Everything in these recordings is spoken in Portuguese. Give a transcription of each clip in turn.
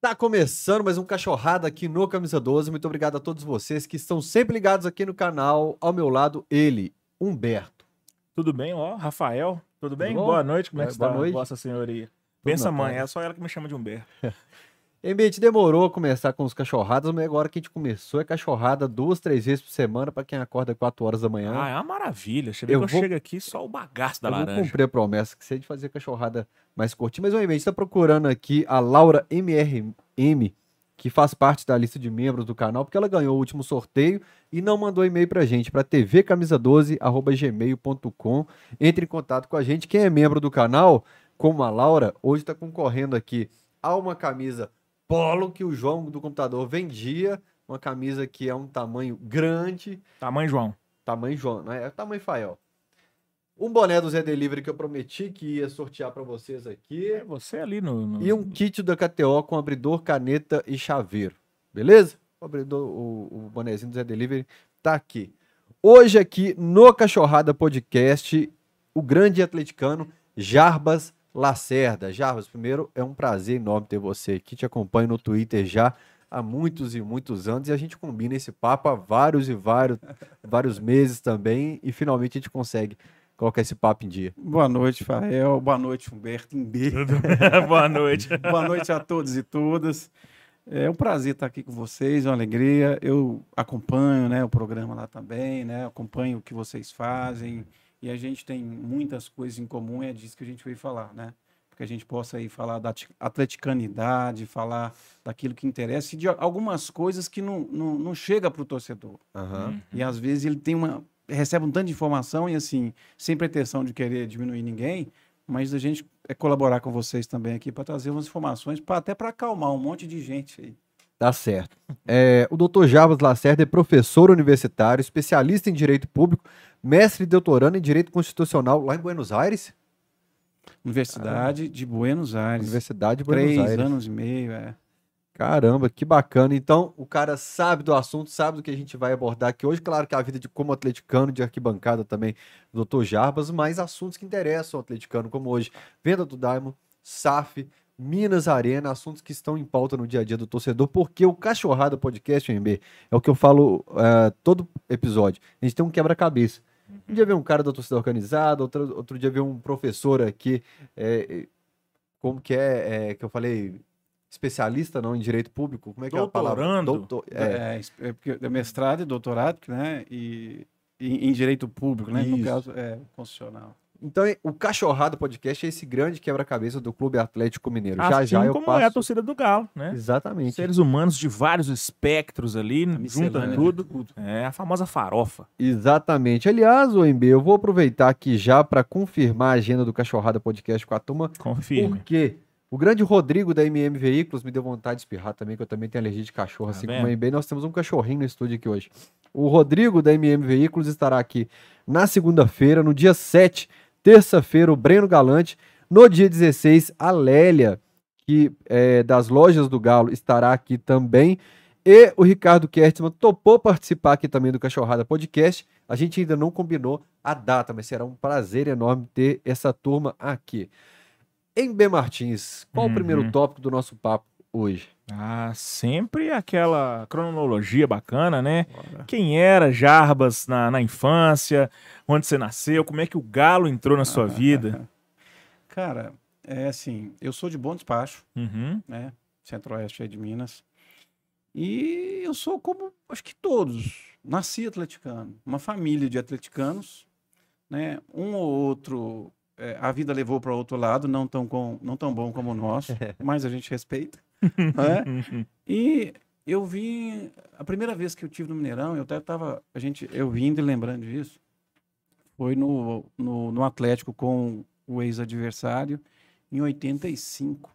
Tá começando mais um Cachorrada aqui no Camisa 12. Muito obrigado a todos vocês que estão sempre ligados aqui no canal. Ao meu lado, ele, Humberto. Tudo bem, ó, Rafael? Tudo bem? bom? Boa noite, como é que É, boa está, noite. Vossa Senhoria? Pensa, na mãe, paz. é só ela que me chama de Humberto. Em a gente demorou a começar com os cachorradas, mas agora que a gente começou é cachorrada duas, três vezes por semana pra quem acorda 4 horas da manhã. Ah, é uma maravilha. Você vê Eu que eu vou- chego aqui só o bagaço da Eu laranja. cumprir a promessa que você de fazer cachorrada mais curtinha. Mas, obviamente, está procurando aqui a Laura MRM, que faz parte da lista de membros do canal, porque ela ganhou o último sorteio e não mandou e-mail pra gente, para tvcamisa12.gmail.com. Entre em contato com a gente. Quem é membro do canal, como a Laura, hoje está concorrendo aqui a uma camisa polo que o João do computador vendia. Uma camisa que é um tamanho grande, Tamanho João. Tamanho João, não é? Tamanho Fael. Um boné do Zé Delivery que eu prometi que ia sortear pra vocês aqui. É você ali no... no- E um kit da KTO com abridor, caneta e chaveiro. Beleza? O, abridor, o, o bonezinho do Zé Delivery tá aqui. Hoje aqui no Cachorrada Podcast, o grande atleticano Jarbas Lacerda. Jarbas, primeiro é um prazer enorme ter você aqui. Te acompanho no Twitter já há muitos e muitos anos e a gente combina esse papo há vários e vários, vários meses também e finalmente a gente consegue colocar esse papo em dia. Boa noite, Fael. Boa noite, Humberto. Boa noite. Boa noite a todos e todas. É um prazer estar aqui com vocês, é uma alegria. Eu acompanho né, o programa lá também, né? Acompanho o que vocês fazem. E a gente tem muitas coisas em comum, e é disso que a gente veio falar, né? Porque a gente possa aí falar da atleticanidade, falar daquilo que interessa e de algumas coisas que não, não, não chega para o torcedor. Aham. E às vezes ele tem uma recebe um tanto de informação e assim, sem pretensão de querer diminuir ninguém, mas a gente é colaborar com vocês também aqui para trazer umas informações, pra, até para acalmar um monte de gente aí. Tá certo. É, o Dr. Jarbas Lacerda é professor universitário, especialista em direito público, mestre doutorando em direito constitucional lá em Buenos Aires. Universidade de Buenos Aires. Universidade de Buenos Três Aires. anos e meio, é. Caramba, que bacana. Então, o cara sabe do assunto, sabe do que a gente vai abordar aqui hoje. Claro que a vida de como atleticano, de arquibancada também, do Dr. Jarbas, mas assuntos que interessam o atleticano, como hoje, venda do Daimon, SAF, Minas Arena, assuntos que estão em pauta no dia a dia do torcedor, porque o Cachorrada Podcast, MB, é o que eu falo eh, todo episódio. A gente tem um quebra-cabeça. Um dia vem um cara da torcida organizada, outro, outro dia vem um professor aqui, eh, como que é, eh, que eu falei, especialista não em direito público, como é que é a palavra? Doutorando. Doutor, é, É, es- é porque é mestrado e doutorado, né? E, e em direito público, né? No Isso. caso, é constitucional. Então, o Cachorrado Podcast é esse grande quebra-cabeça do Clube Atlético Mineiro. já Assim já eu como passo. é a torcida do Galo, né? Exatamente. Seres humanos de vários espectros ali, juntam de tudo. tudo. É a famosa farofa. Exatamente. Aliás, o MB, eu vou aproveitar aqui já para confirmar a agenda do Cachorrada Podcast com a turma, Confirme. porque o grande Rodrigo da MM Veículos me deu vontade de espirrar também, que eu também tenho alergia de cachorro, Tá assim vendo? como o MB. Nós temos um cachorrinho no estúdio aqui hoje. O Rodrigo da MM Veículos estará aqui na segunda-feira, no dia 7, terça-feira, o Breno Galante. No dia 16, a Lélia, que é das lojas do Galo, estará aqui também. E o Ricardo Kertman topou participar aqui também do Cachorrada Podcast. A gente ainda não combinou a data, mas será um prazer enorme ter essa turma aqui. Em B. Martins, qual o Uhum. primeiro tópico do nosso papo hoje? Ah, sempre aquela cronologia bacana, né? Quem era Jarbas na, na infância? Onde você nasceu? Como é que o Galo entrou na sua vida? Cara, é assim, eu sou de Bom Despacho, Uhum. né? Centro-Oeste de Minas. E eu sou como, acho que todos, nasci atleticano. Uma família de atleticanos, né? Um ou outro, é, a vida levou para outro lado, não tão, com, não tão bom como o nosso, mas a gente respeita. Né? E eu vim, a primeira vez que eu tive no Mineirão, eu até tava, a gente, eu vindo e lembrando disso, foi no, no, no Atlético com o ex-adversário em 85.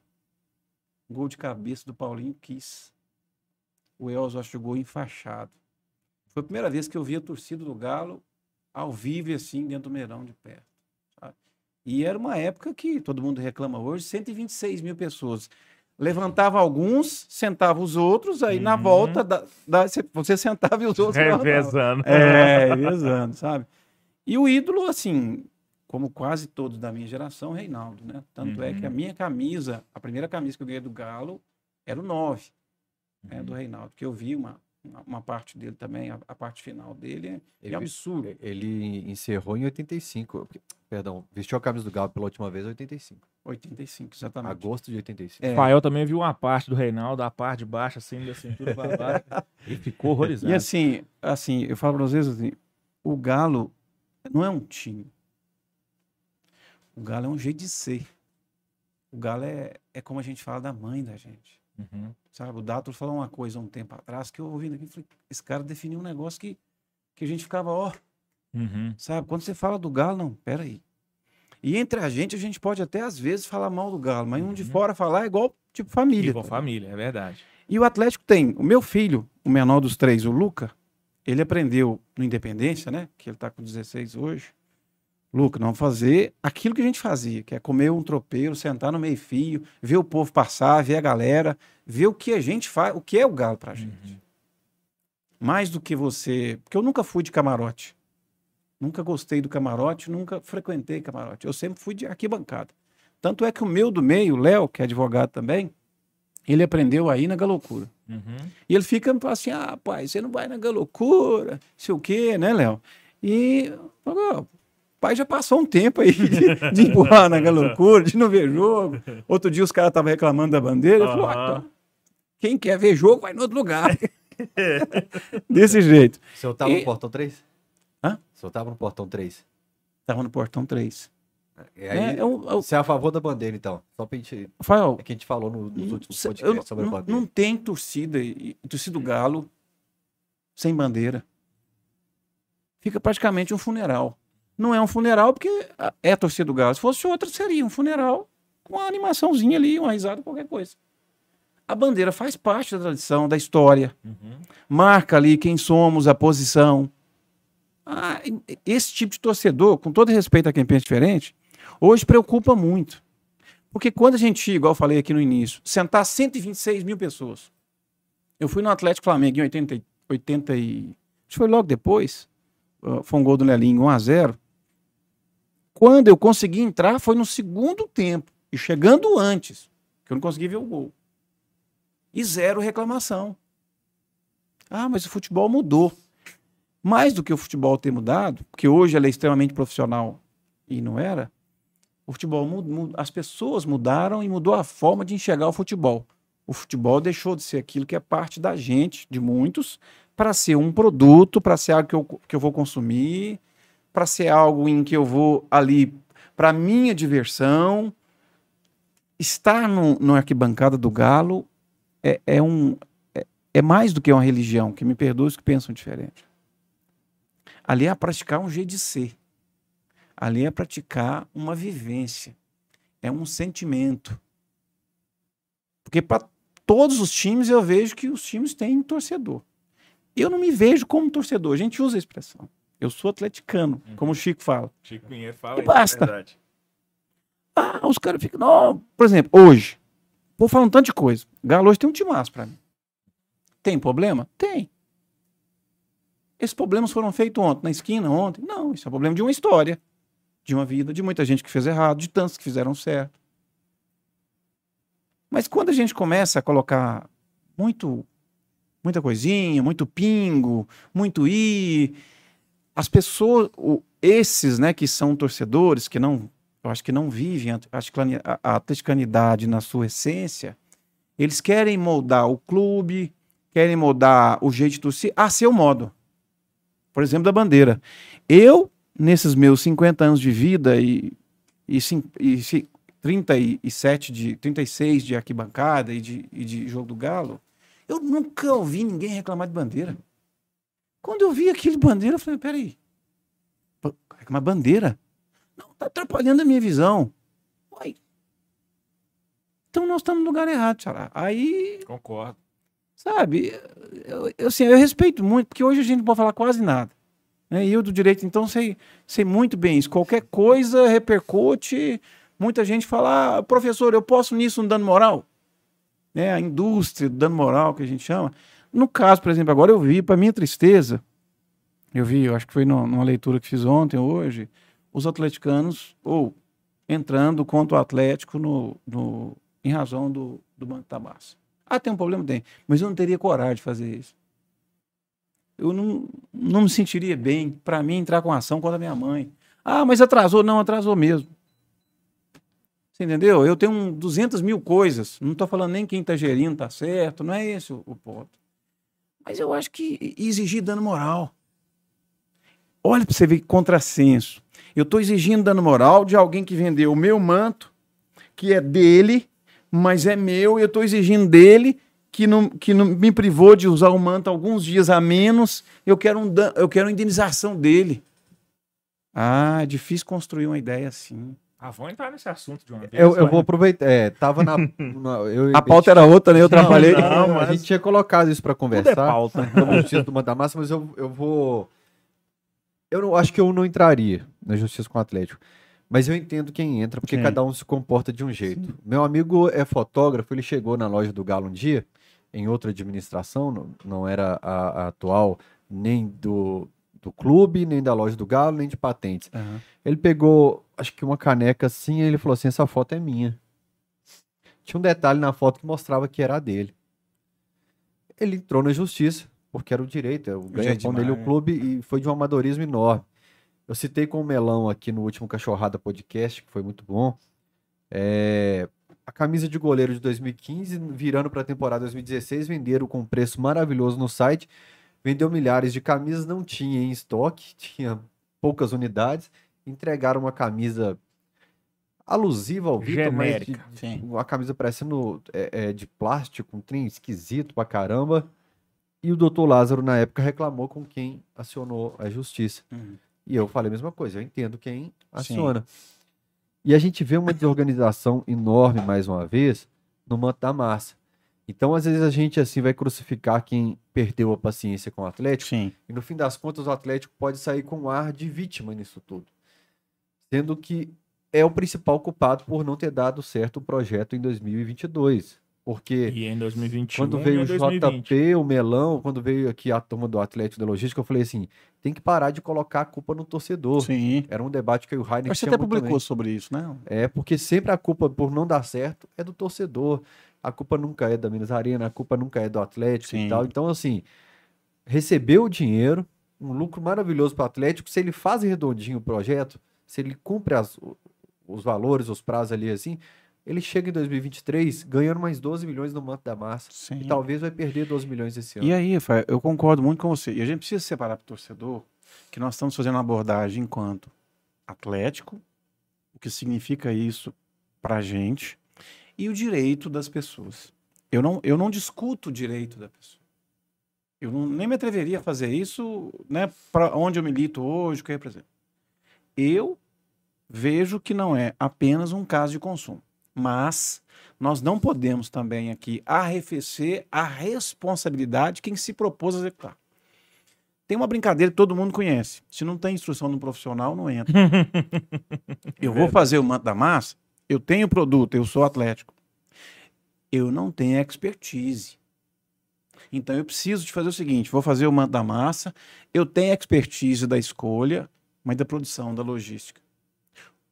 Gol de cabeça do Paulinho Kiss. O Elzo jogou enfaixado. Foi a primeira vez que eu vi a torcida do Galo ao vivo assim, dentro do Mineirão de perto. sabe? E era uma época que todo mundo reclama hoje, 126 mil pessoas. Levantava alguns, sentava os outros, aí na Uhum. volta da, da- você- sentava e os outros levantavam. Revezando. É, revezando, sabe? E o ídolo, assim, como quase todos da minha geração, Reinaldo, né? Tanto é que a Uhum. minha camisa, a primeira camisa que eu ganhei do Galo, era o 9 né, Uhum. do Reinaldo, que eu vi uma, uma, parte dele também, a, a parte final dele é, Ele- é absurdo. Ele encerrou em 85. Perdão, vestiu a camisa do Galo pela última vez em 85. 85, exatamente. Agosto de 85. É. Rafael também viu uma parte do Reinaldo, a parte de baixo, assim, da cintura pra baixo. e ficou horrorizado. E assim, assim, eu falo para vocês assim, o Galo não é um time. O Galo é um jeito de ser. O Galo é, é como a gente fala da mãe da gente. Uhum. Sabe, o Dato falou uma coisa um tempo atrás que eu ouvindo aqui, falei, esse cara definiu um negócio que, que a gente ficava, ó, Uhum. sabe? Quando você fala do Galo, não, peraí. E entre a gente, a gente pode até às vezes falar mal do Galo, mas um de Uhum. fora falar é igual, tipo, família. Igual tá? família, é verdade. E o Atlético tem, o meu filho, o menor dos três, o Luca, ele aprendeu no Independência, né? Que ele tá com 16 hoje. Luca, nós vamos fazer aquilo que a gente fazia, que é comer um tropeiro, sentar no meio fio, ver o povo passar, ver a galera, ver o que a gente faz, o que é o galo pra gente. Uhum. Mais do que você. Porque eu nunca fui de camarote. Nunca gostei do camarote, nunca frequentei camarote. Eu sempre fui de arquibancada. Tanto é que o meu do meio, o Léo, que é advogado também, ele aprendeu aí na galocura. Uhum. E ele fica assim, ah, pai, você não vai na galocura, sei o quê, né, Léo? E pai já passou um tempo aí de, de empurrar na galocura, de não ver jogo. Outro dia os caras estavam reclamando da bandeira. Ele falou, ah, Aham. então, quem quer ver jogo vai no outro lugar. Desse jeito. O senhor tava E- no portão 3? Hã? O senhor tava no portão 3. Tava no portão 3. E É, aí, é o- é o- você é a favor da bandeira, então? Só pra gente. Rafael, É que a gente falou no- nos últimos podcasts eu sobre a não, bandeira. não tem torcida, e- e torcida do Galo sem bandeira. Fica praticamente um funeral. Não é um funeral porque é a torcida do Galo. Se fosse outra, seria um funeral com uma animaçãozinha ali, uma risada, qualquer coisa. A bandeira faz parte da tradição, da história. Uhum. Marca ali quem somos, a posição. Ah, esse tipo de torcedor, com todo respeito a quem pensa diferente, hoje preocupa muito. Porque quando a gente, igual eu falei aqui no início, sentar 126 mil pessoas. Eu fui no Atlético Flamengo em 80, e- 80 e... Acho que foi logo depois. Foi um gol do Lelinho, 1 a 0 Quando eu consegui entrar, foi no segundo tempo. E chegando antes, que eu não consegui ver o gol. E zero reclamação. Ah, mas o futebol mudou. Mais do que o futebol ter mudado, porque hoje ele é extremamente profissional e não era, o futebol as pessoas mudaram e mudou a forma de enxergar o futebol. O futebol deixou de ser aquilo que é parte da gente, de muitos, para ser um produto, para ser algo que eu, que eu vou consumir, para ser algo em que eu vou ali para minha diversão. Estar no, no arquibancada do Galo é, é um é, é mais do que uma religião, que me perdoe os que pensam diferente. Ali é praticar um jeito de ser. Ali é praticar uma vivência. É um sentimento. Porque para todos os times eu vejo que os times têm torcedor. Eu não me vejo como torcedor. A gente usa a expressão. Eu sou atleticano, como o Chico fala. Chico Pinheiro fala E isso, basta. é verdade. Ah, os caras ficam. Não, por exemplo, hoje. Vou falar um tanto de coisa. Galo hoje tem um timaço pra mim. Tem problema? Tem. Esses problemas foram feitos ontem, na esquina, ontem? Não, isso é problema de uma história, de uma vida, de muita gente que fez errado, de tantos que fizeram certo. Mas quando a gente começa a colocar muito, muita coisinha, muito pingo, muito i, as pessoas, o- esses, né, que são torcedores, que não eu acho que não vivem a, a- atleticanidade na sua essência, eles querem moldar o clube, querem moldar o jeito de torcer a seu modo. Por exemplo, da bandeira. Eu, nesses meus 50 anos de vida e, e, e ci- 37 de, 36 de arquibancada e de, e de jogo do Galo, eu nunca ouvi ninguém reclamar de bandeira. Quando eu vi aquele bandeira, eu falei, peraí, uma bandeira? Não, tá atrapalhando a minha visão. Uai. Então nós estamos no lugar errado, Xará. Aí, Concordo. sabe, eu, eu, assim, eu respeito muito, porque hoje a gente não pode falar quase nada. Né? E eu do direito, então, sei, sei muito bem isso. Qualquer coisa repercute. Muita gente fala, ah, professor, eu posso nisso um dano moral? Né? A indústria do dano moral, que a gente chama. No caso, por exemplo, agora eu vi, para minha tristeza, eu vi, eu acho que foi no- numa leitura que fiz ontem, hoje, os atleticanos, ou entrando contra o Atlético no, no, em razão do, do Banco Massa. Ah, tem um problema? Tem. Mas eu não teria coragem de fazer isso. Eu não, não me sentiria bem para mim entrar com ação contra minha mãe. Ah, mas atrasou. Não, atrasou mesmo. Você entendeu? Eu tenho um 200 mil coisas. Não estou falando nem quem está gerindo está certo. Não é esse o, o ponto. Mas eu acho que exigir dano moral. Olha para você ver que contrassenso. Eu estou exigindo dano moral de alguém que vendeu o meu manto, que é dele, mas é meu, e eu estou exigindo dele que não, que não me privou de usar o manto alguns dias a menos. Eu quero, um, eu quero uma indenização dele. Ah, é difícil construir uma ideia assim. Ah, vamos entrar nesse assunto de uma vez. Eu, eu vou aproveitar. É, tava na. na eu, a pauta era outra, né? Eu trabalhei. Não, não, mas... A gente tinha colocado isso para conversar. Tudo é pauta. Sobre justiça do Manda Massa, mas eu, eu vou. Eu não, acho que eu não entraria na justiça com o Atlético. Mas eu entendo quem entra, porque Sim. cada um se comporta de um jeito. Sim. Meu amigo é fotógrafo, ele chegou na loja do Galo um dia, em outra administração, não, não era a, a atual, nem do, do clube, nem da loja do Galo, nem de patentes. Uhum. Ele pegou, acho que uma caneca assim, e ele falou assim: essa foto é minha. Tinha um detalhe na foto que mostrava que era a dele. Ele entrou na justiça, porque era o direito, é o ganha-pão dele, o clube, e foi de um amadorismo enorme. Eu citei com o Melão aqui no último Cachorrada Podcast, que foi muito bom. É, a camisa de goleiro de 2015, virando para a temporada 2016, venderam com um preço maravilhoso no site vendeu milhares de camisas, não tinha em estoque, tinha poucas unidades, entregaram uma camisa alusiva ao Vitor, mas de, uma camisa parecendo é, é, de plástico, um trem esquisito pra caramba. E o doutor Lázaro, na época, reclamou com quem acionou a justiça. Uhum. E eu falei a mesma coisa, eu entendo quem aciona. Sim. E a gente vê uma desorganização enorme, mais uma vez, no manto da massa. Então, às vezes, a gente assim vai crucificar quem perdeu a paciência com o Atlético. Sim. E no fim das contas, o Atlético pode sair com um ar de vítima nisso tudo. Sendo que é o principal culpado por não ter dado certo o projeto em 2022. Porque e em 2021, quando veio o JP, o Melão, quando veio aqui a turma do Atlético da Logística, eu falei assim: tem que parar de colocar a culpa no torcedor. Sim. Era um debate que o Rainer Mas você até publicou também. sobre isso, né? É, porque sempre a culpa por não dar certo é do torcedor a culpa nunca é da Minas Arena, a culpa nunca é do Atlético Sim. e tal. Então, assim, recebeu o dinheiro, um lucro maravilhoso para o Atlético. Se ele faz redondinho o projeto, se ele cumpre as, os valores, os prazos ali assim, ele chega em 2023 ganhando mais 12 milhões no manto da massa. Sim. E talvez vai perder 12 milhões esse ano. E aí, eu concordo muito com você. E a gente precisa separar para o torcedor que nós estamos fazendo uma abordagem enquanto Atlético, o que significa isso para a gente, e o direito das pessoas. Eu não, eu não discuto o direito da pessoa. Eu não, nem me atreveria a fazer isso né, para onde eu milito hoje, o que eu represento. Eu vejo que não é apenas um caso de consumo, mas nós não podemos também aqui arrefecer a responsabilidade de quem se propôs a executar. Tem uma brincadeira que todo mundo conhece. Se não tem instrução no profissional, não entra. eu vou fazer o manto da massa, eu tenho produto, eu sou atlético. Eu não tenho expertise. Então eu preciso de fazer o seguinte: vou fazer o manto da massa, eu tenho expertise da escolha, mas da produção, da logística.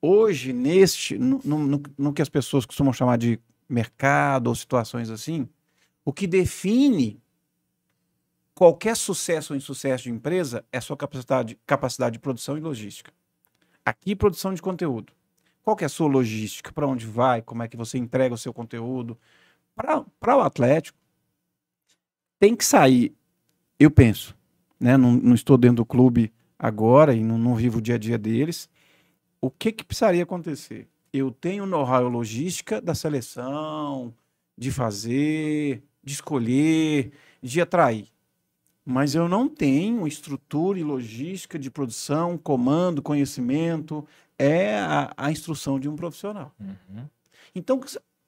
Hoje, neste, no, no, no que as pessoas costumam chamar de mercado ou situações assim, o que define qualquer sucesso ou insucesso de empresa é sua capacidade, capacidade de produção e logística. Aqui, produção de conteúdo. Qual que é a sua logística? Para onde vai? Como é que você entrega o seu conteúdo? Para o Atlético, tem que sair, eu penso, né? Não, não, estou dentro do clube agora e não, não, vivo o dia a dia deles. O que, que precisaria acontecer? Eu tenho know-how logística da seleção, de fazer, de escolher, de atrair. Mas eu não tenho estrutura e logística de produção, comando, conhecimento, é a, a instrução de um profissional. Uhum. Então,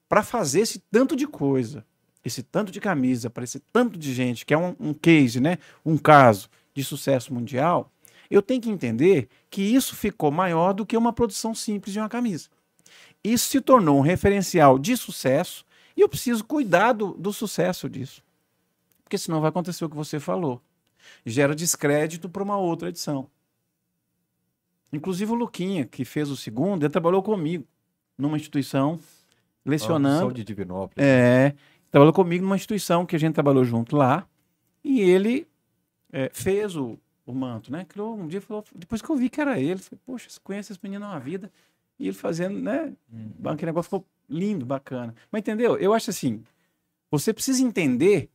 para fazer esse tanto de coisa, esse tanto de camisa, para esse tanto de gente, que é um, um case, né? um caso de sucesso mundial, eu tenho que entender que isso ficou maior do que uma produção simples de uma camisa. Isso se tornou um referencial de sucesso e eu preciso cuidar do, do sucesso disso. Porque senão vai acontecer o que você falou. Gera descrédito para uma outra edição. Inclusive o Luquinha, que fez o segundo, ele trabalhou comigo numa instituição, lecionando. de Divinópolis. É. trabalhou comigo numa instituição que a gente trabalhou junto lá, e ele é, fez o, o manto, né? Criou um dia, falou, depois que eu vi que era ele, falei, poxa, você conhece esse menino uma vida, e ele fazendo, né? Uhum. Aquele negócio ficou lindo, bacana. Mas entendeu? Eu acho assim, você precisa entender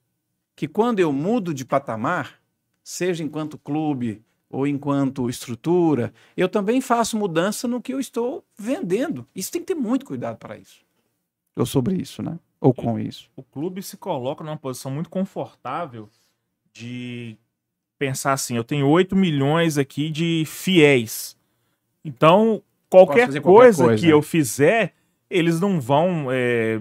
que quando eu mudo de patamar, seja enquanto clube ou enquanto estrutura, eu também faço mudança no que eu estou vendendo. Isso tem que ter muito cuidado para isso. Ou sobre isso, né? Ou com isso. O clube se coloca numa posição muito confortável de pensar assim: eu tenho 8 milhões aqui de fiéis. Então, qualquer, fazer qualquer coisa, coisa, que né? eu fizer, eles não vão é,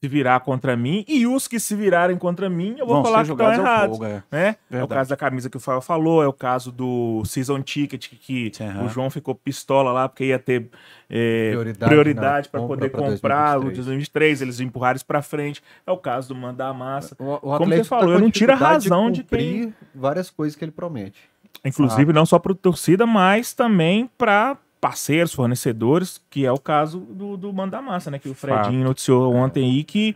se virar contra mim. E os que se virarem contra mim, eu vou Vão falar que estão errados. fogo, é. né? É o caso da camisa que o Fael falou, é o caso do Season Ticket, que o João ficou pistola lá porque ia ter é, Prioridade para poder pra comprar o 2023. 2023, eles empurraram isso para frente. É o caso do mandar a massa. O, o Como você tá falou, com eu não tiro a razão de cumprir várias coisas que ele promete. Inclusive, não só para torcida, mas também para parceiros, fornecedores, que é o caso do, do Manda Massa, né? Que o Fredinho noticiou ontem aí que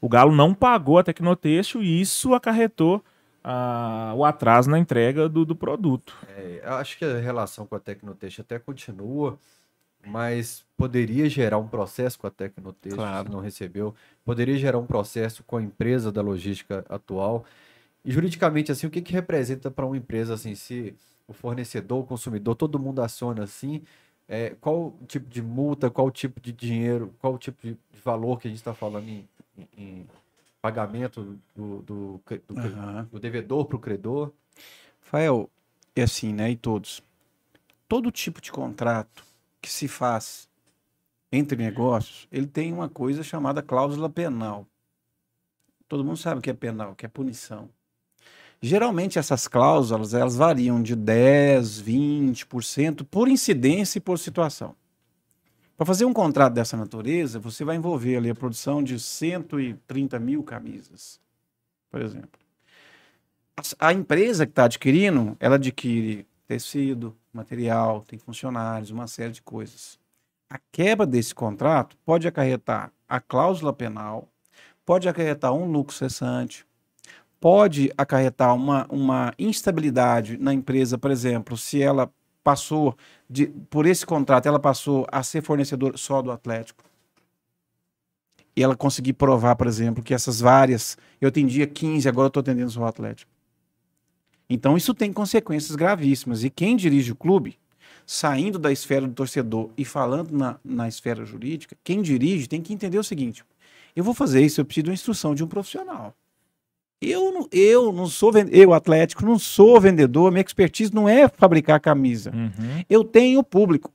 o Galo não pagou a Tecnotextil e isso acarretou ah, o atraso na entrega do, do produto. É, eu acho que a relação com a Tecnotest até continua, mas poderia gerar um processo com a Tecnotest, Claro. se não recebeu, poderia gerar um processo com a empresa da logística atual. E juridicamente, assim, o que, que representa para uma empresa, assim, se o fornecedor, o consumidor, todo mundo aciona assim, é, qual tipo de multa, qual tipo de dinheiro, qual tipo de valor que a gente está falando em, em- pagamento do, do, do, Aham. do devedor para o credor? Rafael, é assim, né? E todos. Todo tipo de contrato que se faz entre negócios, ele tem uma coisa chamada cláusula penal. Todo mundo sabe o que é penal, que é punição. Geralmente essas cláusulas, elas variam de 10, 20% por incidência e por situação. Para fazer um contrato dessa natureza, você vai envolver ali a produção de 130 mil camisas, por exemplo. A- empresa que está adquirindo, ela adquire tecido, material, tem funcionários, uma série de coisas. A quebra desse contrato pode acarretar a cláusula penal, pode acarretar um lucro cessante, pode acarretar uma, uma instabilidade na empresa, por exemplo, se ela passou de, por esse contrato, ela passou a ser fornecedor só do Atlético. E ela conseguir provar, por exemplo, que essas várias, eu atendia 15, agora eu estou atendendo só o Atlético. Então isso tem consequências gravíssimas. E quem dirige o clube, saindo da esfera do torcedor e falando na, na esfera jurídica, quem dirige tem que entender o seguinte: eu vou fazer isso, eu preciso de uma instrução de um profissional. Eu não, eu não sou eu Atlético não sou vendedor, minha expertise não é fabricar camisa. Uhum. Eu tenho público.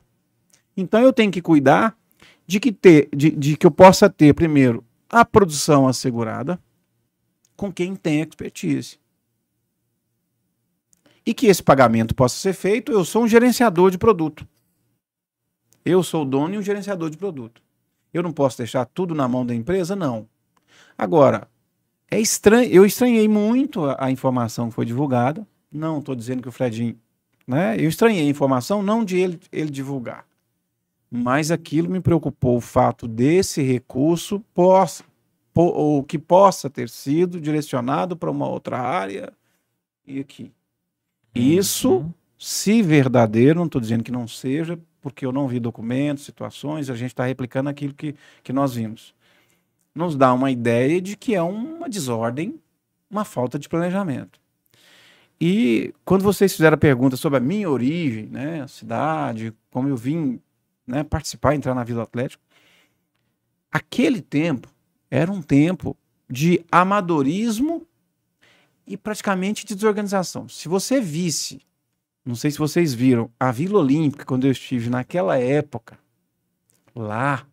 Então eu tenho que cuidar de que ter, de, de que eu possa ter primeiro a produção assegurada com quem tem expertise. E que esse pagamento possa ser feito, eu sou um gerenciador de produto. Eu sou o dono e um gerenciador de produto. Eu não posso deixar tudo na mão da empresa? Não. Agora, é estranho, eu estranhei muito a, a informação que foi divulgada. Não estou dizendo que o Fredinho. Né? Eu estranhei a informação, não de ele, ele divulgar. Mas aquilo me preocupou o fato desse recurso possa, po, ou que possa ter sido direcionado para uma outra área e aqui. Isso, Uhum. se verdadeiro, não estou dizendo que não seja, porque eu não vi documentos, situações, a gente está replicando aquilo que, que nós vimos. Nos dá uma ideia de que é uma desordem, uma falta de planejamento. E quando vocês fizeram a pergunta sobre a minha origem, né, a cidade, como eu vim né, participar, entrar na Vila Atlético, aquele tempo era um tempo de amadorismo e praticamente de desorganização. Se você visse, não sei se vocês viram, a Vila Olímpica, quando eu estive naquela época, lá,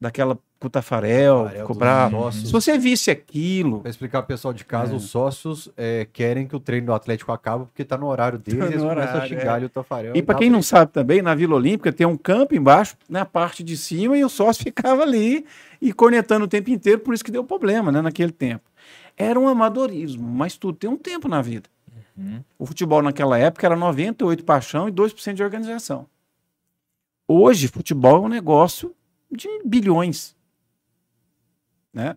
daquela Cutafarel, Tafarel, ficou dos bravo. sócios. Se você visse aquilo, Para explicar pro pessoal de casa, É. os sócios é, querem que o treino do Atlético acabe porque tá no horário deles Tá e eles no começam a horário, xingar é. o Tafarel. E para quem não sabe também, na Vila Olímpica tem um campo embaixo, na parte de cima, e o sócio ficava ali e cornetando o tempo inteiro, por isso que deu problema, né, naquele tempo. Era um amadorismo, mas tudo tem um tempo na vida. Uhum. O futebol naquela época era 98 paixão e 2% de organização. Hoje, futebol é um negócio de bilhões. Né?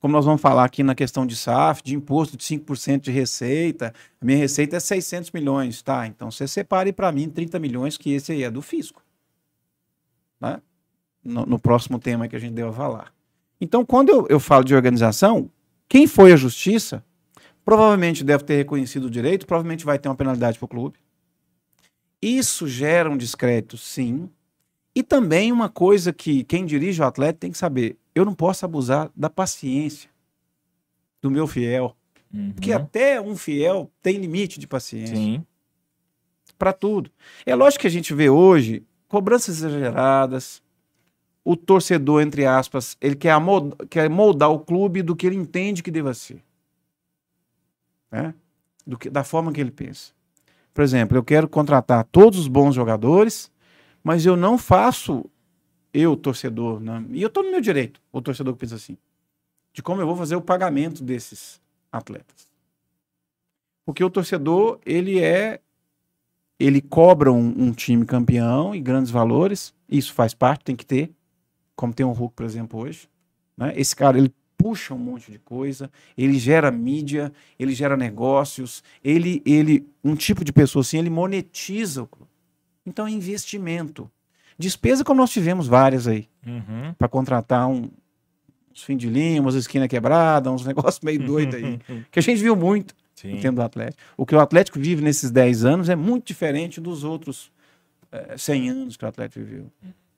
como nós vamos falar aqui na questão de SAF, de imposto de 5% de receita, a minha receita é 600 milhões, tá? Então você separe para mim 30 milhões, que esse aí é do fisco. Né? No, no, próximo tema que a gente deva falar. Então, quando eu, eu falo de organização, quem foi a justiça provavelmente deve ter reconhecido o direito, provavelmente vai ter uma penalidade para o clube. Isso gera um descrédito, sim. E também uma coisa que quem dirige o atleta tem que saber: eu não posso abusar da paciência do meu fiel. Uhum. Porque até um fiel tem limite de paciência. Para tudo. É lógico que a gente vê hoje cobranças exageradas. O torcedor, entre aspas, ele quer, moldar, quer moldar o clube do que ele entende que deva ser. Né? Do que, da forma que ele pensa. Por exemplo, eu quero contratar todos os bons jogadores, mas eu não faço eu, torcedor, né? e eu estou no meu direito, o torcedor que pensa assim, de como eu vou fazer o pagamento desses atletas. Porque o torcedor, ele é. Ele cobra um, um, time campeão e grandes valores, isso faz parte, tem que ter, como tem o Hulk, por exemplo, hoje. Né? Esse cara, ele puxa um monte de coisa, ele gera mídia, ele gera negócios, ele, ele um tipo de pessoa assim, ele monetiza o clube. Então é investimento. Despesa como nós tivemos várias aí. Uhum. Para contratar um, uns fim de linha, umas esquina quebrada, uns negócios meio doidos aí. que a gente viu muito Sim. no tempo do Atlético. O que o Atlético vive nesses 10 anos é muito diferente dos outros é, 100 anos que o Atlético viveu.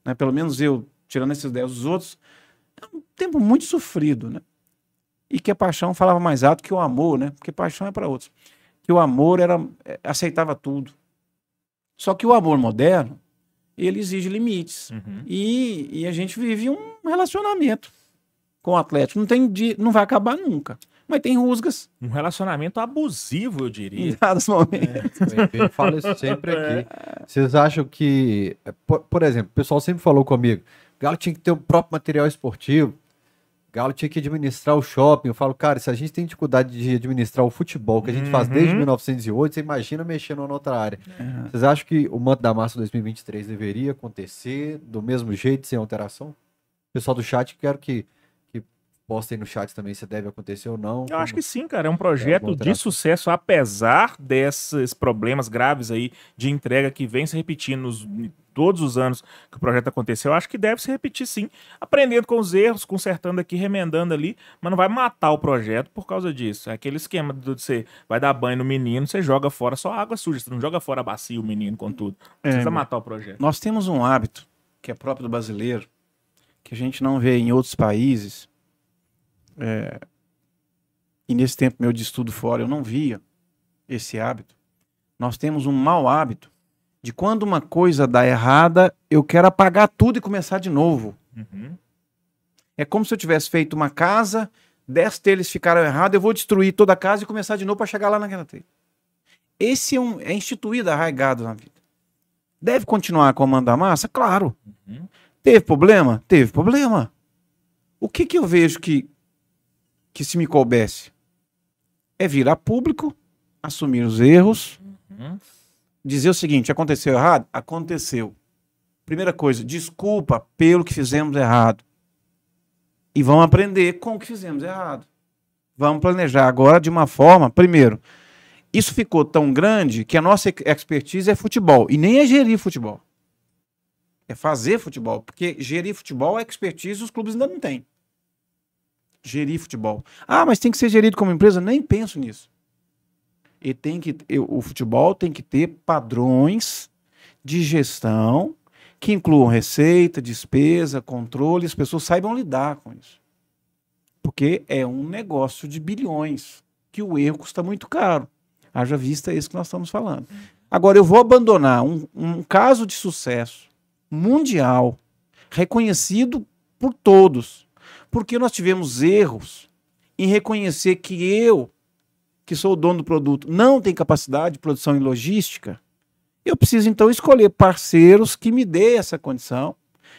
Né? Pelo menos eu, tirando esses 10, os outros, é um tempo muito sofrido, né? E que a paixão falava mais alto que o amor, né? Porque paixão é para outros. Que o amor era é, aceitava tudo. Só que o amor moderno, ele exige limites. Uhum. E, e, a gente vive um relacionamento com o Atlético. Não, tem não vai acabar nunca. Mas tem rusgas. Um relacionamento abusivo, eu diria. Em dados momentos. É, eu falo isso sempre aqui. Vocês acham que. Por, por exemplo, o pessoal sempre falou comigo: Galo tinha que ter o próprio material esportivo. Galo tinha que administrar o shopping. Eu falo, cara, se a gente tem dificuldade de administrar o futebol, que a gente uhum. faz desde 1908, você imagina mexer numa outra área. Uhum. Vocês acham que o Manto da Massa 2023 deveria acontecer do mesmo jeito, sem alteração? Pessoal do chat, quero que, que postem no chat também se deve acontecer ou não. Eu como... acho que sim, cara. É um projeto é de sucesso, apesar desses problemas graves aí de entrega que vem se repetindo nos todos os anos que o projeto aconteceu, eu acho que deve se repetir sim, aprendendo com os erros, consertando aqui, remendando ali, mas não vai matar o projeto por causa disso. É aquele esquema de você vai dar banho no menino, você joga fora só água suja, você não joga fora a bacia o menino com tudo. Não precisa é, matar o projeto. Nós temos um hábito que é próprio do brasileiro, que a gente não vê em outros países. É, e nesse tempo meu de estudo fora eu não via esse hábito. Nós temos um mau hábito de quando uma coisa dá errada, eu quero apagar tudo e começar de novo. Uhum. É como se eu tivesse feito uma casa, dez telhas ficaram errados, eu vou destruir toda a casa e começar de novo para chegar lá naquela telha. Esse é, um, é instituído, arraigado na vida. Deve continuar com a manda massa? Claro. Uhum. Teve problema? Teve problema. O que, que eu vejo que, que se me coubesse? É virar público, assumir os erros, uhum dizer o seguinte: aconteceu errado? Aconteceu. Primeira coisa, desculpa pelo que fizemos errado. E vamos aprender com o que fizemos errado. Vamos planejar agora de uma forma. Primeiro, isso ficou tão grande que a nossa expertise é futebol. E nem é gerir futebol. É fazer futebol. Porque gerir futebol é expertise os clubes ainda não têm. Gerir futebol. Ah, mas tem que ser gerido como empresa? Nem penso nisso e tem que o futebol tem que ter padrões de gestão que incluam receita, despesa, controle, as pessoas saibam lidar com isso. Porque é um negócio de bilhões, que o erro custa muito caro. Haja vista isso que nós estamos falando. Agora, eu vou abandonar um, um caso de sucesso mundial, reconhecido por todos, porque nós tivemos erros em reconhecer que eu que sou o dono do produto, não tem capacidade de produção e logística, eu preciso então escolher parceiros que me dê essa condição.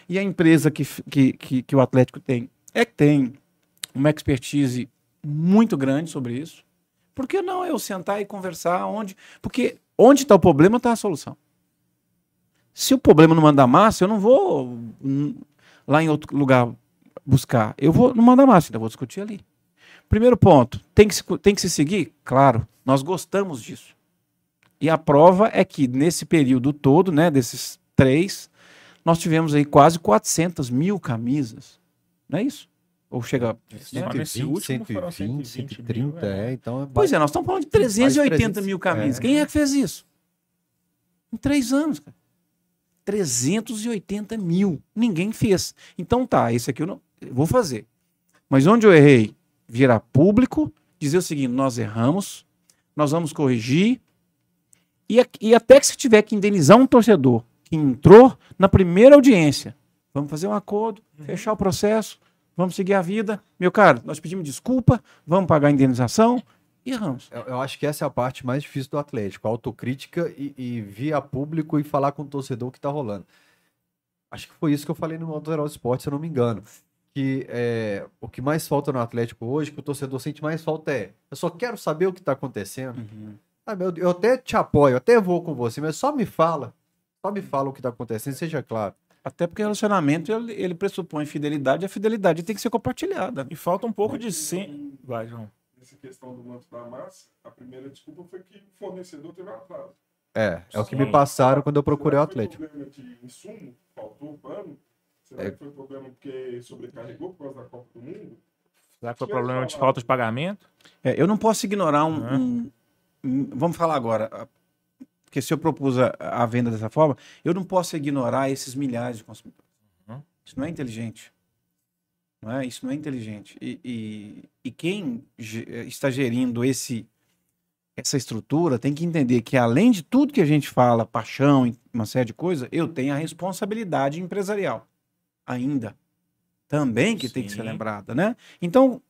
E a empresa que, que, que, que o Atlético tem é que tem uma expertise muito grande sobre isso. Por que não eu sentar e conversar onde? Porque onde está o problema está a solução. Se o problema não manda massa, eu não vou lá em outro lugar buscar. Eu vou no manda massa, então eu vou discutir ali. Primeiro ponto, tem que, se, tem que se seguir? Claro, nós gostamos disso. E a prova é que nesse período todo, né, desses três, nós tivemos aí quase 400 mil camisas. Não é isso? Ou chega. Nesse 120, último foram 120, 120 mil, 130, é. é. Então é Pois é, nós estamos falando de 380 300, mil camisas. é. Quem é que fez isso? Em três anos, cara. 380 mil. Ninguém fez. Então tá, esse aqui eu não eu vou fazer. Mas onde eu errei? Virar público, dizer o seguinte: nós erramos, nós vamos corrigir. E, e até que se tiver que indenizar um torcedor que entrou na primeira audiência, vamos fazer um acordo, fechar o processo, vamos seguir a vida. Meu caro, nós pedimos desculpa, vamos pagar a indenização e erramos. Eu, eu acho que essa é a parte mais difícil do Atlético, a autocrítica e, e vir a público e falar com o torcedor o que tá rolando. Acho que foi isso que eu falei no Modo Geral Esporte, se eu não me engano. Que é, o que mais falta no Atlético hoje, que o torcedor sente mais falta é, eu só quero saber o que tá acontecendo. Ah, meu, eu até te apoio, até vou com você, mas só me fala. Só me fala o que tá acontecendo, seja claro. Até porque relacionamento ele, ele pressupõe fidelidade e a fidelidade tem que ser compartilhada. E falta um pouco de sim. Vai, João. Nessa questão do manto da massa, a primeira desculpa foi que o fornecedor teve atraso. É, é o que Sim. me passaram quando eu procurei o Será que foi Atlético. problema de insumo? Faltou pano? Será É. que foi problema porque sobrecarregou por causa da Copa do Mundo? Será que foi problema de falta de pagamento? É, eu não posso ignorar um, Uhum. um- um- Vamos falar agora. a- Porque se eu propus a, a venda dessa forma, eu não posso ignorar esses milhares de consumidores. Uhum. Isso não é inteligente. Não é? Isso não é inteligente. E, e, e quem ge- está gerindo esse, essa estrutura tem que entender que, além de tudo que a gente fala, paixão e uma série de coisas, eu tenho a responsabilidade empresarial. Ainda. Também que tem que ser Sim. lembrada, né? Então,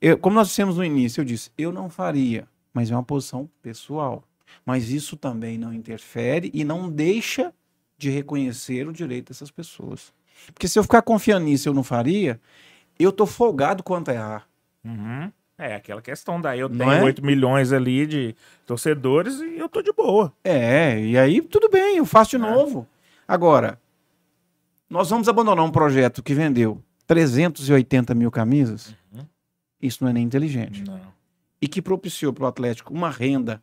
eu- como nós dissemos no início, eu disse, eu não faria, mas é uma posição pessoal. Mas isso também não interfere e não deixa de reconhecer o direito dessas pessoas. Porque se eu ficar confiando nisso e eu não faria, eu tô folgado quanto a errar. Uhum. É, aquela questão daí. Eu tenho é? 8 milhões ali de torcedores e eu tô de boa. É, e aí tudo bem, eu faço de novo. Agora, nós vamos abandonar um projeto que vendeu 380 mil camisas? Isso não é nem inteligente. Não. E que propiciou para o Atlético uma renda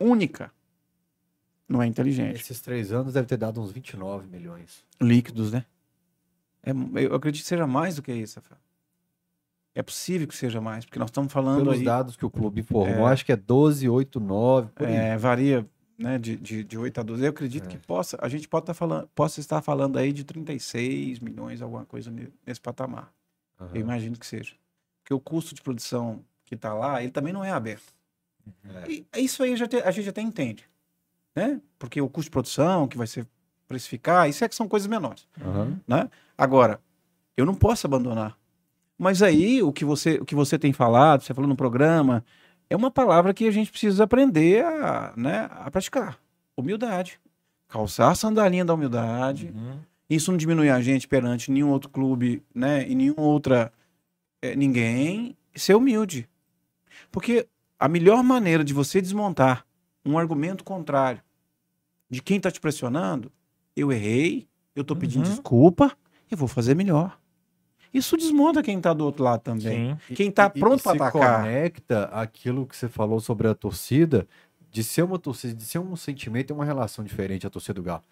única? Não é inteligente. Esses três anos deve ter dado uns 29 milhões. líquidos, né? É, eu acredito que seja mais do que isso, Rafael. É possível que seja mais, porque nós estamos falando Pelos aí, dados que o clube informou, É. acho que é 12, 8, 9, por aí. é, varia né, de, de, de 8 a 12. Eu acredito É. que possa, a gente pode estar falando, possa estar falando aí de 36 milhões, alguma coisa ne- nesse patamar. Aham. Eu imagino que seja. Porque o custo de produção que está lá, ele também não é aberto. É. E isso aí já te- a gente até entende. Né? Porque o custo de produção que vai ser precificar, isso é que são coisas menores. Aham. Agora, eu não posso abandonar. Mas aí, o que você, o que você tem falado, você falou no programa, é uma palavra que a gente precisa aprender a, né, a praticar. Humildade. Calçar a sandalinha da humildade. Uhum. Isso não diminui a gente perante nenhum outro clube, né, e nenhum outra eh, ninguém. Ser humilde. Porque a melhor maneira de você desmontar um argumento contrário de quem está te pressionando, eu errei, eu estou pedindo Uhum. desculpa, eu vou fazer melhor. Isso desmonta quem está do outro lado também. Sim. Quem tá E- pronto pra se atacar. conecta aquilo que você falou sobre a torcida, de ser uma torcida, de ser um sentimento e uma relação diferente a torcida do Galo.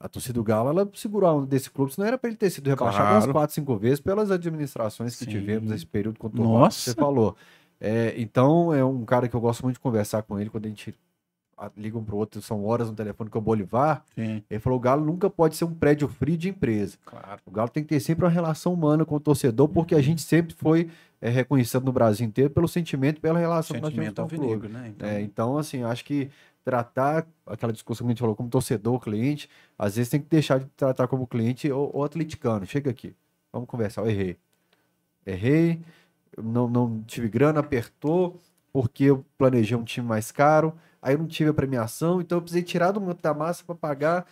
A torcida do Galo, ela segurou a onda desse clube, senão era para ele ter sido rebaixado Claro. umas quatro, cinco vezes pelas administrações que Sim. tivemos nesse período conturbado que Nossa. você falou. É, então, é um cara que eu gosto muito de conversar com ele quando a gente ah, liga um pro outro, são horas no telefone com o Bolivar. Sim, Ele falou: o Galo nunca pode ser um prédio frio de empresa. claro. O Galo tem que ter sempre uma relação humana com o torcedor, porque a gente sempre foi é, reconhecido no Brasil inteiro pelo sentimento, pela relação Sentimento que nós temos com o né? Então, É, então, assim, acho que tratar aquela discussão que a gente falou como torcedor, cliente, às vezes tem que deixar de tratar como cliente ou, ou atleticano. Chega aqui, vamos conversar. Eu errei. Errei, não, não tive grana, apertou, porque eu planejei um time mais caro, aí eu não tive a premiação, então eu precisei tirar do meu da massa para pagar,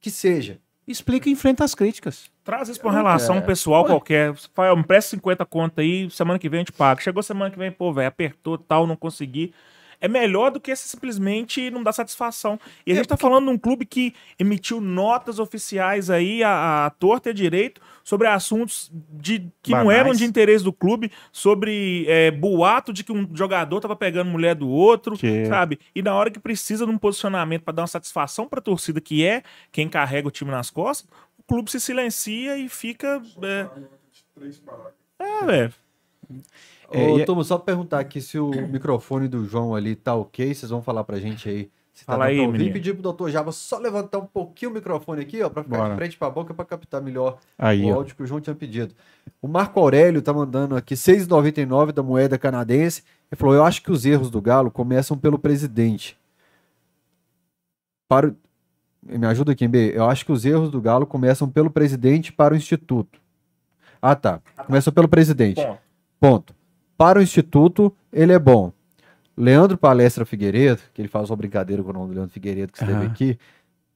que seja. Explica e enfrenta as críticas. Traz isso pra uma relação pessoal Ué. qualquer. Você Fala, me presta 50 conto aí, semana que vem a gente paga. Chegou semana que vem, pô, velho, apertou tal, não consegui. É melhor do que simplesmente não dar satisfação. E a gente tá falando de um clube que emitiu notas oficiais aí, a, a torta e a direito, sobre assuntos de, que não Banais. eram de interesse do clube, sobre é, boato de que um jogador tava pegando mulher do outro, Que- sabe? E na hora que precisa de um posicionamento para dar uma satisfação pra torcida, que é quem carrega o time nas costas, o clube se silencia e fica. É, é velho. É, Ô, e- Tomo, só perguntar aqui se o microfone do João ali tá ok, vocês vão falar pra gente aí. Se tá Fala dando aí, ouvir. menino. pedir pro doutor Java só levantar um pouquinho o microfone aqui, ó, pra ficar Bora. de frente pra boca pra captar melhor Aí, o ó. áudio que o João tinha pedido. O Marco Aurélio tá mandando aqui 6,99 da moeda canadense. Ele falou: Eu acho que os erros do Galo começam pelo presidente. Para. Me ajuda aqui, B. Eu acho que os erros do Galo começam pelo presidente para o instituto. Ah, tá. Começam pelo presidente. Bom, Ponto. Para o Instituto, ele é bom. Leandro Palestra Figueiredo, que ele faz uma brincadeira com o nome do Leandro Figueiredo que esteve Aham. aqui.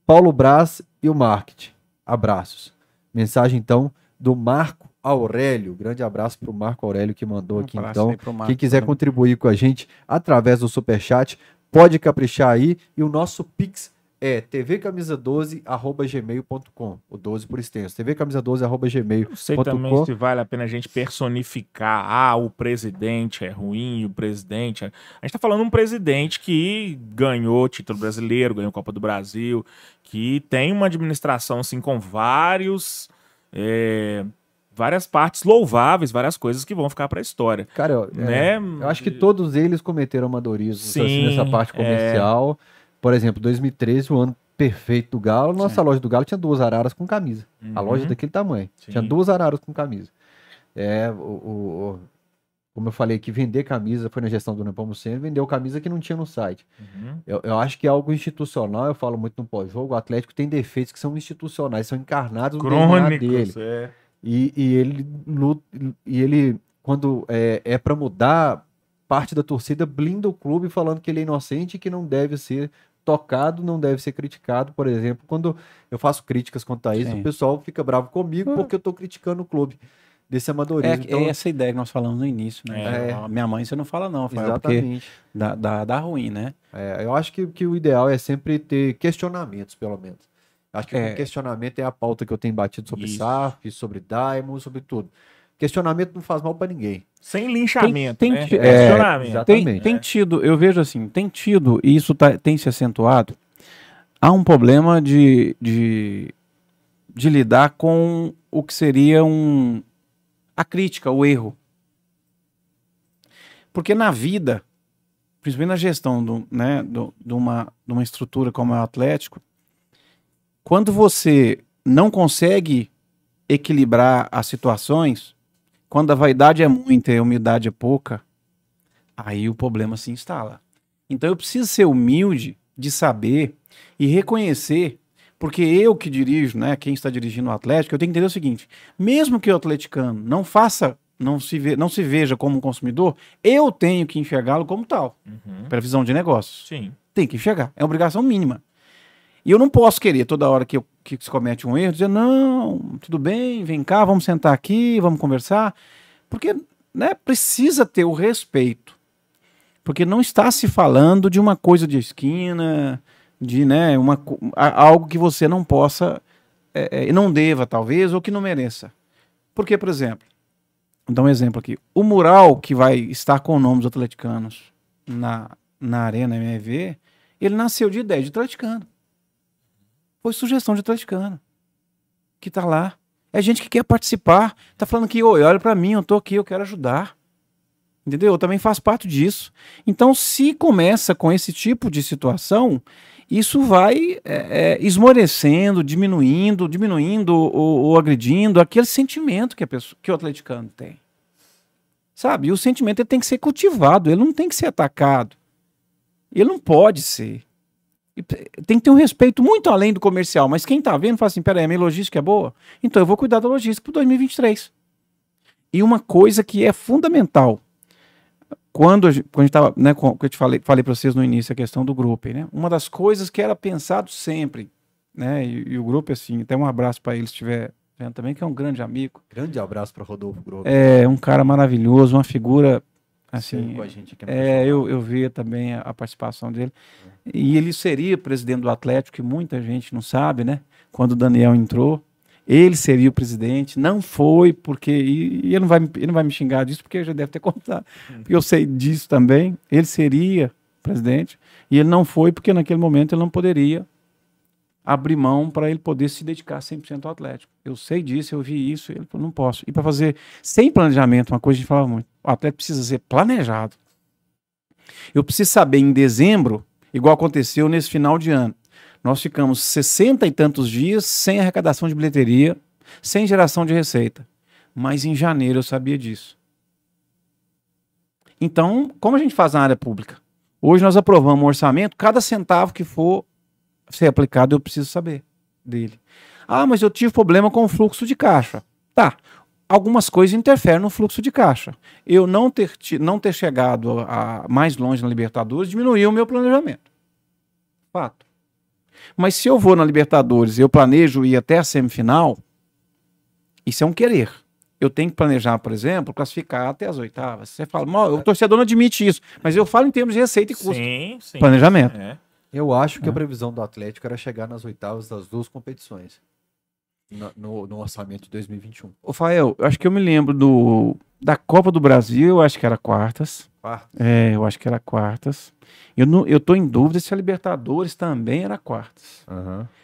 Paulo Braz e o marketing. Abraços. Mensagem, então, do Marco Aurélio. Grande abraço para o Marco Aurélio que mandou Um aqui, então. Marcos Quem quiser também. contribuir com a gente através do Superchat, pode caprichar aí. E o nosso Pix é tvcamisa12.gmail.com. O 12 por extenso. tvcamisa12.gmail.com. não sei também se vale a pena a gente personificar. Ah, o presidente é ruim, o presidente. É... A gente tá falando de um presidente que ganhou título brasileiro, ganhou Copa do Brasil, que tem uma administração assim com vários. é, Várias partes louváveis, várias coisas que vão ficar pra história. Cara, eu, né? é, eu acho que todos eles cometeram amadorismo assim, Sim, nessa parte é. Por exemplo, 2013, o ano perfeito do Galo. Nossa Sim. loja do Galo tinha duas araras com camisa. A Uhum. loja daquele tamanho. Sim. Tinha duas araras com camisa. É, o, o- o- como eu falei que vender camisa foi na gestão do Nepomuceno, vendeu camisa que não tinha no site. Uhum. Eu, eu acho que é algo institucional, eu falo muito no pós-jogo, o Atlético tem defeitos que são institucionais, são encarnados no DNA dele. Crônicos, é. E, e ele, lu- e ele, quando é, é para mudar, parte da torcida blinda o clube falando que ele é inocente e que não deve ser tocado, não deve ser criticado. Por exemplo, quando eu faço críticas quanto a isso, Sim. o pessoal fica bravo comigo porque eu tô criticando o clube desse É, amadorismo. é essa ideia que nós falamos no início, né? É. Minha mãe você não fala não, porque exatamente. dá, dá, dá ruim, né? É, eu acho que, que o ideal é sempre ter questionamentos, pelo menos. Acho que É. o questionamento é a pauta que eu tenho batido sobre Isso. SAF, sobre Daimon, sobre tudo. Questionamento não faz mal para ninguém. Sem linchamento, Tem- né? tem- é, Questionamento. exato. Tem, tem tido, eu vejo assim, tem tido, e isso tá- tem se acentuado, há um problema de, de, de lidar com o que seria um, a crítica, o erro. Porque na vida, principalmente na gestão do, né, do, de, uma, de uma estrutura como é o Atlético, quando você não consegue equilibrar as situações, quando a vaidade é muita e a humildade é pouca, aí o problema se instala. Então eu preciso ser humilde de saber e reconhecer, porque eu que dirijo, né, quem está dirigindo o Atlético, eu tenho que entender o seguinte: mesmo que o atleticano não faça, não se, ve, não se veja como um consumidor, eu tenho que enxergá-lo como tal, Uhum. pela visão de negócios. Sim. Tem que enxergar, é obrigação mínima. E eu não posso querer toda hora que, eu, que se comete um erro dizer, não, tudo bem, vem cá, vamos sentar aqui, vamos conversar. Porque né, precisa ter o respeito. Porque não está se falando de uma coisa de esquina, de né, uma, algo que você não possa, é, é, não deva talvez, ou que não mereça. Porque, por exemplo, vou dar um exemplo aqui. O mural que vai estar com o nome dos atleticanos na, na Arena MRV, ele nasceu de ideia de atleticano. Foi sugestão de atleticano. Que tá lá. É gente que quer participar. Tá falando que, oi, olha pra mim, eu tô aqui, eu quero ajudar. Entendeu? Eu também faço parte disso. Então, se começa com esse tipo de situação, isso vai é, é, esmorecendo, diminuindo, diminuindo ou, ou agredindo aquele sentimento que, a pessoa, que o atleticano tem. Sabe? E o sentimento ele tem que ser cultivado, ele não tem que ser atacado. Ele não pode ser. Tem que ter um respeito muito além do comercial, mas quem tá vendo fala assim: peraí, a minha logística é boa? Então eu vou cuidar da logística para 2023. E uma coisa que é fundamental, quando a gente, quando a gente tava, né, que eu te falei, falei para vocês no início a questão do grupo, né? Uma das coisas que era pensado sempre, né? E, e o grupo assim, até um abraço para ele se estiver vendo também, que é um grande amigo. Grande abraço para Rodolfo Grobo. É um cara maravilhoso, uma figura Assim, com a gente aqui É, eu, eu via também a, a participação dele. E ele seria presidente do Atlético, que muita gente não sabe, né? Quando o Daniel entrou, ele seria o presidente. Não foi, porque. E, e ele, não vai, me- ele não vai me xingar disso, porque já deve ter contado. Porque eu sei disso também. Ele seria presidente. E ele não foi, porque naquele momento ele não poderia abrir mão para ele poder se dedicar 100% ao Atlético. Eu sei disso, eu vi isso, ele falou, não posso. E para fazer sem planejamento, uma coisa a gente falava muito, o Atlético precisa ser planejado. Eu preciso saber em dezembro, igual aconteceu nesse final de ano, nós ficamos 60 e tantos dias sem arrecadação de bilheteria, sem geração de receita. Mas em janeiro eu sabia disso. Então, como a gente faz na área pública? Hoje nós aprovamos um orçamento, cada centavo que for ser aplicado eu preciso saber dele. Ah, mas eu tive problema com o fluxo de caixa. Tá. Algumas coisas interferem no fluxo de caixa. Eu não ter, não ter chegado a, a mais longe na Libertadores diminuiu o meu planejamento. Fato. Mas se eu vou na Libertadores e eu planejo ir até a semifinal, isso é um querer. Eu tenho que planejar, por exemplo, classificar até as oitavas. Você fala, "Mal, o torcedor não admite isso, mas eu falo em termos de receita e custo. Sim, sim. Planejamento. É. Eu acho que É. a previsão do Atlético era chegar nas oitavas das duas competições. No, no- no orçamento de 2021. Ô, Fael, eu acho que eu me lembro do, da Copa do Brasil, eu acho que era quartas. Quarto. É, eu acho que era quartas. Eu, não, eu tô em dúvida se a Libertadores também era quartas.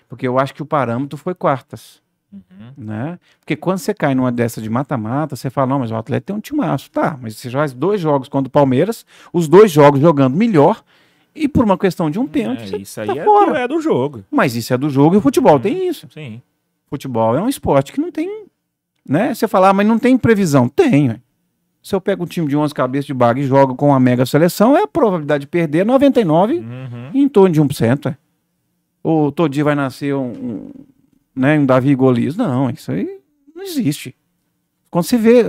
Porque eu acho que o parâmetro foi quartas. Uhum. Né? Porque quando você cai numa dessa de mata-mata, você fala, não, mas o Atlético tem um timaço. Tá, mas você faz dois jogos contra o Palmeiras, os dois jogos jogando melhor, e por uma questão de um pênalti, É, isso aí tá é, fora. do, é do jogo. Mas isso é do jogo e o futebol tem isso. Sim. Futebol é um esporte que não tem, né? Você fala, ah, mas não tem previsão. Tem, ué. Se eu pego um time de 11 cabeças de baga e jogo com uma mega seleção, é a probabilidade de perder 99 Uhum. em torno de 1%. É. Ou todo dia vai nascer um, um, né, um Davi Golias. Não, isso aí não existe. Quando você vê,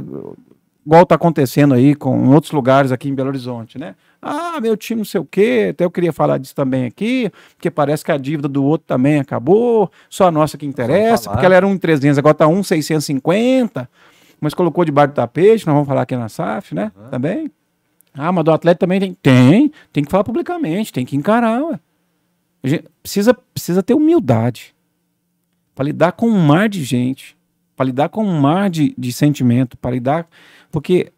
igual tá acontecendo aí com outros lugares aqui em Belo Horizonte, né? Ah, meu time não sei o quê, até eu queria falar disso também aqui, porque parece que a dívida do outro também acabou, só a nossa que interessa, porque ela era 1,300, agora tá 1,650, mas colocou debaixo do tapete, nós vamos falar aqui na SAF, né? Também. Ah, mas do atleta também tem. Tem, tem que falar publicamente, tem que encarar, ué. Precisa, precisa ter humildade para lidar com um mar de gente, para lidar com um mar de, de sentimento, para lidar. Porque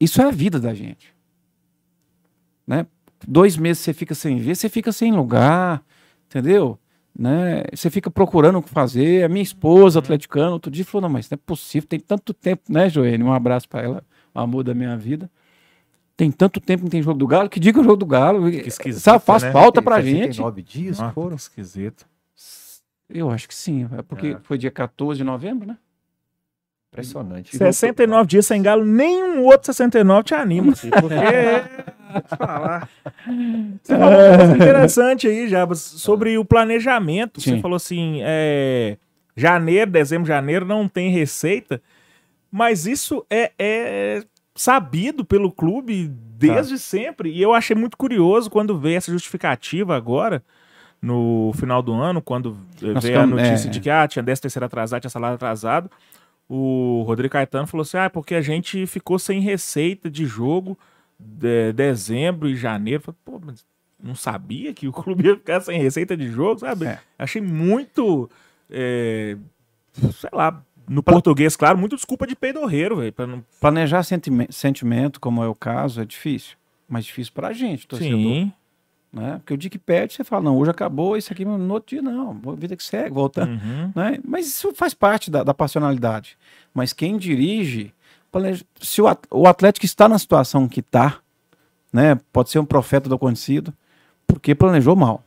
isso é a vida da gente. Né? Dois meses você fica sem ver, você fica sem lugar, entendeu? Né? Você fica procurando o que fazer. A minha esposa, atleticana, outro dia falou: Não, mas não é possível, tem tanto tempo, né, Joênia? Um abraço para ela, o amor da minha vida. Tem tanto tempo que não tem jogo do Galo, que diga o jogo do Galo. esquisito, Sabe, faz né? falta pra gente. 69 dias Ah, foram. que esquisito. Eu acho que sim, é porque É. foi dia 14 de novembro, né? Impressionante. 69 dias sem galo, nenhum outro 69 te anima, porque... Falar. Você falou uma coisa interessante aí, Jabas, sobre o planejamento. Você Sim. falou assim, é, janeiro, dezembro, janeiro não tem receita, mas isso é, é sabido pelo clube desde sempre. E eu achei muito curioso quando veio essa justificativa agora, no final do ano, quando Nós veio a notícia é. de que ah, tinha 10 terceiro atrasado, tinha salário atrasado. O Rodrigo Caetano falou assim: ah, é porque a gente ficou sem receita de jogo de dezembro e janeiro. Falei, Pô, mas não sabia que o clube ia ficar sem receita de jogo, sabe? É. Achei muito. é, sei lá, no português, claro, muito desculpa de peidorreiro, velho. não- Planejar sentime- sentimento, como é o caso, é difícil. Mas difícil pra gente, torcedor. Sim. Né? Porque o dia que perde, você fala, não, hoje acabou, isso aqui no outro dia não. Vida que segue, voltando. Uhum. né? Mas isso faz parte da, da passionalidade. Mas quem dirige, se o at- o Atlético está na situação que está, né? Pode ser um profeta do acontecido, porque planejou mal.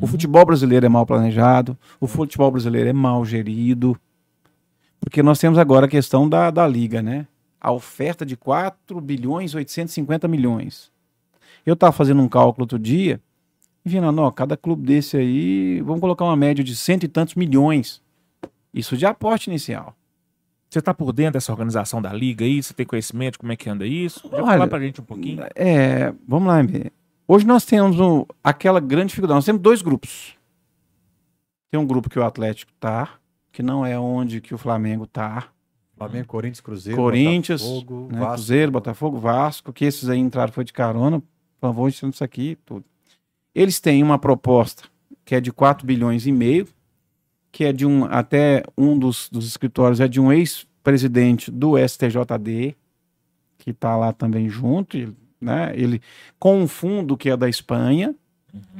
O futebol brasileiro é mal planejado, o futebol brasileiro é mal gerido, porque nós temos agora a questão da, da liga, né? A oferta de 4 bilhões e 850 milhões. Eu estava fazendo um cálculo outro dia, e vendo, cada clube desse aí, vamos colocar uma média de cento e tantos milhões. Isso de aporte inicial. Você tá por dentro dessa organização da liga aí? Você tem conhecimento de como é que anda isso? Já Olha, falar pra gente um pouquinho. É, vamos lá, MB. Hoje nós temos um- aquela grande dificuldade. Nós temos dois grupos. Tem um grupo que o Atlético tá, que não é onde que o Flamengo tá. Flamengo, Corinthians, Cruzeiro, Corinthians, Botafogo, né, Vasco. Cruzeiro, Botafogo, Vasco, que esses aí entraram foi de carona, por favor, isso aqui, tudo. Eles têm uma proposta que é de 4 bilhões e meio, que é de um, até um dos, dos escritórios é de um ex-presidente do STJD, que está lá também junto, né, ele, com um fundo que é da Espanha,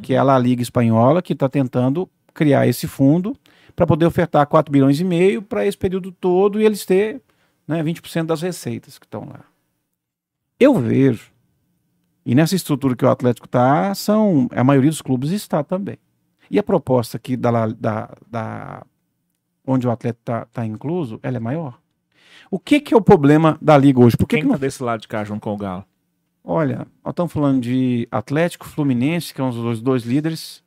que é a La Liga Espanhola, que está tentando criar esse fundo para poder ofertar 4 bilhões e meio para esse período todo e eles ter né, 20% das receitas que estão lá. Eu vejo, e nessa estrutura que o Atlético está, são a maioria dos clubes está também. E a proposta aqui da, da, da onde o Atlético está tá incluso, ela é maior. O que, que é o problema da liga hoje? Por que, Quem que tá não desse lado de cá junto com o Galo? Olha, nós estamos falando de Atlético, Fluminense, que são os dois, dois líderes.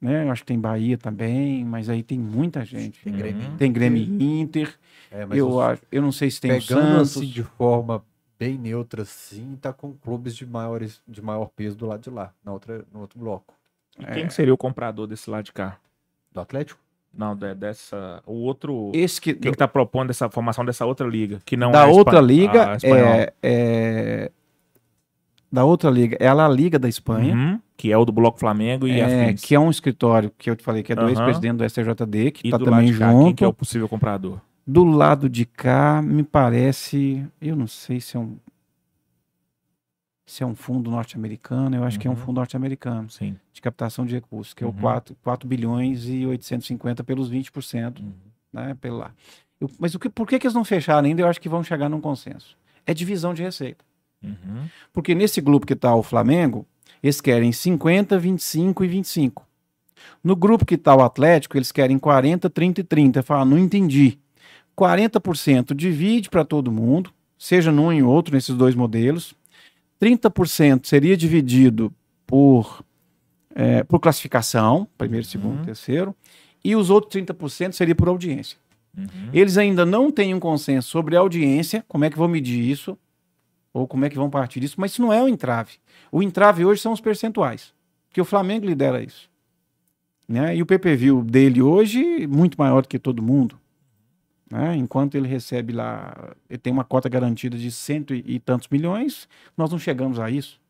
Né? Eu acho que tem Bahia também, mas aí tem muita gente. Tem Grêmio. Uhum. Tem Grêmio e Inter. É, mas Eu, acho, eu não sei se tem o pegando Santos. assim de forma bem neutra, assim, tá com clubes de, maiores, de maior peso do lado de lá, na outra, no outro bloco. E É. quem que seria o comprador desse lado de cá? Do Atlético? Não, de- dessa. O outro. Esse que, Quem que tá propondo essa formação dessa outra liga? Que não da é outra liga é, é- da outra liga é a La Liga da Espanha, Uhum, que é o do Bloco Flamengo e é, afins. que é um escritório que eu te falei que é do Aham. ex-presidente do STJD, que E está do também lado de cá, junto. quem que é o possível comprador? Do lado de cá, me parece, eu não sei se é um se é um fundo norte-americano, eu acho que é um Uhum. fundo norte-americano de captação de recursos, que é Uhum. o 4, 4 bilhões e 850 pelos 20%, Uhum. né, pelo lá. Eu- mas o que, por que, que eles não fecharam ainda? Eu acho que vão chegar num consenso. É divisão de receita. Uhum. Porque nesse grupo que está o Flamengo, eles querem 50, 25 e 25. No grupo que está o Atlético, eles querem 40, 30 e 30. Fala, não entendi. 40% divide para todo mundo, seja num e outro nesses dois modelos. 30% seria dividido por, eh, por classificação, primeiro, segundo, Uhum. terceiro. E os outros 30% seria por audiência. Uhum. Eles ainda não têm um consenso sobre a audiência, como é que vão medir isso, ou como é que vão partir disso, mas isso não é o entrave. O entrave hoje são os percentuais, porque o Flamengo lidera isso. Né? E o PPV dele hoje, muito maior do que todo mundo. Né? Enquanto ele recebe lá, ele tem uma cota garantida de cento e, tantos milhões, nós não chegamos a isso.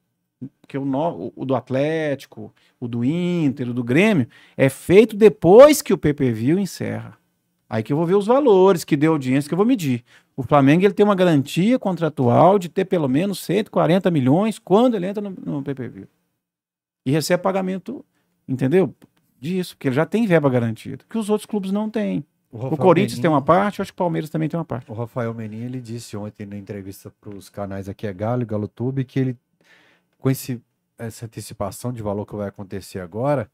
Porque o, no- o do Atlético, o do Inter, o do Grêmio, é feito depois que o PPV encerra. Aí que eu vou ver os valores, que deu audiência, que eu vou medir. O Flamengo ele tem uma garantia contratual de ter pelo menos 140 milhões quando ele entra no, no PPV. E recebe pagamento, entendeu? Disso, porque ele já tem verba garantida, que os outros clubes não têm. O Rafael Corinthians Menin- tem uma parte, eu acho que o Palmeiras também tem uma parte. O Rafael Menin, ele disse ontem na entrevista para os canais aqui é Galo e Galo Tube que ele, com esse, essa antecipação de valor que vai acontecer agora,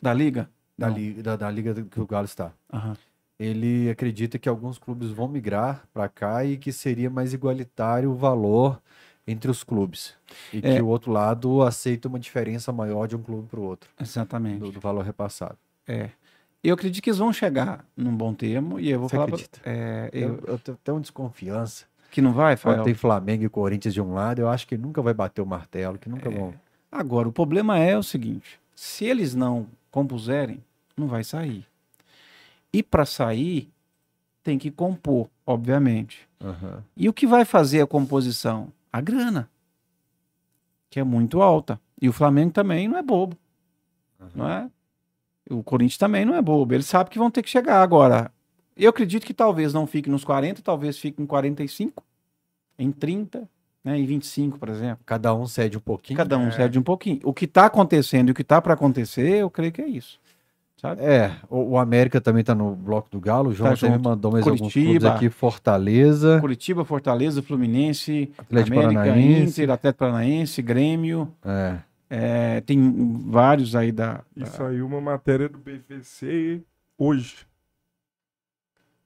Da Liga? da, li- da, da liga que o Galo está, Aham. ele acredita que alguns clubes vão migrar para cá e que seria mais igualitário o valor entre os clubes. E É. que o outro lado aceita uma diferença maior de um clube para o outro, Exatamente. do, do valor repassado. É. Eu acredito que eles vão chegar num bom termo e eu vou Você falar. pra- acredita? É, eu- Eu, eu tenho desconfiança. que não vai, Quando Fael? tem Flamengo e Corinthians de um lado, eu acho que nunca vai bater o martelo, que nunca vão. Agora, o problema é o seguinte: se eles não compuserem, não vai sair. E para sair, tem que compor, obviamente. Aham. E o que vai fazer a composição? A grana, que é muito alta. E o Flamengo também não é bobo, não é? O Corinthians também não é bobo. Eles sabem que vão ter que chegar agora. Eu acredito que talvez não fique nos 40, talvez fique em 45, em 30, né, em 25, por exemplo. Cada um cede um pouquinho. Cada um cede um pouquinho. O que está acontecendo e o que está para acontecer, eu creio que é isso. Sabe? É, o, o América também tá no bloco do Galo. O João Tá me mandou mais alguns clubes Curitiba. aqui. Fortaleza, Curitiba, Fortaleza, Fluminense, Atlético América, Paranaense. Inter, Atlético Paranaense, Grêmio. É, é, tem vários aí da. E da- saiu uma matéria do BVC hoje.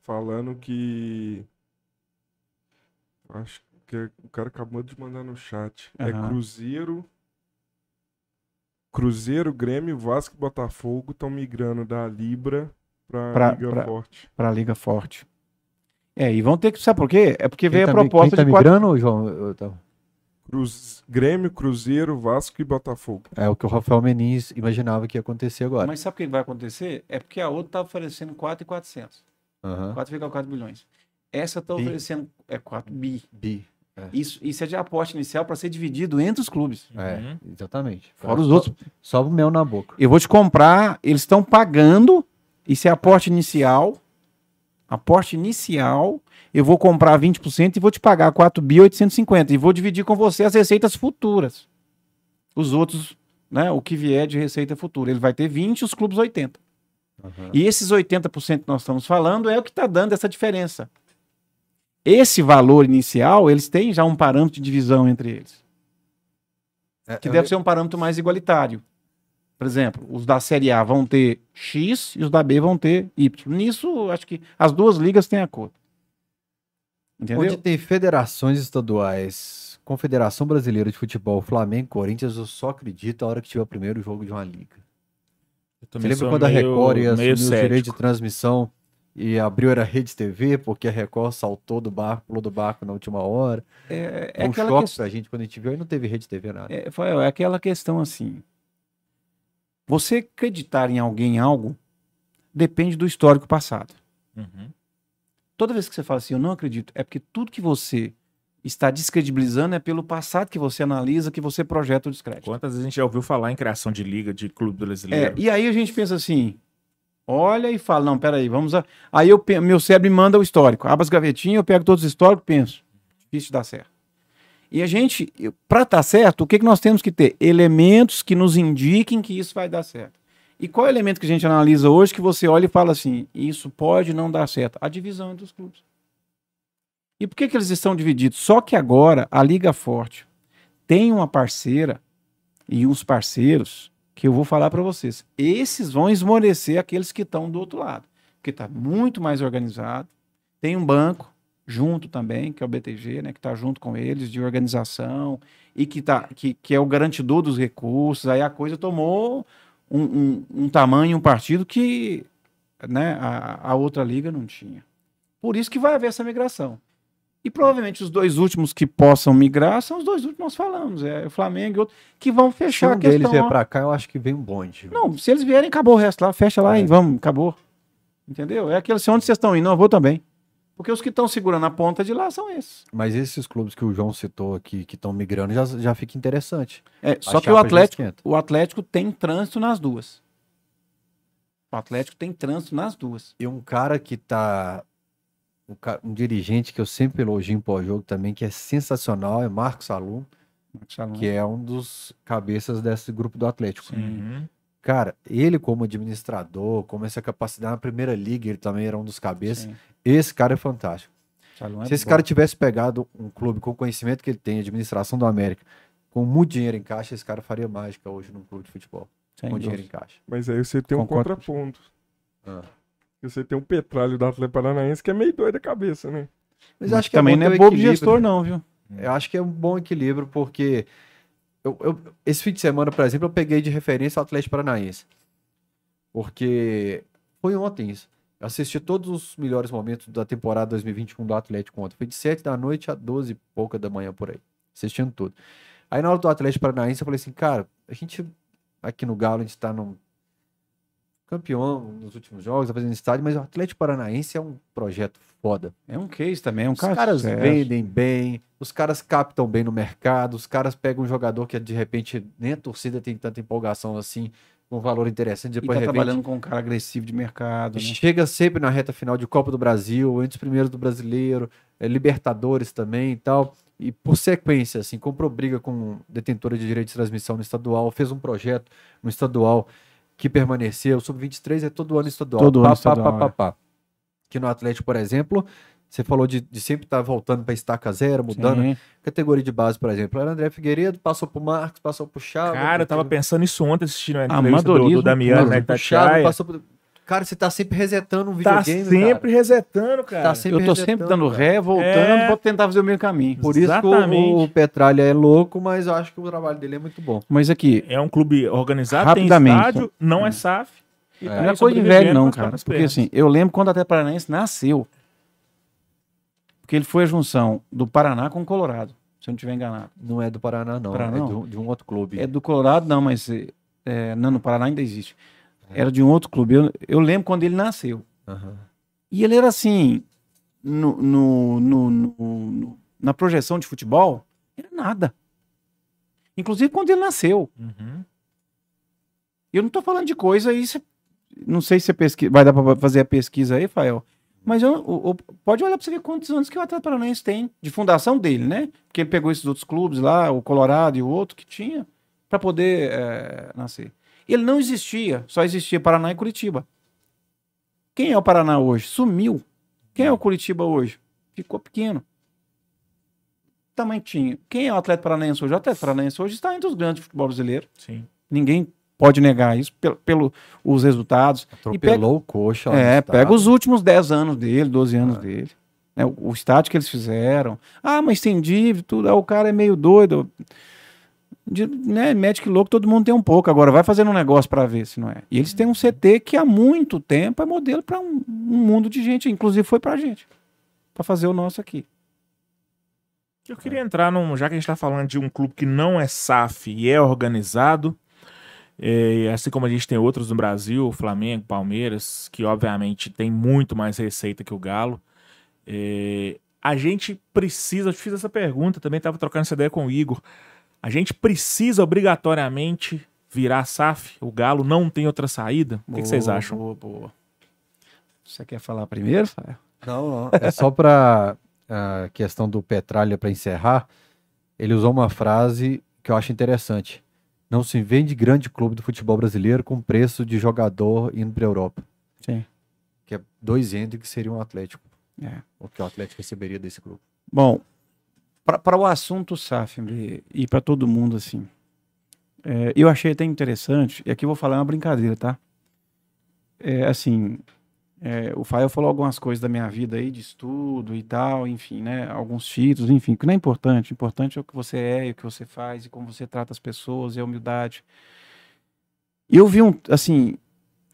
Falando que. Acho que o cara acabou de mandar no chat. É Aham. Cruzeiro. Cruzeiro, Grêmio, Vasco e Botafogo estão migrando da Libra pra, Pra- Liga pra- Forte. para a Liga Forte. É, e vão ter que. Sabe por quê? É porque quem veio tá, a proposta quem tá de quatro. migrando, João? Eu tava- Cruz... Grêmio, Cruzeiro, Vasco e Botafogo. É o que o Rafael Menins imaginava que ia acontecer agora. Mas sabe o que vai acontecer? É porque a outra está oferecendo 4,400. Aham. 4,4 bilhões. Essa está oferecendo é 4 bi. Bi. Isso, isso é de aporte inicial para ser dividido entre os clubes. É, Uhum. exatamente. Fora os Só- outros. Só o mel na boca. Eu vou te comprar, eles estão pagando, isso é aporte inicial. Aporte inicial, eu vou comprar 20% e vou te pagar 4 bi 850 e vou dividir com você as receitas futuras. Os outros, né, o que vier de receita futura, ele vai ter 20 e os clubes 80. Aham. E esses 80% que nós estamos falando é o que está dando essa diferença. Esse valor inicial, eles têm já um parâmetro de divisão entre eles, É, que eu- deve ser um parâmetro mais igualitário. Por exemplo, os da Série A vão ter X e os da B vão ter Y. Nisso, acho que as duas ligas têm acordo. Entendeu? Onde tem federações estaduais, Confederação Brasileira de Futebol, Flamengo, Corinthians, eu só acredito a hora que tiver o primeiro jogo de uma liga. Eu Você lembra quando a meio- Record ia assumir meio os direitos de transmissão e abriu era Rede TV, porque a Record saltou do barco, pulou do barco na última hora. é, é Foi um choque questão- pra gente quando a gente viu e não teve Rede TV nada. É, Fael, é aquela questão assim. Você acreditar em alguém em algo depende do histórico passado. Uhum. Toda vez que você fala assim, eu não acredito, é porque tudo que você está descredibilizando é pelo passado que você analisa, que você projeta o descrédito. Quantas vezes a gente já ouviu falar em criação de liga de clube É, brasileiro? e aí a gente pensa assim, olha e fala, não, peraí, vamos a... Aí eu, meu cérebro me manda o histórico. Abro as gavetinhas, eu pego todos os históricos penso, difícil dar certo. E a gente, para estar certo, o que, que nós temos que ter? Elementos que nos indiquem que isso vai dar certo. E qual é o elemento que a gente analisa hoje que você olha e fala assim, isso pode não dar certo? A divisão entre os clubes. E por que, que eles estão divididos? Só que agora a Liga Forte tem uma parceira e uns parceiros que eu vou falar para vocês. Esses vão esmorecer aqueles que estão do outro lado, porque está muito mais organizado. Tem um banco junto também, que é o BTG, né, que está junto com eles de organização e que, tá, que, que é o garantidor dos recursos. Aí a coisa tomou um, um, um tamanho, um partido que né, a, a outra liga não tinha. Por isso que vai haver essa migração. E provavelmente os dois últimos que possam migrar são os dois últimos que nós falamos, é o Flamengo e outro, que vão Se fechar um a questão. vier ó. pra cá, eu acho que vem um bonde. Não, se eles vierem, acabou o resto lá, fecha lá É. e vamos, acabou. Entendeu? É aquele assim, onde vocês estão indo, eu vou também. Porque os que estão segurando a ponta de lá são esses. Mas esses clubes que o João citou aqui, que estão migrando, já, já fica interessante. É, só que o Atlético, o Atlético tem trânsito nas duas. O Atlético tem trânsito nas duas. E um cara que tá. Um, ca- um dirigente que eu sempre elogio em pós-jogo também, que é sensacional, é Marcos Salum, que é um dos cabeças desse grupo do Atlético. Uhum. Cara, ele como administrador, como essa capacidade na primeira liga, ele também era um dos cabeças. Sim. Esse cara é fantástico. Salum é Se esse bom. cara tivesse pegado um clube com o conhecimento que ele tem, administração do América, com muito dinheiro em caixa, esse cara faria mágica hoje num clube de futebol. Sem com dinheiro em caixa. Mas aí você tem um Concordo. contraponto. Ah. Você tem um petróleo do Atlético Paranaense que é meio doido da cabeça, né? Mas Mas eu acho que é também bom não é bobo gestor, não, viu? Eu acho que é um bom equilíbrio, porque eu, eu- esse fim de semana, por exemplo, eu peguei de referência o Atlético Paranaense. Porque foi ontem isso. Eu assisti todos os melhores momentos da temporada 2021 do Atlético ontem. Foi de 7 da noite a 12 e pouca da manhã por aí. Assistindo tudo. Aí na hora do Atlético Paranaense eu falei assim, cara, a gente aqui no Galo, a gente tá num campeão nos últimos jogos, tá fazendo estádio, mas o Atlético Paranaense é um projeto foda. É um case também, é um Os caras sucesso. vendem bem, os caras captam bem no mercado, os caras pegam um jogador que de repente nem a torcida tem tanta empolgação assim, um valor interessante, E depois tá revende. trabalhando com um cara agressivo de mercado, né? Chega sempre na reta final de Copa do Brasil, entre os primeiros do brasileiro, é, Libertadores também e tal. E por sequência, assim, comprou briga com detentora de direito de transmissão no estadual, fez um projeto no estadual que permaneceu. O Sub-23 é todo ano estadual. Todo pá, ano pá, estadual, pá, é. pá, pá. Que no Atlético, por exemplo, você falou de, de sempre estar voltando para estaca zero, mudando. Sim. Categoria de base, por exemplo, era André Figueiredo, passou pro Marcos, passou pro Chavo. Cara, eu tava pensando isso ontem, assistindo a entrevista do, do Damiano, né, pro Chavo, passou pro... Cara, você tá sempre resetando um Tá videogame, sempre cara. resetando, cara. Tá sempre Eu tô sempre dando cara. ré, voltando, É. pra tentar fazer o meio caminho. Por isso que o, Exatamente. o Petralha é louco, mas eu acho que o trabalho dele é muito bom. Mas aqui, É um clube organizado, Rapidamente, tem estádio, não é SAF. e É. tá não é coisa de velho, não, com as cara. Porque pernas. assim, eu lembro quando até Paranaense nasceu. Porque ele foi a junção do Paraná com o Colorado, se eu não estiver enganado. Não é do Paraná, não. Paraná, é não? de um, de um outro clube. É do Colorado, não, mas. é, não, no Paraná ainda existe. Era de um outro clube. Eu, eu lembro quando ele nasceu. Aham. E ele era assim. no, no, no- no- na projeção de futebol, era nada. Inclusive quando ele nasceu. Uhum. Eu não tô falando de coisa aí, cê- não sei se pesquisa, vai dar pra fazer a pesquisa aí, Fael. Mas eu- o- pode olhar pra você ver quantos anos que o Atlético Paranaense tem de fundação dele, né? Porque ele pegou esses outros clubes lá, o Colorado e o outro que tinha, pra poder é, nascer. Ele não existia, só existia Paraná e Curitiba. Quem é o Paraná hoje? Sumiu. Quem é o Curitiba hoje? Ficou pequeno. Também tinha. Quem é o Atlético Paranaense hoje? O Atlético Paranaense hoje está entre os grandes do futebol brasileiro. Sim. Ninguém pode negar isso pelo, pelo os resultados. Atropelou o coxa. É, estado. pega os últimos 10 anos dele, 12 Ah. anos dele. né, o, o estádio que eles fizeram. Ah, mas tem dívida, tudo. Ah, o cara é meio doido. De, né, médico louco, todo mundo tem um pouco. Agora vai fazendo um negócio para ver se não é. E eles têm um CT que há muito tempo é modelo para um, um mundo de gente. Inclusive foi pra gente. Para fazer o nosso aqui. Eu queria entrar num. Já que a gente tá falando de um clube que não é SAF e é organizado, é, assim como a gente tem outros no Brasil, Flamengo, Palmeiras, que obviamente tem muito mais receita que o Galo. é, a gente precisa. Eu te fiz essa pergunta, também estava trocando essa ideia com o Igor. A gente precisa obrigatoriamente virar SAF? O Galo não tem outra saída? O que, vocês Boa, acham? Boa, boa. Você quer falar primeiro, Fael? Não, não. É só para a questão do Petralha para encerrar. Ele usou uma frase que eu acho interessante. Não se vende grande clube do futebol brasileiro com preço de jogador indo para Europa. Sim. Que é dois ende que seria um Atlético. É. O que o Atlético receberia desse clube. Bom, para o assunto SAF e para todo mundo, assim, é, eu achei até interessante, e aqui eu vou falar uma brincadeira, tá? É, assim, é, o Fael falou algumas coisas da minha vida aí, de estudo e tal, enfim, né? Alguns títulos, enfim, que não é importante. O importante é o que você é, o que você faz, e como você trata as pessoas, e a humildade. E eu vi um, assim,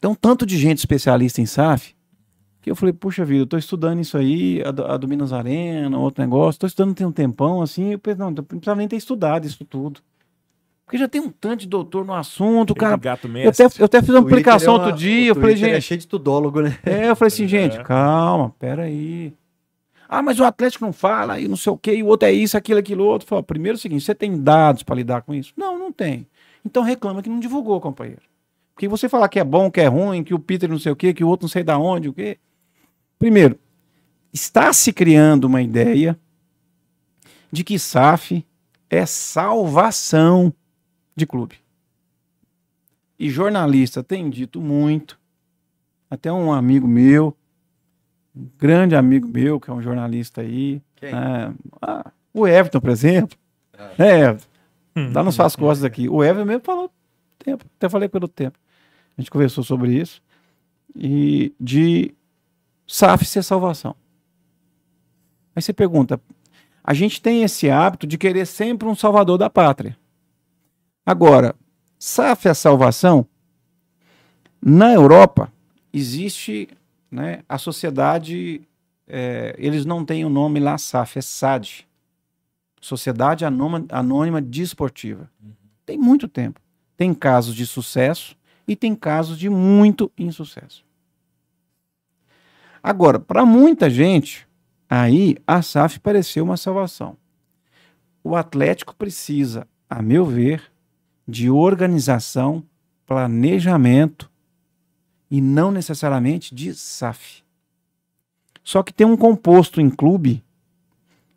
tem um tanto de gente especialista em SAF, que eu falei, puxa vida, eu tô estudando isso aí, a do, a do Minas Arena, outro negócio, tô estudando tem um tempão, assim, eu pensei, não, não precisava nem ter estudado isso tudo. Porque já tem um tanto de doutor no assunto, cara. gato Eu até, eu até fiz uma O Twitter aplicação é uma- outro dia, eu falei, É gente. cheio de tudólogo, né? É, eu falei assim, gente, É. calma, peraí. Ah, mas o Atlético não fala, e não sei o quê, e o outro é isso, aquilo, aquilo outro. Fala, primeiro é o seguinte, você tem dados para lidar com isso? Não, não tem. Então reclama que não divulgou, companheiro. Porque você falar que é bom, que é ruim, que o Peter não sei o quê, que o outro não sei da onde, o quê. Primeiro, está se criando uma ideia de que SAF é salvação de clube. E jornalista tem dito muito, até um amigo meu, um grande amigo meu, que é um jornalista aí, Quem? né, ah, o Everton, por exemplo. É, Everton, dá nas suas costas aqui. O Everton mesmo falou tempo, até falei pelo tempo. A gente conversou sobre isso. E de SAF ser salvação. Aí você pergunta, a gente tem esse hábito de querer sempre um salvador da pátria. Agora, SAF é salvação? Na Europa, existe né, a sociedade, é, eles não têm o nome lá SAF, é SAD. Sociedade Anônima, Anônima Desportiva. Tem muito tempo. Tem casos de sucesso e tem casos de muito insucesso. Agora, para muita gente, aí a SAF pareceu uma salvação. O Atlético precisa, a meu ver, de organização, planejamento e não necessariamente de SAF. Só que tem um composto em clube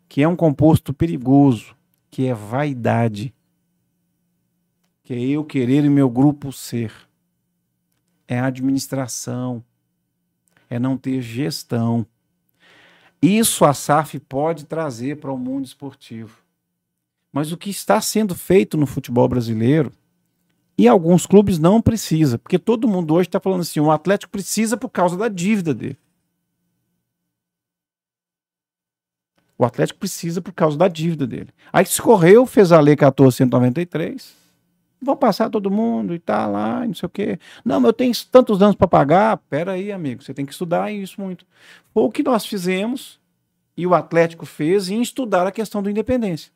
que é um composto perigoso, que é vaidade. Que é eu querer e meu grupo ser. É administração. É não ter gestão. Isso a SAF pode trazer para o mundo esportivo. Mas o que está sendo feito no futebol brasileiro, e alguns clubes não precisa, porque todo mundo hoje está falando assim, o Atlético precisa por causa da dívida dele. O Atlético precisa por causa da dívida dele. Aí escorreu, fez a lei 1493. Vou passar todo mundo e tá lá, e não sei o quê. Não, mas eu tenho tantos anos para pagar. Pera aí, amigo, você tem que estudar isso muito. Foi o que nós fizemos e o Atlético fez em estudar a questão da independência.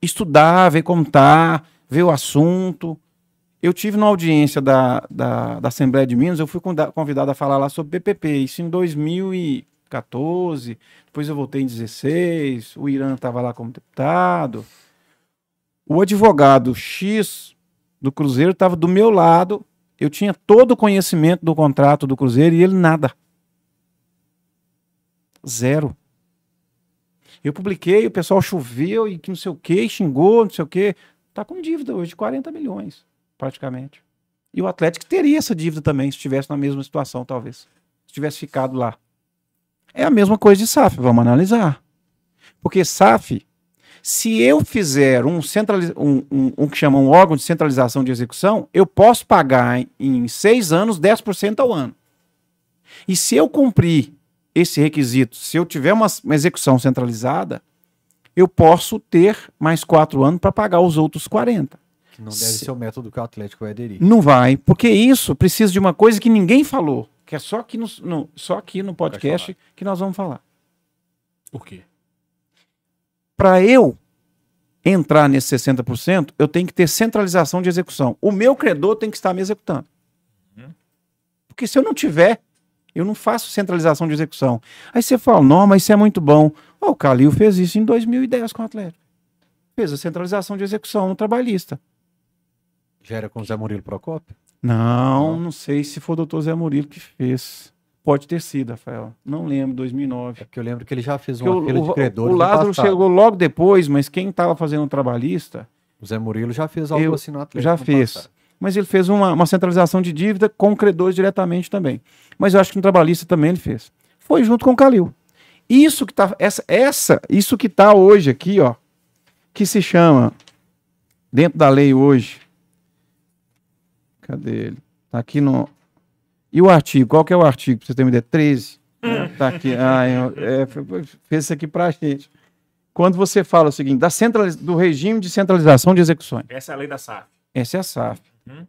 Estudar, ver como tá, ver o assunto. Eu tive numa audiência da, da, da Assembleia de Minas, eu fui convidado a falar lá sobre PPP, isso em 2014, depois eu voltei em 16, o Irã estava lá como deputado. O advogado X do Cruzeiro estava do meu lado, eu tinha todo o conhecimento do contrato do Cruzeiro e ele nada. Zero. Eu publiquei, o pessoal choveu e que não sei o que, xingou, não sei o que. Tá com dívida hoje de 40 milhões, praticamente. E o Atlético teria essa dívida também, se estivesse na mesma situação, talvez. Se tivesse ficado lá. É a mesma coisa de SAF, vamos analisar. Porque SAF, se eu fizer um, centraliza um, um, um que chama um órgão de centralização de execução, eu posso pagar em, em seis anos 10% ao ano. E se eu cumprir esse requisito, se eu tiver uma, uma execução centralizada, eu posso ter mais quatro anos para pagar os outros 40. Que não deve Se- ser o método que o Atlético vai aderir. Não vai, porque isso precisa de uma coisa que ninguém falou, que é só aqui no, no- só aqui no podcast que nós vamos falar. Por quê? Para eu entrar nesse 60%, eu tenho que ter centralização de execução. O meu credor tem que estar me executando. Porque se eu não tiver, eu não faço centralização de execução. Aí você fala, não, mas isso é muito bom. Ó, o Calil fez isso em 2010 com o Atlético. Fez a centralização de execução no trabalhista. Já era com o Zé Murilo Procópio? Não, Não. não sei se foi o doutor Zé Murilo que fez. Pode ter sido, Rafael. Não lembro, 2009. É porque eu lembro que ele já fez Porque uma o, fila de credores o Lázaro chegou logo depois, mas quem estava fazendo o trabalhista O Zé Murilo já fez algo Eu assim no Atlético. já fez. passado. Mas ele fez uma, uma centralização de dívida com credores diretamente também. Mas eu acho que no trabalhista também ele fez. Foi junto com o Calil. Isso que tá essa, essa isso que tá hoje aqui, ó, que se chama dentro da lei hoje. Cadê ele? Tá aqui no E o artigo, qual que é o artigo? Pra você ter uma ideia, 13. né? Tá aqui. Ah, é, fez isso aqui pra gente. Quando você fala o seguinte, da centraliz... do regime de centralização de execuções. Essa é a lei da SAF. Essa é a SAF. Uhum.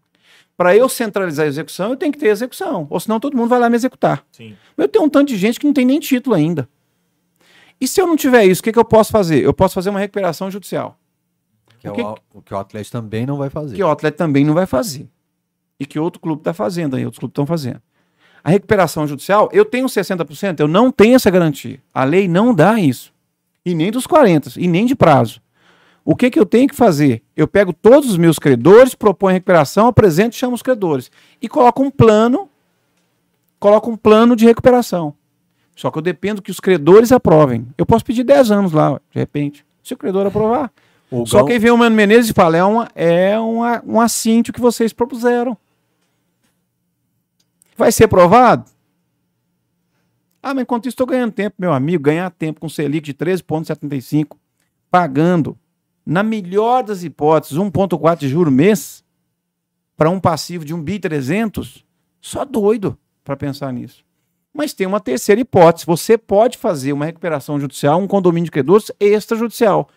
Para eu centralizar a execução, eu tenho que ter execução. Ou senão todo mundo vai lá me executar. Sim. Eu tenho um tanto de gente que não tem nem título ainda. E se eu não tiver isso, o que, que eu posso fazer? Eu posso fazer uma recuperação judicial. Que é O que- o, o que o Atlético também não vai fazer. Que o atleta também não vai fazer. E que outro clube está fazendo aí, outros clubes estão fazendo. A recuperação judicial, eu tenho 60%, eu não tenho essa garantia. A lei não dá isso. E nem dos 40, e nem de prazo. O que, que eu tenho que fazer? Eu pego todos os meus credores, proponho recuperação, apresento e chamo os credores. E coloco um plano, coloco um plano de recuperação. Só que eu dependo que os credores aprovem. Eu posso pedir 10 anos lá, de repente. Se o credor aprovar. O Só Gão- que aí vem o Mano Menezes e fala, é, uma, é uma, um assíntio que vocês propuseram. Vai ser aprovado? Ah, mas enquanto isso estou ganhando tempo, meu amigo, ganhar tempo com Selic de 13,75, pagando, na melhor das hipóteses, 1,4 de juro mês, para um passivo de um bi 300, só doido para pensar nisso. Mas tem uma terceira hipótese. Você pode fazer uma recuperação judicial, um condomínio de credores extrajudicial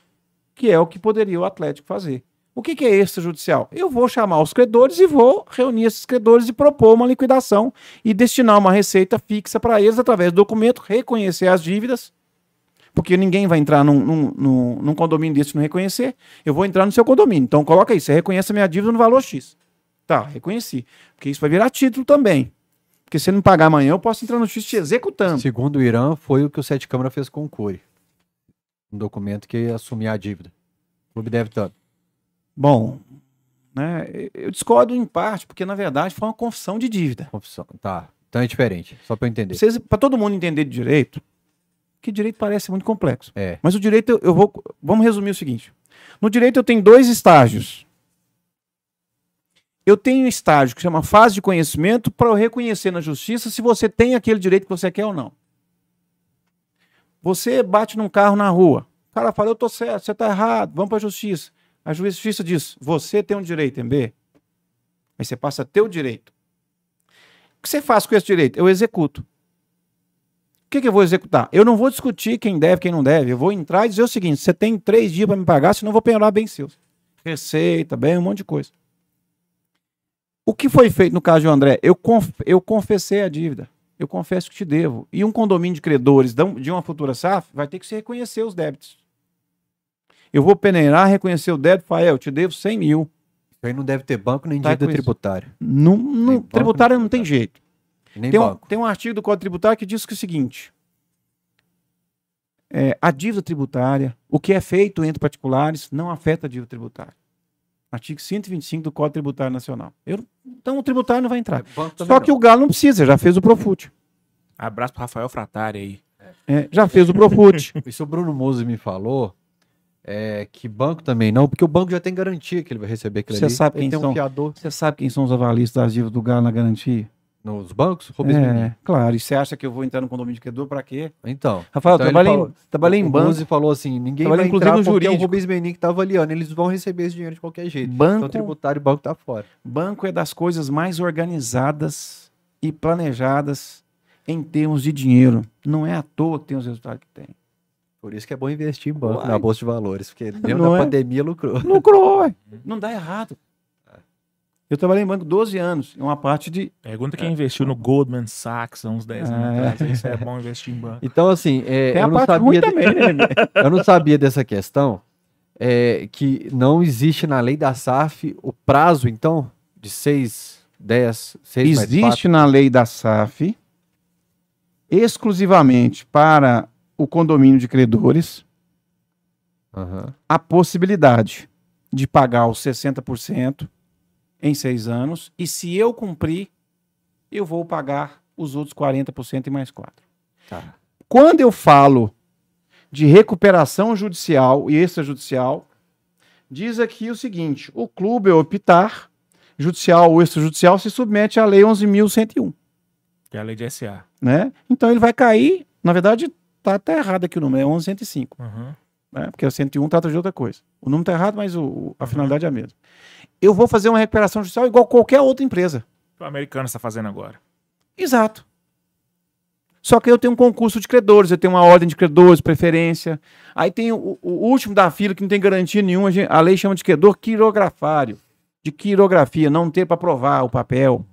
que é o que poderia o Atlético fazer. O que, que é extrajudicial? Eu vou chamar os credores e vou reunir esses credores e propor uma liquidação e destinar uma receita fixa para eles através do documento, reconhecer as dívidas, porque ninguém vai entrar num, num, num, num condomínio desse e não reconhecer. Eu vou entrar no seu condomínio. Então coloca aí, você reconhece a minha dívida no valor X. Tá, reconheci. Porque isso vai virar título também. Porque se não pagar amanhã, eu posso entrar no X te executando. Segundo o Irã, foi o que o Sete Câmara fez com o Cury. Um documento que assumia a dívida. O clube deve tanto. Bom, né, eu discordo em parte, porque na verdade foi uma confissão de dívida. Confissão. Tá. Então é diferente. Só pra eu entender. Para todo mundo entender de direito, que direito parece muito complexo. É. Mas o direito, eu- vou. Vamos resumir o seguinte: no direito eu tenho dois estágios. Eu tenho um estágio que chama fase de conhecimento para eu reconhecer na justiça se você tem aquele direito que você quer ou não. Você bate num carro na rua. O cara fala, eu tô certo, você tá errado, vamos para a justiça. A justiça diz, você tem um direito, MB. Aí você passa a ter o direito. O que você faz com esse direito? Eu executo. O que, que eu vou executar? Eu não vou discutir quem deve, quem não deve. Eu vou entrar e dizer o seguinte: você tem três dias para me pagar, senão eu vou penhorar bem seus. Receita, bem, um monte de coisa. O que foi feito no caso de André? Eu, conf eu confessei a dívida. Eu confesso que te devo. E um condomínio de credores de um- uma futura SAF vai ter que se reconhecer os débitos. Eu vou peneirar, reconhecer o débito, Fael, eu te devo 100 mil. Aí não deve ter banco nem Tá dívida tributária. Não, não- tributário não tem jeito. Nem Tem um, tem um artigo do Código Tributário que diz que é o seguinte: é, a dívida tributária, o que é feito entre particulares, não afeta a dívida tributária. Artigo 125 do Código Tributário Nacional. Eu- então o tributário não vai entrar. Também Só que não. o Galo não precisa, já fez o Profut. Abraço pro Rafael Fratari aí. É, já fez o Profut. Isso o Bruno Musi me falou. É, que banco também não, porque o banco já tem garantia que ele vai receber aquilo Você ali. sabe quem um são? Você sabe quem são os avalistas das dívidas do Galo na garantia? Nos bancos? Rubens Menin. É, claro. E você acha que eu vou entrar no condomínio de credor para quê? Então. Rafael, Então trabalhei, falou- em, trabalhei em o banco. Musi falou assim: ninguém vai inclusive, entrar no porque é o jurídico. Rubens Menin que tá avaliando. Eles vão receber esse dinheiro de qualquer jeito. Banco, Então tributário e banco tá fora. banco é das coisas mais organizadas e planejadas em termos de dinheiro. Não é à toa que tem os resultados que tem. Por isso que é bom investir em banco, Uai. na Bolsa de Valores, porque mesmo Não na é? pandemia lucrou. Lucrou, ué. Não dá errado. Eu trabalhei em banco 12 anos, em uma parte de. Pergunta quem investiu no Goldman Sachs há uns 10 anos É. atrás. Isso é bom investir em banco. Então, assim, é, eu, a não sabia, também, né? eu não sabia dessa questão, é, que não existe na lei da SAF o prazo, então, de 6, 10, 6 mais Existe na lei da SAF, exclusivamente para o condomínio de credores, 4. Aham. a possibilidade de pagar os 60% em seis anos, e se eu cumprir, eu vou pagar os outros 40% e mais 4%. Tá. Quando eu falo de recuperação judicial e extrajudicial, diz aqui o seguinte: o clube ao optar, judicial ou extrajudicial, se submete à lei 11.101. Que é a lei de SA. Né? Então ele vai cair, na verdade, tá até errado aqui o número, é 11.105 Uhum. né? porque o 101 trata de outra coisa. O número está errado, mas o- a finalidade é a mesma. Eu vou fazer uma recuperação judicial igual qualquer outra empresa. O americano está fazendo agora. Exato. Só que eu tenho um concurso de credores, eu tenho uma ordem de credores, preferência. Aí tem o, o último da fila que não tem garantia nenhuma, a lei chama de credor quirografário, de quirografia, não ter para provar o papel.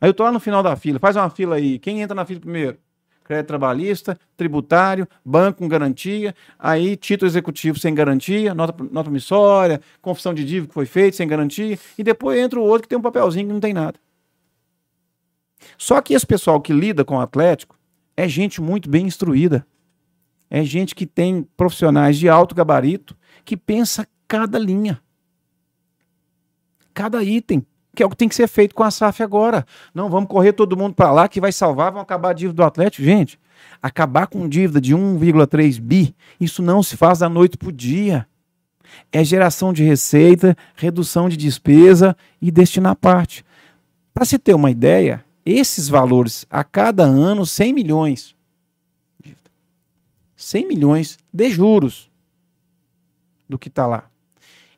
Aí eu tô lá no final da fila, faz uma fila aí. Quem entra na fila primeiro? Crédito trabalhista, tributário, banco com garantia, aí título executivo sem garantia, nota, nota promissória, confissão de dívida que foi feita sem garantia, e depois entra o outro que tem um papelzinho que não tem nada. Só que esse pessoal que lida com o Atlético é gente muito bem instruída. É gente que tem profissionais de alto gabarito que pensa cada linha. Cada item. Que é o que tem que ser feito com a SAF agora. Não, vamos correr todo mundo para lá que vai salvar, vão acabar a dívida do Atlético. Gente, acabar com dívida de 1,3 bi, isso não se faz da noite para o dia. É geração de receita, redução de despesa e destinar parte. Para se ter uma ideia, esses valores a cada ano, 100 milhões. 100 milhões de juros do que está lá.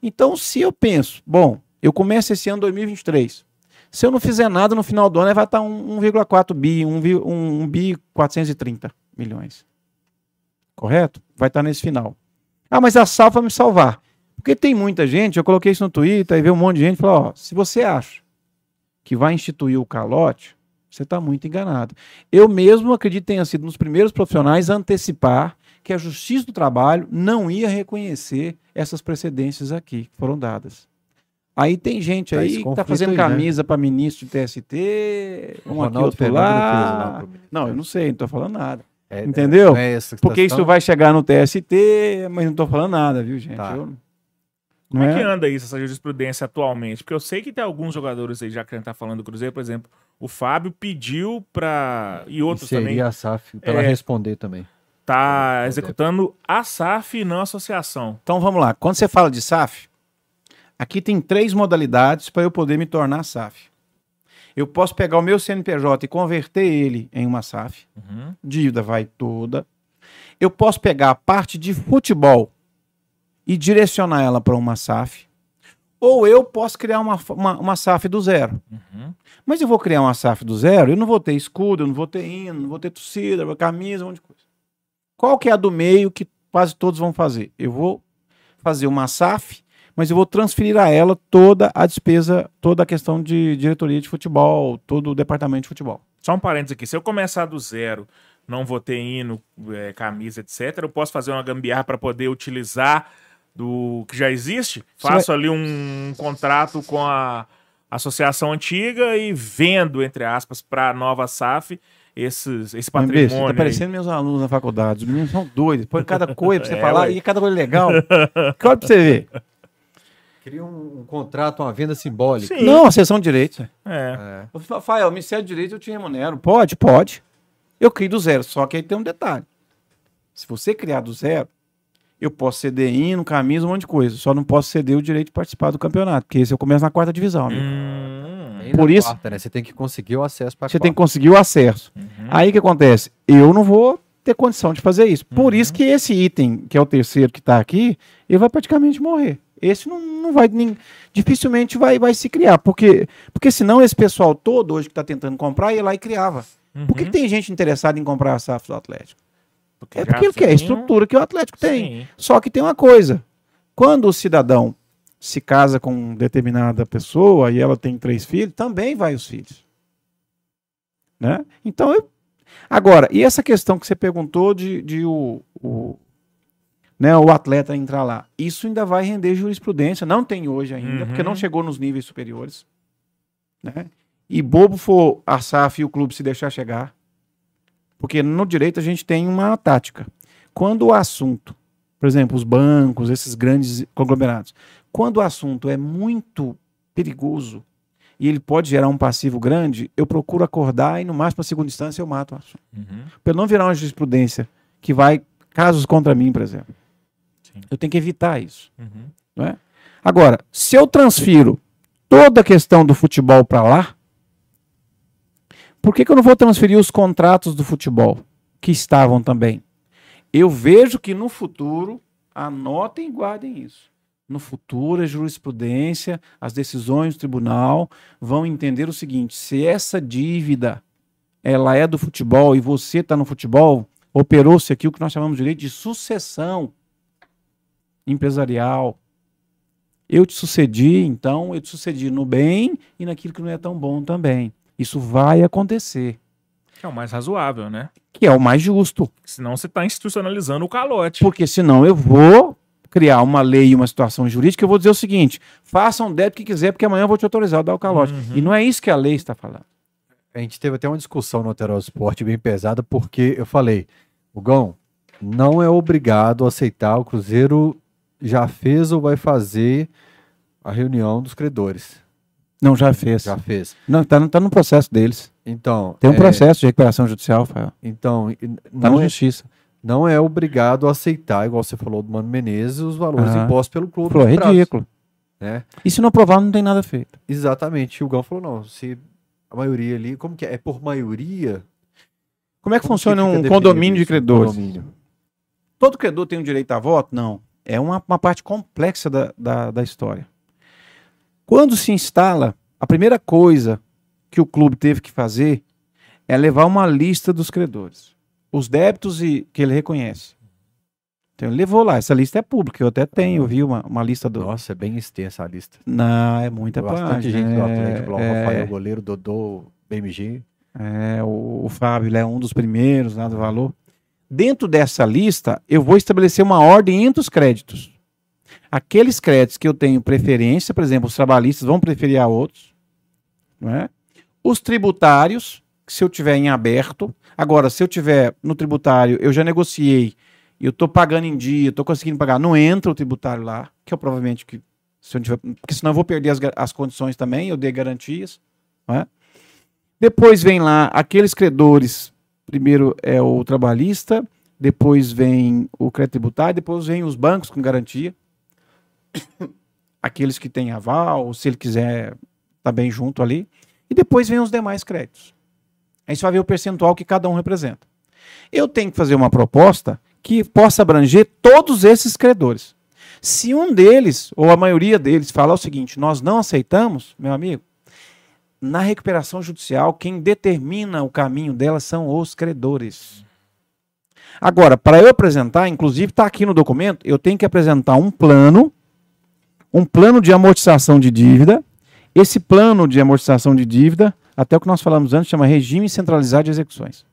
Então, se eu penso, bom, eu começo esse ano 2023. Se eu não fizer nada no final do ano, vai estar um 1,4 bi, 1, vi- um, um bi 430 milhões. Correto? Vai estar nesse final. Ah, mas a SAF vai me salvar. Porque tem muita gente, eu coloquei isso no Twitter, e veio um monte de gente e falou: ó, se você acha que vai instituir o calote, você está muito enganado. Eu mesmo acredito que tenha sido um dos primeiros profissionais a antecipar que a Justiça do Trabalho não ia reconhecer essas precedências aqui que foram dadas. Aí tem gente Tá aí que tá fazendo aí, né? camisa para ministro de TST, O um aqui, outro fez lá. Não, eu não sei, não tô falando nada. É, Entendeu? não é essa Porque situação? isso vai chegar no TST, mas não tô falando nada, viu, gente? Tá. Eu- Como não é que é? anda isso, essa jurisprudência atualmente? Porque eu sei que tem alguns jogadores aí, já que a gente tá falando do Cruzeiro, por exemplo, o Fábio pediu pra. E outros Inserir também. a SAF para ela É. responder também. Tá executando a SAF e não a associação. Então vamos lá. Quando você fala de SAF, aqui tem três modalidades para eu poder me tornar SAF. Eu posso pegar o meu CNPJ e converter ele em uma SAF, Uhum. dívida vai toda. Eu posso pegar a parte de futebol e direcionar ela para uma SAF. Ou eu posso criar uma, uma, uma SAF do zero. Uhum. Mas eu vou criar uma SAF do zero, eu não vou ter escudo, eu não vou ter hino, não vou ter torcida, camisa, um monte de coisa. Qual que é a do meio que quase todos vão fazer? Eu vou fazer uma SAF, mas eu vou transferir a ela toda a despesa, toda a questão de diretoria de futebol, todo o departamento de futebol. Só um parênteses aqui. Se eu começar do zero, não vou ter hino, é, camisa, etc., eu posso fazer uma gambiarra para poder utilizar do que já existe, faço ali um contrato com a associação antiga e vendo, entre aspas, para a nova SAF esses, esse patrimônio. tá aí. parecendo meus alunos na faculdade. Os meninos são doidos. Põe cada coisa pra você É, falar ué. e cada coisa legal. Olha pra você ver. Cria um, um contrato, uma venda simbólica. Sim. Não, a sessão de direitos. É. É. Eu falo, Rafael, o Ministério do Direito eu te remunero. Pode, pode. Eu crio do zero. Só que aí tem um detalhe. Se você criar do zero, eu posso ceder hino, camisa, um monte de coisa. Só não posso ceder o direito de participar do campeonato. Porque esse eu começo na quarta divisão, amigo. Hum, Por isso- quarta, né? Você tem que conseguir o acesso para Você tem que conseguir o acesso. Aí o que acontece? Eu não vou ter condição de fazer isso. Por isso que esse item, que é o terceiro que está aqui, ele vai praticamente morrer. Esse não, não vai. nem- dificilmente vai, vai se criar. Porque, porque senão esse pessoal todo hoje que está tentando comprar ia lá e criava. Por que, que tem gente interessada em comprar a SAF do Atlético? É já porque ele quer a tem estrutura que o Atlético tem. Sim. Só que tem uma coisa: quando o cidadão se casa com determinada pessoa e ela tem três filhos, também vai os filhos. Né? Então, eu... agora, e essa questão que você perguntou de, de o, o, né, o atleta entrar lá? Isso ainda vai render jurisprudência. Não tem hoje ainda, Uhum. porque não chegou nos níveis superiores. Né? E bobo for a SAF e o clube se deixar chegar. Porque no direito a gente tem uma tática. Quando o assunto, por exemplo, os bancos, esses grandes conglomerados, quando o assunto é muito perigoso e ele pode gerar um passivo grande, eu procuro acordar e no máximo a segunda instância eu mato o assunto. Uhum. Para não virar uma jurisprudência que vai casos contra mim, por exemplo. Sim. Eu tenho que evitar isso. Uhum. Não é? Agora, se eu transfiro toda a questão do futebol para lá, por que, que eu não vou transferir os contratos do futebol que estavam também? Eu vejo que no futuro, anotem e guardem isso. No futuro, a jurisprudência, as decisões do tribunal vão entender o seguinte: se essa dívida ela é do futebol e você está no futebol, operou-se aqui o que nós chamamos de direito de sucessão empresarial. Eu te sucedi, então eu te sucedi no bem e naquilo que não é tão bom também. Isso vai acontecer, Que é o mais razoável, né? que é o mais justo, Senão você está institucionalizando o calote. porque senão eu vou criar uma lei e uma situação jurídica, eu vou dizer o seguinte: faça um débito que quiser, porque amanhã eu vou te autorizar a dar o calote. Uhum. E não é isso que a lei está falando. A gente teve até uma discussão no Alterosa Esporte bem pesada, porque eu falei, o Gão não é obrigado a aceitar, o Cruzeiro já fez ou vai fazer a reunião dos credores. Não, já fez. Já fez. Não, tá, no- tá no processo deles. Então, Tem um é, processo de recuperação judicial, Rafael. Então, e- Tá não na é, justiça. não é obrigado a aceitar, igual você falou do Mano Menezes, os valores impostos pelo clube. Falou, é ridículo. Né? E se não aprovar, não tem nada feito. Exatamente. E o Gão falou, não, se a maioria ali, como que é? É por maioria? Como é que Como funciona fica um condomínio de isso, um credores? condomínio? Todo credor tem o direito a voto? Não. É uma, uma parte complexa da, da, da história. Quando se instala, a primeira coisa que o clube teve que fazer é levar uma lista dos credores. Os débitos e, que ele reconhece. Então ele levou lá. Essa lista é pública. Eu até tenho, eu vi uma, uma lista do. Nossa, é bem extensa a lista. Não, é muita Bastante página. gente do é- Atlético, é- Rafael Goleiro, Dodô, BMG. É, o, o Fábio é um dos primeiros lá do valor. Dentro dessa lista, eu vou estabelecer uma ordem entre os créditos. Aqueles créditos que eu tenho preferência, por exemplo, os trabalhistas vão preferir a outros. Não é? Os tributários, se eu tiver em aberto. Agora, se eu tiver no tributário, eu já negociei eu estou pagando em dia, estou conseguindo pagar, não entra o tributário lá, que é provavelmente que. Se eu tiver, porque senão eu vou perder as, as condições também, eu dei garantias. Não é? Depois vem lá aqueles credores. Primeiro é o trabalhista, depois vem o crédito tributário, depois vem os bancos com garantia. Aqueles que têm aval, se ele quiser também junto ali. E depois vem os demais créditos. Aí você vai ver o percentual que cada um representa. Eu tenho que fazer uma proposta que possa abranger todos esses credores. Se um deles, ou a maioria deles, falar o seguinte: nós não aceitamos, meu amigo, na recuperação judicial, quem determina o caminho dela são os credores. Agora, para eu apresentar, inclusive está aqui no documento, eu tenho que apresentar um plano, um plano de amortização de dívida. Esse plano de amortização de dívida, até o que nós falamos antes, chama regime centralizado de execuções.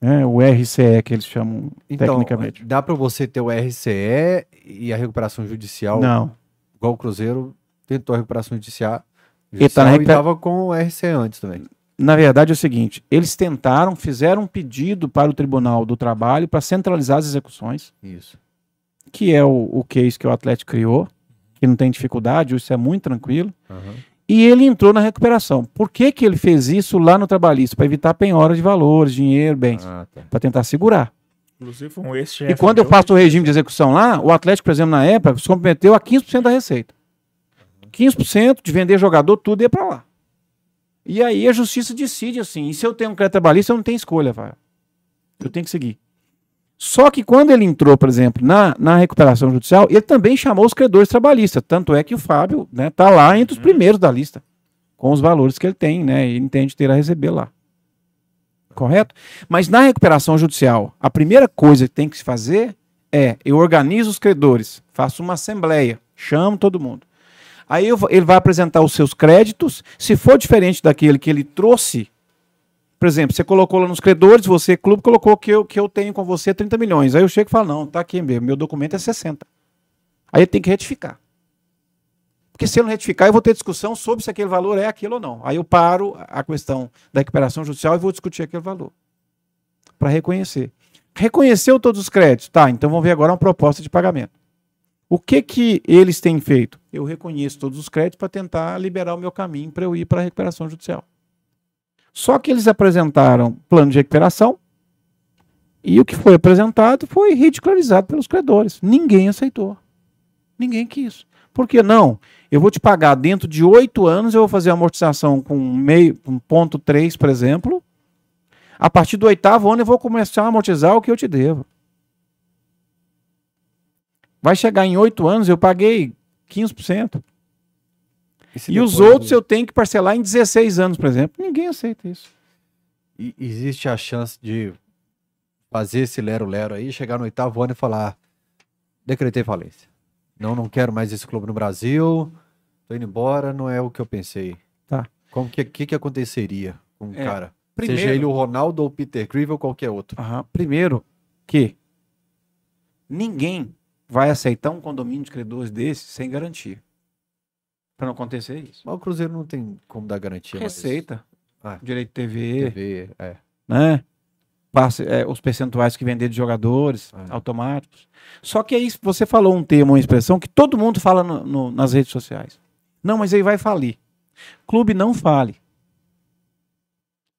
né? o RCE que eles chamam Então, tecnicamente. dá para você ter o RCE e a recuperação judicial, Não. igual o Cruzeiro tentou a recuperação judicial, Ele tá na judicial e recupera- tava com o RCE antes também. Na verdade é o seguinte, eles tentaram, fizeram um pedido para o Tribunal do Trabalho para centralizar as execuções, Isso. que é o, o case que o Atlético criou, que não tem dificuldade, isso é muito tranquilo. Aham. E ele entrou na recuperação. Por que, que ele fez isso lá no trabalhista? Para evitar penhora de valores, dinheiro, bens, Ah, tá. para tentar segurar. Inclusive, um ex-chefe. E quando eu faço o regime de execução lá, o Atlético, por exemplo, na época, se comprometeu a 15% da receita. 15% de vender jogador, tudo ia para lá. E aí a justiça decide assim. E se eu tenho um crédito trabalhista, eu não tenho escolha, vai. Eu tenho que seguir. Só que quando ele entrou, por exemplo, na, na recuperação judicial, ele também chamou os credores trabalhistas. Tanto é que o Fábio né, tá lá entre os primeiros da lista, com os valores que ele tem, né? E entende ter a receber lá. Correto? Mas na recuperação judicial, a primeira coisa que tem que se fazer é eu organizo os credores, faço uma assembleia, chamo todo mundo. Aí ele vai apresentar os seus créditos. Se for diferente daquele que ele trouxe, por exemplo, você colocou lá nos credores, você, clube, colocou que eu, que eu tenho com você 30 milhões. Aí eu chego e falo, não, tá aqui mesmo, meu documento é 60. Aí ele tem que retificar. Porque se eu não retificar, eu vou ter discussão sobre se aquele valor é aquilo ou não. Aí eu paro a questão da recuperação judicial e vou discutir aquele valor. Para reconhecer. Reconheceu todos os créditos? Tá, então vamos ver agora uma proposta de pagamento. O que que eles têm feito? Eu reconheço todos os créditos para tentar liberar o meu caminho para eu ir para a recuperação judicial. Só que eles apresentaram plano de recuperação e o que foi apresentado foi ridicularizado pelos credores. Ninguém aceitou. Ninguém quis. Por que não? Eu vou te pagar dentro de oito anos, eu vou fazer amortização com meio, com ponto três, por exemplo. A partir do oitavo ano eu vou começar a amortizar o que eu te devo. Vai chegar em oito anos, eu paguei 15%. se E os outros eu tenho que parcelar em 16 anos, por exemplo. Ninguém aceita isso. E existe a chance de fazer esse lero-lero aí, chegar no oitavo ano e falar: decretei falência. Não, não quero mais esse clube no Brasil, tô indo embora, não é o que eu pensei. Tá. Como que, que, que aconteceria com o É, cara? primeiro- Seja ele o Ronaldo ou o Peter Crivel ou qualquer outro. Aham. Primeiro, que ninguém vai aceitar um condomínio de credores desse sem garantia. Para não acontecer isso. Mas o Cruzeiro não tem como dar garantia. Receita, Ah. direito de TV, TV, é. né? Passe, é, os percentuais que vender de jogadores É. automáticos. Só que aí você falou um termo, uma expressão que todo mundo fala no- no- nas redes sociais. Não, mas aí vai falir. Clube não fale.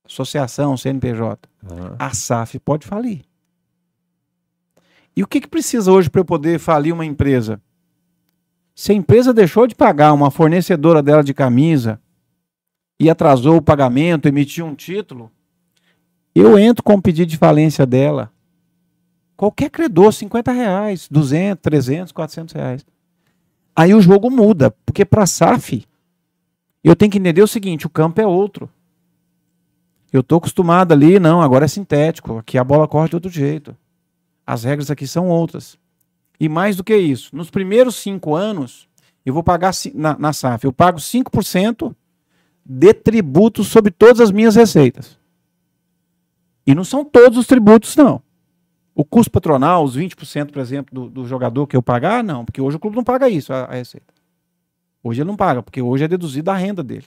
Associação, CNPJ. Aham. A SAF pode falir. E o que, que precisa hoje para eu poder falir uma empresa? Se a empresa deixou de pagar uma fornecedora dela de camisa e atrasou o pagamento, emitiu um título, eu entro com o pedido de falência dela. Qualquer credor, 50 reais, 200, 300, 400 reais. Aí o jogo muda, porque para a SAF, eu tenho que entender o seguinte, o campo é outro. Eu tô acostumado ali, não, agora é sintético, aqui a bola corre de outro jeito. As regras aqui são outras. E mais do que isso, nos primeiros cinco anos, eu vou pagar na, na SAF, eu pago 5% de tributos sobre todas as minhas receitas. E não são todos os tributos, não. O custo patronal, os 20%, por exemplo, do, do jogador que eu pagar, não, porque hoje o clube não paga isso, a, a receita. Hoje ele não paga, porque hoje é deduzida a renda dele.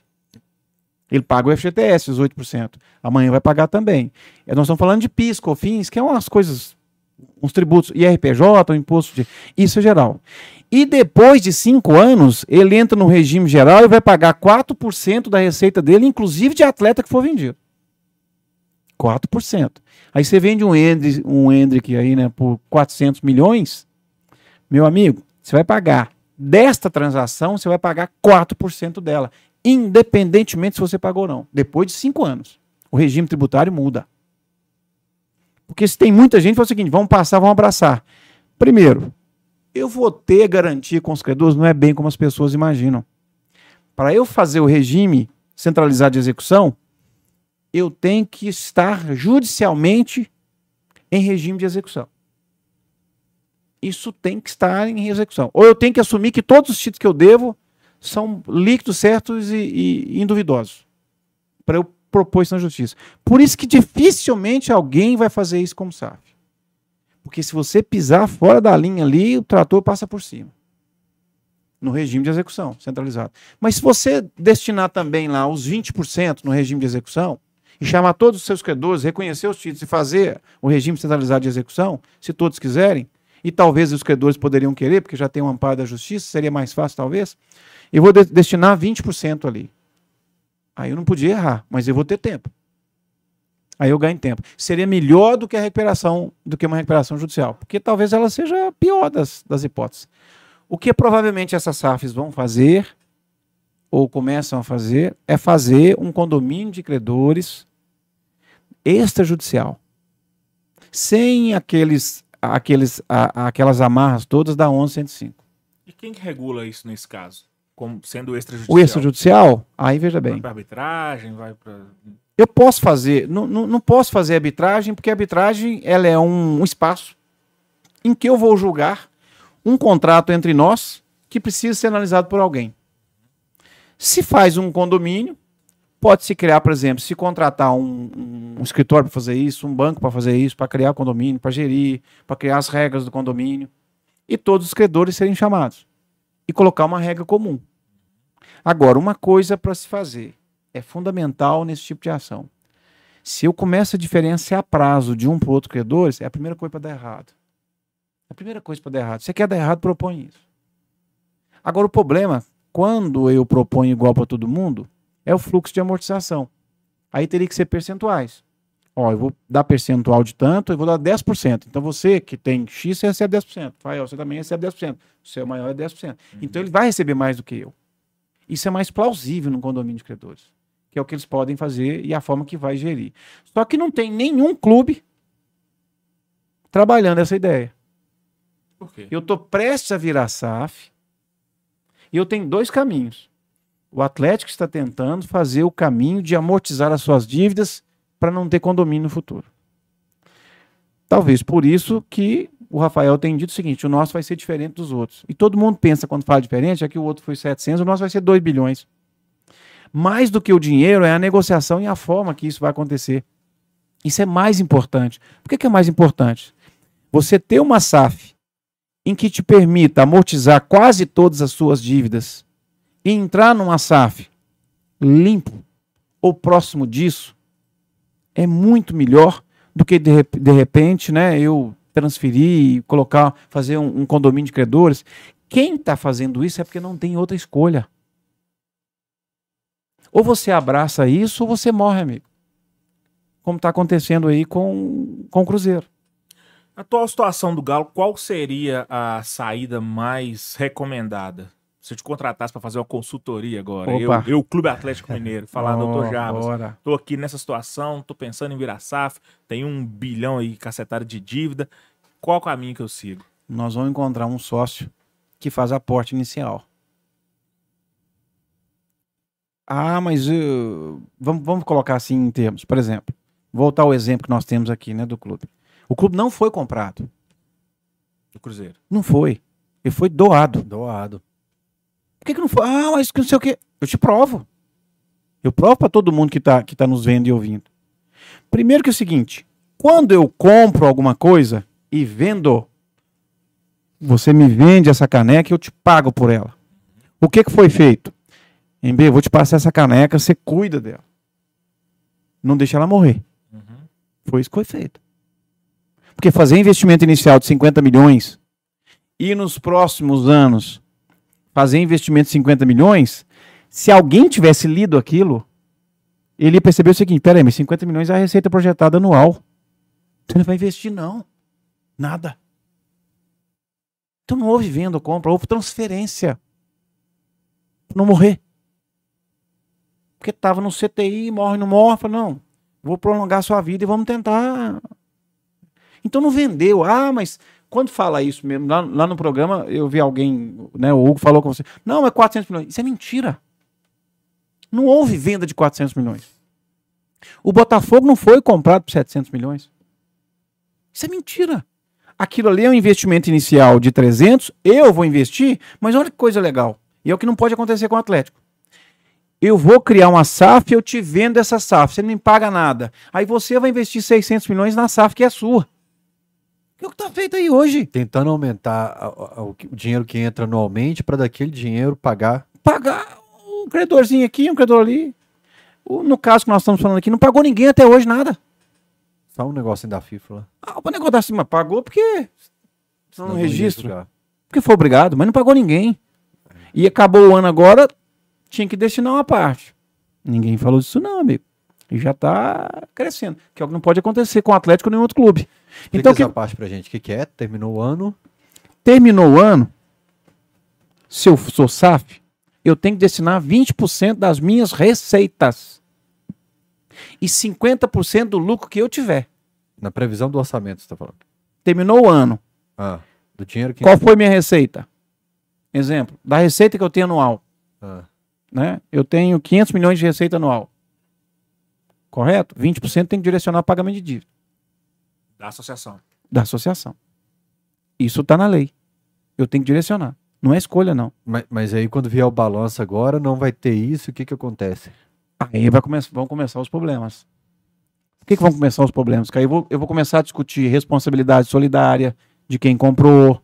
Ele paga o FGTS, os 8%. Amanhã vai pagar também. E Nós estamos falando de PIS, COFINS, que é umas coisas, uns tributos, IRPJ, o imposto de. Isso é geral. E depois de cinco anos, ele entra no regime geral e vai pagar 4% da receita dele, inclusive de atleta que for vendido. 4%. Aí você vende um Hendrick, um Hendrick aí, né, por 400 milhões, meu amigo, você vai pagar desta transação, você vai pagar 4% dela, independentemente se você pagou ou não. Depois de cinco anos, o regime tributário muda. Porque se tem muita gente, fala o seguinte, vamos passar, vamos abraçar. Primeiro, eu vou ter garantia com os credores, não é bem como as pessoas imaginam. Para eu fazer o regime centralizado de execução, eu tenho que estar judicialmente em regime de execução. Isso tem que estar em execução. Ou eu tenho que assumir que todos os títulos que eu devo são líquidos, certos e, e, e induvidosos. Para eu propôs na justiça. Por isso que dificilmente alguém vai fazer isso como SAF. Porque se você pisar fora da linha ali, o trator passa por cima. No regime de execução centralizado. Mas se você destinar também lá os 20% no regime de execução, e chamar todos os seus credores, reconhecer os títulos e fazer o regime centralizado de execução, se todos quiserem, e talvez os credores poderiam querer, porque já tem um amparo da justiça, seria mais fácil talvez, eu vou de destinar 20% ali. Aí eu não podia errar, mas eu vou ter tempo. Aí eu ganho tempo. Seria melhor do que a recuperação, do que uma recuperação judicial, porque talvez ela seja a pior das, das hipóteses. O que provavelmente essas SAFs vão fazer, ou começam a fazer, é fazer um condomínio de credores extrajudicial, sem aqueles, aqueles, a, aquelas amarras todas da 1105. E quem que regula isso nesse caso? Como sendo extrajudicial? O extrajudicial, aí veja bem. Vai para arbitragem, vai para Eu posso fazer, não, não, não posso fazer arbitragem, porque a arbitragem ela é um, um espaço em que eu vou julgar um contrato entre nós que precisa ser analisado por alguém. Se faz um condomínio, pode-se criar, por exemplo, se contratar um, um escritório para fazer isso, um banco para fazer isso, para criar condomínio, para gerir, para criar as regras do condomínio, e todos os credores serem chamados. E colocar uma regra comum. Agora, uma coisa para se fazer é fundamental nesse tipo de ação. Se eu começo a diferenciar prazo de um para o outro credor, é a primeira coisa para dar errado. É a primeira coisa para dar errado. Você quer dar errado, propõe isso. Agora, o problema, quando eu proponho igual para todo mundo, é o fluxo de amortização. Aí teria que ser percentuais. Ó, eu vou dar percentual de tanto, eu vou dar 10%. Então você que tem X, você recebe 10%. Rafael, você também recebe 10%. O seu maior é 10%. Uhum. Então ele vai receber mais do que eu. Isso é mais plausível no condomínio de credores. Que é o que eles podem fazer e a forma que vai gerir. Só que não tem nenhum clube trabalhando essa ideia. Por quê? Eu estou prestes a virar SAF e eu tenho dois caminhos. O Atlético está tentando fazer o caminho de amortizar as suas dívidas para não ter condomínio no futuro. Talvez por isso que o Rafael tem dito o seguinte: o nosso vai ser diferente dos outros. E todo mundo pensa, quando fala diferente, é que o outro foi 700, o nosso vai ser 2 bilhões. Mais do que o dinheiro é a negociação e a forma que isso vai acontecer. Isso é mais importante. Por que, é mais importante? Você ter uma SAF em que te permita amortizar quase todas as suas dívidas e entrar numa SAF limpo ou próximo disso é muito melhor do que de, de repente, né, eu transferir, colocar, fazer um, um condomínio de credores. Quem está fazendo isso é porque não tem outra escolha. Ou você abraça isso ou você morre, amigo. Como está acontecendo aí com, com o Cruzeiro. A atual situação do Galo, qual seria a saída mais recomendada? Se eu te contratasse para fazer uma consultoria agora, eu, Opa. eu, Clube Atlético Mineiro, falar, Ó, doutor Jarbas, bora. tô aqui nessa situação, tô pensando em virar SAF, tem um bilhão aí cacetado de dívida, qual o caminho que eu sigo? Nós vamos encontrar um sócio que faz aporte inicial. Ah, mas uh, vamos, vamos colocar assim em termos. Por exemplo, voltar ao exemplo que nós temos aqui, né, do clube. O clube não foi comprado. Do Cruzeiro. Não foi. Ele foi doado. Doado. Por que, que não foi? Ah, mas que não sei o quê. Eu te provo. Eu provo para todo mundo que está que tá nos vendo e ouvindo. Primeiro que é o seguinte: quando eu compro alguma coisa e vendo, você me vende essa caneca e eu te pago por ela. O que, que foi feito? Em B, eu vou te passar essa caneca, você cuida dela. Não deixa ela morrer. Foi isso que foi feito. Porque fazer investimento inicial de 50 milhões e nos próximos anos fazer investimento de 50 milhões, se alguém tivesse lido aquilo, ele ia perceber o seguinte: peraí, mas 50 milhões é a receita projetada anual. Você não vai investir, não. Nada. Então não houve venda ou compra, houve transferência. Não morrer. Porque estava no CTI, morre, não morre, não, vou prolongar sua vida e vamos tentar. Então não vendeu. Ah, mas quando fala isso mesmo, lá, lá no programa, eu vi alguém, né, o Hugo falou com você, não, é 400 milhões. Isso é mentira. Não houve venda de 400 milhões. O Botafogo não foi comprado por 700 milhões. Isso é mentira. Aquilo ali é um investimento inicial de 300, eu vou investir, mas olha que coisa legal. E é o que não pode acontecer com o Atlético. Eu vou criar uma SAF eu te vendo essa SAF. Você não me paga nada. Aí você vai investir 600 milhões na SAF que é sua. É o que está feito aí hoje. Tentando aumentar a- a- o, o dinheiro que entra anualmente para daquele dinheiro pagar. Pagar um credorzinho aqui, um credor ali. O- no caso que nós estamos falando aqui, não pagou ninguém até hoje nada. Só um negocinho da FIFA lá. Ah, o negócio da cima pagou porque. Não, Não registro. Porque foi obrigado, mas não pagou ninguém. E acabou o ano agora, tinha que destinar uma parte. Ninguém falou disso, não, amigo. E já tá crescendo. Que é o que não pode acontecer com o Atlético nem outro clube. Explica Então, que essa parte pra gente. O que, que é? Terminou o ano. terminou o ano, se eu sou SAF, eu tenho que destinar 20% das minhas receitas. E 50% do lucro que eu tiver. Na previsão do orçamento, você tá falando. Terminou o ano. Ah, do dinheiro que. Qual foi minha receita? Exemplo, da receita que eu tenho anual. Ah, né? Eu tenho 500 milhões de receita anual. Correto? 20% tem que direcionar ao pagamento de dívida Da associação. da associação. Isso está na lei. Eu tenho que direcionar. Não é escolha, não. mas, mas aí quando vier o balanço agora, não vai ter isso. O que que acontece? Aí vai come vão começar os problemas. O que, que vão começar os problemas? Que aí eu vou, eu vou começar a discutir responsabilidade solidária de quem comprou.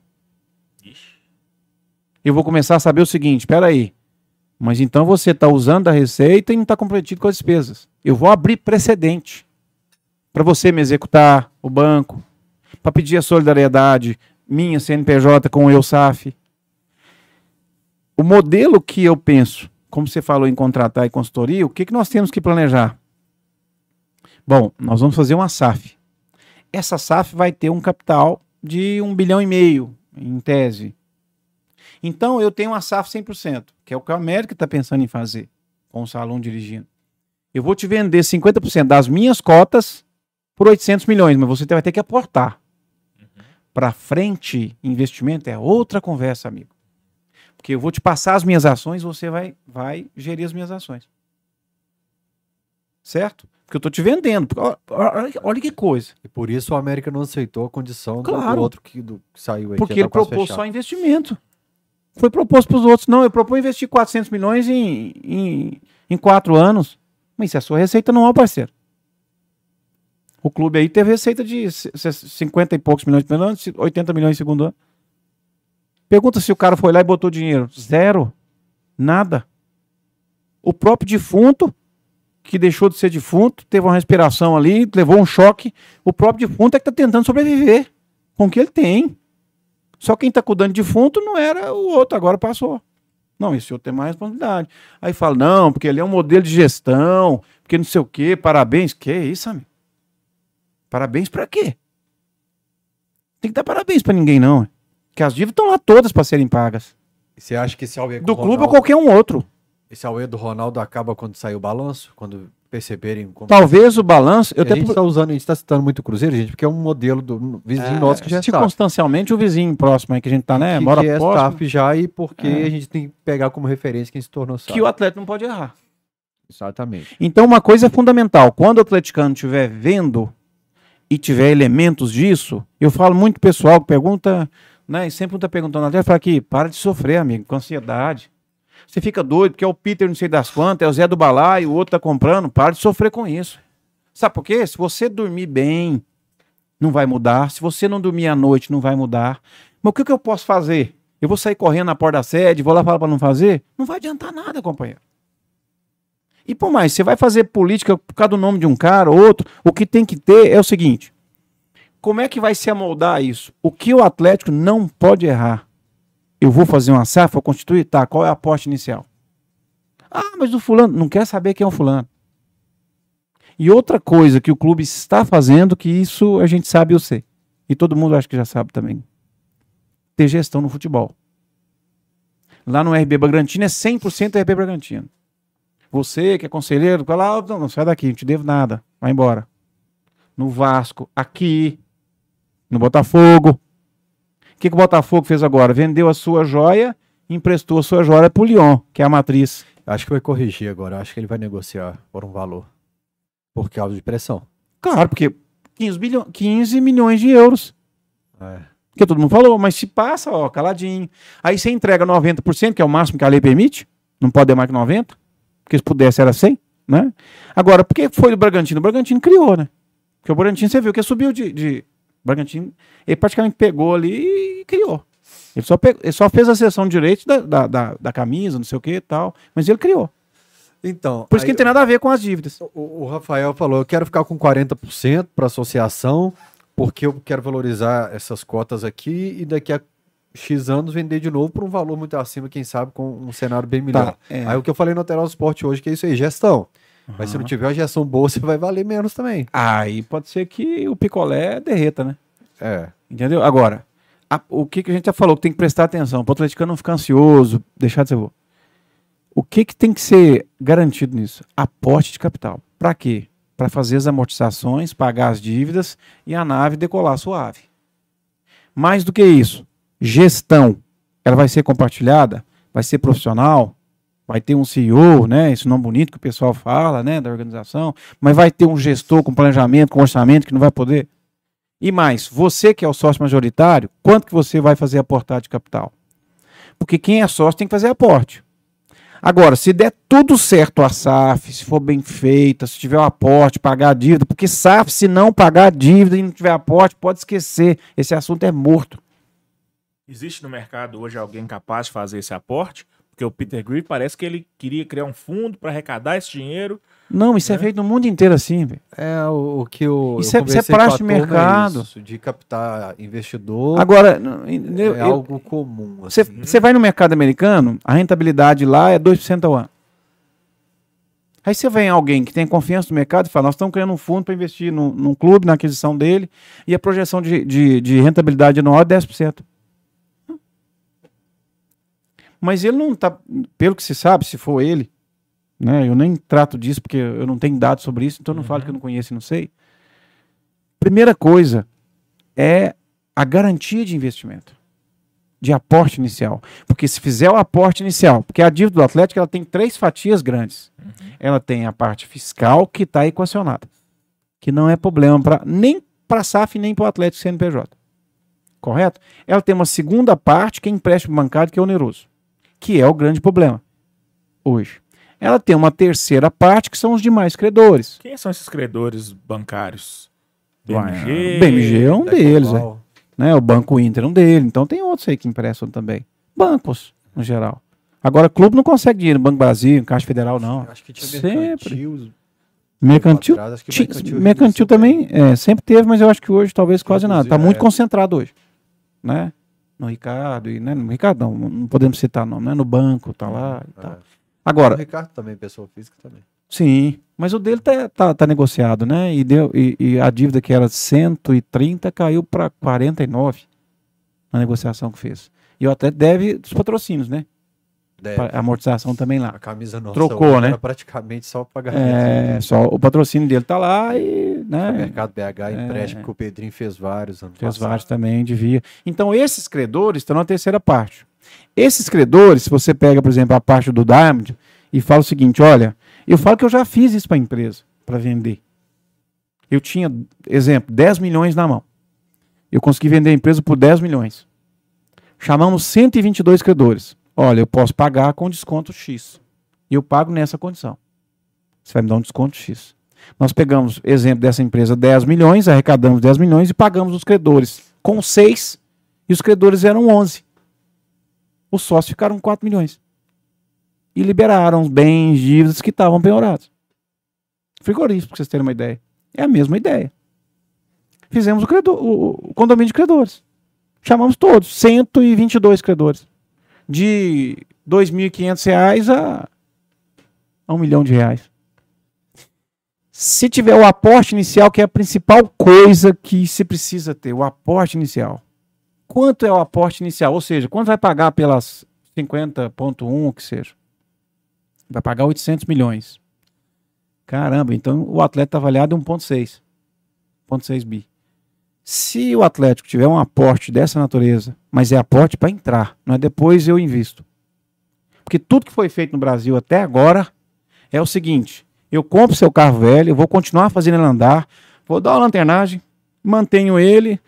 Eu vou começar a saber o seguinte: espera aí. Mas então você está usando a receita e não está comprometido com as despesas. Eu vou abrir precedente para você me executar, o banco, para pedir a solidariedade minha CNPJ com o EUSAF. O modelo que eu penso, como você falou em contratar e consultoria, o que, que nós temos que planejar? Bom, nós vamos fazer uma SAF. Essa SAF vai ter um capital de um bilhão e meio, em tese. Então, eu tenho uma SAF 100%, que é o que a América está pensando em fazer, com o salão dirigindo. Eu vou te vender 50% das minhas cotas por 800 milhões, mas você vai ter que aportar. Para frente, investimento é outra conversa, amigo. Porque eu vou te passar as minhas ações, você vai, vai gerir as minhas ações. Certo? Porque eu estou te vendendo. Ó, Olha, olha que coisa. E por isso o América não aceitou a condição do- do, Claro. outro que, do, que saiu aí. Porque que ele propôs fechado. só investimento. Foi proposto para os outros. Não, eu propus investir 400 milhões em, em, em quatro anos. Mas isso é a sua receita anual, parceiro. O clube aí teve receita de c- c- 50 e poucos milhões de primeiro ano, 80 milhões no segundo ano. Pergunta se o cara foi lá e botou dinheiro. Zero. Nada. O próprio defunto, que deixou de ser defunto, teve uma respiração ali, levou um choque. O próprio defunto é que está tentando sobreviver com o que ele tem. Só quem está cuidando de defunto não era o outro, agora passou. Não, esse outro tem mais responsabilidade. Aí fala, não, porque ele é um modelo de gestão, porque não sei o quê, parabéns. Que isso, amigo? Parabéns pra quê? Tem que dar parabéns pra ninguém, não. Que as dívidas estão lá todas para serem pagas. E Você acha que esse Aue Do clube ou qualquer um outro. Esse Aue do Ronaldo acaba quando sair o balanço? Quando perceberem como. Talvez o balanço. Eu a gente está usando, a gente está citando muito o Cruzeiro, gente, porque é um modelo do vizinho É, nosso que já está. circunstancialmente o vizinho próximo aí que a gente tá, né? que, Mora que é próximo, SAF já e porque É. a gente tem que pegar como referência quem se tornou que o atleta não pode errar. Exatamente. Então, uma coisa é fundamental: quando o atleticano estiver vendo e tiver elementos disso, eu falo muito pessoal que pergunta, né? E sempre está perguntando até, fala aqui, para de sofrer, amigo, com ansiedade. Você fica doido, porque é o Peter não sei das quantas, é o Zé do Balai, o outro tá comprando, para de sofrer com isso. Sabe por quê? Se você dormir bem, não vai mudar. Se você não dormir à noite, não vai mudar. Mas o que, que eu posso fazer? Eu vou sair correndo na porta da sede, vou lá falar para não fazer? Não vai adiantar nada, companheiro. E por mais, você vai fazer política por causa do nome de um cara ou outro, o que tem que ter é o seguinte: como é que vai se amoldar isso? O que o Atlético não pode errar? Eu vou fazer uma SAF, vou constituir, tá? Qual é a aposta inicial? Ah, mas o fulano não quer saber quem é o fulano. E outra coisa que o clube está fazendo, que isso a gente sabe, eu sei. E todo mundo acho que já sabe também. Ter gestão no futebol. Lá no RB Bragantino é 100% RB Bragantino. Você que é conselheiro, fala, ah, não, não, sai daqui, não te devo nada, vai embora. No Vasco, aqui, no Botafogo. O que, que o Botafogo fez agora? Vendeu a sua joia, emprestou a sua joia pro Lyon, que é a matriz. Acho que vai corrigir agora. Acho que ele vai negociar por um valor. Por causa de pressão. Claro, porque 15, bilhões, 15 milhões de euros. É. Que todo mundo falou, mas se passa, ó, caladinho. Aí você entrega 90%, que é o máximo que a lei permite, não pode dar mais que 90%. Porque se pudesse era 100, né? Agora, por que foi do Bragantino? O Bragantino criou, né? Porque o Bragantino, você viu que subiu de... de... O Bragantino, ele praticamente pegou ali e criou. Ele só, pegou, ele só fez a sessão de direito da, da, da, da camisa, não sei o que e tal, mas ele criou. Então, Por isso que aí não tem nada a ver com as dívidas. o, o Rafael falou: eu quero ficar com 40% para associação, porque eu quero valorizar essas cotas aqui e daqui a X anos vender de novo por um valor muito acima, quem sabe, com um cenário bem melhor. é. Aí o que eu falei no do Esporte hoje, que é isso aí, gestão. Mas se não tiver uma gestão boa, você vai valer menos também. Aí pode ser que o picolé derreta, né? É. Entendeu? Agora, a- o que, que a gente já falou que tem que prestar atenção, para o atleticano não ficar ansioso, deixar de ser bom. O que, que tem que ser garantido nisso? Aporte de capital. Para quê? Para fazer as amortizações, pagar as dívidas e a nave decolar suave. Mais do que isso, gestão. Ela vai ser compartilhada, vai ser profissional, vai ter um CEO, né? Esse nome bonito que o pessoal fala, né? Da organização, mas vai ter um gestor com planejamento, com orçamento que não vai poder. E mais, você que é o sócio majoritário, quanto que você vai fazer aportar de capital? Porque quem é sócio tem que fazer aporte. Agora, se der tudo certo a SAF, se for bem feita, se tiver o aporte, pagar a dívida, porque SAF, se não pagar a dívida e não tiver aporte, pode esquecer. Esse assunto é morto. Existe no mercado hoje alguém capaz de fazer esse aporte? Porque o Peter Griff parece que ele queria criar um fundo para arrecadar esse dinheiro. Não, isso é, feito no mundo inteiro assim. É o, o que eu. Isso eu é- isso é praxe de é mercado. isso, de captar investidor. Agora, não, eu- é eu- algo comum. Você assim. vai no mercado americano, a rentabilidade lá é 2% ao ano. Aí você vem alguém que tem confiança no mercado e fala: Nós estamos criando um fundo para investir num, num clube, na aquisição dele, e a projeção de, de, de rentabilidade anual é 10%. Mas ele não está, pelo que se sabe, se for ele, né, eu nem trato disso porque eu não tenho dados sobre isso, então não falo que eu não conheço e não sei. Primeira coisa é a garantia de investimento de aporte inicial. Porque se fizer o aporte inicial, porque a dívida do Atlético ela tem três fatias grandes. Ela tem a parte fiscal que está equacionada, que não é problema para nem para a SAF nem para o Atlético CNPJ. Correto? Ela tem uma segunda parte que é empréstimo bancário que é oneroso, que é o grande problema hoje. Ela tem uma terceira parte que são os demais credores. Quem são esses credores bancários? BMG? BMG é um deles, Coval. né? O Banco Inter é um dele. Então tem outros aí que emprestam também. Bancos, no geral. Agora, clube não consegue dinheiro. Banco Brasil, Caixa Federal, não. Acho que tinha Sempre. mercantil. Mercantil, atrás, mercantil mercantil, também é, sempre teve, mas eu acho que hoje talvez quase nada. Está muito é. concentrado hoje. Né? No Ricardo, e, né? no Ricardo não, não podemos citar nome, né? No banco, tá lá e tal. É. O Agora, Ricardo também, pessoa física também. sim, mas o dele tá, tá, tá negociado, né? E, deu, e, e a dívida que era 130 caiu para 49 na negociação que fez. E o até deve dos patrocínios, né? Deve. Pa- amortização também lá. A camisa nossa Trocou, né? Praticamente só pagamento. É, só o patrocínio dele tá lá e, O né? Mercado BH, É. empréstimo que o Pedrinho fez vários anos Fez passado. vários também, devia. Então, esses credores estão na terceira parte. Esses credores, se você pega, por exemplo, a parte do Diamond e fala o seguinte: olha, eu falo que eu já fiz isso para a empresa, para vender. Eu tinha, exemplo, 10 milhões na mão. Eu consegui vender a empresa por 10 milhões. Chamamos 122 credores. Olha, eu posso pagar com desconto X. E eu pago nessa condição. Você vai me dar um desconto X. Nós pegamos, exemplo dessa empresa, 10 milhões, arrecadamos 10 milhões e pagamos os credores com 6 e os credores eram 11. Os sócios ficaram com 4 milhões. E liberaram os bens, dívidas que estavam penhorados. Frigorífico, para vocês terem uma ideia. É a mesma ideia. Fizemos o, credor, o, condomínio de credores. Chamamos todos, 122 credores. De 2.500 reais a, a um milhão de reais. Se tiver o aporte inicial, que é a principal coisa que se precisa ter, o aporte inicial. Quanto é o aporte inicial? Ou seja, quanto vai pagar pelas 50.1, o que seja? Vai pagar 800 milhões. Caramba, então o atleta está avaliado em 1.6. 1.6 bi. Se o Atlético tiver um aporte dessa natureza, mas é aporte para entrar, não é depois eu invisto. Porque tudo que foi feito no Brasil até agora é o seguinte: eu compro seu carro velho, vou continuar fazendo ele andar, vou dar uma lanternagem, mantenho ele,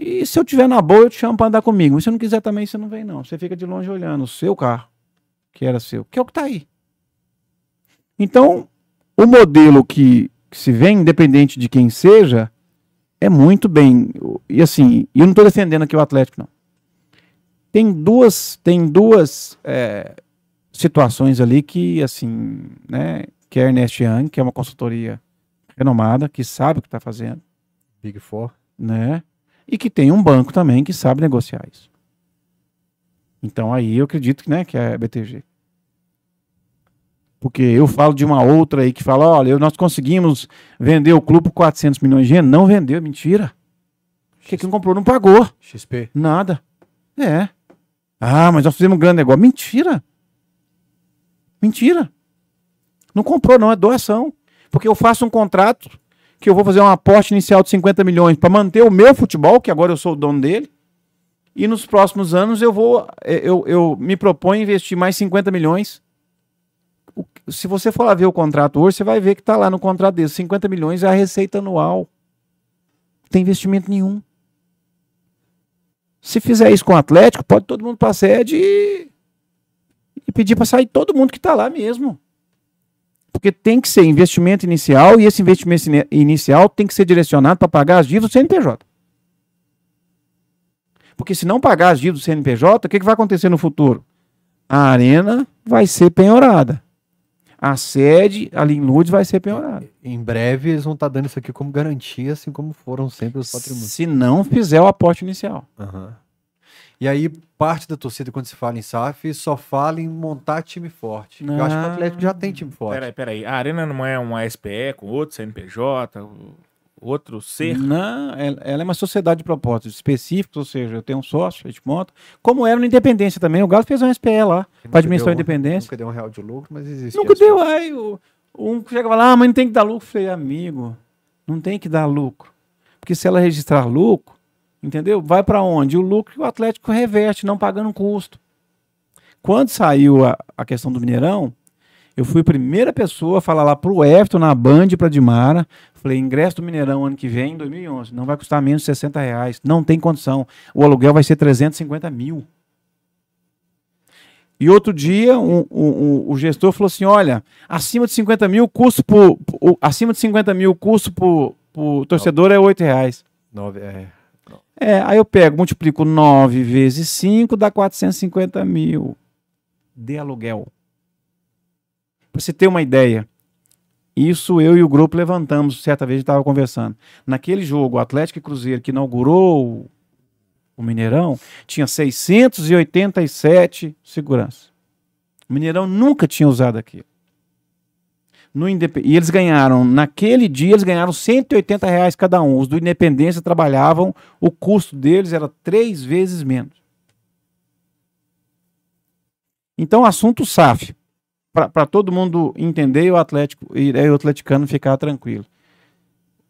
e se eu tiver na boa, eu te chamo para andar comigo. Mas se não quiser também, você não vem, não. Você fica de longe olhando o seu carro, que era seu, que é o que está aí. Então, o modelo que, que se vem, independente de quem seja, é muito bem. E assim, eu não estou defendendo aqui o Atlético, não. Tem duas, tem duas é, situações ali que, assim, né, que é Ernest Young, que é uma consultoria renomada, que sabe o que está fazendo, Big Four. né? E que tem um banco também que sabe negociar isso. Então aí eu acredito que, né, que é a BTG. Porque eu falo de uma outra aí que fala, olha, nós conseguimos vender o clube por 400 milhões de reais. Não vendeu, mentira. Porque quem comprou não pagou. XP. Nada. É. Ah, mas nós fizemos um grande negócio. Mentira. Mentira. Não comprou, não, é doação. Porque eu faço um contrato que eu vou fazer um aporte inicial de 50 milhões para manter o meu futebol, que agora eu sou o dono dele. E nos próximos anos eu vou. Eu, eu me proponho investir mais 50 milhões. Se você for lá ver o contrato hoje, você vai ver que está lá no contrato dele. 50 milhões é a receita anual. Não tem investimento nenhum. Se fizer isso com o Atlético, pode todo mundo para a sede e, e pedir para sair todo mundo que está lá mesmo. Porque tem que ser investimento inicial e esse investimento inicial tem que ser direcionado para pagar as dívidas do CNPJ. Porque se não pagar as dívidas do CNPJ, o que, que vai acontecer no futuro? A arena vai ser penhorada. A sede ali em Lourdes vai ser penhorada. Em breve eles vão estar dando isso aqui como garantia, assim como foram sempre os patrimônios. Se não fizer o aporte inicial. Aham. E aí, parte da torcida, quando se fala em SAF, só fala em montar time forte. Eu acho que o Não. Atlético já tem time forte. Peraí, peraí. A Arena não é uma SPE com outro CNPJ, o- outro ser? Não, ela, é uma sociedade de propósitos específicos, ou seja, eu tenho um sócio, a gente monta. Como era no Independência também, o Galo fez uma SPE lá, para administrar a um- Independência. Nunca deu um real de lucro, mas existe. Nunca deu, aí o, um chega e fala, ah, mas não tem que dar lucro. Eu falei, amigo, não tem que dar lucro. Porque se ela registrar lucro, entendeu? Vai para onde? O lucro que o Atlético reverte, não pagando custo. Quando saiu a, a questão do Mineirão, eu fui a primeira pessoa a falar lá pro Everton, na Band, pra Dimara. Falei, ingresso do Mineirão ano que vem, 2011, não vai custar menos de 60 reais. Não tem condição. O aluguel vai ser 350 mil. E outro dia, um- um- um- o gestor falou assim: olha, acima de 50 mil, custo por. por- acima de 50 mil, custo por, por torcedor é 8 reais. Nove, é. É, aí eu pego, multiplico 9 vezes 5, dá 450 mil de aluguel. Pra você ter uma ideia, isso eu e o grupo levantamos, certa vez estava conversando. Naquele jogo, o Atlético e Cruzeiro, que inaugurou o- Mineirão, tinha 687 seguranças. O Mineirão nunca tinha usado aquilo. No E eles ganharam, naquele dia, eles ganharam 180 reais cada um. Os do Independência trabalhavam, o custo deles era três vezes menos. Então, assunto SAF. Para todo mundo entender e o Atlético e aí o atleticano ficar tranquilo.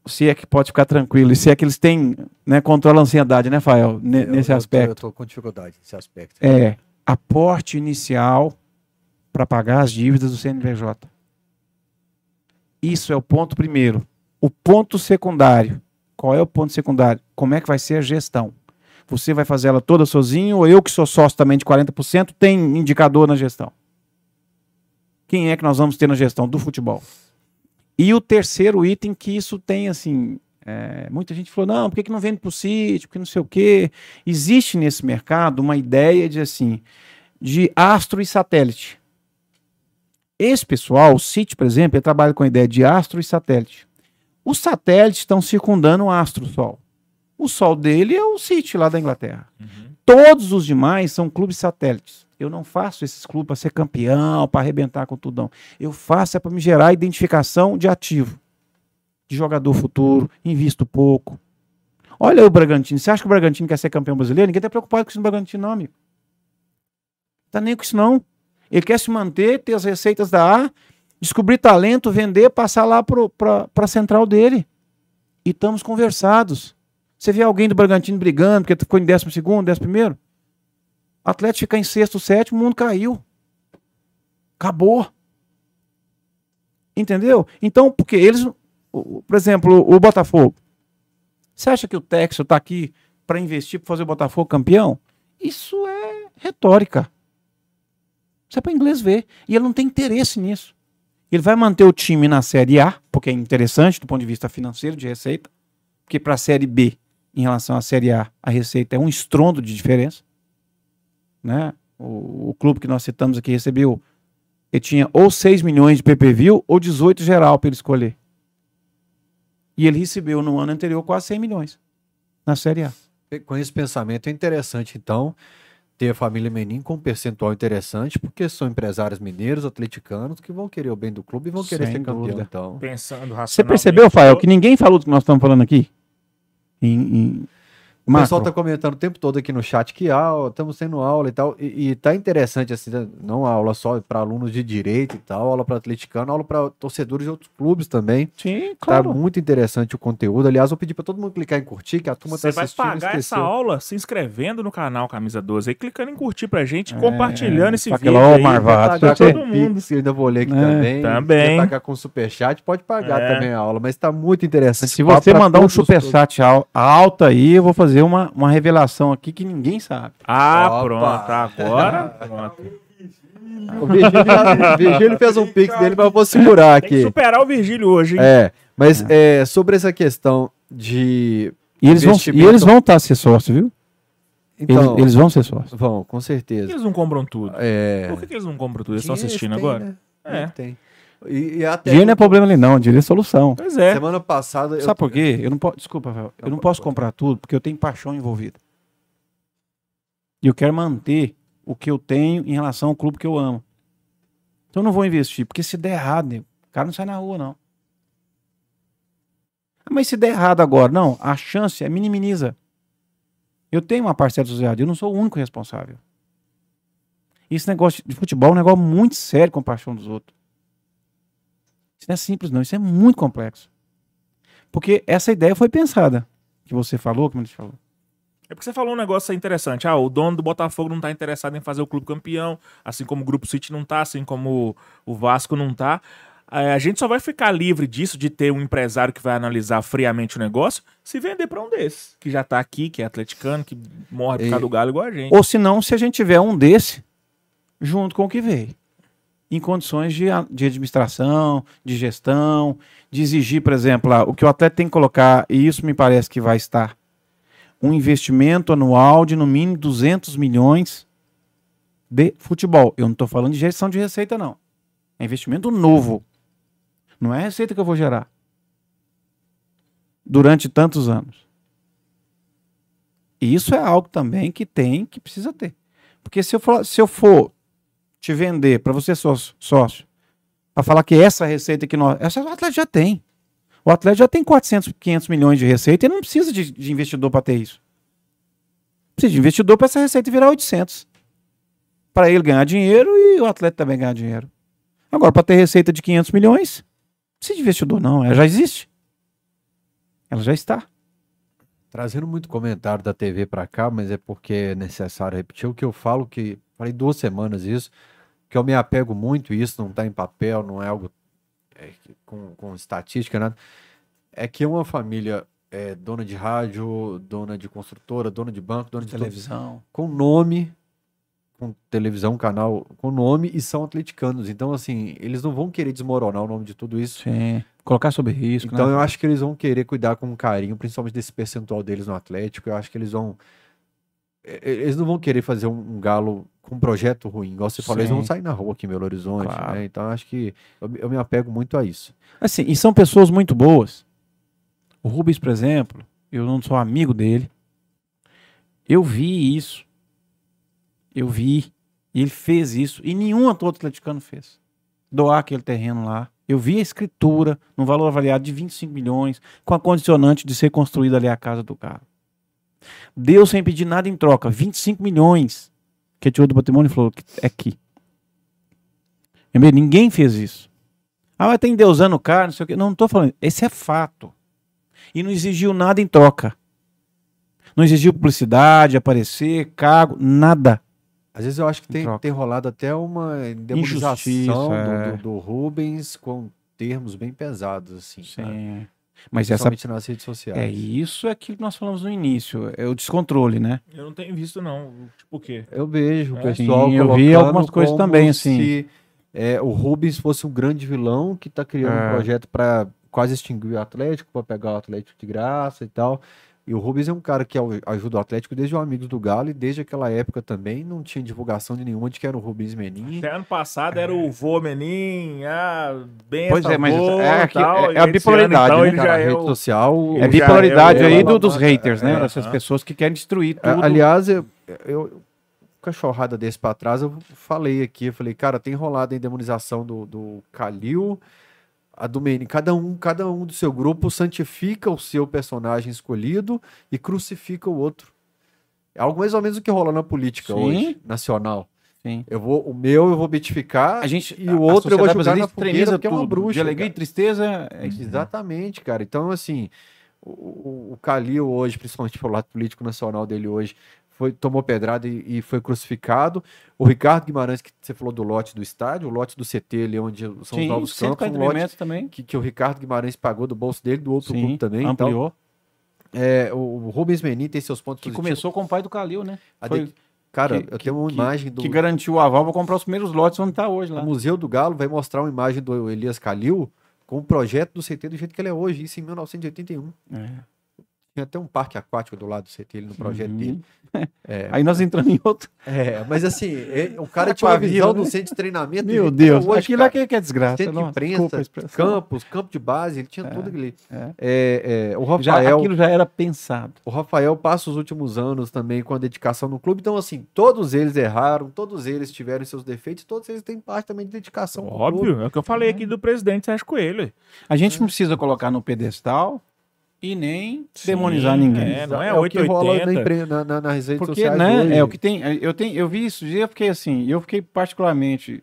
Se é que pode ficar tranquilo, e se é que eles têm, né, controla a ansiedade, né, Fael, Eu- nesse eu aspecto. Eu tô com dificuldade nesse aspecto. É aporte inicial para pagar as dívidas do CNPJ. Isso é o ponto primeiro. O ponto secundário. Qual é o ponto secundário? Como é que vai ser a gestão? Você vai fazer ela toda sozinho ou eu que sou sócio também de 40% tem indicador na gestão? Quem é que nós vamos ter na gestão do futebol? E o terceiro item que isso tem assim, é, muita gente falou não, por que, que não vende para o sítio, porque não sei o quê. Existe nesse mercado uma ideia de assim, de astro e satélite. Esse pessoal, o City, por exemplo, ele trabalha com a ideia de astro e satélite. Os satélites estão circundando o astro Sol. O Sol dele é o City lá da Inglaterra. Todos os demais são clubes satélites. Eu não faço esses clubes para ser campeão, para arrebentar com tudão. Eu faço é para me gerar identificação de ativo, de jogador futuro, invisto pouco. Olha o Bragantino. Você acha que o Bragantino quer ser campeão brasileiro? Ninguém está preocupado com isso no Bragantino, não, amigo. Tá nem com isso, não. Ele quer se manter, ter as receitas da A, descobrir talento, vender, passar lá para a central dele. E estamos conversados. Você vê alguém do Bragantino brigando, porque ficou em décimo segundo, décimo primeiro? Atlético ficar em sexto, sétimo, o mundo caiu. Acabou. Entendeu? Então, porque eles, o- o- por exemplo, o Botafogo. Você acha que o Texas está aqui para investir, para fazer o Botafogo campeão? Isso é retórica. Isso é para inglês ver. E ele não tem interesse nisso. Ele vai manter o time na Série A, porque é interessante do ponto de vista financeiro, de receita. Porque para a Série B, em relação à Série A, a receita é um estrondo de diferença. Né? O, o clube que nós citamos aqui recebeu, ele tinha ou 6 milhões de PPV ou 18 geral para ele escolher. E ele recebeu no ano anterior quase 100 milhões na Série A. Com esse pensamento é interessante, então, ter a família Menin com um percentual interessante, porque são empresários mineiros, atleticanos, que vão querer o bem do clube e vão querer Sem ser campeão. Então, Pensando Você percebeu, Fael, que ninguém falou do que nós estamos falando aqui? Em, o pessoal está comentando o tempo todo aqui no chat que aula, estamos tendo aula e tal, e, e tá interessante assim, né? não aula só para alunos de direito e tal, aula para atleticano, aula para torcedores de outros clubes também. Sim, Tá claro. muito interessante o conteúdo. Aliás, vou pedir para todo mundo clicar em curtir, que a turma Você tá vai assistindo. pagar essa aula se inscrevendo no canal Camisa 12 aí, clicando em curtir pra gente, É, compartilhando esse vídeo. ó, aí. Marvado, Vai se pagar você- todo mundo. Pix, ainda vou ler aqui É, também. também. Se pagar com superchat, pode pagar É. também a aula, mas tá muito interessante. Se você mandar um superchat al- alto aí, eu vou fazer uma, uma revelação aqui que ninguém sabe. Ah, Opa. pronto, agora. Pronto. O Virgílio, já- Virgílio fez um pix dele, mas eu vou segurar Tem que aqui. superar o Virgílio hoje, hein? É, mas é, sobre essa questão de. E eles vão, e eles vão estar ser sócio, viu? Então, eles, eles vão ser sócios. vão, com Por que certeza. eles não compram tudo? É, Por que, que eles não compram tudo? Eles estão assistindo tem, agora? né? É. Tem. E, e até Dinheiro não é problema ali, não. Dinheiro é solução. Pois é. semana passada. eu- Sabe por quê? Eu não posso. Desculpa, Rafael. Eu Não, posso comprar tudo porque eu tenho paixão envolvida. E eu quero manter o que eu tenho em relação ao clube que eu amo. Então eu não vou investir, porque se der errado, nego, o cara não sai na rua, não. Ah, Mas se der errado agora, não, a chance é minimiza. Eu tenho uma parcela sociedade, eu não sou o único responsável. Esse negócio de futebol é um negócio muito sério com a paixão dos outros. Isso não é simples, não. Isso é muito complexo. Porque essa ideia foi pensada. Que você falou, que a gente falou. É porque você falou um negócio interessante. Ah, o dono do Botafogo não tá interessado em fazer o clube campeão, assim como o Grupo City não tá, assim como o Vasco não tá. É, a gente só vai ficar livre disso, de ter um empresário que vai analisar friamente o negócio, se vender pra um desses, que já tá aqui, que é atleticano, que morre por causa do galo igual a gente. Ou se não, se a gente tiver um desse, junto com o que veio. Em condições de, de administração, de gestão, de exigir, por exemplo, lá, o que o atleta tem que colocar, e isso me parece que vai estar, um investimento anual de no mínimo 200 milhões de futebol. Eu não estou falando de gestão de receita, não. É investimento novo. Não é a receita que eu vou gerar. Durante tantos anos. E isso é algo também que tem, que precisa ter. Porque se eu for, se eu for te vender para você sócio, sócio para falar que essa receita que nós. Essa o atleta já tem. O atleta já tem 400, 500 milhões de receita e não precisa de, de investidor para ter isso. Precisa de investidor para essa receita virar 800. Para ele ganhar dinheiro e o atleta também ganhar dinheiro. Agora, para ter receita de 500 milhões, não precisa de investidor, não. Ela já existe. Ela já está. Trazendo muito comentário da TV para cá, mas é porque é necessário repetir o que eu falo, que falei duas semanas isso, que eu me apego muito, e isso não está em papel, não é algo é, com, com estatística, nada. É que uma família é dona de rádio, dona de construtora, dona de banco, dona de Televisão. com nome, com televisão, canal, com nome e são atleticanos. Então, assim, eles não vão querer desmoronar o nome de tudo isso. Sim. Colocar sob risco. Então né? eu acho que eles vão querer cuidar com carinho, principalmente desse percentual deles no Atlético. Eu acho que eles vão. Eles não vão querer fazer um, um galo com um projeto ruim. Igual você falou, eles vão sair na rua aqui em Belo Horizonte, Claro. né? Então eu acho que eu, me- eu me apego muito a isso. Assim, e são pessoas muito boas. O Rubens, por exemplo, eu não sou amigo dele. Eu vi isso. Eu vi. E ele fez isso. E nenhum outro atleticano fez. Doar aquele terreno lá. Eu vi a escritura num valor avaliado de 25 milhões, com a condicionante de ser construída ali a casa do cara. Deu sem pedir nada em troca. 25 milhões. Que tirou do patrimônio e falou: é aqui. Lembrei, Ninguém fez isso. Ah, mas tem Deusando o cara, não sei o quê. Não, não tô falando. Esse é fato. E não exigiu nada em troca. Não exigiu publicidade, aparecer, cargo, nada. Às vezes eu acho que Em tem, tem rolado até uma demonização Injustiça, do, é. do, do Rubens com termos bem pesados, assim. Sim. Mas essa nas redes sociais. é isso é aquilo que nós falamos no início, é o descontrole, né? Eu não tenho visto, não. Tipo o quê? Eu vejo o É, pessoal sim, eu vi algumas coisas também, assim. se é, o Rubens fosse um grande vilão que tá criando É. um projeto para quase extinguir o Atlético, para pegar o Atlético de graça e tal. E o Rubens é um cara que ajuda o Atlético desde o Amigos do Galo e desde aquela época também não tinha divulgação de nenhuma de que era o Rubens Menin. Até ano passado era o vô Menin, ah, bem Pois é, mas vô, é que- tal, é- a esse ano, bipolaridade, então, né, Cara, a é rede social. É bipolaridade é o- aí do- dos haters, né? é, Dessas aham. pessoas que querem destruir A- tudo. Aliás, eu, eu cachorrada desse pra trás, eu falei aqui, eu falei, cara, tem rolado a indemonização do, do Calil, a do Menin, cada um, cada um do seu grupo santifica o seu personagem escolhido e crucifica o outro. É algo mais ou menos o que rola na política Sim. hoje, nacional. Sim. Eu vou, o meu eu vou beatificar A gente, e o a outro eu vou jogar na fogueira porque é uma bruxa. De alegria e cara. tristeza, é isso. Exatamente, cara. Então, assim, o, o, o Calil hoje, principalmente pelo lado político nacional dele hoje, foi, tomou pedrada e, e foi crucificado. O Ricardo Guimarães, que você falou do lote do estádio, o lote do CT ali, onde são os Sim, novos 140 campos, um lote também. que, que o Ricardo Guimarães pagou do bolso dele, do outro Sim, clube também. Então, ampliou. é, o, o Rubens Menin tem seus pontos que positivos. começou com o pai do Calil, né? Foi- de- Cara, que- eu tenho uma imagem do Que garantiu o aval para comprar os primeiros lotes onde está hoje o lá. Museu do Galo, vai mostrar uma imagem do Elias Calil com o projeto do CT do jeito que ele é hoje, isso em 1981. É. Tinha até um parque aquático do lado do CT ali no projeto Uhum. dele. É, Aí nós entramos em outro. É, mas assim, é- o cara tinha uma visão vila, do né? centro de treinamento. Meu é Deus, hoje, aquilo cara. aqui que é desgraça. Centro de Nossa, desculpa a imprensa, campos, campo de base, ele tinha tudo ali. é. É, é, o Já, Rafael, aquilo já era pensado. o Rafael passa os últimos anos também com a dedicação no clube. Então, assim, todos eles erraram, todos eles tiveram seus defeitos, todos eles têm parte também de dedicação. Óbvio, é o que eu falei aqui do presidente Sérgio Coelho. A gente não precisa colocar no pedestal e nem Sim, demonizar ninguém. é, não é o que rola na, 880. impre- na, na- nas redes Porque, sociais né, hoje. é o que tem, eu tenho, eu vi isso, e eu fiquei assim, eu fiquei particularmente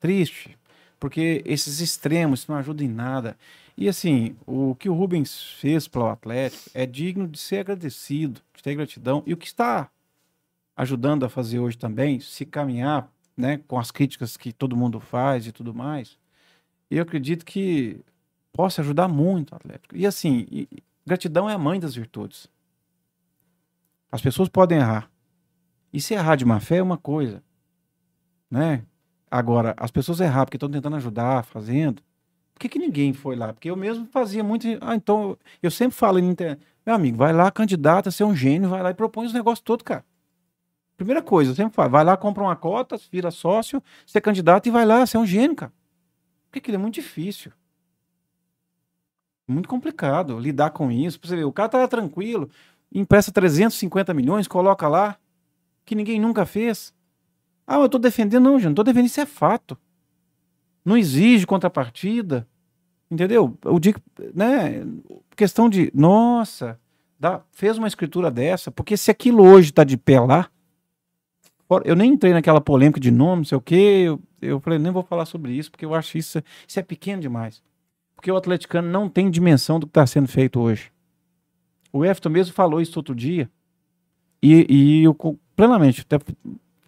triste, porque esses extremos não ajudam em nada. E assim, o que o Rubens fez pelo Atlético é digno de ser agradecido, de ter gratidão. E o que está ajudando a fazer hoje também, se caminhar, né, com as críticas que todo mundo faz e tudo mais, eu acredito que possa ajudar muito o Atlético. E assim, e- gratidão é a mãe das virtudes. As pessoas podem errar. E se errar de má fé é uma coisa, né? Agora, as pessoas errar porque estão tentando ajudar, fazendo. Por que, que ninguém foi lá? Porque eu mesmo fazia muito. Ah, então, eu sempre falo na internet, meu amigo, vai lá, candidata, você é um gênio, vai lá e propõe os negócios todos, cara. Primeira coisa, eu sempre falo, vai lá, compra uma cota, vira sócio, você é candidato e vai lá, você é um gênio, cara. Porque aquilo é muito difícil. Muito complicado lidar com isso. Você ver, o cara tá tranquilo, empresta 350 milhões, coloca lá, que ninguém nunca fez. Ah, eu tô defendendo, não, gente, não tô defendendo, isso é fato. Não exige contrapartida, entendeu? O que- né, questão de, nossa, dá, fez uma escritura dessa, porque se aquilo hoje tá de pé lá, eu nem entrei naquela polêmica de nome, não sei o quê, eu, eu falei, nem vou falar sobre isso, porque eu acho isso, isso é pequeno demais. Porque o atleticano não tem dimensão do que está sendo feito hoje. O Efton mesmo falou isso outro dia. E, e eu plenamente, até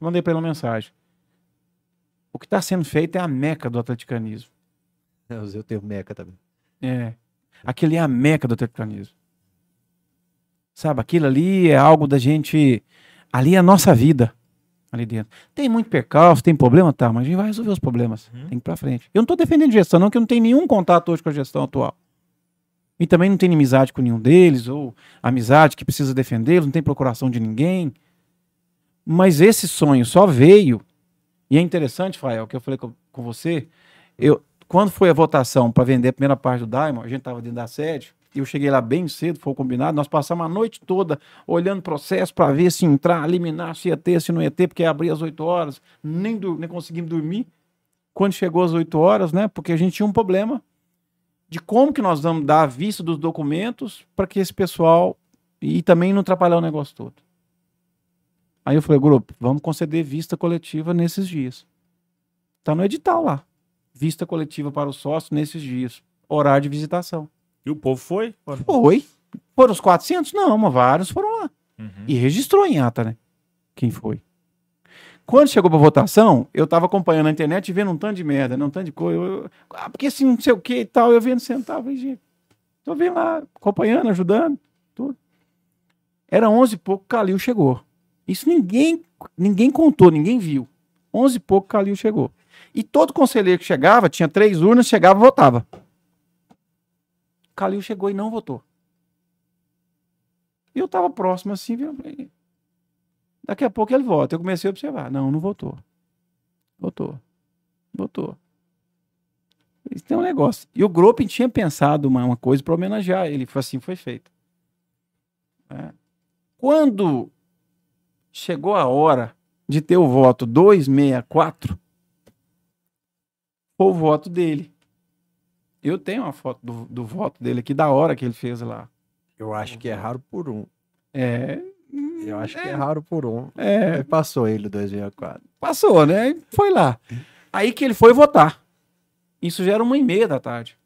mandei para ele uma mensagem. O que está sendo feito é a meca do atleticanismo. Eu usei o termo meca também. É. Aquilo é a meca do atleticanismo. Sabe, aquilo ali é algo da gente. Ali é a nossa vida. Ali dentro. Tem muito percalço, tem problema? Tá, mas a gente vai resolver os problemas. Uhum. Tem que ir pra frente. Eu não tô defendendo gestão, não, que eu não tenho nenhum contato hoje com a gestão atual. E também não tenho inimizade com nenhum deles, ou amizade que precisa defendê-los, não tem procuração de ninguém. Mas esse sonho só veio. E é interessante, Fael, que eu falei com, com você. Eu, quando foi a votação para vender a primeira parte do Diamond, a gente estava dentro da sede, eu cheguei lá bem cedo, foi combinado, nós passamos a noite toda olhando o processo para ver se entrar, eliminar, se ia ter, se não ia ter, porque abria às 8 horas, nem, dur- nem conseguimos dormir. Quando chegou às 8 horas, né, porque a gente tinha um problema de como que nós vamos dar a vista dos documentos para que esse pessoal, e também não atrapalhar o negócio todo. Aí eu falei, grupo, vamos conceder vista coletiva nesses dias. Tá no edital lá. Vista coletiva para o sócio nesses dias. Horário de visitação. E o povo foi? Foi. Foram os 400? Não, mas vários foram lá. Uhum. E registrou em ata, né? Quem foi. Quando chegou pra votação, eu tava acompanhando na internet e vendo um tanto de merda, né? um tanto de coisa. Eu- eu- ah, porque assim, não sei o que e tal. Eu vendo falei, gente, tô vendo lá, acompanhando, ajudando, tudo. Era 11 e pouco, Calil chegou. Isso ninguém, ninguém contou, ninguém viu. 11 e pouco, Calil chegou. E todo conselheiro que chegava, tinha três urnas, chegava e votava. Calil chegou e não votou. E eu tava próximo assim, viu? Daqui a pouco ele vota. Eu comecei a observar. Não, não votou. Votou. Votou. Isso tem um negócio. E o Gropin tinha pensado uma, uma coisa para homenagear ele. Assim, foi feito. É. Quando chegou a hora de ter o voto 264, foi o voto dele. Eu tenho uma foto do, do voto dele aqui, da hora que ele fez lá. Eu acho que é raro por um. É, Eu acho que é raro por um. é, Aí passou ele o 264. passou, né? Foi lá. Aí que ele foi votar. Isso já era uma e meia da tarde.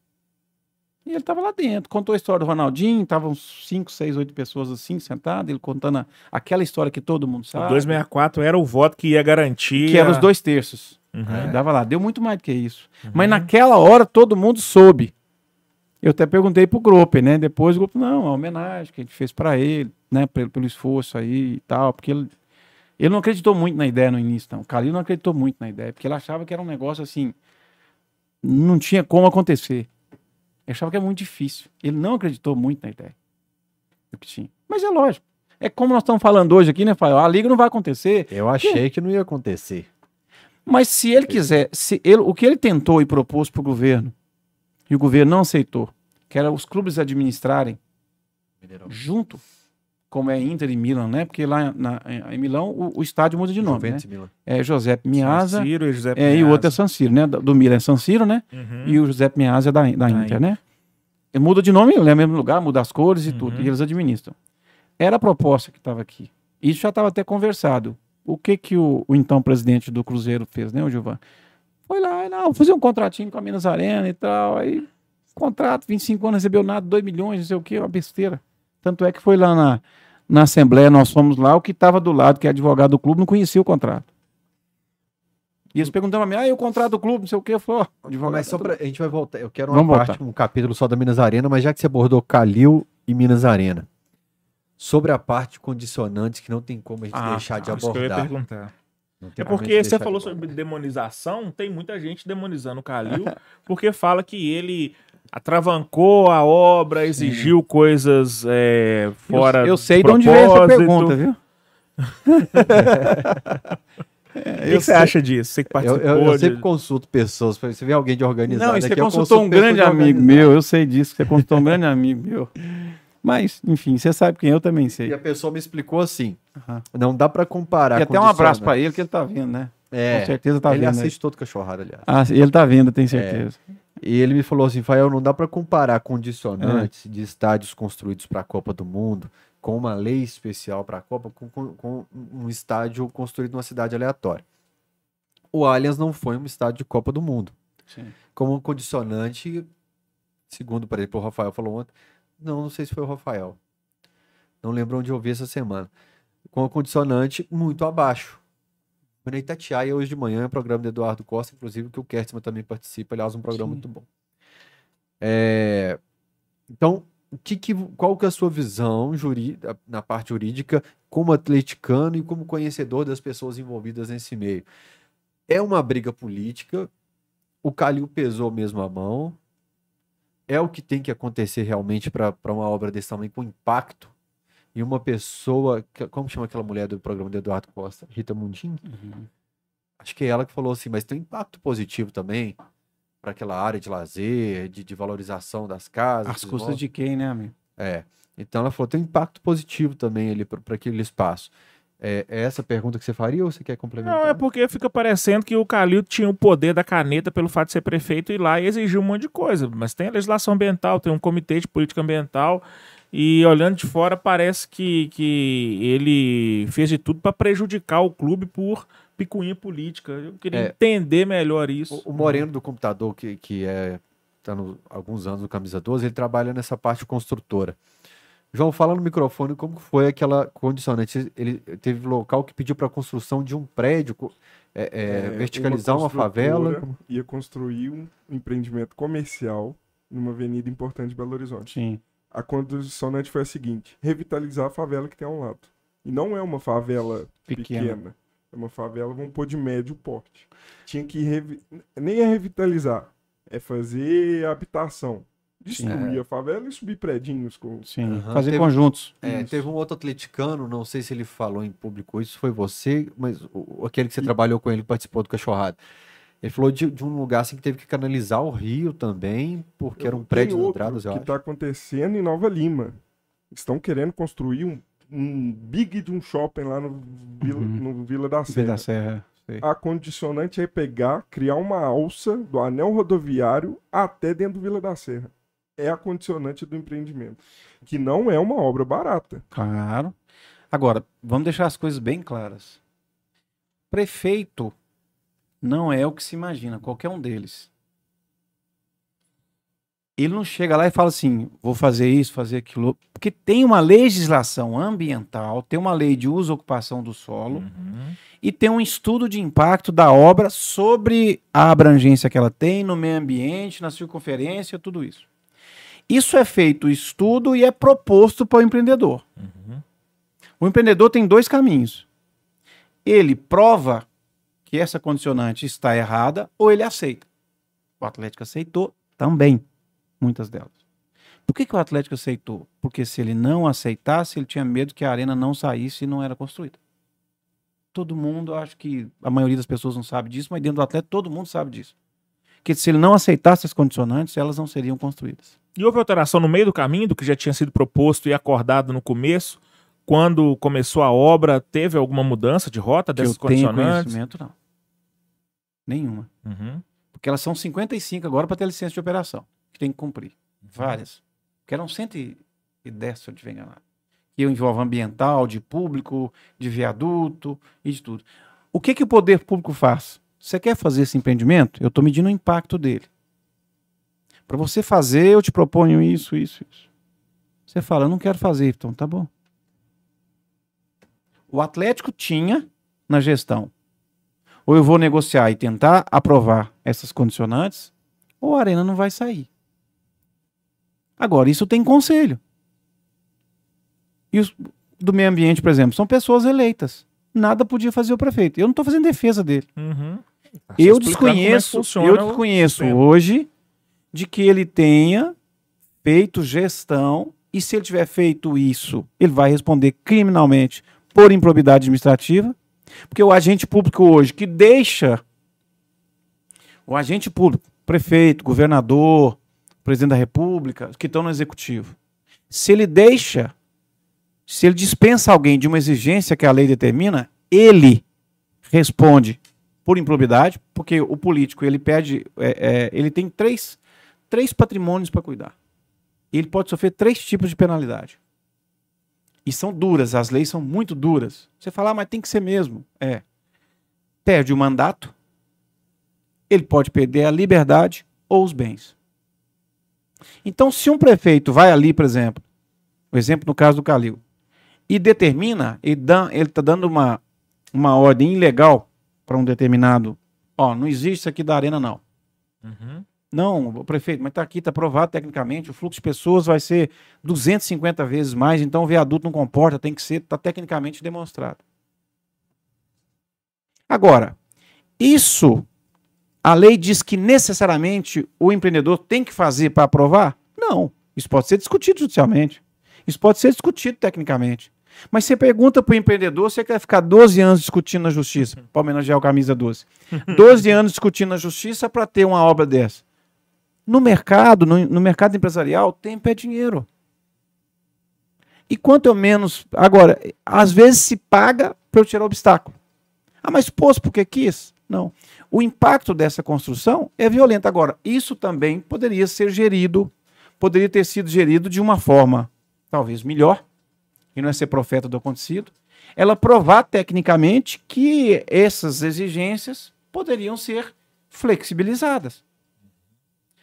E ele tava lá dentro. Contou a história do Ronaldinho, tava uns 5, 6, 8 pessoas assim, sentadas, ele contando a- aquela história que todo mundo O sabe. 264 era o voto que ia garantir. Que eram os dois terços. Uhum. Aí Dava lá, deu muito mais do que isso. Mas naquela hora todo mundo soube. Eu até perguntei pro Grope, né? Depois o Grope, não, é uma homenagem que a gente fez para ele, né? Pelo, pelo esforço aí e tal, porque ele, ele não acreditou muito na ideia no início, não. O Calil não acreditou muito na ideia, porque ele achava que era um negócio assim, não tinha como acontecer. Ele achava que era muito difícil. Ele não acreditou muito na ideia do que tinha. Mas é lógico. É como nós estamos falando hoje aqui, né, Fael? A liga não vai acontecer. Eu achei que não ia acontecer. Mas se ele quiser, se ele, o que ele tentou e propôs para o governo, e o governo não aceitou, que era os clubes administrarem junto, como é Inter e Milan, né? Porque lá na- em Milão o, o estádio muda de nome, Juventus né? Milan. É Giuseppe Miasa, San Siro e José é, e o outro é San Siro, né? Do Milan é San Siro, né? Uhum. E o Giuseppe Miasa é da, da Da Inter, Inter. né? E muda de nome, é o mesmo lugar, muda as cores e Uhum. tudo, e eles administram. Era a proposta que estava aqui. Isso já estava até conversado. O que que o, o então presidente do Cruzeiro fez, né, o Gilvan? Foi lá, não, vou fazer um contratinho com a Minas Arena e tal, aí contrato, 25 anos, recebeu nada, 2 milhões, não sei o quê, uma besteira. Tanto é que foi lá na, na Assembleia, nós fomos lá, o que estava do lado, que é advogado do clube, não conhecia o contrato. E eles perguntaram a mim, ah, e o contrato do clube, não sei o quê, eu falei, ó, advogado, Mas só pra, a gente vai voltar. Eu quero uma Vamos parte, voltar. um capítulo só da Minas Arena, mas já que você abordou Calil e Minas Arena. Sobre a parte de condicionantes que não tem como a gente Ah, deixar de Ah, isso que eu ia abordar. perguntar. É porque você falou de sobre abordar. demonização, tem muita gente demonizando o Calil, porque fala que ele atravancou a obra, exigiu coisas é, fora eu, eu sei de onde veio essa pergunta, viu? O que, que você acha disso? Você que Eu, participou eu- eu de- sempre consulto pessoas. Se vê alguém de organizado Não, você aqui, eu consultou consulto um grande de amigo meu, eu sei disso, você consultou um grande amigo meu. Mas, enfim, você sabe quem eu também E sei. a pessoa me explicou assim: Aham. não dá pra comparar. E até um abraço pra ele, que ele tá vendo, né? É, Com certeza tá ele vendo. aí. assiste todo cachorrado, aliás. Ah, ele tá vendo, eu tenho certeza. E ele me falou assim, Fael, não dá para comparar condicionantes É. de estádios construídos para a Copa do Mundo com uma lei especial para a Copa com, com- com um estádio construído numa cidade aleatória. O Allianz não foi um estádio de Copa do Mundo. Sim. Como um condicionante, segundo, por exemplo, o Rafael falou ontem, não, não sei se foi o Rafael. Não lembro onde eu vi essa semana. Com um condicionante muito abaixo. Foi na Itatiaia hoje de manhã, o programa do Eduardo Costa, inclusive, que o Kertzmann também participa, aliás, um programa Sim. muito bom. É, Então, o que que, qual que é a sua visão juri- na parte jurídica como atleticano e como conhecedor das pessoas envolvidas nesse meio? É uma briga política? O Calil pesou mesmo a mão? É o que tem que acontecer realmente para uma obra desse tamanho com impacto? E uma pessoa, como chama aquela mulher do programa do Eduardo Costa? Rita Mundim? Uhum. Acho que é ela que falou assim, mas tem um impacto positivo também para aquela área de lazer, de, de valorização das casas. As custas de quem, né, amigo? É. Então ela falou, tem um impacto positivo também ali para aquele espaço. É, é essa a pergunta que você faria ou você quer complementar? Não, é porque fica parecendo que o Calil tinha o poder da caneta pelo fato de ser prefeito e ir lá e exigir um monte de coisa. Mas tem a legislação ambiental, tem um comitê de política ambiental. E olhando de fora, parece que, que ele fez de tudo para prejudicar o clube por picuinha política. Eu queria É. entender melhor isso. O, o Moreno do computador, que, que é tá no, alguns anos no Camisa 12, ele trabalha nessa parte construtora. João, fala no microfone como foi aquela condicionante. Ele teve local que pediu para a construção de um prédio, é, é, É, verticalizar uma, favela. construtora Ia construir um empreendimento comercial numa avenida importante de Belo Horizonte. Sim. A condicionante foi a seguinte: revitalizar a favela que tem ao lado. E não é uma favela Pequena. pequena. é uma favela, vão pôr de médio porte. Tinha que revi... nem é revitalizar, é fazer habitação. Destruir a favela e subir predinhos com. Sim, Aham, fazer teve- conjuntos. É, teve um outro atleticano, não sei se ele falou em público isso, foi você, mas o- aquele que você trabalhou com ele, que participou do Cachorrado. Ele falou de, de um lugar assim que teve que canalizar o rio também, porque eram Tem prédios outro entradas, eu que acho. está acontecendo em Nova Lima. Estão querendo construir um, um big de um shopping lá no Vila, Uhum. no Vila da Vila Serra. da Serra. sei. A condicionante é pegar, criar uma alça do anel rodoviário até dentro do Vila da Serra. É a condicionante do empreendimento. Que não é uma obra barata. Claro. Agora, vamos deixar as coisas bem claras. Prefeito não é o que se imagina, qualquer um deles. Ele não chega lá e fala assim, vou fazer isso, fazer aquilo. Porque tem uma legislação ambiental, tem uma lei de uso e ocupação do solo Uhum. e tem um estudo de impacto da obra sobre a abrangência que ela tem no meio ambiente, na circunferência, tudo isso. Isso é feito estudo e é proposto para o empreendedor. Uhum. O empreendedor tem dois caminhos. Ele prova que essa condicionante está errada ou ele aceita. O Atlético aceitou também, muitas delas. Por que, que o Atlético aceitou? Porque se ele não aceitasse, ele tinha medo que a arena não saísse e não era construída. Todo mundo, acho que a maioria das pessoas não sabe disso, mas dentro do Atlético todo mundo sabe disso. Que se ele não aceitasse as condicionantes, elas não seriam construídas. E houve alteração no meio do caminho do que já tinha sido proposto e acordado no começo? Quando começou a obra, teve alguma mudança de rota Que dessas eu tenho condicionantes? conhecimento, não. Nenhuma. Uhum. Porque elas são 55 agora para ter licença de operação, que tem que cumprir. Várias. Porque eram 110, se eu estiver enganado. Que envolve ambiental, de público, de viaduto e de tudo. O que, que o poder público faz? Você quer fazer esse empreendimento? Eu estou medindo o impacto dele. Para você fazer, eu te proponho isso, isso, isso. Você fala, eu não quero fazer, então tá bom. O Atlético tinha na gestão ou eu vou negociar e tentar aprovar essas condicionantes, ou a arena não vai sair. Agora, isso tem conselho. E os do meio ambiente, por exemplo, são pessoas eleitas. Nada podia fazer o prefeito. Eu não estou fazendo defesa dele. Uhum. Tá Eu é desconheço, funciona eu desconheço hoje de que ele tenha feito gestão e se ele tiver feito isso, ele vai responder criminalmente por improbidade administrativa, porque o agente público hoje que deixa o agente público, prefeito, governador, presidente da república, que estão no executivo, se ele deixa, se ele dispensa alguém de uma exigência que a lei determina, ele responde por improbidade, porque o político ele pede, é, é, ele tem três, três patrimônios para cuidar. E ele pode sofrer três tipos de penalidade. E são duras, as leis são muito duras. Você fala, ah, mas tem que ser mesmo. É. Perde o mandato, ele pode perder a liberdade ou os bens. Então, se um prefeito vai ali, por exemplo, o exemplo no caso do Calil, e determina, ele está dando uma, uma ordem ilegal para um determinado. Ó, não existe isso aqui da arena, não. Uhum. Não, prefeito, mas está aqui, está aprovado tecnicamente, o fluxo de pessoas vai ser 250 vezes mais, então o viaduto não comporta, tem que ser, está tecnicamente demonstrado. Agora, isso, a lei diz que necessariamente o empreendedor tem que fazer para aprovar? Não, isso pode ser discutido judicialmente, isso pode ser discutido tecnicamente. Mas você pergunta para o empreendedor, você quer ficar 12 anos discutindo na justiça, para homenagear o Camisa 12. 12 anos discutindo na justiça para ter uma obra dessa. No mercado, no, no mercado empresarial, tempo é dinheiro. E quanto eu menos. Agora, às vezes se paga para eu tirar obstáculo. Ah, mas pôs porque quis? Não. O impacto dessa construção é violento. Agora, isso também poderia ser gerido, poderia ter sido gerido de uma forma talvez melhor, e não é ser profeta do acontecido, ela provar tecnicamente que essas exigências poderiam ser flexibilizadas.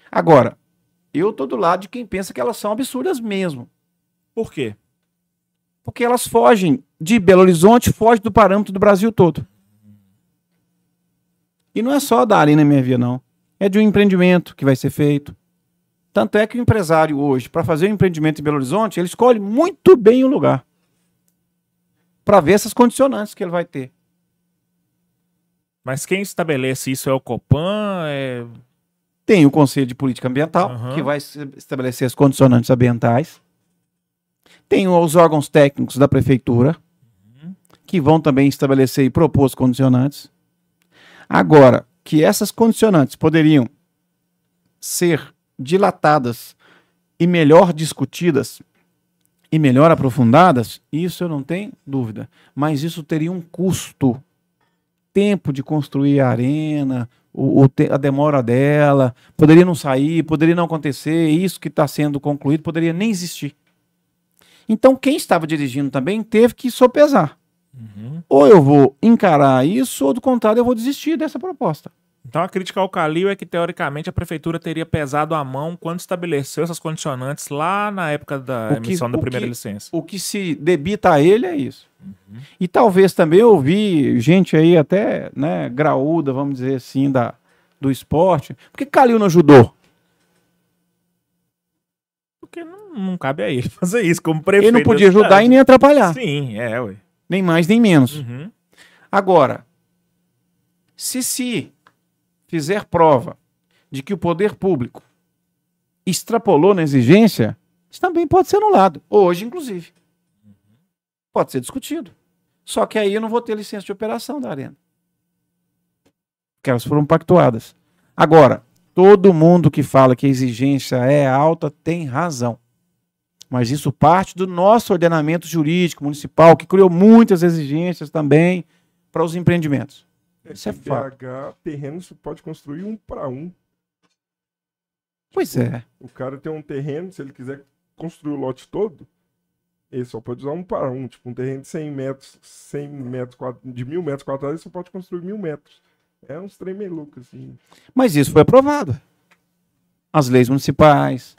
Agora, eu estou do lado de quem pensa que elas são absurdas mesmo. Por quê? Porque elas fogem de Belo Horizonte, fogem do parâmetro do Brasil todo. E não é só da Arena Minha Via, não. É de um empreendimento que vai ser feito. Tanto é que o empresário hoje, para fazer um empreendimento em Belo Horizonte, ele escolhe muito bem o lugar. Para ver essas condicionantes que ele vai ter. Mas quem estabelece isso é o Copan? É... Tem o Conselho de Política Ambiental, Aham. que vai estabelecer as condicionantes ambientais. Tem os órgãos técnicos da Prefeitura, que vão também estabelecer e propor os condicionantes. Agora, que essas condicionantes poderiam ser dilatadas e melhor discutidas e melhor aprofundadas, isso eu não tenho dúvida. Mas isso teria um custo. Tempo de construir a arena, o, o te- a demora dela, poderia não sair, poderia não acontecer, isso que está sendo concluído poderia nem existir. Então, quem estava dirigindo também teve que sopesar. Uhum. Ou eu vou encarar isso, ou do contrário, eu vou desistir dessa proposta. Então a crítica ao Calil é que, teoricamente, a prefeitura teria pesado a mão quando estabeleceu essas condicionantes lá na época da que- emissão da primeira que- licença. O que se debita a ele é isso. E talvez também eu ouvi gente aí até, né, graúda, vamos dizer assim, da, do esporte. Por que Calil não ajudou? Porque não, não cabe a ele fazer isso como prefeito. Ele não podia ajudar e nem atrapalhar. Sim, é, ué. Nem mais, nem menos. Uhum. Agora, se se fizer prova de que o poder público extrapolou na exigência, isso também pode ser anulado. Hoje, inclusive. Pode ser discutido. Só que aí eu não vou ter licença de operação da arena. Porque elas foram pactuadas. Agora, todo mundo que fala que a exigência é alta tem razão. Mas isso parte do nosso ordenamento jurídico municipal, que criou muitas exigências também para os empreendimentos. Isso é fato. BH, terreno você pode construir um para um. Pois é. O cara tem um terreno, se ele quiser construir o lote todo, ele só pode usar um para um. Tipo, um terreno de 100 metros, 100 metros de mil metros quadrados, ele só pode construir mil metros. É uns trem meio louco, assim. Mas isso foi aprovado. As leis municipais,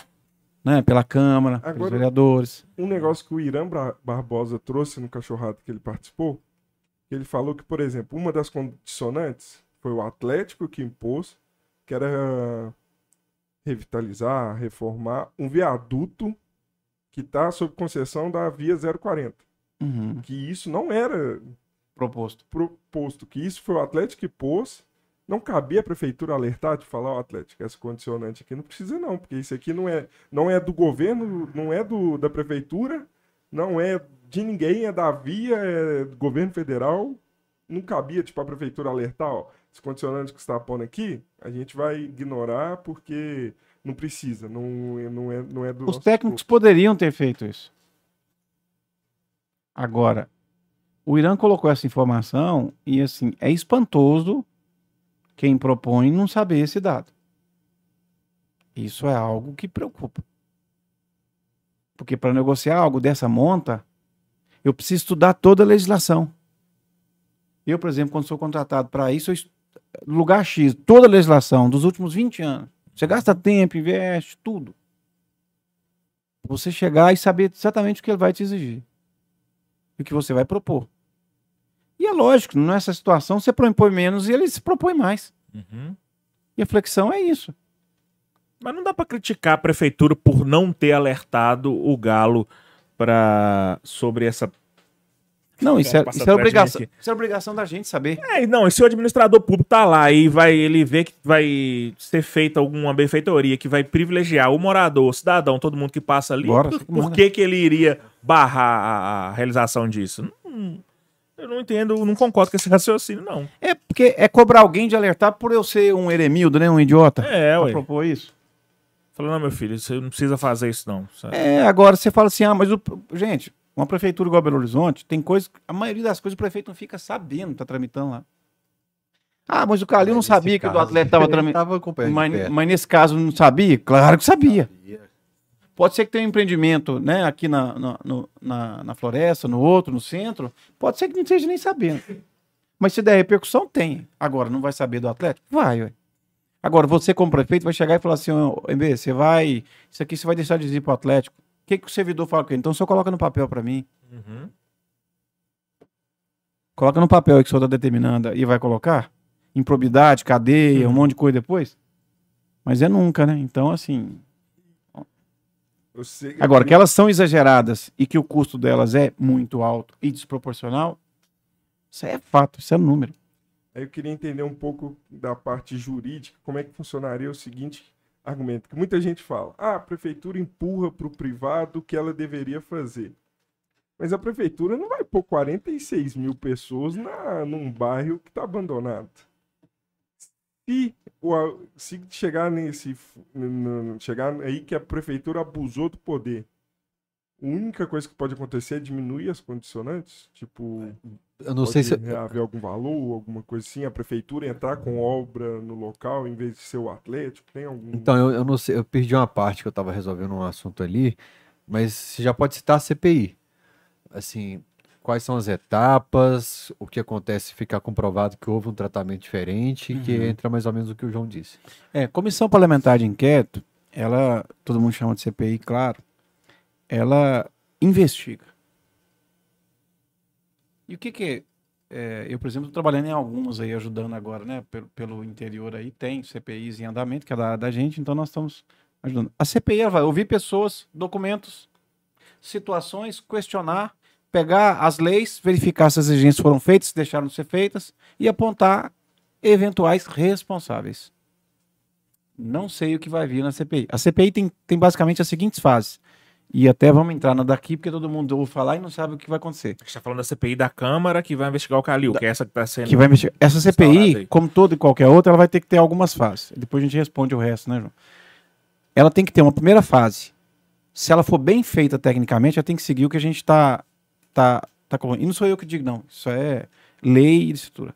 né, pela Câmara, pelos Agora- vereadores. Um negócio que o Irã Barbosa trouxe no cachorrado que ele participou, ele falou que, por exemplo, uma das condicionantes foi o Atlético que impôs, que era revitalizar, reformar um viaduto que está sob concessão da Via 040. Uhum, Que isso não era proposto. proposto, que isso foi o Atlético que pôs. Não cabia a prefeitura alertar de falar, ó, Atlético, essa condicionante aqui não precisa não, porque isso aqui não é, não é do governo, não é do, da prefeitura, não é de ninguém, é da via, é do governo federal. Não cabia, tipo, a prefeitura alertar, ó, esse condicionante que você está pondo aqui, a gente vai ignorar porque não precisa, não, é- não, é, não é do Os técnicos poderiam ter feito isso. Agora, o Irã colocou essa informação e, assim, é espantoso quem propõe não saber esse dado. Isso é algo que preocupa. Porque para negociar algo dessa monta, eu preciso estudar toda a legislação. Eu, por exemplo, quando sou contratado para isso, eu lugar X, toda a legislação dos últimos 20 anos. Você gasta tempo, investe, tudo. Você chegar e saber exatamente o que ele vai te exigir. E o que você vai propor. E é lógico, nessa situação você propõe menos e ele se propõe mais. Uhum. E a flexão é isso. Mas não dá pra criticar a prefeitura por não ter alertado o Galo pra... sobre essa. Não, isso é, isso é obrigação. Isso é obrigação da gente saber. É, não, e se o administrador público tá lá e vai, ele vê que vai ser feita alguma benfeitoria que vai privilegiar o morador, o cidadão, todo mundo que passa ali, Bora, por, que por que, que ele iria barrar a, a realização disso? Não- eu não entendo, não concordo com esse raciocínio, não. É porque é cobrar alguém de alertar por eu ser um eremildo, né? Um idiota. É, pra ué. propor isso. Falando, não, meu filho, você não precisa fazer isso, não. sabe? É, agora você fala assim, ah, mas o, gente, uma prefeitura igual a Belo Horizonte, tem coisas, a maioria das coisas o prefeito não fica sabendo, tá tramitando lá. Ah, mas o Calil não sabia que o do caso, Atlético estava tramitando. Mas, mas nesse caso não sabia? Claro que sabia. Sabia. Pode ser que tenha um empreendimento, né, aqui na, na, no- na, na floresta, no outro, no centro. Pode ser que não esteja nem sabendo. Mas se der repercussão, tem. Agora, não vai saber do Atlético? Vai, ué. Agora, você como prefeito vai chegar e falar assim, ô, MB, você vai, isso aqui você vai deixar de ir pro Atlético. O que, que o servidor fala com ele? Então, o senhor coloca no papel para mim. Uhum. Coloca no papel aí que o senhor está determinando e vai colocar. Improbidade, cadeia, um monte de coisa depois. Mas é nunca, né? Então, assim, Agora, que elas são exageradas e que o custo delas é muito alto e desproporcional, isso é fato, isso é número. Aí eu queria entender um pouco da parte jurídica, como é que funcionaria o seguinte argumento, que muita gente fala, ah, a prefeitura empurra para o privado o que ela deveria fazer. Mas a prefeitura não vai pôr 46 mil pessoas na, num bairro que está abandonado. Se, se chegar nesse. chegar aí que a prefeitura abusou do poder, a única coisa que pode acontecer é diminuir as condicionantes? Tipo. Eu não sei se. haver algum valor, alguma coisa assim, a prefeitura entrar com obra no local em vez de ser o Atlético? Tem algum. Então, eu, eu não sei, eu perdi uma parte que eu estava resolvendo um assunto ali, mas você já pode citar a CPI assim, quais são as etapas, o que acontece se ficar comprovado que houve um tratamento diferente, uhum. que entra mais ou menos o que o João disse. É, comissão parlamentar de inquérito, ela, todo mundo chama de CPI, claro, ela investiga. E o que que é, eu, por exemplo, estou trabalhando em algumas aí, ajudando agora, né, pelo, pelo interior aí, tem CPIs em andamento, que é da, da gente, então nós estamos ajudando. A CPI vai ouvir pessoas, documentos, situações, questionar pegar as leis, verificar se as exigências foram feitas, se deixaram de ser feitas e apontar eventuais responsáveis. Não sei o que vai vir na CPI. A CPI tem, tem basicamente as seguintes fases. E até vamos entrar na daqui, porque todo mundo ouve falar e não sabe o que vai acontecer. A gente está falando da CPI da Câmara que vai investigar o Calil, da, que é essa que está sendo. Que vai investigar. Essa CPI, como toda e qualquer outra, ela vai ter que ter algumas fases. Depois a gente responde o resto, né, João? Ela tem que ter uma primeira fase. Se ela for bem feita tecnicamente, ela tem que seguir o que a gente está tá, tá E não sou eu que digo, não. Isso é lei e estrutura.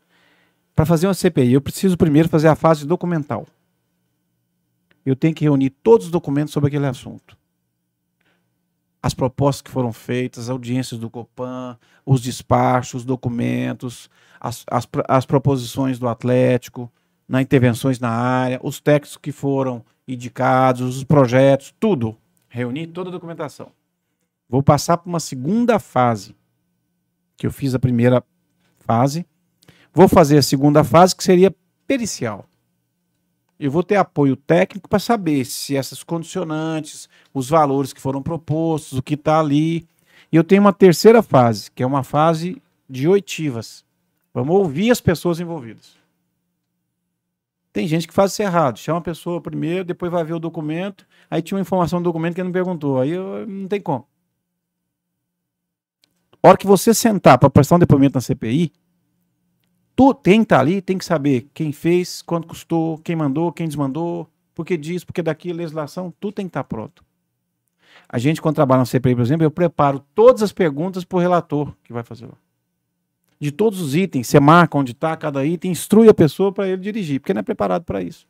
Para fazer uma CPI, eu preciso primeiro fazer a fase documental. Eu tenho que reunir todos os documentos sobre aquele assunto. As propostas que foram feitas, as audiências do Copan, os despachos, os documentos, as, as, as proposições do Atlético, na intervenções na área, os textos que foram indicados, os projetos, tudo. Reunir toda a documentação. Vou passar para uma segunda fase, que eu fiz a primeira fase. Vou fazer a segunda fase, que seria pericial. Eu vou ter apoio técnico para saber se essas condicionantes, os valores que foram propostos, o que está ali. E eu tenho uma terceira fase, que é uma fase de oitivas. Vamos ouvir as pessoas envolvidas. Tem gente que faz isso errado. Chama a pessoa primeiro, depois vai ver o documento. Aí tinha uma informação do documento que não perguntou. Aí eu, não tem como. A hora que você sentar para prestar um depoimento na CPI, tu tem que estar tá ali, tem que saber quem fez, quanto custou, quem mandou, quem desmandou, por que diz, por que daqui, legislação, tudo tem que estar tá pronto. A gente, quando trabalha na CPI, por exemplo, eu preparo todas as perguntas para o relator que vai fazer lá. De todos os itens, você marca onde está cada item, instrui a pessoa para ele dirigir, porque não é preparado para isso.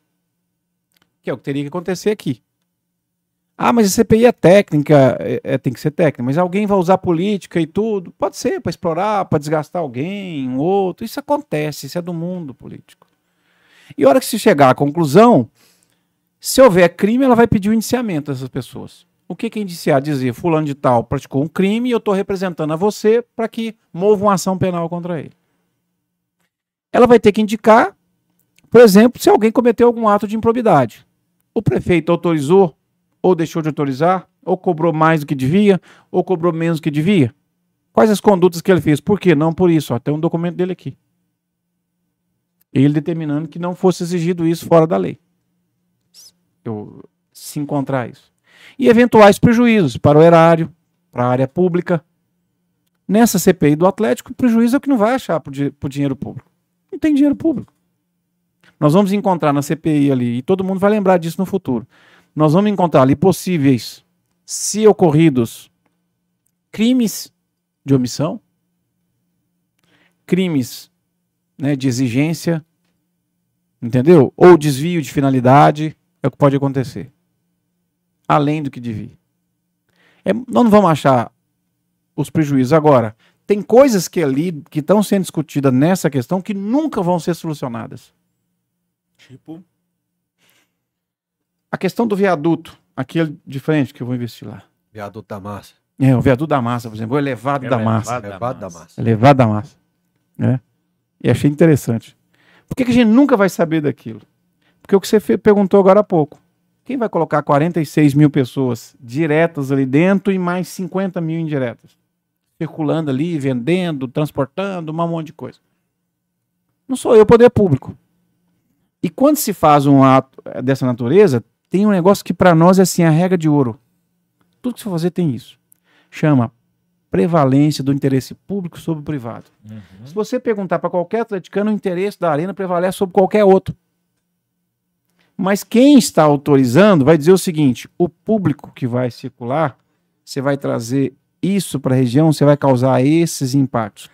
Que é o que teria que acontecer aqui. Ah, mas a CPI é técnica, é, é, tem que ser técnica, mas alguém vai usar política e tudo? Pode ser, para explorar, para desgastar alguém, um outro. Isso acontece, isso é do mundo político. E a hora que se chegar à conclusão, se houver crime, ela vai pedir o indiciamento dessas pessoas. O que, que é indiciar? Dizer, fulano de tal praticou um crime e eu estou representando a você para que mova uma ação penal contra ele. Ela vai ter que indicar, por exemplo, se alguém cometeu algum ato de improbidade. O prefeito autorizou ou deixou de autorizar, ou cobrou mais do que devia, ou cobrou menos do que devia? Quais as condutas que ele fez? Por quê? Não por isso. Ó, tem um documento dele aqui. Ele determinando que não fosse exigido isso fora da lei. Eu, se encontrar isso. E eventuais prejuízos para o erário, para a área pública. Nessa CPI do Atlético, o prejuízo é o que não vai achar por, por dinheiro público. Não tem dinheiro público. Nós vamos encontrar na CPI ali, e todo mundo vai lembrar disso no futuro nós vamos encontrar ali possíveis, se ocorridos, crimes de omissão, crimes né, de exigência, entendeu? Ou desvio de finalidade, é o que pode acontecer. Além do que devia. É, nós não vamos achar os prejuízos. Agora, tem coisas que ali, que estão sendo discutidas nessa questão, que nunca vão ser solucionadas. Tipo? A questão do viaduto, aquele de frente que eu vou investir lá. Viaduto da massa. É, o viaduto da massa, por exemplo, o elevado, da, massa. elevado da massa. Elevado da massa. É. E achei interessante. Por que, que a gente nunca vai saber daquilo? Porque o que você perguntou agora há pouco. Quem vai colocar 46 mil pessoas diretas ali dentro e mais 50 mil indiretas? Circulando ali, vendendo, transportando, um monte de coisa. Não sou eu, poder público. E quando se faz um ato eh, dessa natureza, tem um negócio que para nós é assim, a regra de ouro. Tudo que você fazer tem isso. Chama prevalência do interesse público sobre o privado. Uhum. Se você perguntar para qualquer atleticano, o interesse da arena prevalece sobre qualquer outro. Mas quem está autorizando vai dizer o seguinte: o público que vai circular, você vai trazer isso para a região, você vai causar esses impactos.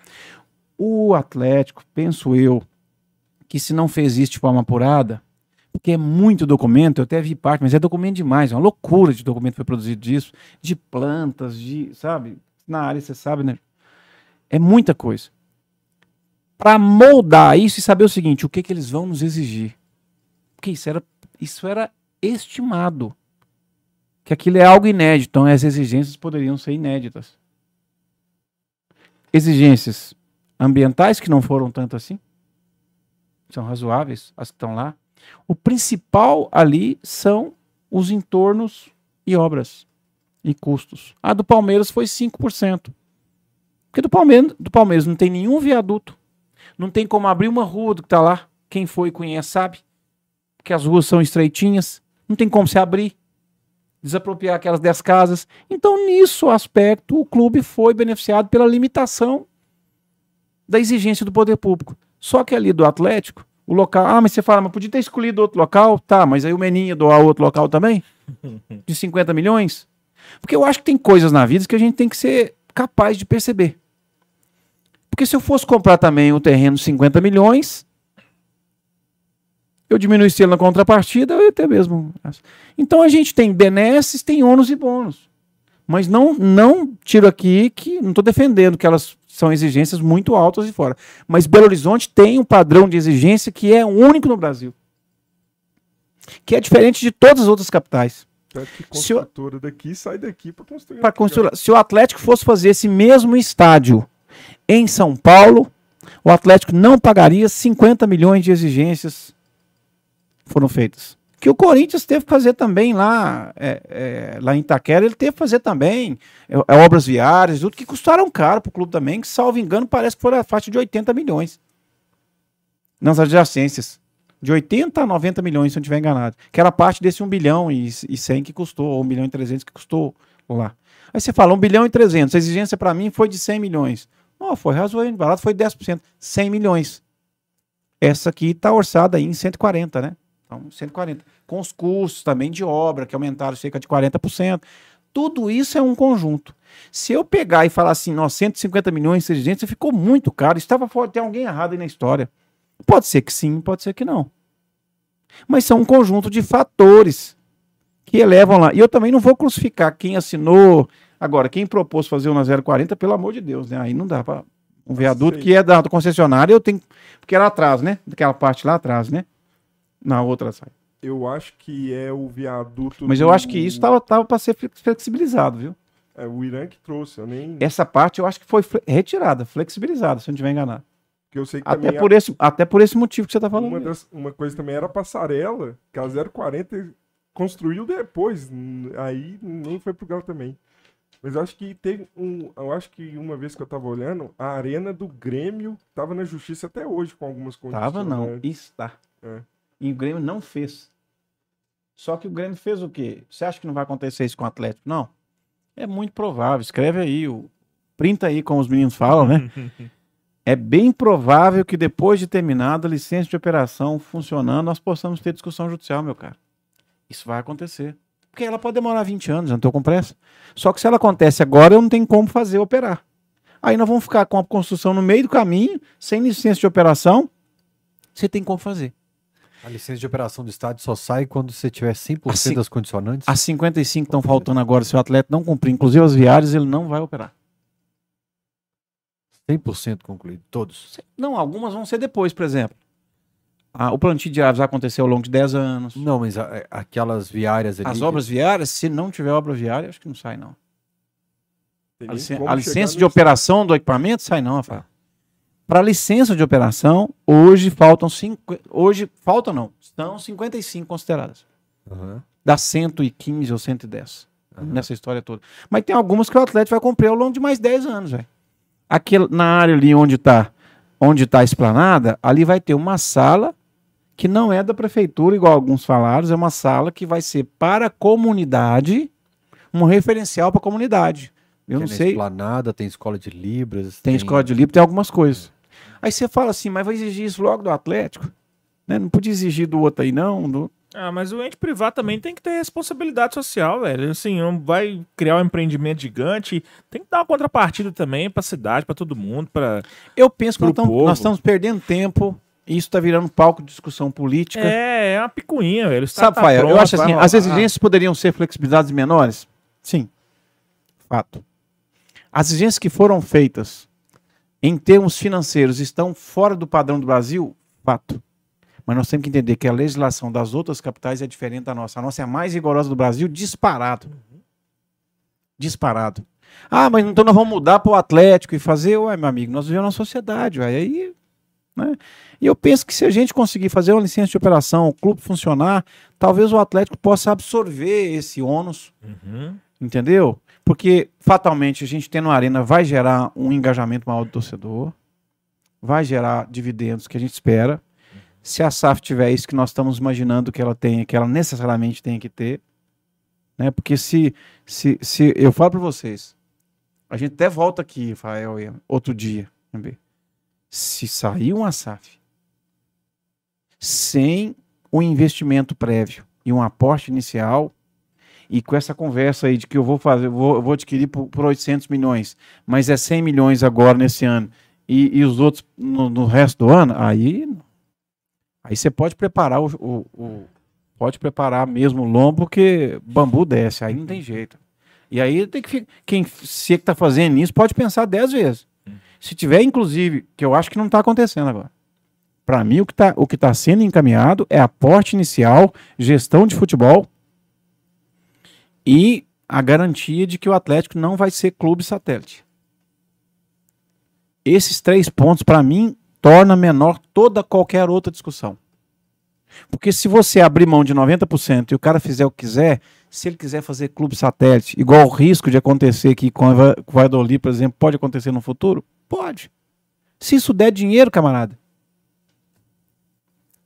O Atlético, penso eu, que se não fez isso de forma apurada, porque é muito documento, eu até vi parte, mas é documento demais, é uma loucura de documento que foi produzido disso, de plantas, de, sabe, na área você sabe, né? É muita coisa. Para moldar isso e saber o seguinte, o que que eles vão nos exigir? Porque isso era, isso era estimado. Que aquilo é algo inédito, então as exigências poderiam ser inéditas. Exigências ambientais que não foram tanto assim, são razoáveis as que estão lá. O principal ali são os entornos e obras e custos. A do Palmeiras foi 5%. Porque do Palmeiras, do Palmeiras não tem nenhum viaduto. Não tem como abrir uma rua do que está lá. Quem foi conhece sabe. Porque as ruas são estreitinhas. Não tem como se abrir. Desapropriar aquelas 10 casas. Então, nisso aspecto, o clube foi beneficiado pela limitação da exigência do poder público. Só que ali do Atlético, o local. Ah, mas você fala, mas podia ter escolhido outro local? Tá, mas aí o Meninha doar outro local também? De 50 milhões? Porque eu acho que tem coisas na vida que a gente tem que ser capaz de perceber. Porque se eu fosse comprar também um terreno de 50 milhões, eu diminuísse ele na contrapartida, eu ia ter mesmo. Então a gente tem benesses, tem ônus e bônus. Mas não, não tiro aqui que não estou defendendo que elas são exigências muito altas e fora. Mas Belo Horizonte tem um padrão de exigência que é único no Brasil. Que é diferente de todas as outras capitais. Que Se construtora daqui sai daqui para construir. Aqui, construir- Se o Atlético fosse fazer esse mesmo estádio em São Paulo, o Atlético não pagaria 50 milhões de exigências foram feitas. Que o Corinthians teve que fazer também lá, é, é, lá em Itaquera, ele teve que fazer também é, é, obras viárias, tudo que custaram caro para o clube também, que, salvo engano, parece que foi a faixa de 80 milhões. Nas adjacências. De 80 a 90 milhões, se eu não estiver enganado. Que era parte desse 1 bilhão e, e 100 que custou, ou 1 bilhão e 300 que custou lá. Aí você fala, 1 bilhão e 300, a exigência para mim foi de 100 milhões. Não, foi razoavelmente barato, foi 10%, 100 milhões. Essa aqui está orçada em 140, né? Então, 140. Com os custos também de obra, que aumentaram cerca de 40%. Tudo isso é um conjunto. Se eu pegar e falar assim, nós 150 milhões de exigência, ficou muito caro. Estava fora, tem alguém errado aí na história. Pode ser que sim, pode ser que não. Mas são um conjunto de fatores que elevam lá. E eu também não vou crucificar quem assinou. Agora, quem propôs fazer na 040, pelo amor de Deus, né? Aí não dá para um viaduto que é da concessionária, eu tenho. Porque era atrás, né? Daquela parte lá atrás, né? Na outra sai. Eu acho que é o viaduto. Mas eu do- acho que isso tava, tava para ser flex- flexibilizado, viu? É o Irã que trouxe, eu nem. Essa parte eu acho que foi retirada, flexibilizada, se eu não estiver enganado. Porque eu sei que Até por, esse, até por esse motivo que você tá falando. uma, das- uma coisa também era a passarela, que a 040 construiu depois. Aí nem foi pro Galo também. Mas eu acho que tem um. Eu acho que uma vez que eu tava olhando, a arena do Grêmio tava na justiça até hoje com algumas condições. Tava não, está. É. E o Grêmio não fez. Só que o Grêmio fez o quê? Você acha que não vai acontecer isso com o Atlético? Não. É muito provável. Escreve aí, o... printa aí, como os meninos falam, né? é bem provável que depois de terminada a licença de operação funcionando, nós possamos ter discussão judicial, meu cara. Isso vai acontecer. Porque ela pode demorar 20 anos, eu não estou com pressa. Só que se ela acontece agora, eu não tenho como fazer operar. Aí nós vamos ficar com a construção no meio do caminho, sem licença de operação. Você tem como fazer. A licença de operação do estádio só sai quando você tiver 100% Assim- das condicionantes. As 55 que estão faltando agora, se o atleta não cumprir, inclusive as viárias, ele não vai operar. 100% concluído, todos. Não, algumas vão ser depois, por exemplo. Ah, o plantio de aves vai acontecer ao longo de 10 anos. Não, mas a- a- aquelas viárias ali. As obras viárias, se não tiver obra viária, acho que não sai, não. A, licen- a licença de operação do equipamento sai, não, Rafael. Para licença de operação, hoje faltam cinco, hoje faltam não, estão 55 consideradas. Aham. Dá 115 ou 110 Aham. nessa história toda. Mas tem algumas que o atleta vai cumprir ao longo de mais 10 anos, velho. Aquele na área ali onde tá onde está a esplanada, ali vai ter uma sala que não é da prefeitura, igual alguns falaram, é uma sala que vai ser para a comunidade, um referencial para a comunidade. Eu Tem não na sei. Esplanada, tem escola de Libras. Tem escola de livro, tem algumas coisas. Aí você fala assim, mas vai exigir isso logo do Atlético? Né? Não podia exigir do outro aí, não. do- Ah, mas o ente privado também tem que ter responsabilidade social, velho. Assim, não vai criar um empreendimento gigante. Tem que dar uma contrapartida também pra cidade, pra todo mundo, pra... Eu penso que nós estamos- povo. nós estamos perdendo tempo e isso está virando palco de discussão política. É, é uma picuinha, velho. Sabe, tá Fael, eu acho assim, as exigências poderiam ser flexibilidades menores? Sim. Fato. As exigências que foram feitas em termos financeiros estão fora do padrão do Brasil? Fato. Mas nós temos que entender que a legislação das outras capitais é diferente da nossa. A nossa é a mais rigorosa do Brasil, disparado. Disparado. Ah, mas então nós vamos mudar para o Atlético e fazer. Ué, meu amigo, nós vivemos na sociedade. Ué, aí. Né? E eu penso que se a gente conseguir fazer uma licença de operação, o clube funcionar, talvez o Atlético possa absorver esse ônus, Uhum. entendeu? Porque fatalmente a gente tendo uma arena vai gerar um engajamento maior do torcedor, vai gerar dividendos que a gente espera. Se a SAF tiver isso que nós estamos imaginando que ela tenha, que ela necessariamente tenha que ter, né? Porque se, se, se eu falo para vocês, a gente até volta aqui, Rafael, outro dia, se sair uma SAF sem o investimento prévio e um aporte inicial, e com essa conversa aí de que eu vou fazer, eu vou, vou adquirir por, por 800 milhões, mas é 100 milhões agora nesse ano, e, e os outros no, no resto do ano, aí aí você pode preparar o, o- o- pode preparar mesmo o lombo, porque bambu desce, aí não tem jeito. E aí tem que quem se é que tá fazendo isso pode pensar 10 vezes. Se tiver, inclusive, que eu acho que não está acontecendo agora. Para mim, o que está tá sendo encaminhado é aporte inicial, gestão de futebol e a garantia de que o Atlético não vai ser clube satélite. Esses três pontos, para mim, torna menor toda qualquer outra discussão. Porque se você abrir mão de 90% e o cara fizer o que quiser, se ele quiser fazer clube satélite, igual o risco de acontecer aqui com o Valladolid, por exemplo, pode acontecer no futuro? Pode. Se isso der dinheiro, camarada.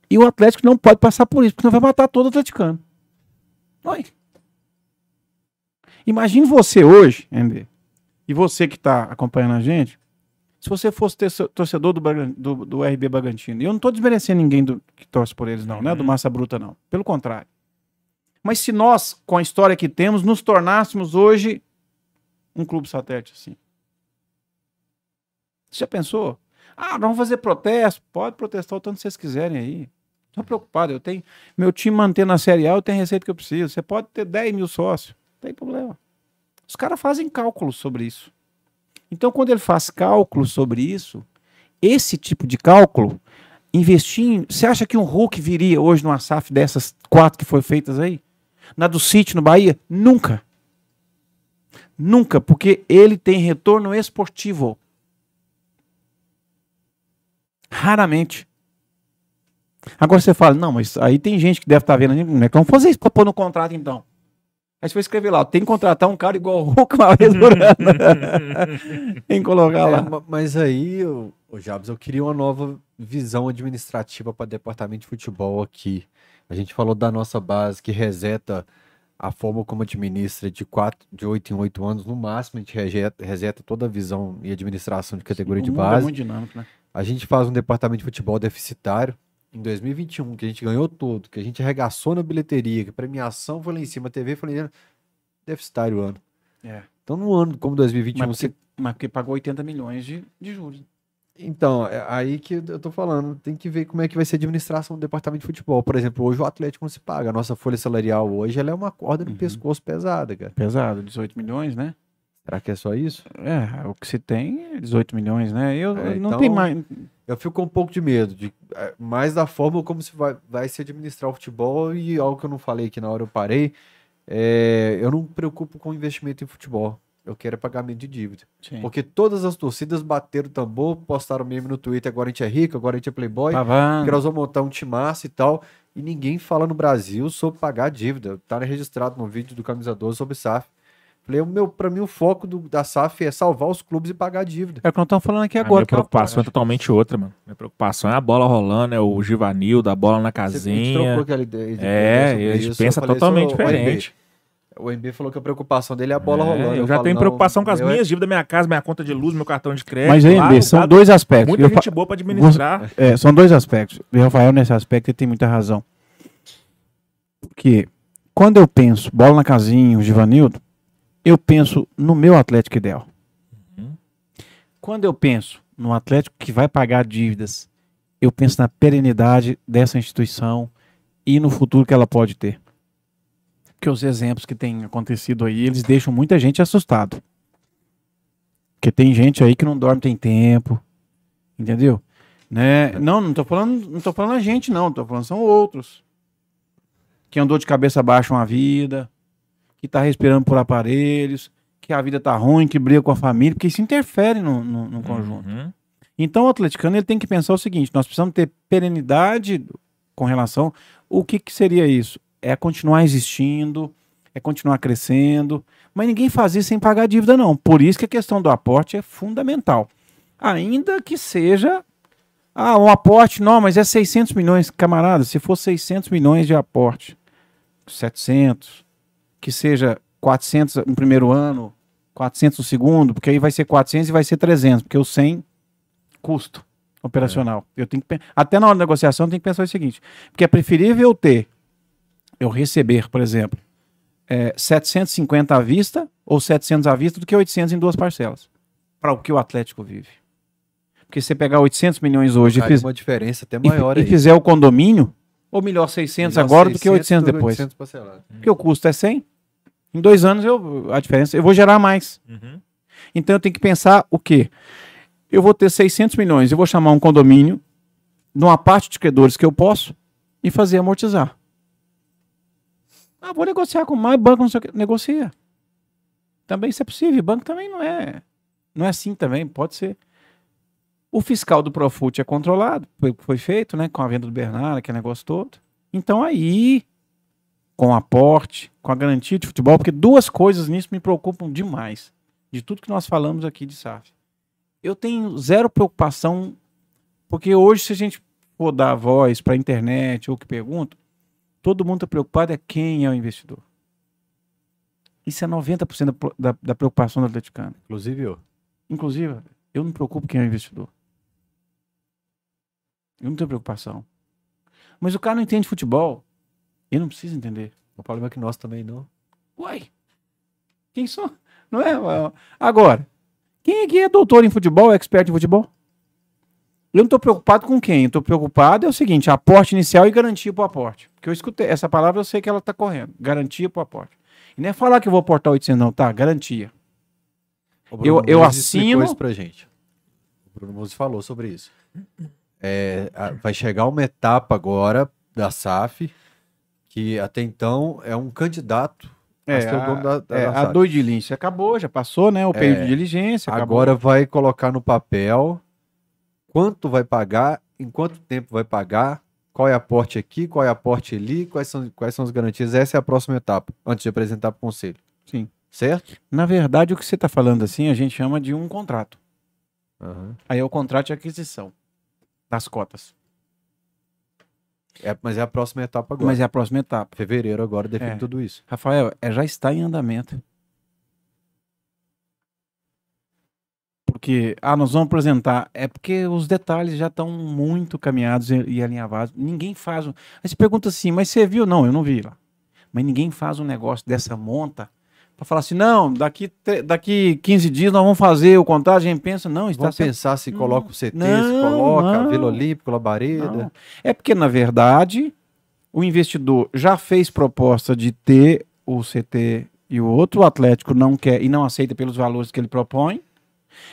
E o Atlético não pode passar por isso, porque não vai matar todo atleticano. Oi. Imagine você hoje, MB, e você que está acompanhando a gente, se você fosse torcedor do, do, do RB Bragantino. E eu não estou desmerecendo ninguém do- que torce por eles, não, né? Do Uhum. Massa Bruta, não. Pelo contrário. Mas se nós, com a história que temos, nos tornássemos hoje um clube satélite assim. Você já pensou? Ah, vamos fazer protesto. Pode protestar o tanto que vocês quiserem aí. Não estou preocupado. Eu tenho. Meu time mantendo a Série A, eu tenho a receita que eu preciso. Você pode ter 10 mil sócios. Tem problema. Os caras fazem cálculos sobre isso. Então, quando ele faz cálculos sobre isso, esse tipo de cálculo, investir em. Você acha que um Hulk viria hoje numa SAF dessas quatro que foram feitas aí? Na do City, no Bahia? Nunca. Nunca, porque ele tem retorno esportivo. Raramente. Agora você fala, não, mas aí tem gente que deve estar vendo, como é que vamos fazer isso para pôr no contrato então? Aí você vai escrever lá, tem que contratar um cara igual o Hulk uma vez por ano. tem que colocar É, lá. ma- mas aí, o, Jabs, eu queria uma nova visão administrativa para departamento de futebol aqui. A gente falou da nossa base que reseta a forma como administra de quatro, de 8 em 8 anos, no máximo a gente reseta, reseta toda a visão e administração de categoria de O mundo É base. muito dinâmico, né? A gente faz um departamento de futebol deficitário. Em 2021, que a gente ganhou tudo, que a gente arregaçou na bilheteria, que a premiação foi lá em cima, a TV foi lá em cima, deficitário o ano. É. Então, num ano como 2021, Mas você porque, mas porque pagou 80 milhões de, de juros. Então, é aí que eu tô falando, tem que ver como é que vai ser a administração do departamento de futebol. Por exemplo, hoje o Atlético não se paga. A nossa folha salarial hoje ela é uma corda no Uhum. pescoço pesada, cara. Pesado, 18 milhões, né? Será que é só isso? É, o que se tem é 18 milhões, né? Eu, É, não então- tem mais. Eu fico com um pouco de medo, de, é, mais da forma como se vai, vai se administrar o futebol e algo que eu não falei que na hora eu parei, é, eu não me preocupo com investimento em futebol. Eu quero é pagamento de dívida. Sim. Porque todas as torcidas bateram o tambor, postaram meme no Twitter, agora a gente é rico, agora a gente é playboy. Que nós vamos montar um timaço e tal. E ninguém fala no Brasil sobre pagar dívida. Tá registrado no vídeo do Camisa 12 sobre SAF. Falei, o meu, pra mim, o foco do- da SAF é salvar os clubes e pagar a dívida. É o que nós estamos falando aqui A agora. minha que é preocupação é totalmente outra, mano. Minha preocupação é a bola rolando, é o Givanildo, a bola na Você- a gente casinha. trocou aquela ideia- É, a gente isso. Eu pensa falei, totalmente diferente. O MB falou que a preocupação dele é a bola É, rolando. Eu já falo, tenho "Não, preocupação com as meu é- minhas dívidas, minha casa, minha conta de luz, meu cartão de crédito. Mas MB, são tá dois aspectos. Muita Eu gente fa- boa pra administrar. É, são dois aspectos. O Rafael, nesse aspecto, ele tem muita razão. Porque quando eu penso bola na casinha, o Givanildo, eu penso no meu Atlético ideal. Uhum. Quando eu penso no Atlético que vai pagar dívidas, eu penso na perenidade dessa instituição e no futuro que ela pode ter. Porque os exemplos que têm acontecido aí, eles deixam muita gente assustado. Porque tem gente aí que não dorme tem tempo, entendeu? Né? Não, não tô falando, não tô falando a gente não, tô falando são outros. Que andou de cabeça baixa uma vida, que tá respirando por aparelhos, que a vida tá ruim, que briga com a família, porque isso interfere no, no, no conjunto. Uhum. Então o atleticano ele tem que pensar o seguinte: nós precisamos ter perenidade com relação. O que, que seria isso? É continuar existindo, é continuar crescendo, mas ninguém faz isso sem pagar dívida, não. Por isso que a questão do aporte é fundamental. Ainda que seja. Ah, um aporte, não, mas é 600 milhões, camarada. Se for 600 milhões de aporte, 700, que seja 400 no primeiro ano, 400 no segundo, porque aí vai ser 400 e vai ser 300, porque o 100 custo operacional. Eu tenho que até na hora da negociação eu tenho que pensar o seguinte, porque é preferível eu ter eu receber, por exemplo, é, 750 à vista ou 700 à vista do que 800 em duas parcelas. Para o que o Atlético vive. Porque se você pegar 800 milhões hoje e, fiz- uma diferença até e- maior e aí. fizer o condomínio, ou melhor 600 Melhor agora do que 800 do que depois. 800 parcelado. Porque o custo é 100. Em dois anos eu, a diferença, eu vou gerar mais. Uhum. Então eu tenho que pensar o quê? Eu vou ter 600 milhões, eu vou chamar um condomínio numa parte de credores que eu posso e fazer amortizar. Ah, vou negociar com mais banco, não sei o que. Negocia. Também isso é possível. Banco também não é. Não é assim também, pode ser. O fiscal do Profut é controlado, foi, foi feito, né? Com a venda do Bernardo, aquele negócio todo. Então aí, com aporte, com a garantia de futebol, porque duas coisas nisso me preocupam demais de tudo que nós falamos aqui de SAF. Eu tenho zero preocupação, porque hoje, se a gente for dar voz para a internet ou que pergunta, todo mundo está preocupado é quem é o investidor. Isso é 90% da, da, da preocupação do atleticano. Inclusive eu. Inclusive, eu não me preocupo quem é o investidor. Eu não tenho preocupação. Mas o cara não entende futebol. Ele não precisa entender. O problema é que nós também não. Uai, quem são? Não é? Agora, quem aqui é doutor em futebol, é expert em futebol? Eu não estou preocupado com quem. Estou preocupado é o seguinte: aporte inicial e garantia para o aporte. Porque eu escutei essa palavra, eu sei que ela está correndo. Garantia para o aporte. E não é falar que eu vou aportar 800, não, tá? Garantia. Bruno Eu- assino- isso pra gente. O Bruno Musi falou sobre isso. É, a- vai chegar uma etapa agora da SAF que até então é um candidato a ser o a, dono da, da, é, a SAF. doidilícia acabou, já passou, né? O período de diligência. acabou. Agora vai colocar no papel quanto vai pagar, em quanto tempo vai pagar, qual é aporte aqui, qual é aporte ali, quais são, quais são as garantias. Essa é a próxima etapa, antes de apresentar para o conselho. Sim. Certo? Na verdade, o que você está falando assim, a gente chama de um contrato. Aham. Aí é o contrato de aquisição das cotas. É, mas é a próxima etapa agora. Mas é a próxima etapa. Fevereiro agora define É. tudo isso. Rafael, é, já está em andamento. Porque, ah, nós vamos apresentar. É porque os detalhes já estão muito caminhados e, e alinhavados. Ninguém faz. Um... Aí você pergunta assim, mas você viu? Não, eu não vi lá. Mas ninguém faz um negócio dessa monta para falar assim, não, daqui, daqui 15 dias nós vamos fazer o contrato. A gente pensa, não, está Vamos sendo pensar se coloca o CT, se não, coloca a não. Vila Olímpica, Labareda. Não. É porque, na verdade, o investidor já fez proposta de ter o CT e o outro, o Atlético não quer e não aceita pelos valores que ele propõe,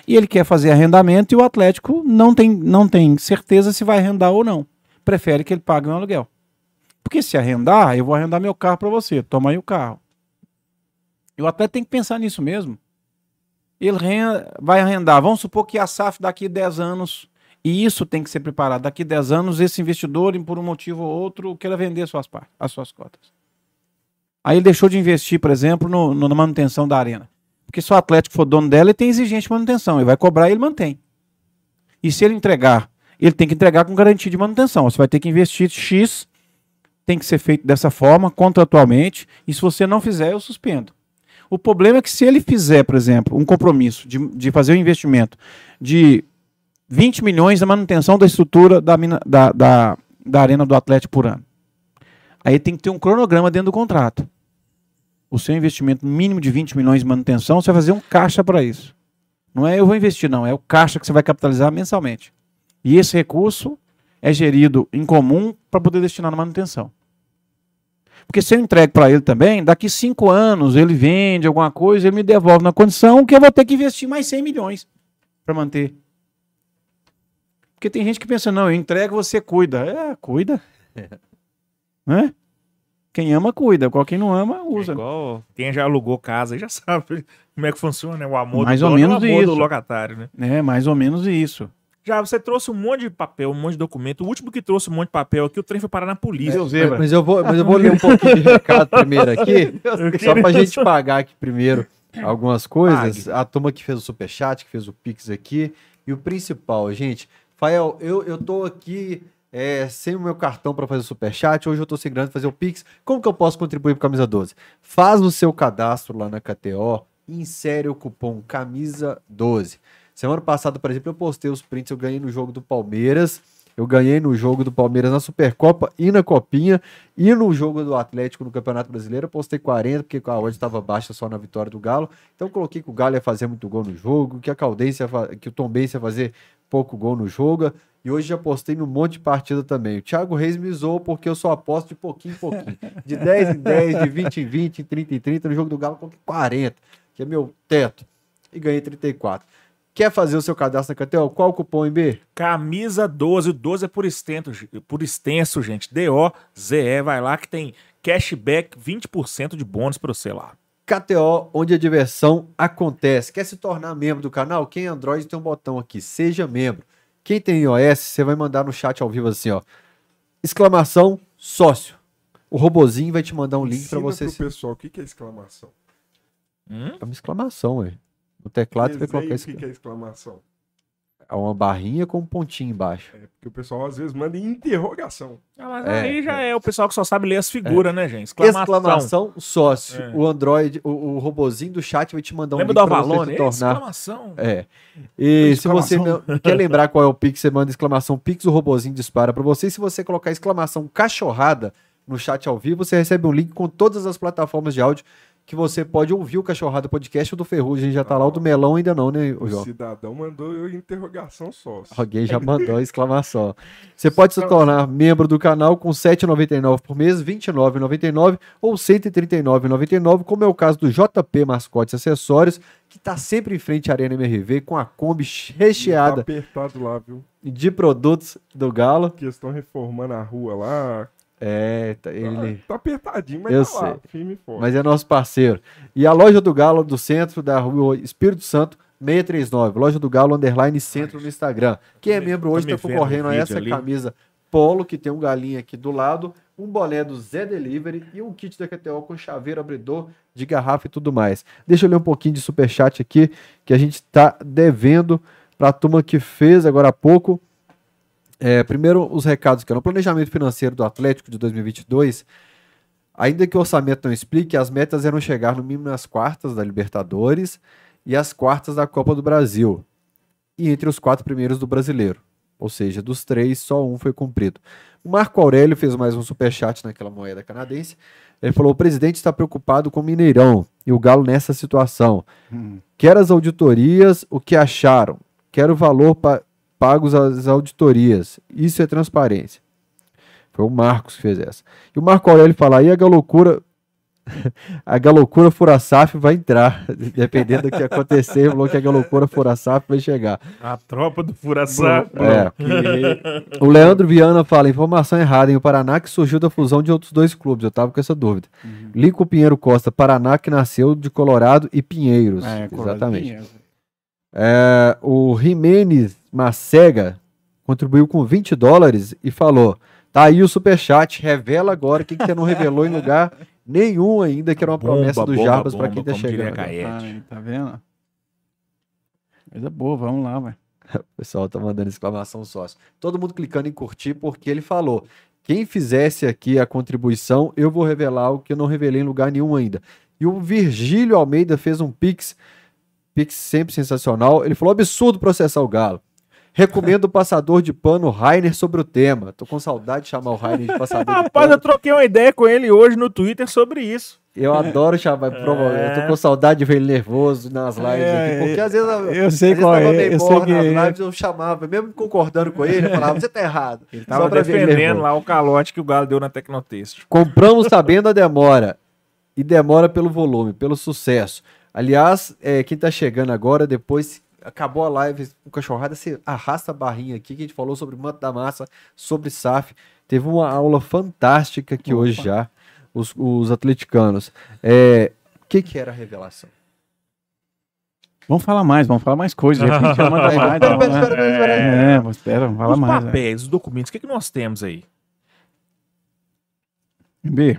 e ele quer fazer arrendamento e o Atlético não tem, não tem certeza se vai arrendar ou não. Prefere que ele pague um aluguel. Porque se arrendar, eu vou arrendar meu carro para você, toma aí o carro. E o Atlético tem que pensar nisso mesmo. Ele ren- vai arrendar, vamos supor que a SAF daqui 10 anos e isso tem que ser preparado. Daqui 10 anos, esse investidor, por um motivo ou outro, queira vender suas partes, as suas cotas. Aí ele deixou de investir, por exemplo, no, no- na manutenção da arena. Porque se o Atlético for dono dela, ele tem exigente manutenção. Ele vai cobrar e ele mantém. E se ele entregar, ele tem que entregar com garantia de manutenção. Você vai ter que investir X, tem que ser feito dessa forma, contratualmente. E se você não fizer, eu suspendo. O problema é que se ele fizer, por exemplo, um compromisso de, de fazer um investimento de 20 milhões na manutenção da estrutura da, mina- da, da, da arena do Atlético por ano. Aí tem que ter um cronograma dentro do contrato. O seu investimento mínimo de 20 milhões de manutenção, você vai fazer um caixa para isso. Não é eu vou investir, não. É o caixa que você vai capitalizar mensalmente. E esse recurso é gerido em comum para poder destinar na manutenção. Porque se eu entrego para ele também, daqui cinco anos ele vende alguma coisa, ele me devolve na condição que eu vou ter que investir mais 100 milhões para manter. Porque tem gente que pensa, não, eu entrego, você cuida. É, cuida. Né? Quem ama, cuida. Qual quem não ama, É usa. igual quem já alugou casa já sabe como é que funciona, né? O amor Mais do ou dono e menos o amor do isso. locatário, né? É, mais ou menos isso. Já você trouxe um monte de papel, um monte de documento. O último que trouxe um monte de papel aqui, o trem foi parar na polícia. Seu Mas, mas eu vou, mas eu vou ler um pouquinho de recado primeiro aqui, só pra gente pagar aqui primeiro algumas coisas. A turma que fez o superchat, que fez o Pix aqui. E o principal, gente, Fael, eu, eu tô aqui é, sem o meu cartão para fazer o superchat, hoje eu tô sem grana pra fazer o Pix. Como que eu posso contribuir pro Camisa 12? Faz o seu cadastro lá na KTO e insere o cupom Camisa 12. Semana passada, por exemplo, eu postei os prints, eu ganhei no jogo do Palmeiras. Eu ganhei no jogo do Palmeiras na Supercopa e na Copinha. E no jogo do Atlético no Campeonato Brasileiro, eu postei 40, porque a odd estava baixa só na vitória do Galo. Então eu coloquei que o Galo ia fazer muito gol no jogo, que a Caldense que o Tom Benz ia fazer pouco gol no jogo. E hoje já postei num monte de partida também. O Thiago Reis me zoou porque eu só aposto de pouquinho em pouquinho. De 10 em 10, de 20 em 20, em 30 em 30. No jogo do Galo, coloquei 40, que é meu teto. E ganhei 34. Quer fazer o seu cadastro na KTO? Qual o cupom IB? Camisa 12, o 12 é por extenso, por extenso, gente. D-O-Z-E, vai lá que tem cashback 20% de bônus pra você lá. KTO, onde a diversão acontece. Quer se tornar membro do canal? Quem é Android tem um botão aqui, seja membro. Quem tem iOS, você vai mandar no chat ao vivo assim, ó. Exclamação sócio. O robozinho vai te mandar um link para você. pro se- pessoal o que, que é exclamação. Hum? É uma exclamação, ué. No teclado você vai colocar o esse... que, que é exclamação. é uma barrinha com um pontinho embaixo. É, porque o pessoal às vezes manda interrogação. Ah, mas É, aí já é. o pessoal que só sabe ler as figuras, né, gente? Exclamação. Exclamação sócio. É. O Android, o, o robozinho do chat vai te mandar um Lembra do link pra você né? tornar Exclamação. É. E se você Exclamação. não- quer lembrar qual é o Pix, você manda exclamação Pix, o robozinho dispara para você. E se você colocar exclamação cachorrada no chat ao vivo, você recebe um link com todas as plataformas de áudio que você pode ouvir o Cachorrada Podcast. O do Ferrugem já tá lá, o do Melão ainda não, né, o O João? cidadão mandou eu interrogação só. Alguém já mandou a exclamação. Você pode se tornar membro do canal com R$ 7,99 por mês, R$ 29,99 ou R$ 139,99, como é o caso do JP Mascotes Acessórios, que está sempre em frente à Arena MRV com a Kombi Tá recheada apertado lá, viu? de produtos do Galo. Que estão reformando a rua lá. É, tá- Tá- ele, Tá apertadinho, mas Eu tá lá, sei. firme e forte. mas é nosso parceiro. E a loja do Galo do centro da rua Espírito Santo, 639. Loja do Galo Underline Centro no Instagram. Quem é me- membro hoje está concorrendo a essa ali. camisa polo, que tem um galinho aqui do lado, um boné do Zé Delivery e um kit da KTO com chaveiro, abridor de garrafa e tudo mais. Deixa eu ler um pouquinho de superchat aqui, que a gente está devendo para a turma que fez agora há pouco. É, primeiro, os recados que no planejamento financeiro do Atlético de 2022, ainda que o orçamento não explique, as metas eram chegar no mínimo nas quartas da Libertadores e as quartas da Copa do Brasil, e entre os quatro primeiros do Brasileiro. Ou seja, dos três, só um foi cumprido. O Marco Aurélio fez mais um superchat naquela moeda canadense. Ele falou: o presidente está preocupado com o Mineirão e o Galo nessa situação. Hum. Quer as auditorias, o que acharam? Quer o valor pa pagos às auditorias. Isso é transparência. Foi o Marcos que fez essa. E o Marco Aurélio fala, aí a galocura, a galocura Furasaf vai entrar. Dependendo do que acontecer, falou que a galocura Furasaf vai chegar. A tropa do Furaçá. É. O Leandro Viana fala, informação errada, em o Paraná que surgiu da fusão de outros dois clubes. Eu tava com essa dúvida. Uhum. Lincoln Pinheiro Costa, Paraná, que nasceu de Colorado e Pinheiros. É, Exatamente. Pinheiro. É, o Jimenez Macega contribuiu com 20 dólares e falou: tá aí o superchat, revela agora o que, que você não revelou em lugar nenhum ainda, que era uma Bomba, promessa do bomba, Jarbas para quem tá chegando. Ai, tá vendo? Coisa boa, vamos lá, vai. O pessoal tá mandando exclamação sócio. Todo mundo clicando em curtir porque ele falou: quem fizesse aqui a contribuição, eu vou revelar o que eu não revelei em lugar nenhum ainda. E o Virgílio Almeida fez um pix, pix sempre sensacional. Ele falou: absurdo processar o Galo. Recomendo o passador de pano Rainer sobre o tema. Tô com saudade de chamar o Rainer de passador de Rapaz, pano. eu troquei uma ideia com ele hoje no Twitter sobre isso. Eu adoro chamar. provo- Eu tô com saudade de ver ele nervoso nas lives É, aqui. Porque às vezes eu, Eu sei qual tava é, meio eu sei que nas é. lives, eu chamava, mesmo concordando com ele, eu falava, você tá errado. Ele Tava defendendo lá o calote que o Galo deu na Tecnotexto. Compramos sabendo a demora. E demora pelo volume, pelo sucesso. Aliás, é, quem tá chegando agora, depois acabou a live com cachorrada, você arrasta a barrinha aqui, que a gente falou sobre manto da massa, sobre SAF. Teve uma aula fantástica aqui Opa. hoje já, os, os atleticanos. É, o que, que era a revelação? Vamos falar mais, vamos falar mais coisas. já que a gente já manda Pera, mais. pera, vamos pera, lá. pera, pera, pera. É, espera, vamos falar Os mais. né? papéis, os documentos, o que, que nós temos aí? B,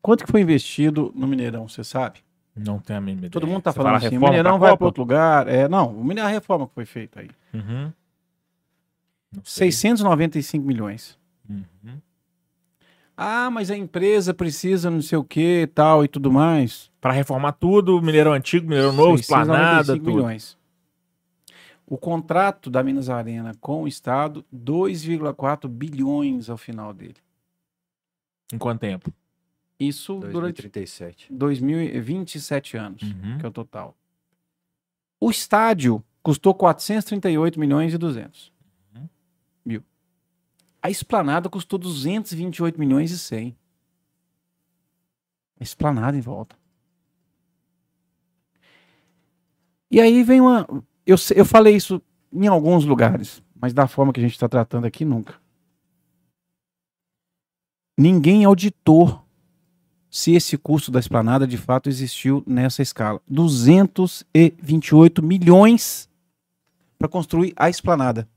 quanto que foi investido no Mineirão, você sabe? Não tem a mínima ideia. Todo mundo tá Você falando fala assim, o Mineirão vai para outro lugar. É, não, o Mineirão, a reforma que foi feita aí. Uhum. Não sei. 695 milhões. Uhum. Ah, mas a empresa precisa não sei o que tal e tudo mais. Pra reformar tudo, Mineirão Antigo, Mineirão Novo, 695 Esplanada, tudo. milhões. O contrato da Minas Arena com o Estado, 2,4 bilhões ao final dele. Em quanto tempo? Isso durante 2037. 2027 anos, Uhum. que é o total. O estádio custou 438 milhões e 200 Uhum. mil. A esplanada custou 228 milhões e 100. A esplanada em volta. E aí vem uma. Eu, eu falei isso em alguns lugares, mas da forma que a gente está tratando aqui, nunca. Ninguém auditou se esse custo da esplanada de fato existiu nessa escala. 228 milhões para construir a esplanada.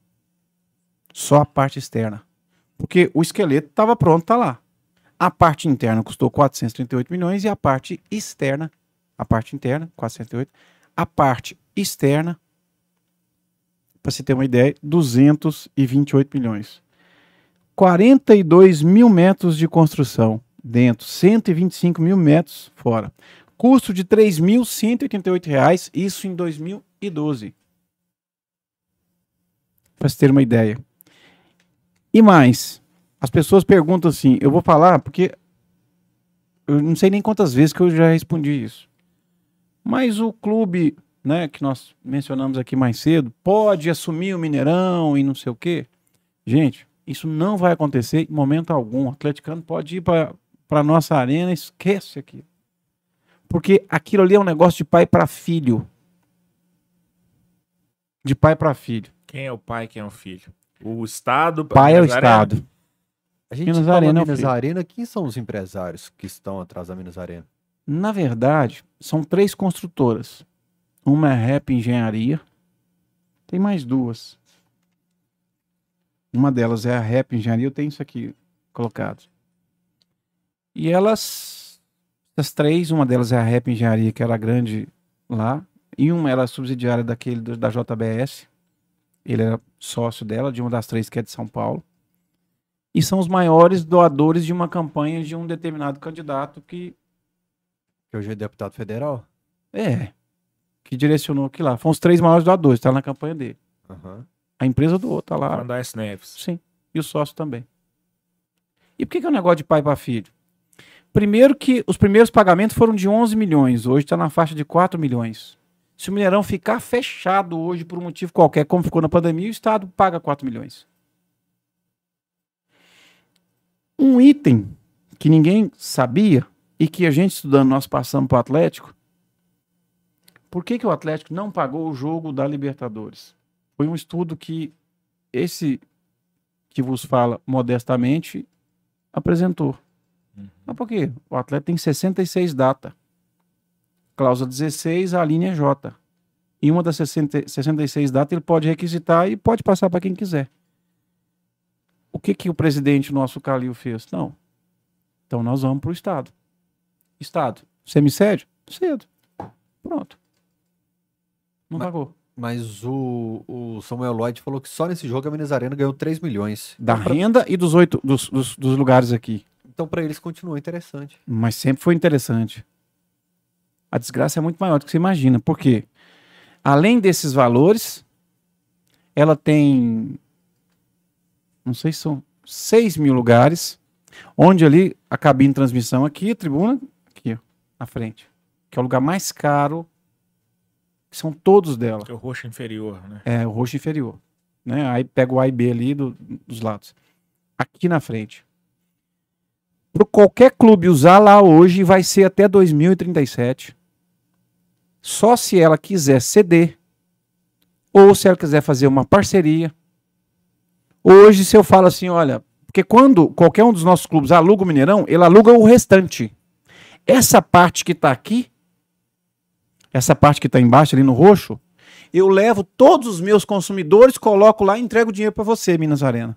Só a parte externa. Porque o esqueleto estava pronto, tá lá. A parte interna custou 438 milhões e a parte externa, a parte interna, 408, a parte externa, para você ter uma ideia, 228 milhões. 42 mil metros de construção dentro, 125 mil metros fora. Custo de 3.188 reais, isso em 2012. Para você ter uma ideia. E mais, as pessoas perguntam assim, eu vou falar porque eu não sei nem quantas vezes que eu já respondi isso. Mas o clube, né, que nós mencionamos aqui mais cedo, pode assumir o Mineirão e não sei o quê. Gente, isso não vai acontecer em momento algum. O atleticano pode ir para a nossa arena, esquece aqui. Porque aquilo ali é um negócio de pai para filho. De pai para filho. Quem é o pai, quem é o filho? O Estado. Pai é o Arena? Estado. A gente Minas Arena é o Minas. Arena, quem são os empresários que estão atrás da Minas Arena? Na verdade, são três construtoras. Uma é Rap Engenharia. Tem mais duas. Uma delas é a Rap Engenharia. Eu tenho isso aqui colocado. E elas, as três, uma delas é a Rap Engenharia, que era grande lá. E uma era subsidiária daquele do- da JBS. Ele era sócio dela, de uma das três que é de São Paulo. E são os maiores doadores de uma campanha de um determinado candidato que Que hoje é deputado federal? é, que direcionou aqui lá. Foram os três maiores doadores, tá na campanha dele. Aham. A empresa doou, tá lá. Da S. Neves. Sim. E o sócio também. E por que, que é um negócio de pai para filho? Primeiro que os primeiros pagamentos foram de 11 milhões, hoje está na faixa de 4 milhões. Se o Mineirão ficar fechado hoje por um motivo qualquer, como ficou na pandemia, o Estado paga 4 milhões. Um item que ninguém sabia e que a gente estudando nós passamos para o Atlético, por que, que o Atlético não pagou o jogo da Libertadores? Foi um estudo que esse que vos fala modestamente apresentou. Mas por quê? O atleta tem 66 data. Cláusula 16, a linha é J. E uma das 60, 66 datas ele pode requisitar e pode passar para quem quiser. O que, que o presidente nosso Calil fez? Não. Então nós vamos para o Estado. Estado. Semicédio? Cedo. Pronto. Não Mas- pagou. Mas o, o Samuel Lloyd falou que só nesse jogo a Minas Arena ganhou 3 milhões. Da renda e dos oito dos, dos, dos lugares aqui. Então, pra eles, continua interessante. Mas sempre foi interessante. A desgraça é muito maior do que você imagina. Por quê? Além desses valores, ela tem. Não sei se são 6 mil lugares. Onde ali a cabine de transmissão aqui, a tribuna, aqui, ó, na frente. Que é o lugar mais caro. Que são todos dela. Que é o roxo inferior, né? É, o roxo inferior. Né? Aí pega o A e B ali do- dos lados. Aqui na frente. Para qualquer clube usar lá hoje, vai ser até 2037. Só se ela quiser ceder. Ou se ela quiser fazer uma parceria. Hoje, se eu falo assim, olha. Porque quando qualquer um dos nossos clubes aluga o Mineirão, ele aluga o restante. Essa parte que está aqui, essa parte que está embaixo ali no roxo, eu levo todos os meus consumidores, coloco lá e entrego o dinheiro para você, Minas Arena.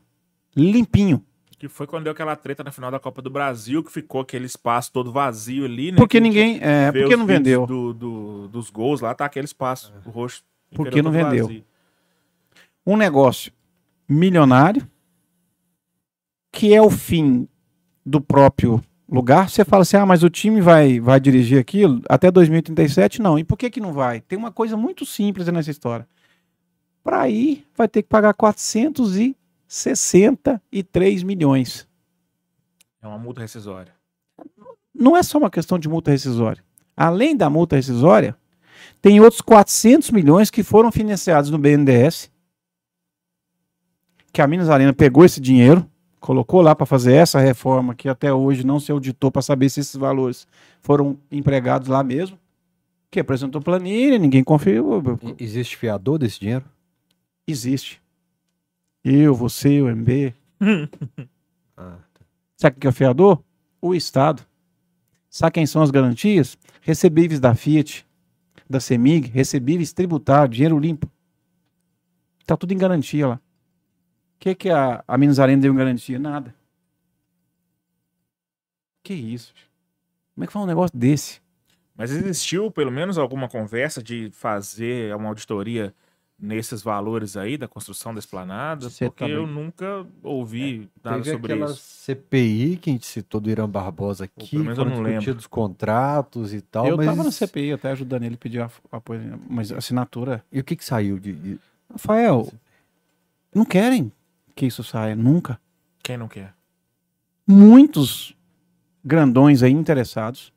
Limpinho. Que foi quando deu aquela treta na final da Copa do Brasil, que ficou aquele espaço todo vazio ali, né? Porque ninguém. É, porque não vendeu. Do, do- dos gols lá, tá aquele espaço, o roxo. Por inferior que não vendeu? vazio. Um negócio milionário, que é o fim do próprio lugar. Você fala assim: ah, mas o time vai, vai dirigir aquilo até 2037? Não. E por que, que não vai? Tem uma coisa muito simples nessa história. Para ir, vai ter que pagar 463 milhões. É uma multa rescisória. não é só uma questão de multa rescisória. Além da multa rescisória, tem outros 400 milhões que foram financiados no BNDES, que a Minas Arena pegou esse dinheiro, colocou lá para fazer essa reforma que até hoje não se auditou para saber se esses valores foram empregados lá mesmo, que apresentou planilha, ninguém conferiu. E- Existe fiador desse dinheiro? Existe. Eu, você, o MB. Ah, Sabe o que é o fiador? O Estado. Sabe quem são as garantias? Recebíveis da Fiat, da CEMIG, recebíveis tributários, dinheiro limpo. Tá tudo em garantia lá. O que, que a, a Minas Arena deu em garantia? Nada. Que isso? gente? Como é que faz um negócio desse? Mas existiu pelo menos alguma conversa de fazer uma auditoria nesses valores aí da construção da esplanada? Você Porque tá eu nunca ouvi nada Teve sobre aquela isso. CPI que a gente citou do Irã Barbosa aqui, eu foram não lembro. discutidos contratos e tal, eu mas... tava na CPI até ajudando ele a pedir a- apoio, mas assinatura. E o que que saiu de... de- Rafael, não querem que isso saia nunca. Quem não quer? muitos grandões aí interessados.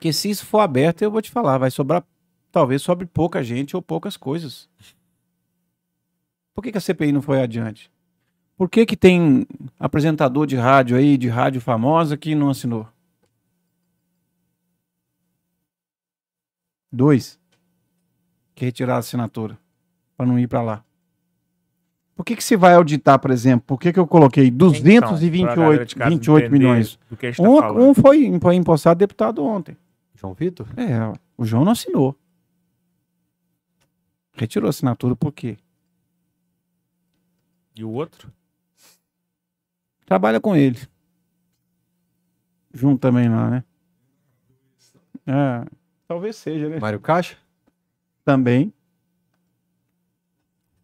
Que se isso for aberto, eu vou te falar, vai sobrar, talvez sobre pouca gente ou poucas coisas. Por que, que a CPI não foi adiante? Por que, que tem apresentador de rádio aí, de rádio famosa, que não assinou? Dois. Que retiraram a assinatura. Para não ir para lá. Por que, que se vai auditar, por exemplo? Por que, que eu coloquei Então, pra galera 228 de casa 28 entender milhões? Tá Um, um foi, foi impostado deputado ontem. João Vitor? É, o João não assinou. Retirou a assinatura por quê? E o outro? Trabalha com ele. Junto também lá, né? É, talvez seja, né? Mário Caixa? Também.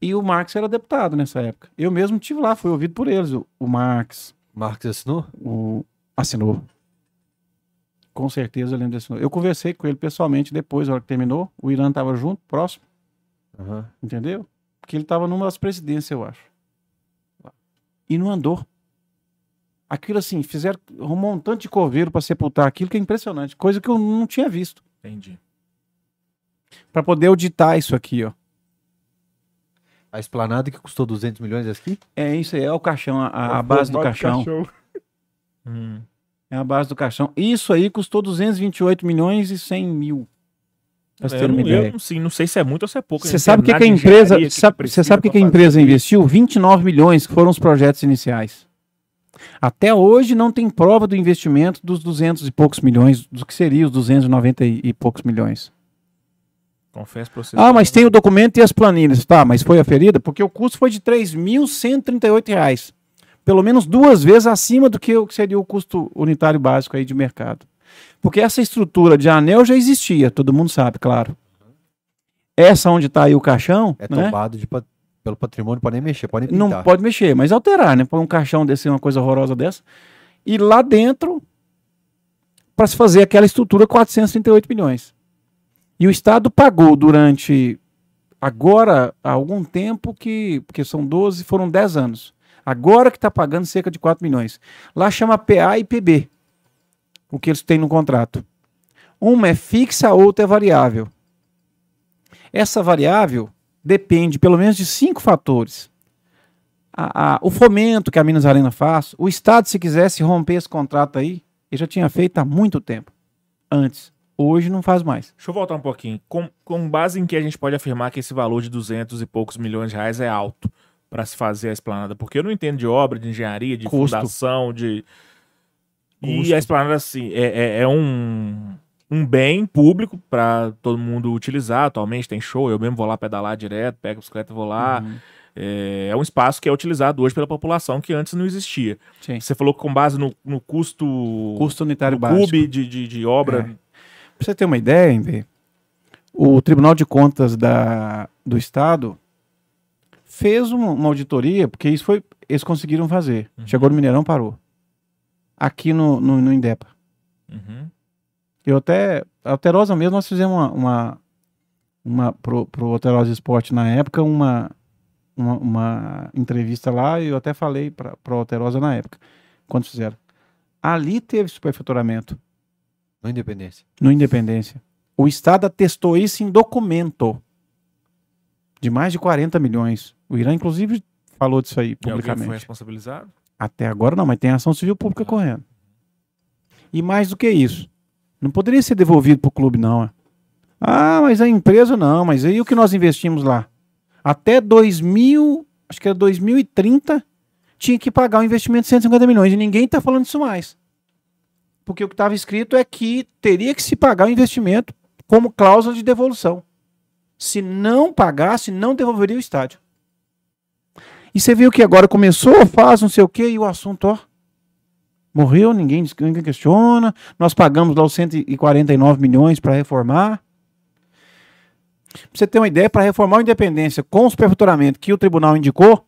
E o Marx era deputado nessa época. Eu mesmo tive lá, fui ouvido por eles. O, o Marx Marcos assinou? o, assinou. Com certeza eu lembro desse nome. Eu conversei com ele pessoalmente depois, na hora que terminou. O Irã estava junto, próximo. Aham. Entendeu? Porque ele estava numa das presidências, eu acho. E não andou. Aquilo assim, fizeram arrumou um tanto de coveiro para sepultar aquilo que é impressionante, coisa que eu não tinha visto. Entendi. Para poder auditar isso aqui, ó. A esplanada que custou 200 milhões aqui? É isso aí, é o caixão, a, a É base do de caixão. Hum. É a base do caixão. Isso aí custou 228 milhões e 100 mil. Pra você É, eu, não, eu ideia. não sei, se é muito ou se é pouco. eu Você não sabe o que, entendo que a empresa. engenharia, Sabe, você precisa sabe que, que a empresa investiu? 29 milhões, que foram os projetos iniciais. Até hoje não tem prova do investimento dos 200 e poucos milhões, do que seria os 290 e, e poucos milhões. Confesso pra você. Ah, mas tem o documento e as planilhas. Tá, mas foi aferida? Porque o custo foi de 3.138 reais. Pelo menos duas vezes acima do que que seria o custo unitário básico aí de mercado. Porque essa estrutura de anel já existia, todo mundo sabe, claro. Essa onde está aí o caixão, É né? tombado de pelo patrimônio, pode nem mexer, pode nem não pintar. pode mexer, mas alterar, né? Põe um caixão desse, uma coisa horrorosa dessa. E lá dentro, para se fazer aquela estrutura, 438 milhões. E o Estado pagou durante, agora, há algum tempo, que, porque são 12, foram 10 anos. Agora que está pagando cerca de 4 milhões. Lá chama PA e PB, o que eles têm no contrato. Uma é fixa, a outra é variável. Essa variável depende pelo menos de cinco fatores. A- a- o fomento que a Minas Arena faz, o Estado, se quisesse romper esse contrato aí, ele já tinha feito há muito tempo. Antes. Hoje não faz mais. Deixa eu voltar um pouquinho. Com, com base em que a gente pode afirmar que esse valor de 200 e poucos milhões de reais é alto para se fazer a esplanada? Porque eu não entendo de obra, de engenharia, de Custo. fundação, de. E Custo. a esplanada, assim, é, é- é um, um bem público para todo mundo utilizar. Atualmente tem show, eu mesmo vou lá pedalar direto, pego a bicicleta e vou lá. Uhum. É, é um espaço que é utilizado hoje pela população que antes não existia. Sim. Você falou que com base no, no custo, Custo unitário básico. clube de, de, de obra. Pra você ter uma ideia, Embe, o Tribunal de Contas da, do Estado fez uma, uma auditoria, porque isso foi. Eles conseguiram fazer. Uhum. Chegou no Mineirão, parou. Aqui no, no, no Indepa. Uhum. Eu até. A Alterosa mesmo, nós fizemos uma. uma, uma pro, pro Alterosa Esporte na época, uma, uma, uma entrevista lá, e eu até falei para pro Alterosa na época, quando fizeram. Ali teve superfaturamento Na independência. no Independência. O Estado atestou isso em documento de mais de 40 milhões. O Irã, inclusive, falou disso aí E alguém foi publicamente. responsabilizado? Até agora não, mas tem ação civil pública Ah. correndo. E mais do que isso, não poderia ser devolvido para o clube, não. é. Ah, mas a empresa não, mas aí o que nós investimos lá? Até 2000, acho que era 2030, tinha que pagar um investimento de 150 milhões. E ninguém está falando isso mais. Porque o que estava escrito é que teria que se pagar o investimento como cláusula de devolução. Se não pagasse, não devolveria o estádio. E você viu que agora começou, faz não sei o quê, e o assunto, ó. Morreu, ninguém, ninguém questiona. Nós pagamos lá os 149 milhões para reformar. Pra você ter uma ideia, para reformar a Independência com o superfaturamento que o tribunal indicou,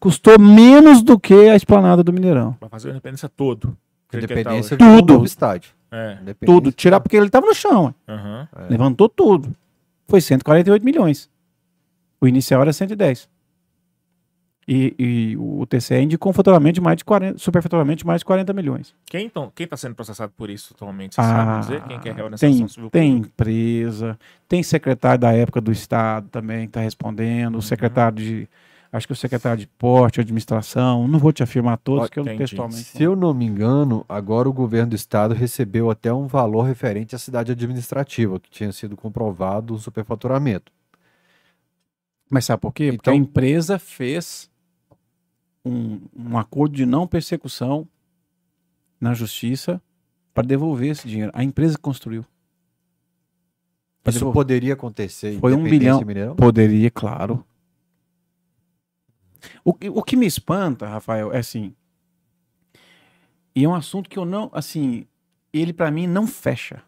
custou menos do que a esplanada do Mineirão. Pra fazer a independência todo. Quer Independência tá Tudo. um estádio. É. Independência- Tudo. Tirar porque ele estava no chão. É. Levantou tudo. Foi 148 milhões. O inicial era 110. E, e o TCE indicou um faturamento de mais de 40, superfaturamento de mais de 40 milhões. Quem, então, quem tá sendo processado por isso atualmente? Você sabe dizer? Quem quer reorganização Ah, tem, civil tem pública? empresa, tem secretário da época do Estado também que está respondendo, Uhum. o secretário de. Acho que o secretário de porte, administração, não vou te afirmar todos, que eu entendi. textualmente. Se eu não me engano, agora o governo do estado recebeu até um valor referente à cidade administrativa, que tinha sido comprovado um superfaturamento. Mas sabe por quê? Porque Então- a empresa fez um, um acordo de não persecução na justiça para devolver esse dinheiro. A empresa construiu. Pra Isso devolver. poderia acontecer em Foi um bilhão. Mineirão? Poderia, claro. O, que- o que me espanta, Rafael, é assim. E é um assunto que eu não. Assim, ele para mim não fecha.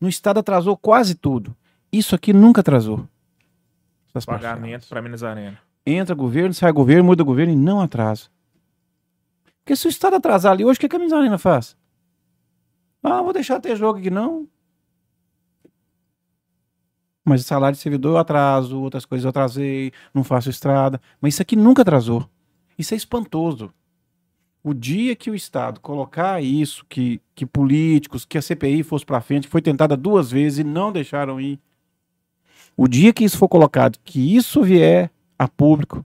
No Estado atrasou quase tudo. Isso aqui nunca atrasou. Pagamento para Minas Arena. Entra governo, sai governo, muda governo e não atrasa. Porque se o Estado atrasar ali hoje, o que a Minas Arena faz? Ah, vou deixar ter jogo aqui, não. Mas salário de servidor eu atraso, outras coisas eu atrasei, não faço estrada. Mas isso aqui nunca atrasou. Isso é espantoso. O dia que o Estado colocar isso, que, que políticos, que a CPI fosse para frente, foi tentada duas vezes e não deixaram ir. O dia que isso for colocado, que isso vier a público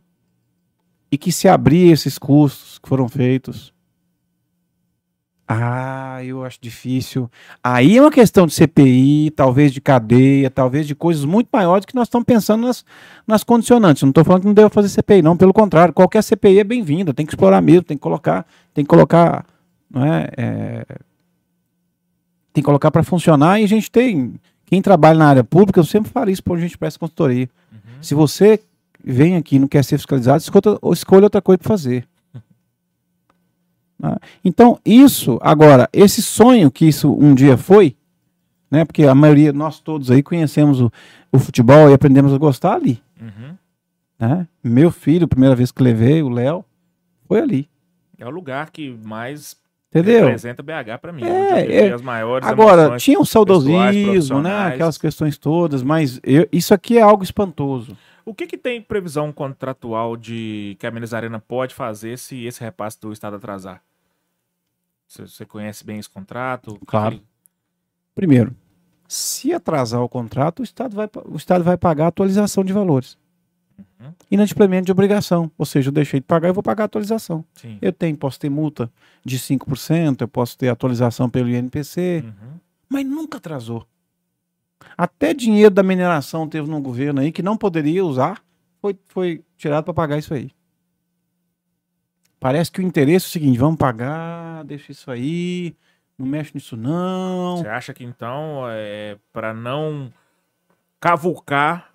e que se abrir esses custos que foram feitos. Ah, eu acho difícil. Aí é uma questão de CPI, talvez de cadeia, talvez de coisas muito maiores que nós estamos pensando nas, nas condicionantes. Não estou falando que não deve fazer CPI, não. Pelo contrário, qualquer CPI é bem-vinda. Tem que explorar mesmo, tem que colocar, tem que colocar, não é, é tem que colocar para funcionar. E a gente tem quem trabalha na área pública, eu sempre falo isso quando a gente presta consultoria. Se você vem aqui e não quer ser fiscalizado, escolha, escolha outra coisa para fazer. né? Então, isso, agora, esse sonho que isso um dia foi, né? Porque a maioria, nós todos aí conhecemos o, o futebol e aprendemos a gostar ali. Uhum. Né? Meu filho, primeira vez que levei, o Léo, foi ali. É o lugar que mais Entendeu? representa BH pra mim. É, é. as maiores Agora, tinha um saudosismo, né? Aquelas questões todas, mas eu- isso aqui é algo espantoso. O que, que tem previsão contratual de que a Minas Arena pode fazer se esse repasse do Estado atrasar? Você, conhece bem esse contrato? Claro. Primeiro, se atrasar o contrato, o Estado vai, o Estado vai pagar a atualização de valores. Uhum. Inadimplemento de obrigação. Ou seja, eu deixei de pagar, eu vou pagar a atualização. Sim. Eu tenho, posso ter multa de 5%, eu posso ter atualização pelo INPC, Uhum. mas nunca atrasou. Até dinheiro da mineração teve no governo aí que não poderia usar, foi, foi tirado para pagar isso aí. Parece que o interesse é o seguinte: vamos pagar, deixa isso aí, não mexe nisso não. Você acha que então, é, para não cavucar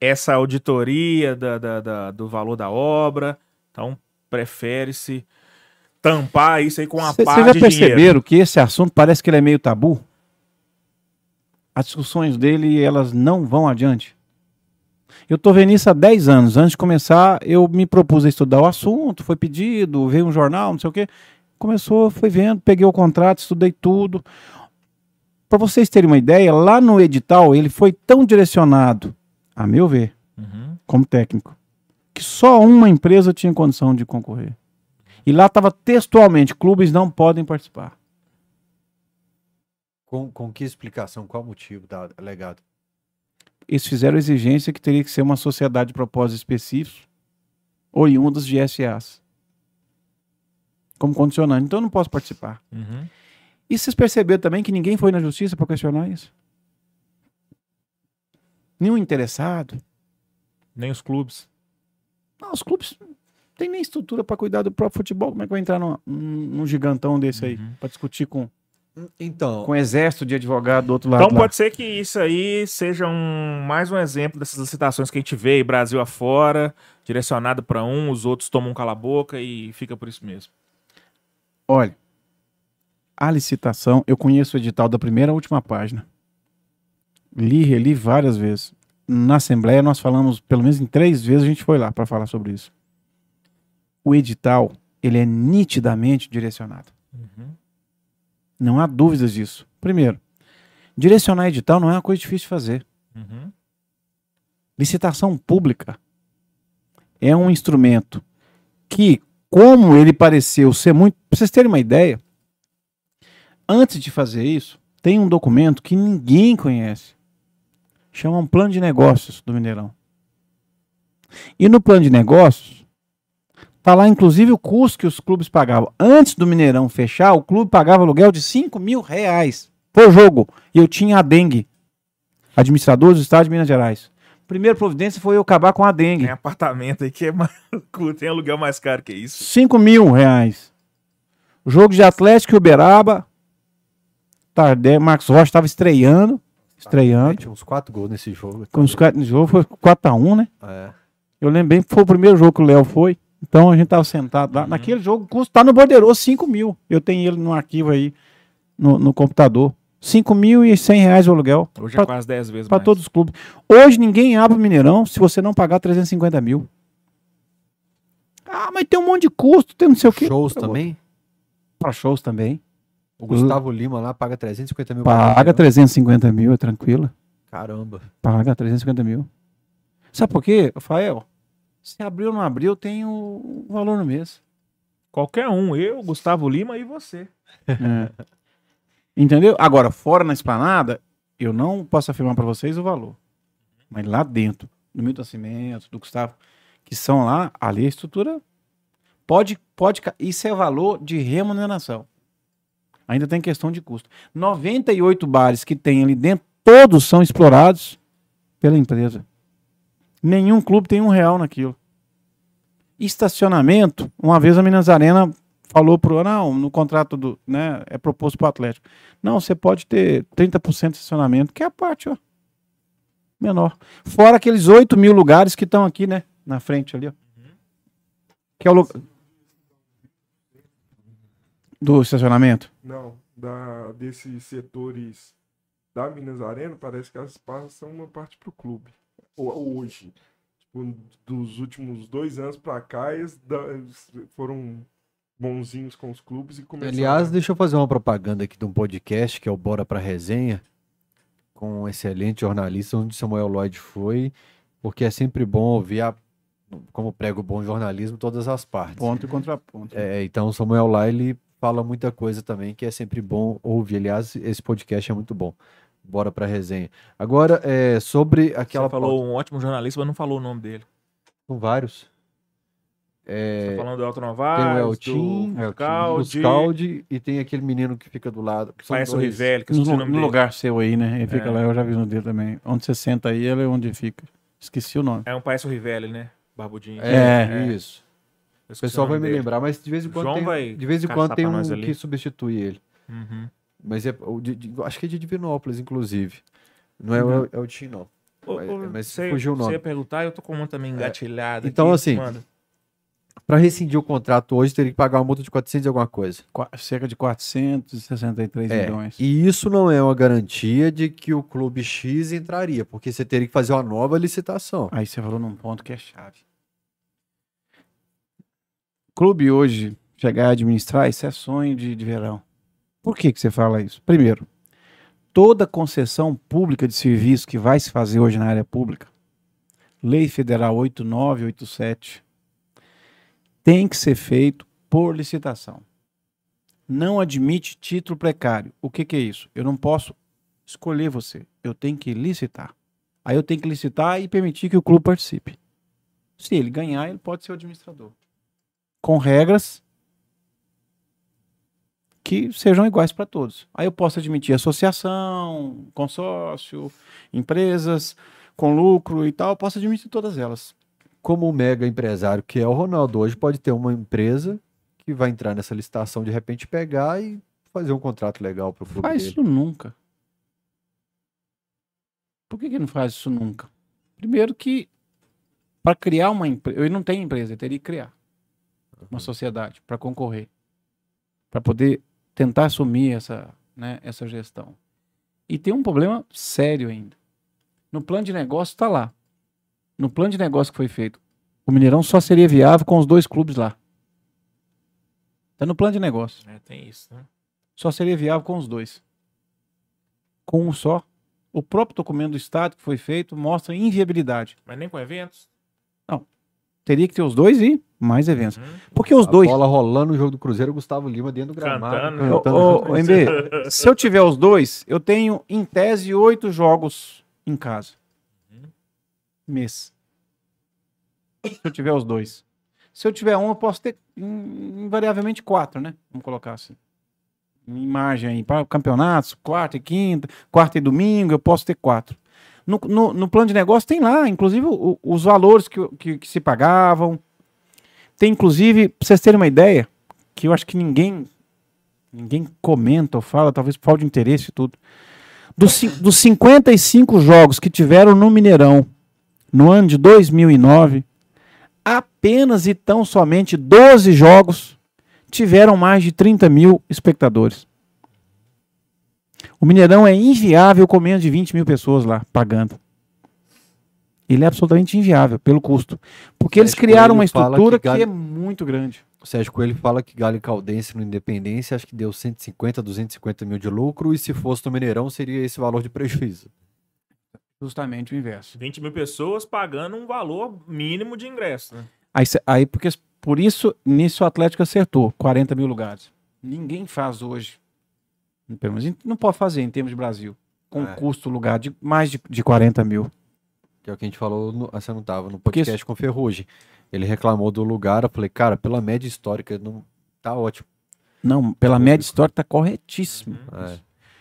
essa auditoria da, da- da- do valor da obra, então prefere-se tampar isso aí com Vocês parte já de dinheiro? perceberam que esse assunto parece que ele é meio tabu? As discussões dele, elas não vão adiante. Eu tô vendo isso há 10 anos. Antes de começar, eu me propus a estudar o assunto, foi pedido, veio um jornal, não sei o quê. Começou, foi vendo, peguei o contrato, estudei tudo. Para vocês terem uma ideia, lá no edital, ele foi tão direcionado, a meu ver, Uhum. como técnico, que só uma empresa tinha condição de concorrer. E lá estava textualmente: clubes não podem participar. Com, com que explicação? Qual motivo da alegado? Eles fizeram exigência que teria que ser uma sociedade de propósitos específicos oriundas de SAs. Como condicionante. Então eu não posso participar. Uhum. E vocês perceberam também que ninguém foi na justiça para questionar isso? Nenhum interessado. Nem os clubes. Não, os clubes não têm nem estrutura para cuidar do próprio futebol. Como é que vai entrar num, num- num gigantão desse aí? Uhum. Para discutir com, Então, com um exército de advogado do outro lado. Então lá. pode ser que isso aí seja um, mais um exemplo dessas licitações que a gente vê aí, Brasil afora, direcionado para um, os outros tomam um cala-boca e fica por isso mesmo. Olha, a licitação, eu conheço o edital da primeira à última página. Li, reli várias vezes. Na Assembleia nós falamos, pelo menos em três vezes a gente foi lá para falar sobre isso. O edital, ele é nitidamente direcionado. Uhum. Não há dúvidas disso. Primeiro, direcionar edital não é uma coisa difícil de fazer. Uhum. Licitação pública é um instrumento que, como ele pareceu ser muito. Pra vocês terem uma ideia, antes de fazer isso, tem um documento que ninguém conhece. Chama um plano de negócios do Mineirão. E no plano de negócios, tá lá inclusive o custo que os clubes pagavam. Antes do Mineirão fechar, o clube pagava aluguel de 5 mil reais por jogo. E eu tinha a dengue, administrador do estado de Minas Gerais. Primeira providência foi eu acabar com a dengue. Tem apartamento aí que é mais, tem aluguel mais caro que isso. 5 mil reais. Jogo de Atlético e Uberaba. Tardé, Marcos Rocha estava estreando. Estreando. tinha uns quatro gols nesse jogo. Com os caras no jogo foi 4x1, né? É. Eu lembrei que foi o primeiro jogo que o Léo foi. Então a gente tava sentado lá. Naquele jogo, o custo tá no bordeiro 5 mil. Eu tenho ele no arquivo aí, no, no computador. 5 mil e 100 reais o aluguel. Hoje Pra- é quase 10 vezes Para todos os clubes. Hoje ninguém abre o Mineirão se você não pagar 350 mil. Ah, mas tem um monte de custo, tem não sei o quê. Shows também? Pra shows também. O Gustavo Lima lá paga 350 mil. Paga ano. 350 mil, é tranquilo. Caramba. Paga 350 mil. Sabe por quê, Rafael? Se abriu ou não abriu, tem o o valor no mês. Qualquer um, eu, Gustavo Lima e você. É. Entendeu? Agora, fora na esplanada, eu não posso afirmar para vocês o valor. Mas lá dentro, do Milton Cimento, do Gustavo, que são lá, ali a estrutura pode, pode. Isso é valor de remuneração. Ainda tem questão de custo. 98 bares que tem ali dentro, todos são explorados pela empresa. Nenhum clube tem um real naquilo. Estacionamento, uma vez a Minas Arena falou pro não, no contrato do, né, é proposto pro Atlético. Não, você pode ter 30% de estacionamento, que é a parte, ó, menor. Fora aqueles 8 mil lugares que estão aqui, né, na frente ali, ó. Que é o lugar. Do estacionamento? Não, da, desses setores da Minas Arena, parece que elas passam uma parte pro clube. Ou- Hoje. Tipo, dos últimos dois anos pra cá, eles foram bonzinhos com os clubes e começaram. Aliás, deixa eu fazer uma propaganda aqui de um podcast que é o Bora Pra Resenha, com um excelente jornalista, onde Samuel Lloyd foi, porque é sempre bom ouvir, a, como prega o bom jornalismo, todas as partes. Ponto e contraponto. É, então, o Samuel lá, ele fala muita coisa também que é sempre bom ouvir. Aliás, esse podcast é muito bom. Bora pra resenha. Agora, é, sobre aquela Você falou um ótimo jornalista, mas não falou o nome dele. São vários. Você tá falando do Elton Tem o Novaes, Eltim, do o Caldi, Scaldi e tem aquele menino que fica do lado. São parece o dois. Rivelli, que eu No, o nome no dele. lugar seu aí, né? Ele fica É. lá, eu já vi no dele também. Onde você senta aí, ele é onde fica. Esqueci o nome. É um parece o Rivelli, né? Barbudinho. É, É. isso. Eu O pessoal vai nome me dele. lembrar, mas de vez em quando João tem, vai de vez em quando tem um que substitui ele. Uhum. Mas é o de- de- acho que é de Divinópolis, inclusive. Não é Uhum. o, é o Tim, não. Mas- mas você, fugiu o nome. Você ia perguntar, eu tô com uma também engatilhada. Então, aqui. assim. Pra rescindir o contrato hoje, teria que pagar uma multa de 400 e alguma coisa. Qua- cerca de 463 É, milhões. E isso não é uma garantia de que o clube X entraria, porque você teria que fazer uma nova licitação. Aí você falou num ponto que é chave. Clube hoje chegar a administrar, isso é sonho de, de verão. Por que, que você fala isso? Primeiro, toda concessão pública de serviço que vai se fazer hoje na área pública, Lei Federal 8987, tem que ser feito por licitação. Não admite título precário. O que, que é isso? Eu não posso escolher você. Eu tenho que licitar. Aí eu tenho que licitar e permitir que o clube participe. Se ele ganhar, ele pode ser o administrador. Com regras que sejam iguais para todos. Aí eu posso admitir associação, consórcio, empresas com lucro e tal, eu posso admitir todas elas. Como o mega empresário que é o Ronaldo hoje, pode ter uma empresa que vai entrar nessa licitação de repente pegar e fazer um contrato legal pro clube Faz dele. isso nunca. Por que, que não faz isso nunca? Primeiro que para criar uma empresa, ele não tem empresa, ele teria que criar uma sociedade para concorrer, para poder tentar assumir essa, né, essa gestão. E tem um problema sério ainda. No plano de negócio está lá. No plano de negócio que foi feito, o Mineirão só seria viável com os dois clubes lá. Está no plano de negócio. É, tem isso, né? Só seria viável com os dois. Com um só. O próprio documento do Estado que foi feito mostra inviabilidade. Mas nem com eventos. Teria que ter os dois e mais eventos. Uhum. Porque os A dois. bola rolando no jogo do Cruzeiro, o Gustavo Lima dentro do gramado. Cantando. Ô, cantando ô, ô. MB, se eu tiver os dois, eu tenho, em tese, oito jogos em casa. Mês. Se eu tiver os dois. Se eu tiver um, eu posso ter invariavelmente quatro, né? Vamos colocar assim. Em margem aí, para campeonatos, quarta e quinta, quarta e domingo, eu posso ter quatro. No, no, no plano de negócio tem lá, inclusive, o- os valores que, que, que se pagavam. Tem, inclusive, pra vocês terem uma ideia, que eu acho que ninguém ninguém comenta ou fala, talvez por falta de interesse e tudo. Dos, dos 55 jogos que tiveram no Mineirão no ano de 2009, apenas e tão somente 12 jogos tiveram mais de 30 mil espectadores. O Mineirão é inviável com menos de 20 mil pessoas lá pagando. Ele é absolutamente inviável pelo custo. Porque eles criaram uma estrutura que que, Galho- é muito grande. O Sérgio Coelho fala que Galo e Caldense no Independência acho que deu 150, 250 mil de lucro e se fosse no Mineirão seria esse valor de prejuízo. Justamente o inverso. 20 mil pessoas pagando um valor mínimo de ingresso, né? Aí, aí porque por isso, nisso o Atlético acertou, 40 mil lugares. Ninguém faz hoje, pelo menos não pode fazer em termos de Brasil, com É. custo lugar de mais de, de 40 mil. Que é o que a gente falou, no, você não tava, no Porque podcast com o Ferrugem. Ele reclamou do lugar, eu falei, cara, pela média histórica, não tá ótimo. Não, pela média histórica está corretíssimo. É.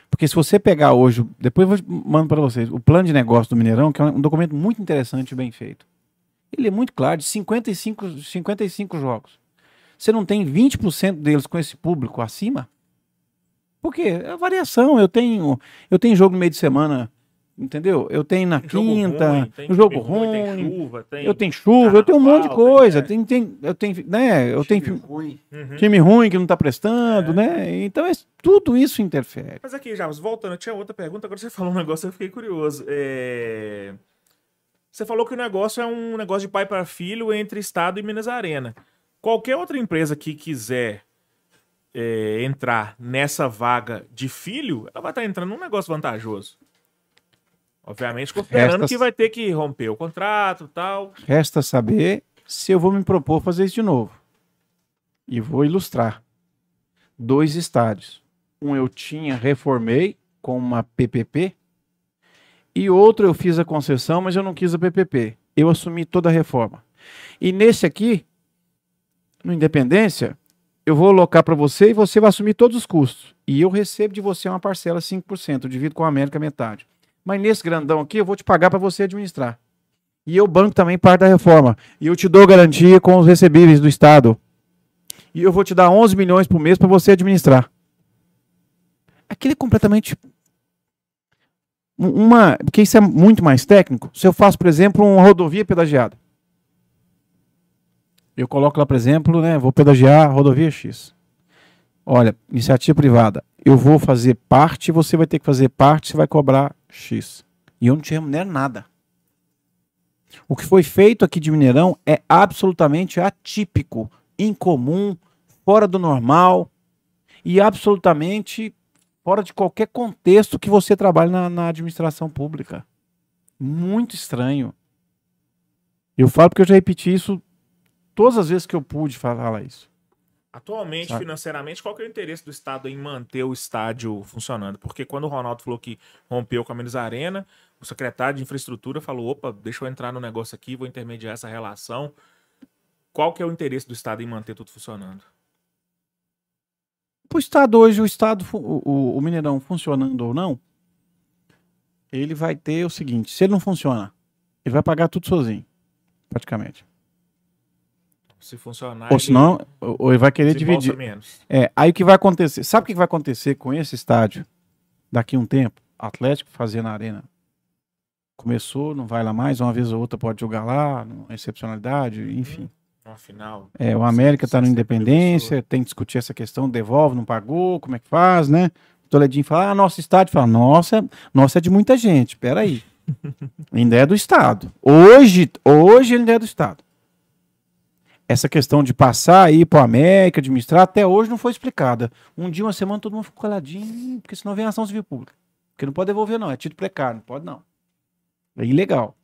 Porque se você pegar hoje, depois eu mando para vocês, o plano de negócio do Mineirão, que é um documento muito interessante e bem feito. Ele é muito claro, de 55, 55 jogos. Você não tem 20% deles com esse público acima? Por quê? É a variação. Eu tenho, eu tenho jogo no meio de semana Entendeu? Eu tenho na Jogo quinta, ruim, tem no jogo ruim, tem chuva, tem. eu tenho chuva, eu tenho um monte de coisa. tem- Tem, tem, eu tenho, né? Eu tenho Time ruim. Uhum. time ruim que não tá prestando, É. né? Então é- tudo isso interfere. Mas aqui, Jarbas, voltando, eu tinha outra pergunta, agora você falou um negócio, eu fiquei curioso. É, Você falou que o negócio é um negócio de pai para filho entre Estado e Minas Arena. Qualquer outra empresa que quiser é, entrar nessa vaga de filho, ela vai estar entrando num negócio vantajoso. Obviamente, considerando Resta- que vai ter que romper o contrato tal. Resta saber se eu vou me propor fazer isso de novo. E vou ilustrar. Dois estádios. Um eu tinha, reformei com uma PPP. E outro eu fiz a concessão, mas eu não quis a PPP. Eu assumi toda a reforma. E nesse aqui, no Independência, eu vou alocar para você e você vai assumir todos os custos. E eu recebo de você uma parcela 5%, eu divido com a América metade. Mas nesse grandão aqui, eu vou te pagar para você administrar. E eu banco também parte da reforma. E eu te dou garantia com os recebíveis do Estado. E eu vou te dar 11 milhões por mês para você administrar. Aquilo é completamente. um- Uma, porque isso é muito mais técnico. Se eu faço, por exemplo, uma rodovia pedagiada. Eu coloco lá, por exemplo, né, vou pedagiar rodovia X. Olha, iniciativa privada. Eu vou fazer parte, você vai ter que fazer parte, você vai cobrar X. E eu não te remunero nada. O que foi feito aqui de Mineirão é absolutamente atípico, incomum, fora do normal e absolutamente fora de qualquer contexto que você trabalhe na, na administração pública. Muito estranho. Eu falo porque eu já repeti isso todas as vezes que eu pude falar isso. Atualmente, Sabe? financeiramente, qual que é o interesse do Estado em manter o estádio funcionando? Porque quando o Ronaldo falou que rompeu com a Minas Arena, o secretário de infraestrutura falou: opa, deixa eu entrar no negócio aqui, vou intermediar essa relação. Qual que é o interesse do Estado em manter tudo funcionando? Para o Estado hoje, o Estado, o- o Mineirão funcionando ou não, ele vai ter o seguinte: se ele não funciona, ele vai pagar tudo sozinho, praticamente. Se funcionar. Ou ele senão, ou ou ele vai querer dividir. menos. É, aí o que vai acontecer? Sabe o que vai acontecer com esse estádio daqui a um tempo? Atlético fazendo na arena. Começou, não vai lá mais, uma vez ou outra pode jogar lá, numa excepcionalidade, enfim. Afinal. É, o América está no Independência, tem que discutir essa questão, devolve, não pagou, como é que faz, né? O Toledinho fala, ah, nosso estádio fala, nossa, nossa é de muita gente, peraí. ainda é do Estado. Hoje, hoje ele ainda é do Estado. Essa questão de passar aí para o América, administrar, até hoje não foi explicada. Um dia, uma semana, todo mundo ficou coladinho, porque senão vem ação civil pública. Porque não pode devolver, não, é título precário, não pode não. É ilegal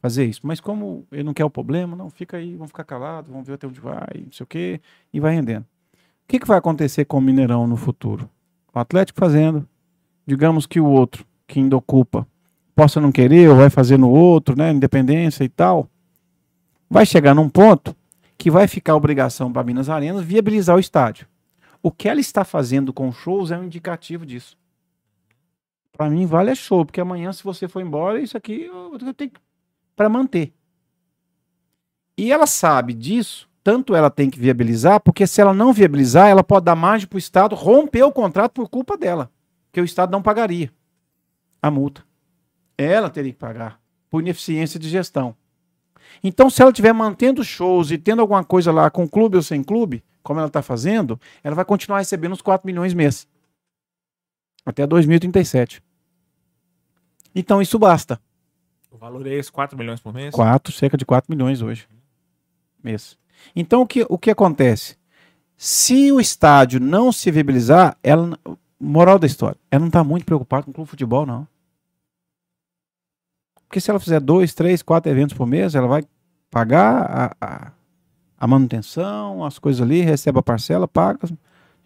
fazer isso. Mas como ele não quer o problema, não, fica aí, vamos ficar calados, vamos ver até onde vai, não sei o quê, e vai rendendo. O que, que vai acontecer com o Mineirão no futuro? O Atlético fazendo, digamos que o outro, que ainda ocupa, possa não querer, ou vai fazer no outro, né, independência e tal, vai chegar num ponto que vai ficar obrigação para Minas Arenas viabilizar o estádio. O que ela está fazendo com shows é um indicativo disso. Para mim, vale é show, porque amanhã, se você for embora, isso aqui eu eu tenho para manter. E ela sabe disso, tanto ela tem que viabilizar, porque se ela não viabilizar, ela pode dar margem para o Estado romper o contrato por culpa dela, que o Estado não pagaria a multa. Ela teria que pagar por ineficiência de gestão. Então, se ela estiver mantendo shows e tendo alguma coisa lá com clube ou sem clube, como ela está fazendo, ela vai continuar recebendo os 4 milhões mês. Até 2037. Então, isso basta. O valor é esse, 4 milhões por mês? 4, cerca de 4 milhões hoje. Mês. Então, o que, o que acontece? Se o estádio não se viabilizar, ela, moral da história, ela não está muito preocupada com o clube de futebol, não. Porque se ela fizer dois, três, quatro eventos por mês, ela vai pagar a, a, a manutenção, as coisas ali, recebe a parcela, paga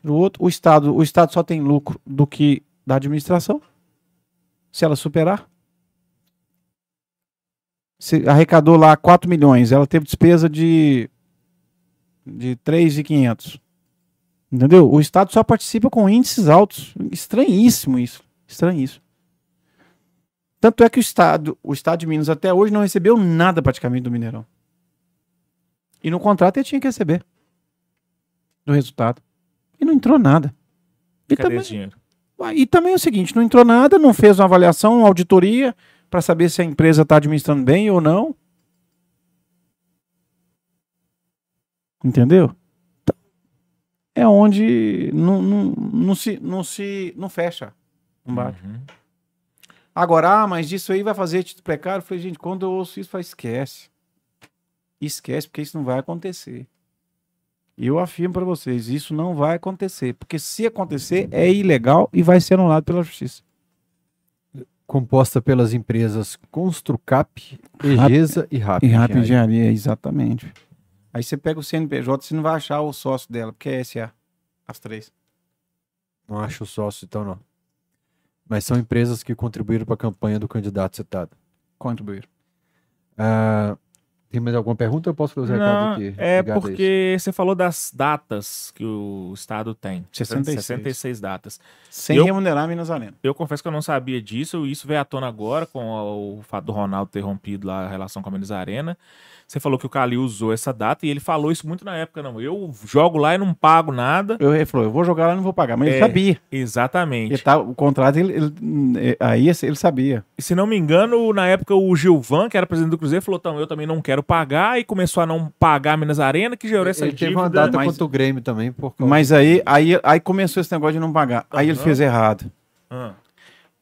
o outro. O estado, o estado só tem lucro do que da administração. Se ela superar, se arrecadou lá 4 milhões, ela teve despesa de de 3.500. Entendeu? O estado só participa com índices altos. Estranhíssimo isso. Estranhíssimo. Tanto é que o estado, o estado de Minas até hoje não recebeu nada praticamente do Mineirão. E no contrato ele tinha que receber do resultado. E não entrou nada. E Cadê também, dinheiro? E também é o seguinte, não entrou nada, não fez uma avaliação, uma auditoria para saber se a empresa está administrando bem ou não. Entendeu? Então, é onde não, não, não, se, não se não fecha. Não bate. Uhum. Agora, ah, mas isso aí vai fazer título precário? Eu falei, gente, quando eu ouço isso, eu falo, esquece. Esquece, porque isso não vai acontecer. E eu afirmo para vocês, isso não vai acontecer. Porque se acontecer, é ilegal e vai ser anulado pela justiça. Composta pelas empresas Construcap, Egesa e Rap. E Rap Engenharia. Engenharia, exatamente. Aí você pega o CNPJ, você não vai achar o sócio dela, porque é SA. As três. Não acho sócio, então não. Mas são empresas que contribuíram para a campanha do candidato citado. Contribuíram. Ah, tem mais alguma pergunta? Eu posso fazer recado Não, aqui. é isso? porque você falou das datas que o Estado tem. 66. 66 datas. Sem Eu- remunerar Minas Arena. Eu confesso que eu não sabia disso, isso veio à tona agora com o fato do Ronaldo ter rompido lá a relação com a Minas Arena. Você falou que o Calil usou essa data e ele falou isso muito na época, não. Eu jogo lá e não pago nada. Eu, ele falou, eu vou jogar lá e não vou pagar. Mas ele É. sabia. Exatamente. Ele tá, o contrato, ele, ele- aí ele sabia. E se não me engano, na época o Gilvan, que era presidente do Cruzeiro, falou: então, eu também não quero pagar, e começou a não pagar a Minas Arena, que gerou essa Ele teve dívida. uma data mas- contra o Grêmio também. Por causa- Mas aí, aí, aí começou esse negócio de não pagar. Aí ele fez errado. Ah,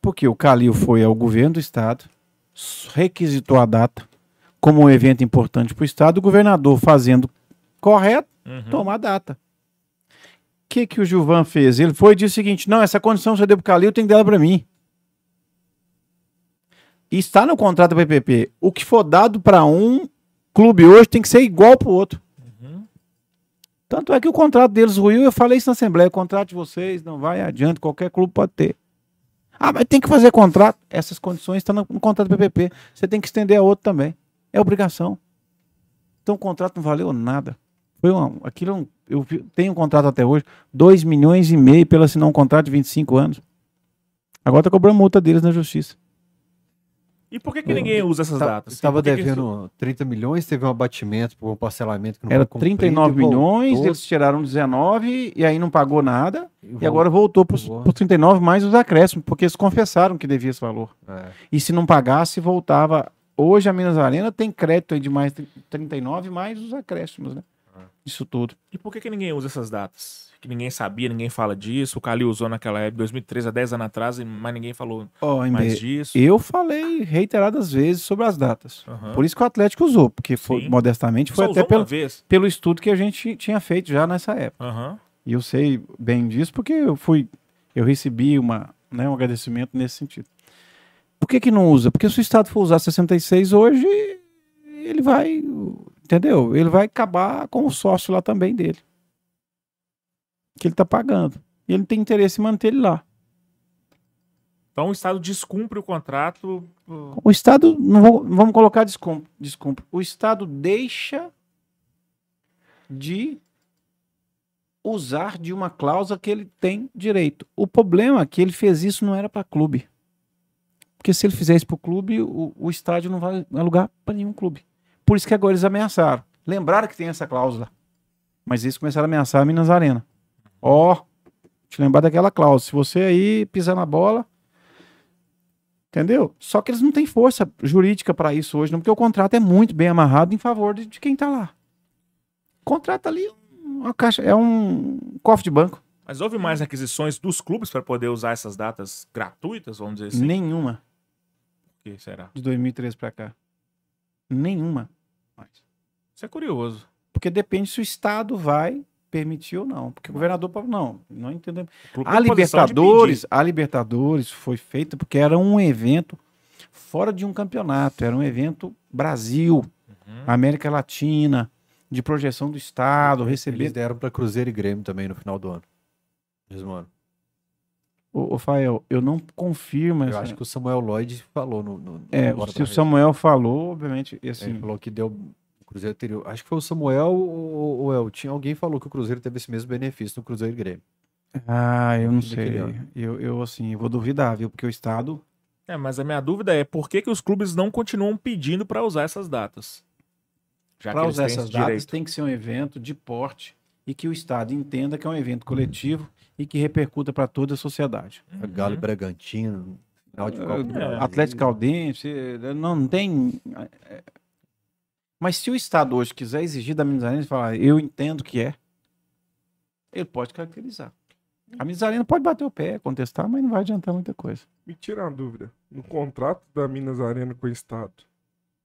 Porque o Calil foi ao governo do estado, requisitou a data como um evento importante para o estado, o governador fazendo correto, uhum. toma a data. O que, que o Gilvan fez? Ele foi e disse o seguinte: não, essa condição você deu para o Calil, tem que dar para mim. E está no contrato da PPP. O que for dado para um clube hoje tem que ser igual para o outro. Uhum. Tanto é que o contrato deles ruiu, eu falei isso na Assembleia, o contrato de vocês não vai adiante, qualquer clube pode ter. Ah, mas tem que fazer contrato. Essas condições estão no, no contrato do PPP. Você tem que estender a outro também. É obrigação. Então o contrato não valeu nada. Foi uma, aquilo, é um- eu tenho um contrato até hoje, 2 milhões e meio pelo assinar um contrato de 25 anos. Agora tá cobrando multa deles na justiça. E por que, que ninguém usa essas Tá- datas? Estava Por que que devendo 30 milhões, teve um abatimento por um parcelamento que não Era cumprido, 39 milhões, voltou, eles tiraram 19 e aí não pagou nada. E voltou. agora voltou para os 39 mais os acréscimos, porque eles confessaram que devia esse valor. É. E se não pagasse, voltava. Hoje a Minas Arena tem crédito aí de mais 39 mais os acréscimos, né? Ah. Isso tudo. E por que, que ninguém usa essas datas? Que ninguém sabia, ninguém fala disso. O Calil usou naquela época, 2013, há 10 anos atrás, e- mas ninguém falou Ó, mais disso. eu falei reiteradas vezes sobre as datas. Aham. Por isso que o Atlético usou, porque foi, modestamente foi Só até pelo, pelo estudo que a gente tinha feito já nessa época. Aham. E eu sei bem disso porque eu fui, eu recebi uma, né, um agradecimento nesse sentido. Por que que não usa? Porque se o Estado for usar 66 hoje, ele vai, entendeu? Ele vai acabar com o sócio lá também dele. Que ele tá pagando. E ele tem interesse em manter ele lá. Então o Estado descumpre o contrato. O Estado, não vou- vamos colocar descumpre, descumpre. O Estado deixa de usar de uma cláusula que ele tem direito. O problema é que ele fez isso não era para clube. Porque se ele fizesse para o clube, o, o estádio não vai alugar para nenhum clube. Por isso que agora eles ameaçaram. Lembraram que tem essa cláusula. Mas eles começaram a ameaçar a Minas Arena. Ó, te lembrar daquela cláusula. Se você aí pisar na bola, Entendeu? Só que eles não têm força jurídica para isso hoje, não, porque o contrato é muito bem amarrado em favor de, de quem está lá. O contrato ali é uma caixa, é um cofre de banco. Mas houve mais aquisições dos clubes para poder usar essas datas gratuitas, vamos dizer assim? Nenhuma que será? de 2013 para cá. Nenhuma. Isso é curioso. Porque depende se o Estado vai permitir ou não. Porque o governador não, não entendemos. A Libertadores, a Libertadores foi feita porque era um evento fora de um campeonato, era um evento Brasil. Uhum. América Latina, de projeção do Estado, Eles receber. deram para Cruzeiro e Grêmio também no final do ano. Mesmo ano. Ô, ô Fael, eu não confirmo Eu essa. acho que o Samuel Lloyd falou no. no- no É, se o Rede. Samuel falou, obviamente, assim, Ele falou que deu. O Cruzeiro teria. Acho que foi o Samuel ou ou El. Tinha alguém falou que o Cruzeiro teve esse mesmo benefício no Cruzeiro e Grêmio. ah, eu não sei. Eu, eu assim, vou duvidar, viu? Porque o Estado É, mas a minha dúvida é por que, que os clubes não continuam pedindo para usar essas datas? Já para usar essas datas direito. tem que ser um evento de porte e que o Estado entenda que é um evento coletivo e que repercuta para toda a sociedade. Galo e Bragantino, final de Copa. É. Atlético Caldense, eh, não, não tem. Mas se o Estado hoje quiser exigir da Minas Arena e falar, eu entendo que é, ele pode caracterizar. A Minas Arena pode bater o pé, contestar, mas não vai adiantar muita coisa. Me tira uma dúvida. No contrato da Minas Arena com o Estado,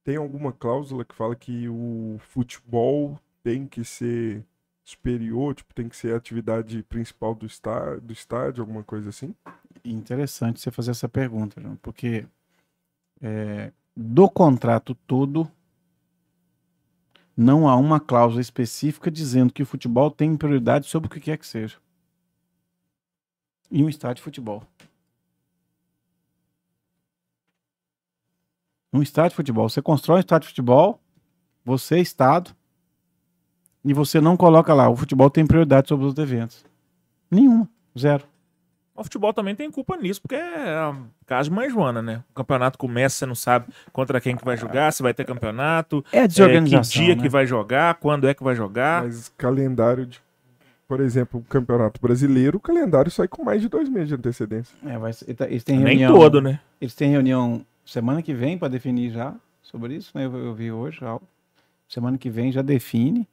tem alguma cláusula que fala que o futebol tem que ser superior, tipo, tem que ser a atividade principal do, está do estádio, alguma coisa assim? Interessante você fazer essa pergunta, João, porque é, do contrato todo não há uma cláusula específica dizendo que o futebol tem prioridade sobre o que quer que seja. E um estádio de futebol. Um estádio de futebol. Você constrói um estádio de futebol, você é Estado, e você não coloca lá, o futebol tem prioridade sobre os outros eventos. Nenhuma. Zero. O futebol também tem culpa nisso, porque é a casa de mãe Joana, né? O campeonato começa, você não sabe contra quem que vai jogar, se vai ter campeonato, É a é, que desorganização. dia né? que vai jogar, quando é que vai jogar. Mas calendário de. Por exemplo, o Campeonato Brasileiro, o calendário sai com mais de dois meses de antecedência. É, vai ser- eles têm Nem reunião, todo, né? Eles têm reunião semana que vem para definir já sobre isso, né? Eu, eu vi hoje já. Semana que vem já define.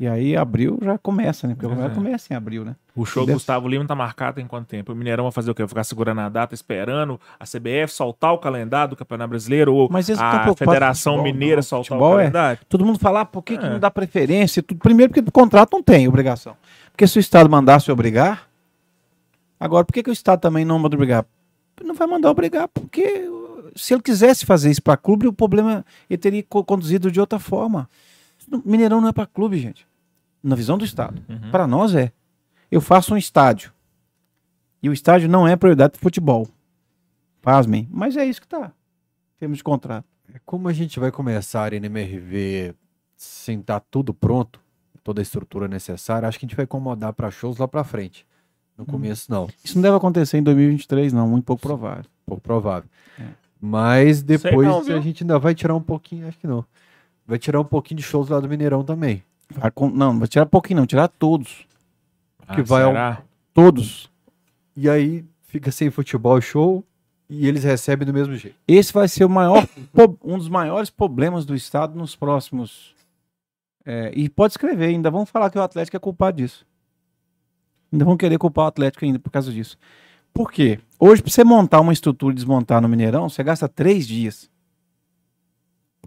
E aí abril já começa, né? Porque é. começa em abril, né? O show Deve- Gustavo Lima tá marcado em quanto tempo? O Mineirão vai fazer o quê? Vai ficar segurando a data, esperando a CBF soltar o calendário do Campeonato Brasileiro ou a Federação futebol, Mineira não. soltar Futebol o é- calendário? Todo mundo fala, ah, por que, que É. não dá preferência? Tudo. Primeiro, porque o contrato não tem obrigação. Porque se o Estado mandasse obrigar, agora, por que, que o Estado também não manda obrigar? Não vai mandar obrigar, porque se ele quisesse fazer isso para clube, o problema ele teria co- conduzido de outra forma. Mineirão não é para clube, gente. Na visão do Estado. Uhum. Para nós é. Eu faço um estádio. E o estádio não é prioridade do futebol. Pasmem. Mas é isso que tá. Em termos de contrato. É Como a gente vai começar a Arena MRV sem estar tudo pronto, toda a estrutura necessária, acho que a gente vai incomodar para shows lá para frente. No começo, não. Isso não deve acontecer em 2023, não. Muito pouco provável. Pouco provável. É. Mas depois não, a gente ainda vai tirar um pouquinho, acho que não. Vai tirar um pouquinho de shows lá do Mineirão também. Vai com- não, não vai tirar pouquinho, não. Tirar todos. que Ah, vai ao- será? Todos. E aí fica sem futebol show e eles recebem do mesmo jeito. Esse vai ser o maior, po- um dos maiores problemas do Estado nos próximos. é, e pode escrever, ainda vão falar que o Atlético é culpado disso. Ainda vão querer culpar o Atlético ainda por causa disso. Por quê? Hoje, para você montar uma estrutura e desmontar no Mineirão, você gasta três dias.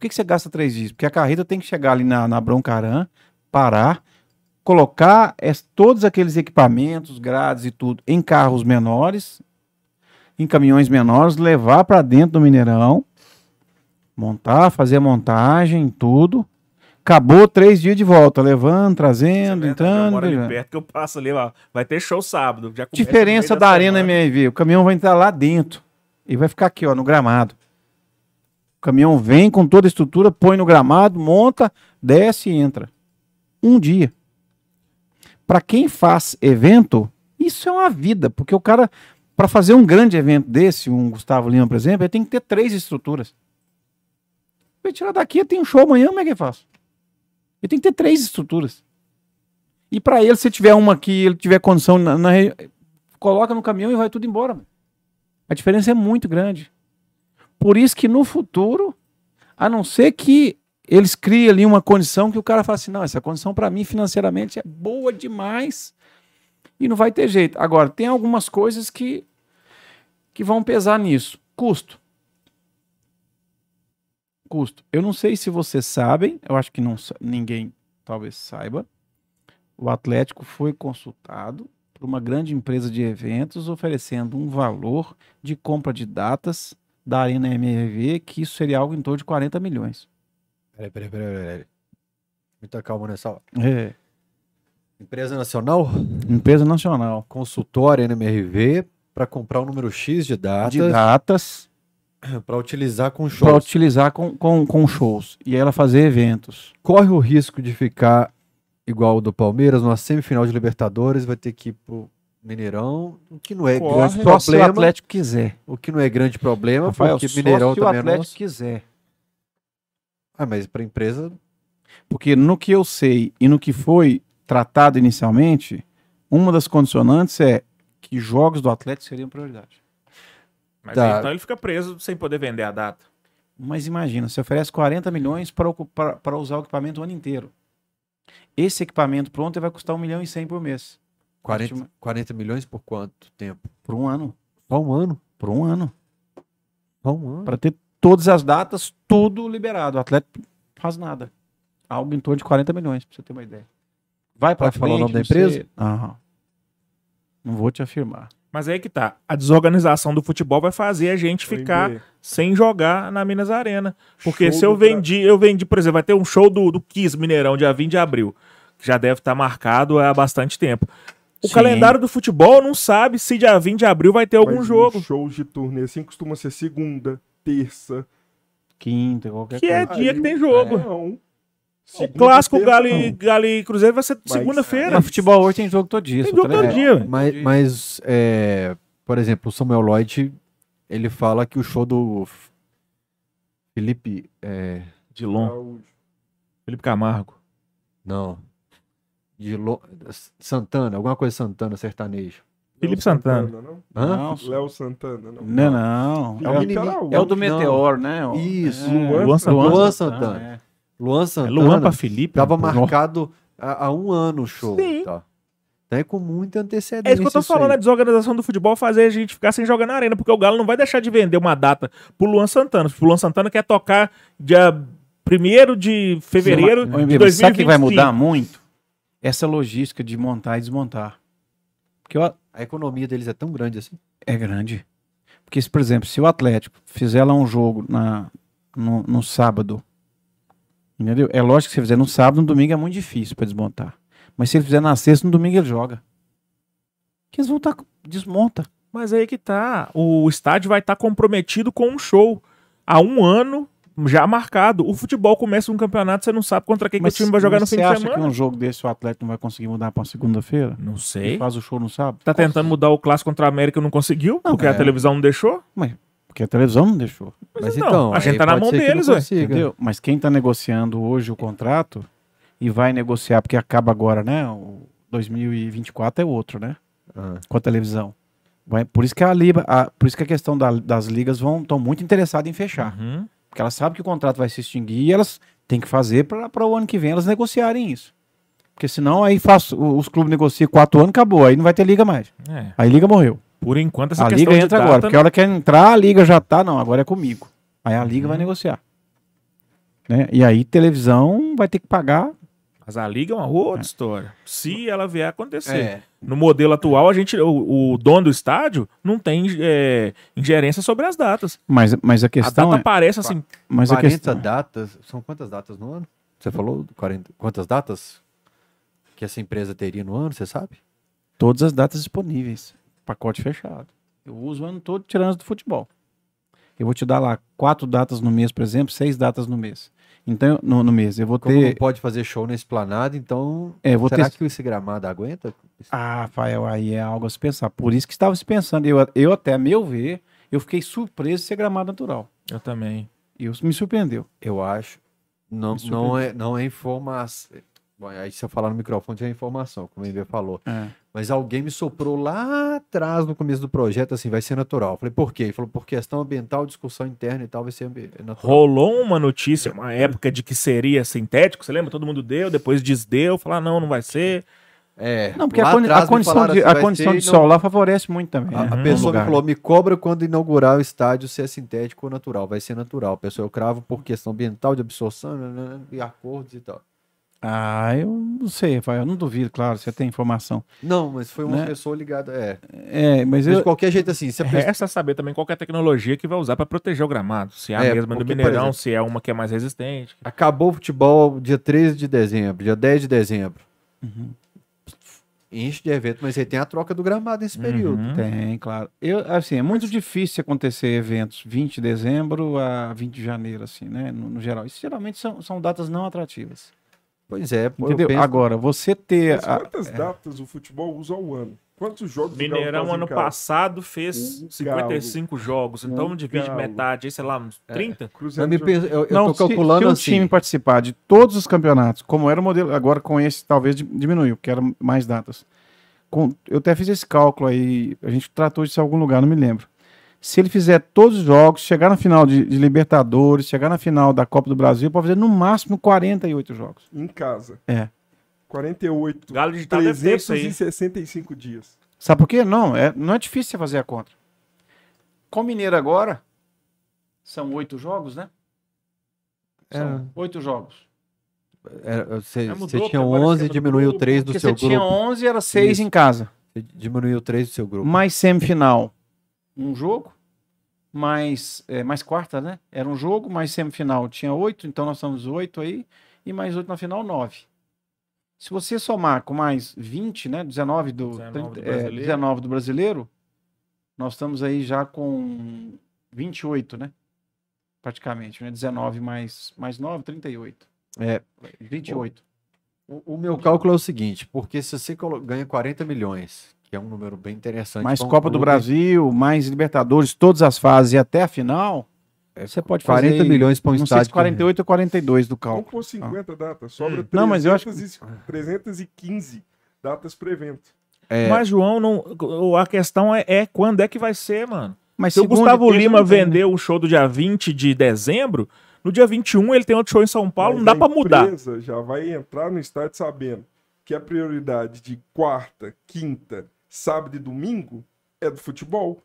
Por que, que você gasta três dias? Porque a carreta tem que chegar ali na, na Broncarã, parar, colocar es- todos aqueles equipamentos, grades e tudo em carros menores, em caminhões menores, levar para dentro do Mineirão, montar, fazer a montagem, tudo. Acabou três dias de volta, levando, trazendo, entrando. moro ali perto que eu passo ali, ó. Vai ter show sábado. Já Diferença meio da Arena semana. MRV, o caminhão vai entrar lá dentro e vai ficar aqui, ó, no gramado. O caminhão vem com toda a estrutura, põe no gramado, monta, desce e entra. Um dia. Para quem faz evento, isso é uma vida, porque o cara, para fazer um grande evento desse, um Gustavo Lima, por exemplo, ele tem que ter três estruturas. Vai tirar daqui, tem um show amanhã, como é que ele faz? Ele tem que ter três estruturas. E para ele, se tiver uma que ele tiver condição na, na coloca no caminhão e vai tudo embora. mano. A diferença é muito grande. Por isso que no futuro, a não ser que eles criem ali uma condição que o cara fala assim, não, essa condição para mim financeiramente é boa demais e não vai ter jeito. Agora, tem algumas coisas que, que vão pesar nisso. Custo. Custo. Eu não sei se vocês sabem, eu acho que não, ninguém talvez saiba. O Atlético foi consultado por uma grande empresa de eventos oferecendo um valor de compra de datas da Arena MRV, que isso seria algo em torno de 40 milhões. Peraí, peraí, peraí, peraí. Muita calma nessa hora. É, Empresa Nacional empresa nacional. consultou a Arena MRV para comprar um número X de datas De datas para utilizar com para shows. utilizar com, com, com shows. E ela fazer eventos. Corre o risco de ficar igual o do Palmeiras, numa semifinal de Libertadores, vai ter que ir pro Mineirão, o que não é Corre. grande Só se o problema. Atlético quiser. O que não é grande problema, Rafael, porque Mineirão se o também é Atlético nosso. quiser. Ah, mas para empresa, Porque no que eu sei e no que foi tratado inicialmente, uma das condicionantes é que jogos do Atlético seriam prioridade. Mas aí, então ele fica preso sem poder vender a data. Mas imagina, você oferece 40 milhões para para usar o equipamento o ano inteiro. Esse equipamento pronto vai custar 1 milhão e 100 por mês. 40, 40 milhões por quanto tempo? Por um ano. Só um ano? Por um ano. Só um ano. Para ter todas as datas, tudo liberado. O Atlético não faz nada. Algo em torno de 40 milhões, para você ter uma ideia. Vai para falar o nome da empresa? Aham. Não vou te afirmar. Mas aí que tá. A desorganização do futebol vai fazer a gente ficar sem jogar na Minas Arena. Porque Show se eu vendi, eu vendi, por exemplo, vai ter um show do, do Kiss Mineirão, dia 20 de abril. Que já deve estar marcado há bastante tempo. O Sim. calendário do futebol não sabe se dia 20 de abril vai ter algum Mas jogo. shows de turnê assim costuma ser segunda, terça. Quinta, qualquer Que é coisa. dia que tem jogo. Não. O Segunda, clássico e, não. Galo e Cruzeiro vai ser segunda-feira. Mas futebol hoje tem jogo todo dia. Tem só tá jogo todo dia. Mas, mas é, por exemplo, o Samuel Lloyd, ele fala que o show do Felipe. é, Dilon. Felipe Camargo. não. De Lo- Santana, alguma coisa Santana, sertanejo. Felipe Léo Santana. não? Não, Léo Santana, não. Não, não. É o, é o do Não. Meteor, né? O- Isso, é, Luan Luan Santana. Luan Santana. é. Luan É Santana. Luan pra Felipe. Tava pô. marcado há, um ano o show. Sim. Tá. Então é com muita antecedência. É isso que eu tô falando, aí. a desorganização do futebol fazer a gente ficar sem jogar na arena, porque o Galo não vai deixar de vender uma data pro Luan Santana. O Luan Santana quer tocar dia 1 de fevereiro Ô, de Emílio, 2025. Sabe que vai mudar muito? Essa logística de montar e desmontar. Porque o- A economia deles é tão grande assim. é grande. Porque, se, por exemplo, se o Atlético fizer lá um jogo na, no, no sábado, entendeu? É lógico que se fizer no sábado, no domingo é muito difícil para desmontar. Mas se ele fizer na sexta, no domingo ele joga. Que eles vão estar. Desmonta. Mas aí que tá. O estádio vai estar comprometido com um show. Há um ano já marcado. O futebol começa um campeonato, você não sabe contra quem que o time vai jogar no mas fim você de acha semana. que um jogo desse o Atlético não vai conseguir mudar para segunda-feira? Não E sei. faz o show no sábado? Tá tentando mudar o clássico contra a América e não conseguiu, porque a é. televisão não deixou. Porque a televisão não deixou. Mas então, então, a gente tá na mão não deles, ué. Entendeu? Mas quem está negociando hoje o contrato e vai negociar, porque acaba agora, né? O 2024 é outro, né? Ah. Com a televisão. Vai- por isso que a Liga, a- por isso que a questão da- das ligas vão estão muito interessadas em fechar, Uhum. Porque elas sabem que o contrato vai se extinguir e elas têm que fazer para o ano que vem elas negociarem isso. Porque senão aí faz, os clubes negociam quatro anos, acabou, aí não vai ter liga mais. É. Aí a liga morreu. Por enquanto, essa a liga entra data agora, porque a hora que entrar, a liga já tá, não, agora é comigo. Aí a liga Uhum. vai negociar. Né? E aí televisão vai ter que pagar. Mas a liga é uma outra história. Se ela vier a acontecer. É. No modelo atual, a gente, o, o dono do estádio não tem é, ingerência sobre as datas. Mas, mas a A questão data é. aparece assim. Mas a 40 questão, datas. São quantas datas no ano? Você falou 40, quantas datas que essa empresa teria no ano, você sabe? todas as datas disponíveis. Pacote fechado. Eu uso o ano todo tirando as do futebol. Eu vou te dar lá quatro datas no mês, por exemplo, seis datas no mês. Então, no, no mês, eu vou Como não ter. pode fazer show na esplanada, então. É, vou será ter. que esse gramado aguenta? Ah, Rafael, aí é algo a se pensar. Por isso que estava se pensando. Eu, eu até, a meu ver, eu fiquei surpreso de ser gramado natural. Eu também. E isso me surpreendeu. Eu acho. Não, não, é, não é informação. Bom, aí se eu falar no microfone já é informação, como o Emílio falou. É. Mas alguém me soprou lá atrás, no começo do projeto, assim, vai ser natural. Eu Falei, por quê? Ele falou, por questão ambiental, discussão interna e tal, vai ser ambi- natural. Rolou uma notícia, uma época de que seria sintético, você lembra? Todo mundo deu, depois desdeu, falar não, não vai ser. É, Não, porque lá a, atrás a me condição de, assim, a condição de e não- sol lá favorece muito também. A, né, a pessoa me lugar. falou, me cobra quando inaugurar o estádio se é sintético ou natural. Vai ser natural. A pessoa, eu cravo por questão ambiental, de absorção né, né, e acordos e tal. Ah, eu não sei, Rafael. Eu não duvido, claro, você tem informação. Não, mas foi uma Né? pessoa ligada. É. É, mas Mas eu. de qualquer jeito, assim, pessoa. Resta saber também qual é a tecnologia que vai usar para proteger o gramado. Se é a É, mesma do porque, por Mineirão, exemplo- se é uma que é mais resistente. Acabou o futebol dia 13 de dezembro, dia 10 de dezembro. Uhum. Enche de evento, mas aí tem a troca do gramado nesse período. Uhum. Tem, claro. Eu, assim, é muito difícil acontecer eventos 20 de dezembro a 20 de janeiro, assim, né? No, no geral. Isso geralmente são, são datas não atrativas. Pois é, pô, eu Entendeu? penso- Agora, você ter. Mas a- quantas datas o futebol usa ao ano? Quantos jogos o Galo Mineirão, ano casa? passado, fez Um 55 jogos. Então Um divide galo. metade, sei lá, uns É. 30. eu, Cruzeiro penso- eu, eu não, tô se- calculando se, um assim. time participar de todos os campeonatos, como era o modelo, agora com esse talvez di- diminuiu, porque eram mais datas. com- eu até fiz esse cálculo aí, a gente tratou disso em algum lugar, não me lembro. Se ele fizer todos os jogos, chegar na final de, de Libertadores, chegar na final da Copa do Brasil, pode fazer no máximo 48 jogos. Em casa. É. 48. Galo aí. 365 dias. Sabe por quê? Não, é, não é difícil você fazer a conta. Com o Mineiro agora, são oito jogos, né? São oito jogos. É, Você É, tinha porque agora 11 esquema e do diminuiu grupo, 3 do seu você tinha grupo. 11 era seis em casa. Você diminuiu 3 do seu grupo. Mais semifinal, um jogo. Mais, é, mais quarta, né? Era um jogo, mais semifinal tinha oito, então nós estamos oito aí. E mais oito na final, nove. Se você somar com mais 20, né? 19 do, 19 do 30, é, brasileiro. 19 do brasileiro, nós estamos aí já com 28, né? Praticamente, né? 19 mais, mais 9, 38. É. 28. O, o meu cálculo é o seguinte, porque se você ganha 40 milhões, que é um número bem interessante. Mais Copa do Brasil, mais Libertadores, todas as fases e até a final, você pode fazer 40 aí, milhões para um não sei estádio. se 48 ou 42 do cálculo. pôr 50 datas. Sobra Hum. Não, mas eu acho 300 e- 315 datas para evento. É, Mas, João, não, a questão é, é quando é que vai ser, mano. Mas Se o Gustavo Lima né? vendeu o show do dia 20 de dezembro, no dia 21 ele tem outro show em São Paulo, Mas não dá a pra mudar. empresa já vai entrar no estádio sabendo que a prioridade de quarta, quinta, sábado e domingo é do futebol.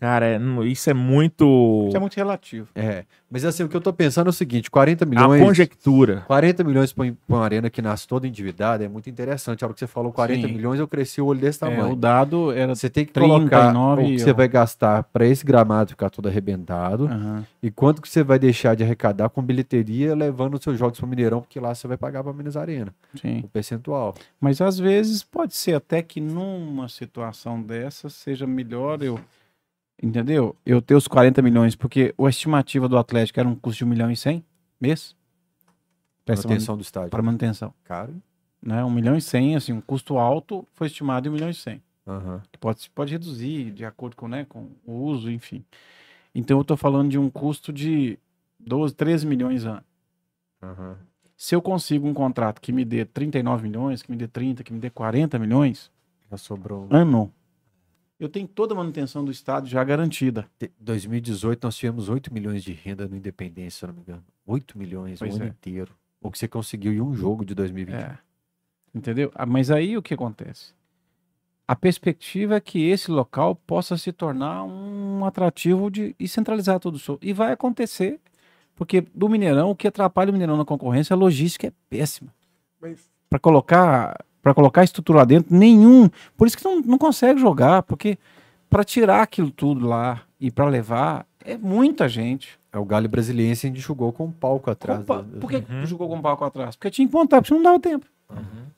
Cara, é- isso é muito. Isso é muito relativo. é. Mas assim, o que eu tô pensando é o seguinte, 40 a milhões... conjectura. 40 milhões para uma arena que nasce toda endividada é muito interessante. A hora que você falou 40 Sim. milhões, eu cresci o olho desse É, tamanho. o dado era. Você tem que colocar 39 o que você ó. vai gastar para esse gramado ficar todo arrebentado Aham. e quanto que você vai deixar de arrecadar com bilheteria levando os seus jogos para o Mineirão, porque lá você vai pagar para Minas Arena, Sim. o percentual. Mas às vezes pode ser até que numa situação dessa seja melhor eu. Entendeu? Eu ter os 40 milhões, porque a estimativa do Atlético era um custo de 1 milhão e 100 mês. Manutenção do estádio. Para manutenção. Caro. Né? 1 milhão e 100, assim, um custo alto foi estimado em 1 milhão e 100. Aham. que pode, pode reduzir de acordo com, né, com o uso, enfim. Então eu estou falando de um custo de 12, 13 milhões ano. Aham. Se eu consigo um contrato que me dê 39 milhões, que me dê 30, que me dê 40 milhões, Já sobrou. ano, eu tenho toda a manutenção do Estado já garantida. Em 2018 nós tivemos 8 milhões de renda no Independência, se não me engano. 8 milhões Pois o ano é. inteiro. O que você conseguiu em um jogo de 2020. É. Entendeu? Ah, Mas aí o que acontece? A perspectiva é que esse local possa se tornar um atrativo de, e centralizar tudo isso. E vai acontecer, porque do Mineirão, o que atrapalha o Mineirão na concorrência, a logística é péssima. Mas para colocar para colocar estrutura lá dentro, nenhum. Por isso que não, não consegue jogar, porque para tirar aquilo tudo lá e para levar é muita gente. É o Galo Brasiliense a gente jogou com um palco atrás. Compa- da- Por que Uhum. jogou com um palco atrás? Porque tinha que montar, porque não dava tempo. Uhum.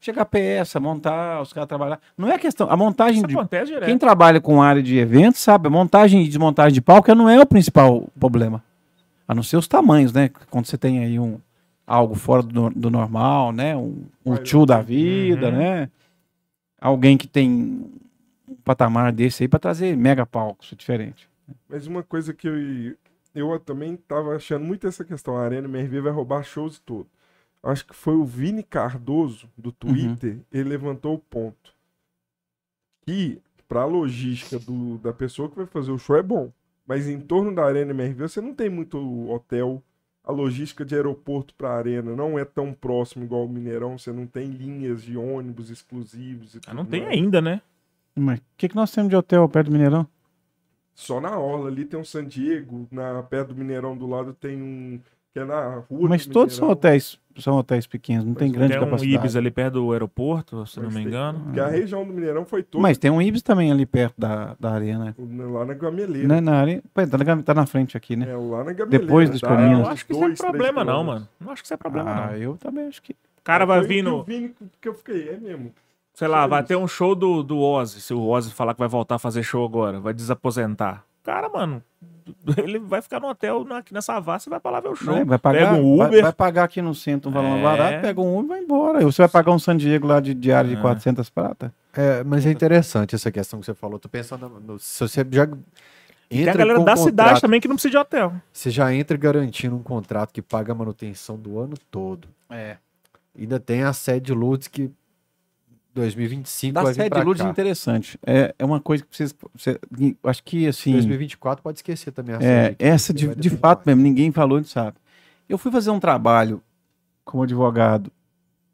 Chegar peça, montar, os caras trabalhar. Não é questão. A montagem Isso de. acontece direto. Quem trabalha com área de eventos sabe, a montagem e desmontagem de palco não é o principal problema. A não ser os tamanhos, né? Quando você tem aí um algo fora do, do normal, né? Um, um tio da vida, Uhum. né? Alguém que tem um patamar desse aí para trazer mega palcos, é diferente. Mas uma coisa que eu, eu também tava achando muito essa questão, a Arena MRV vai roubar shows e tudo. Acho que foi o Vini Cardoso, do Twitter, ele levantou o ponto. Que, pra logística do, da pessoa que vai fazer o show é bom. Mas em torno da Arena MRV você não tem muito hotel. A logística de aeroporto pra Arena não é tão próximo igual o Mineirão. Você não tem linhas de ônibus exclusivos e Ah, tudo não tem mais. ainda, né? Mas o que, que nós temos de hotel perto do Mineirão? Só na orla ali tem um San Diego, na perto do Mineirão do lado tem um que é na rua. Mas do todos são hotéis, são hotéis pequenos, não tem Mas grande Tem um capacidade. Ibis ali perto do aeroporto, se não Mas me tem- engano. Porque a região do Mineirão foi toda Mas tem um Ibis também ali perto da, da arena. lá na Gameleira. Né, na arena. Pô, tá, na, tá na frente aqui, né? É lá na Gameleira. Depois dos Palmeiras. Eu uns acho que isso não é problema, não, mano. Não acho que isso é problema, ah, não. eu também acho que. O cara vai Foi o que vir eu no. vi que eu fiquei, é mesmo. Sei lá, vai isso. ter um show do, do Ozzy. Se o Ozzy falar que vai voltar a fazer show agora, vai desaposentar. Cara, mano, ele vai ficar no hotel na- aqui nessa Vassa e vai pra lá ver o show. É, vai pagar, Pega um vai- Uber. Vai, pagar aqui no centro um valor É. barato, pega um Uber e vai embora. Você vai pagar um San Diego lá de diária É. de 400 prata? É, mas é interessante essa questão que você falou. Tô pensando no, se você já E tem a entra galera com da um cidade contrato, também que não precisa de hotel. você já entra garantindo um contrato que paga a manutenção do ano todo. É. Ainda tem a sede Lourdes que 2025 Da vai vir de Lourdes cá. interessante. É, é uma coisa que vocês. você- acho que assim. 2024 pode esquecer também a É, essa de, de fato mais. mesmo, ninguém falou, não sabe. Eu fui fazer um trabalho como advogado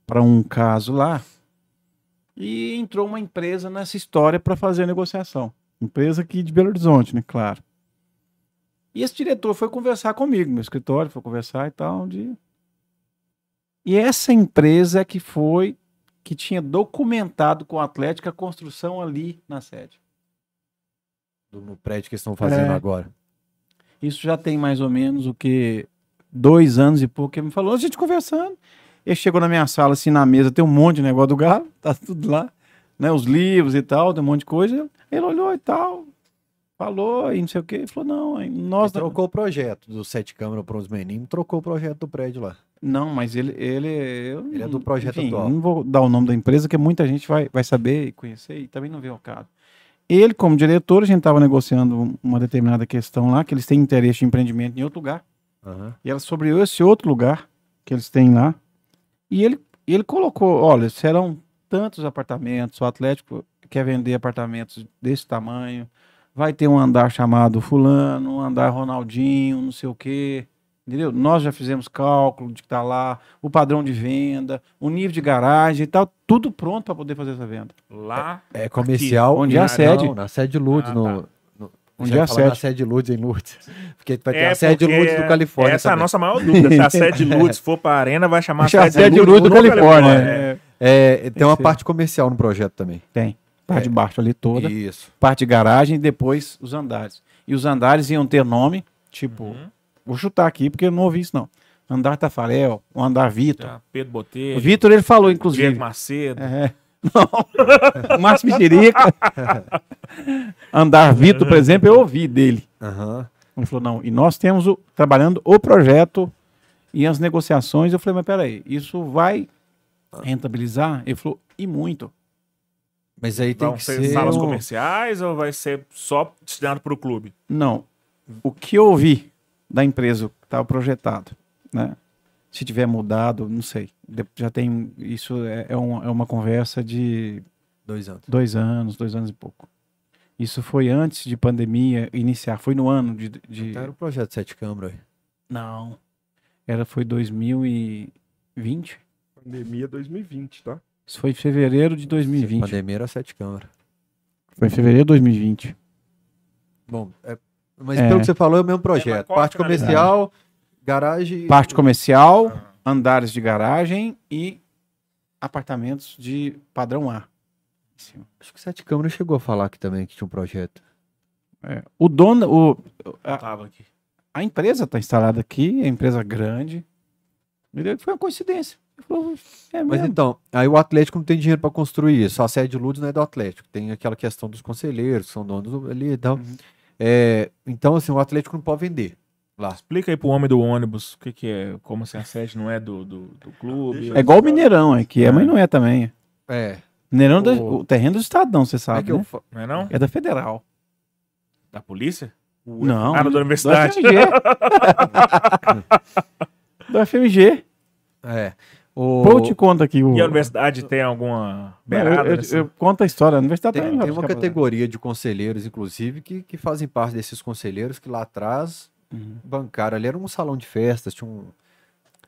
para um caso lá e entrou uma empresa nessa história para fazer a negociação. Empresa aqui de Belo Horizonte, né? Claro. E esse diretor foi conversar comigo, no meu escritório, foi conversar e tal, dia. E essa empresa é que foi que tinha documentado com o Atlético a construção ali na sede. No prédio que eles estão fazendo É. agora. Isso já tem mais ou menos o que dois anos e pouco que ele me falou, a gente conversando. Ele chegou na minha sala, assim, na mesa, tem um monte de negócio do galo, tá tudo lá, né? Os livros e tal, tem um monte de coisa. Ele olhou e tal, falou e não sei o quê. Ele falou, não, nós... Ele trocou o projeto do Sete Câmara para os meninos, trocou o projeto do prédio lá. Não, mas ele... Ele, eu Ele é do projeto enfim, atual. Não vou dar o nome da empresa, que muita gente vai, vai saber e conhecer e também não vê o caso. Ele, como diretor, a gente estava negociando uma determinada questão lá, que eles têm interesse de empreendimento em outro lugar. Aham. E era sobre esse outro lugar que eles têm lá. E ele, ele colocou: olha, serão tantos apartamentos, o Atlético quer vender apartamentos desse tamanho, vai ter um andar chamado Fulano, um andar Ronaldinho, não sei o quê. Entendeu? Nós já fizemos cálculo de que tá lá, o padrão de venda, o nível de garagem e tal, tudo pronto para poder fazer essa venda. Lá. É comercial. Onde é a sede? Não, na sede de Lourdes. Ah, no, tá. no- Onde é a Na sede? sede de Lourdes em Lourdes. Porque vai ter É, a sede Lourdes do Califórnia. Essa é a também. nossa maior dúvida. Se a sede de Lourdes for pra arena, vai chamar Puxa, a sede de Luz do Califórnia. É. é. É, tem uma Esse- parte comercial no projeto também. Tem. Parte de baixo ali toda. Isso. parte de garagem e depois os andares. E os andares iam ter nome, tipo, Uhum. Vou chutar aqui porque eu não ouvi isso não. Andar Tafarel, o andar Vitor. Já, Pedro Botelho. O Vitor ele falou Diego inclusive. Macedo. É. Não. Márcio Mexerica. andar Vitor, por exemplo, eu ouvi dele. Aham. Ele falou, não, e nós temos o, trabalhando o projeto e as negociações. Eu falei, mas peraí, isso vai rentabilizar? Ele falou, e muito. Mas aí tem Vão que ser ser. salas um- comerciais ou vai ser só destinado para o clube? Não. O que eu ouvi da empresa que estava projetado, né? Se tiver mudado, não sei. Já tem. Isso é, é, uma, é uma conversa de Dois anos. dois anos, dois anos e pouco. Isso foi antes de pandemia iniciar. Foi no ano de. de- Então era o projeto Sete Câmara. aí. Não. Era, foi 2020? Pandemia 2020, tá? Isso foi em fevereiro de 2020. Pandemia era Sete Câmara. Foi em fevereiro de 2020. Bom, é- mas É. pelo que você falou, é o mesmo É, projeto. a Parte comercial, garagem. Parte comercial, Ah. andares de garagem e apartamentos de padrão A. Assim, Acho que Sete Câmara chegou a falar aqui também que tinha um projeto. É. O dono, o, a, Tava aqui. a empresa está instalada aqui, é empresa grande. Foi uma coincidência. Ele falou, é Mas então, aí o Atlético não tem dinheiro para construir isso. A sede de Lourdes não é do Atlético. Tem aquela questão dos conselheiros, que são donos do- ali e tal. Uhum. É, então, assim, o Atlético não pode vender lá. Explica aí pro homem do ônibus o que, que é, como assim a sede não é do, do, do clube. É igual o Mineirão, é que é, mas não é também. É. Mineirão, é O- o terreno do Estadão, você é sabe, eu né? fa- Não é não? É da Federal. Da polícia? Não. Ah, da do universidade. FMG. do FMG. É. O... Pô, eu te conto aqui. O... E a universidade tem alguma beirada? eu, eu- nessa- eu conto a história. A universidade Tem, vai tem uma pra- categoria de conselheiros, inclusive, que, que fazem parte desses conselheiros que lá atrás Uhum. bancaram. Ali era um salão de festas, tinha um.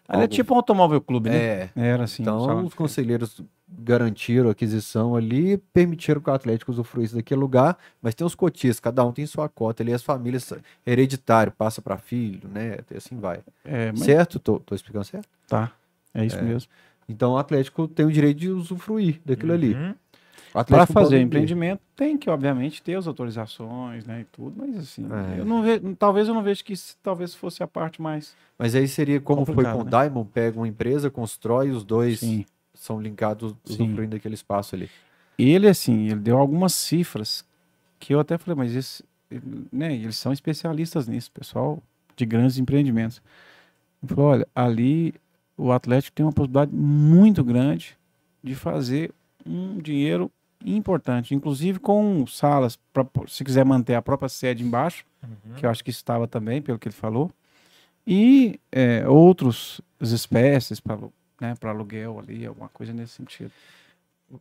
Ali é algo- tipo um automóvel clube, né? É. Era assim. um Então, de os conselheiros garantiram a aquisição ali, permitiram que o Atlético usufruísse daquele lugar, mas tem os cotistas, cada um tem sua cota ali, as famílias hereditário, passa para filho, né? E assim vai. É, mas Certo? Tô, tô explicando certo? tá. É isso mesmo. Então o Atlético tem o direito de usufruir daquilo ali. Uhum. O Para fazer empreendimento, tem que, obviamente, ter as autorizações, né? E tudo, mas assim, É. eu não vejo, talvez eu não vejo que isso talvez fosse a parte mais. Mas aí seria como foi com o né? Diamond, pega uma empresa, constrói, os dois Sim. são linkados, usufruindo daquele espaço ali. Ele, assim, ele deu algumas cifras que eu até falei, mas esse, né, eles são especialistas nisso, pessoal de grandes empreendimentos. Ele falou, olha, ali o Atlético tem uma possibilidade muito grande de fazer um dinheiro importante, inclusive com salas, pra, se quiser manter a própria sede embaixo, Uhum. que eu acho que estava também, pelo que ele falou, e é, outros espécies para né, aluguel ali, alguma coisa nesse sentido.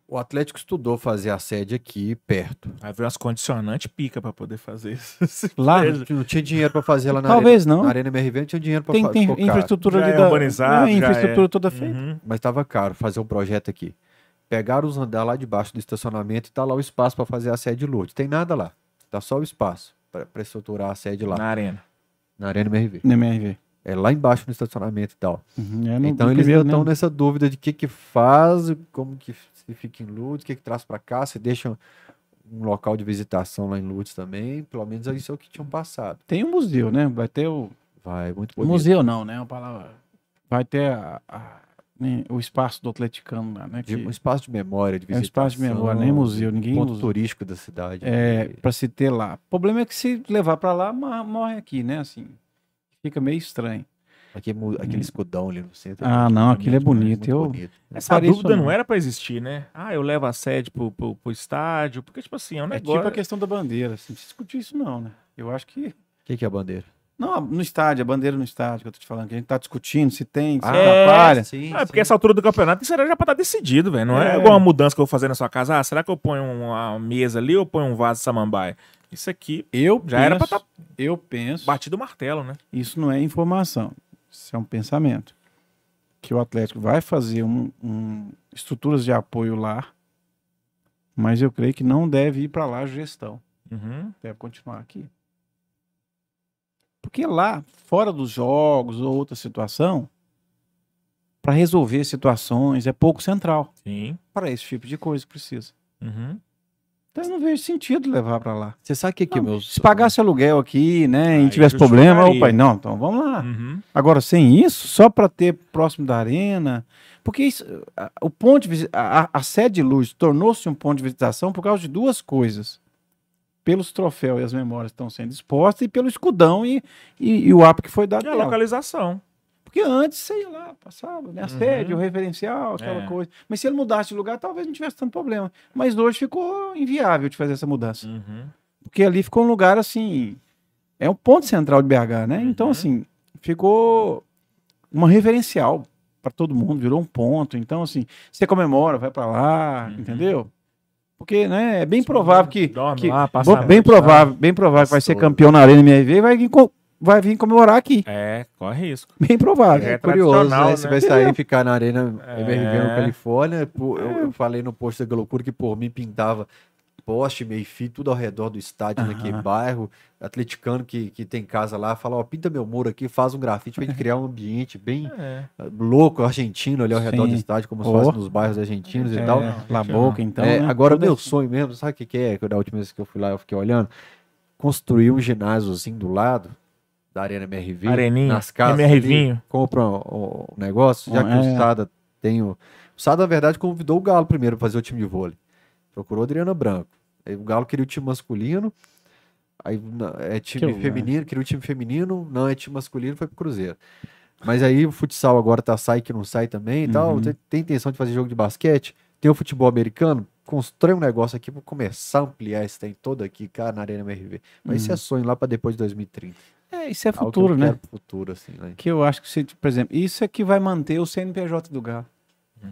O Atlético estudou fazer a sede aqui, perto. Aí veio umas condicionantes pica pra poder fazer isso. Lá, Não tinha dinheiro pra fazer lá na talvez arena, não. na Arena MRV, não tinha dinheiro pra Tem, fazer. tem infraestrutura Já ali é da... É, já infraestrutura é. toda feita. Uhum. Mas tava caro fazer um projeto aqui. Pegaram os andar lá debaixo do estacionamento e tá lá o espaço pra fazer a sede Lourdes. Tem nada lá. Tá só o espaço pra pra estruturar a sede lá, Na arena. na Arena MRV. Na MRV. É lá embaixo no estacionamento e tal. Uhum, é, então eles estão nessa dúvida de o que que faz, como que se fica em Lourdes, o que que traz pra cá, se deixa um local de visitação lá em Lourdes também. Pelo menos isso é o que tinham passado. Tem um museu, né? Vai ter o... Vai, muito bonito. Museu não, né? Uma palavra... Vai ter a- a- né, o espaço do atleticano lá, né? Que um espaço de memória, de é um espaço de memória, nem visitação, museu, ninguém ponto usa. turístico da cidade. É, E- para se ter lá. O problema é que se levar para lá, morre aqui, né? Assim, fica meio estranho. Aquele, aquele escudão ali no centro. Ah, não, aquilo é bonito. muito Eu, bonito. Essa faria isso dúvida não. era pra existir, né? Ah, eu levo a sede pro, pro, pro estádio. Porque, tipo assim, é um é negócio. tipo a questão da bandeira. Assim, não precisa discutir isso, não, né? Eu acho que. O que, que é a bandeira? Não, no estádio, a bandeira no estádio que eu tô te falando, que a gente tá discutindo se tem, se é, atrapalha. sim, Ah, porque essa altura do campeonato isso era já pra estar decidido, velho. Não é. É. igual uma mudança que eu vou fazer na sua casa. Ah, será que eu ponho uma mesa ali ou ponho um vaso de samambaia? Isso aqui Eu já era pra penso- estar Eu penso. batido o martelo, né? Isso não é informação. Isso é um pensamento. Que o Atlético vai fazer um, um- estruturas de apoio lá, mas eu creio que não deve ir para lá a gestão. Uhum. deve continuar aqui. Porque lá, fora dos jogos ou outra situação, para resolver situações é pouco central. Para esse tipo de coisa que precisa. Uhum. Então eu não vejo sentido levar para lá. Você sabe o que, que Não, meus. Se pagasse aluguel aqui, né, Aí e tivesse justificaria. problema, opa, não, então vamos lá. Uhum. Agora, sem isso, só para ter próximo da arena, porque isso, a- o ponto de a, a- sede de luz tornou-se um ponto de visitação por causa de duas coisas. Pelos troféus e as memórias que estão sendo expostas e pelo escudão e, e, e o app que foi dado E a localização. Porque antes, sei lá, passava, né? A sede, o referencial, aquela É. coisa. Mas se ele mudasse de lugar, talvez não tivesse tanto problema. Mas hoje ficou inviável de fazer essa mudança. Uhum. Porque ali ficou um lugar assim. É um ponto central de BH, né? Então, Uhum. assim, ficou uma referencial para todo mundo, virou um ponto. Então, assim, você comemora, vai para lá, Uhum. entendeu? Porque, né, é bem provável que. Que- lá, bem noite lá. provável, bem provável que vai ser campeão na Arena MRV e vai vai vir comemorar aqui. É, corre risco. Bem provável. É É curioso, tradicional, né? Você né? vai sair e ficar na Arena É. MRV na Califórnia. pô, eu, eu falei no post da loucura que por mim pintava poste, meio fio, tudo ao redor do estádio, naquele Aham. bairro. Atleticano que, que tem casa lá, fala, ó, pinta meu muro aqui, faz um grafite pra gente criar um ambiente bem É. louco, argentino ali ao redor do Sim. estádio, como se Oh. faz nos bairros argentinos e É, tal. La Boca, então. É, né? agora, meu assim. sonho mesmo, sabe o que, que é? Que da última vez que eu fui lá, eu fiquei olhando. Construir um ginásiozinho do lado da Arena MRV. Areninha, nas casas. MRvinho. Compra um negócio, já que É. o Sada tem o. O Sada, na verdade, convidou o Galo primeiro pra fazer o time de vôlei. Procurou Adriana Branco. Aí o Galo queria o time masculino. Aí é time Que feminino, queria o time feminino, não é time masculino, foi pro Cruzeiro. Mas aí o futsal agora tá sai que não sai também e tal. Uhum. Tem, tem intenção de fazer jogo de basquete. Tem o futebol americano. Constrói um negócio aqui pra começar a ampliar esse tem todo aqui, cara, na Arena MRV. Mas isso é sonho lá pra depois de 2030. É, isso é Algo que futuro, né? Futuro, assim, né? Que eu acho que, se, por exemplo, isso é que vai manter o CNPJ do Galo Uhum.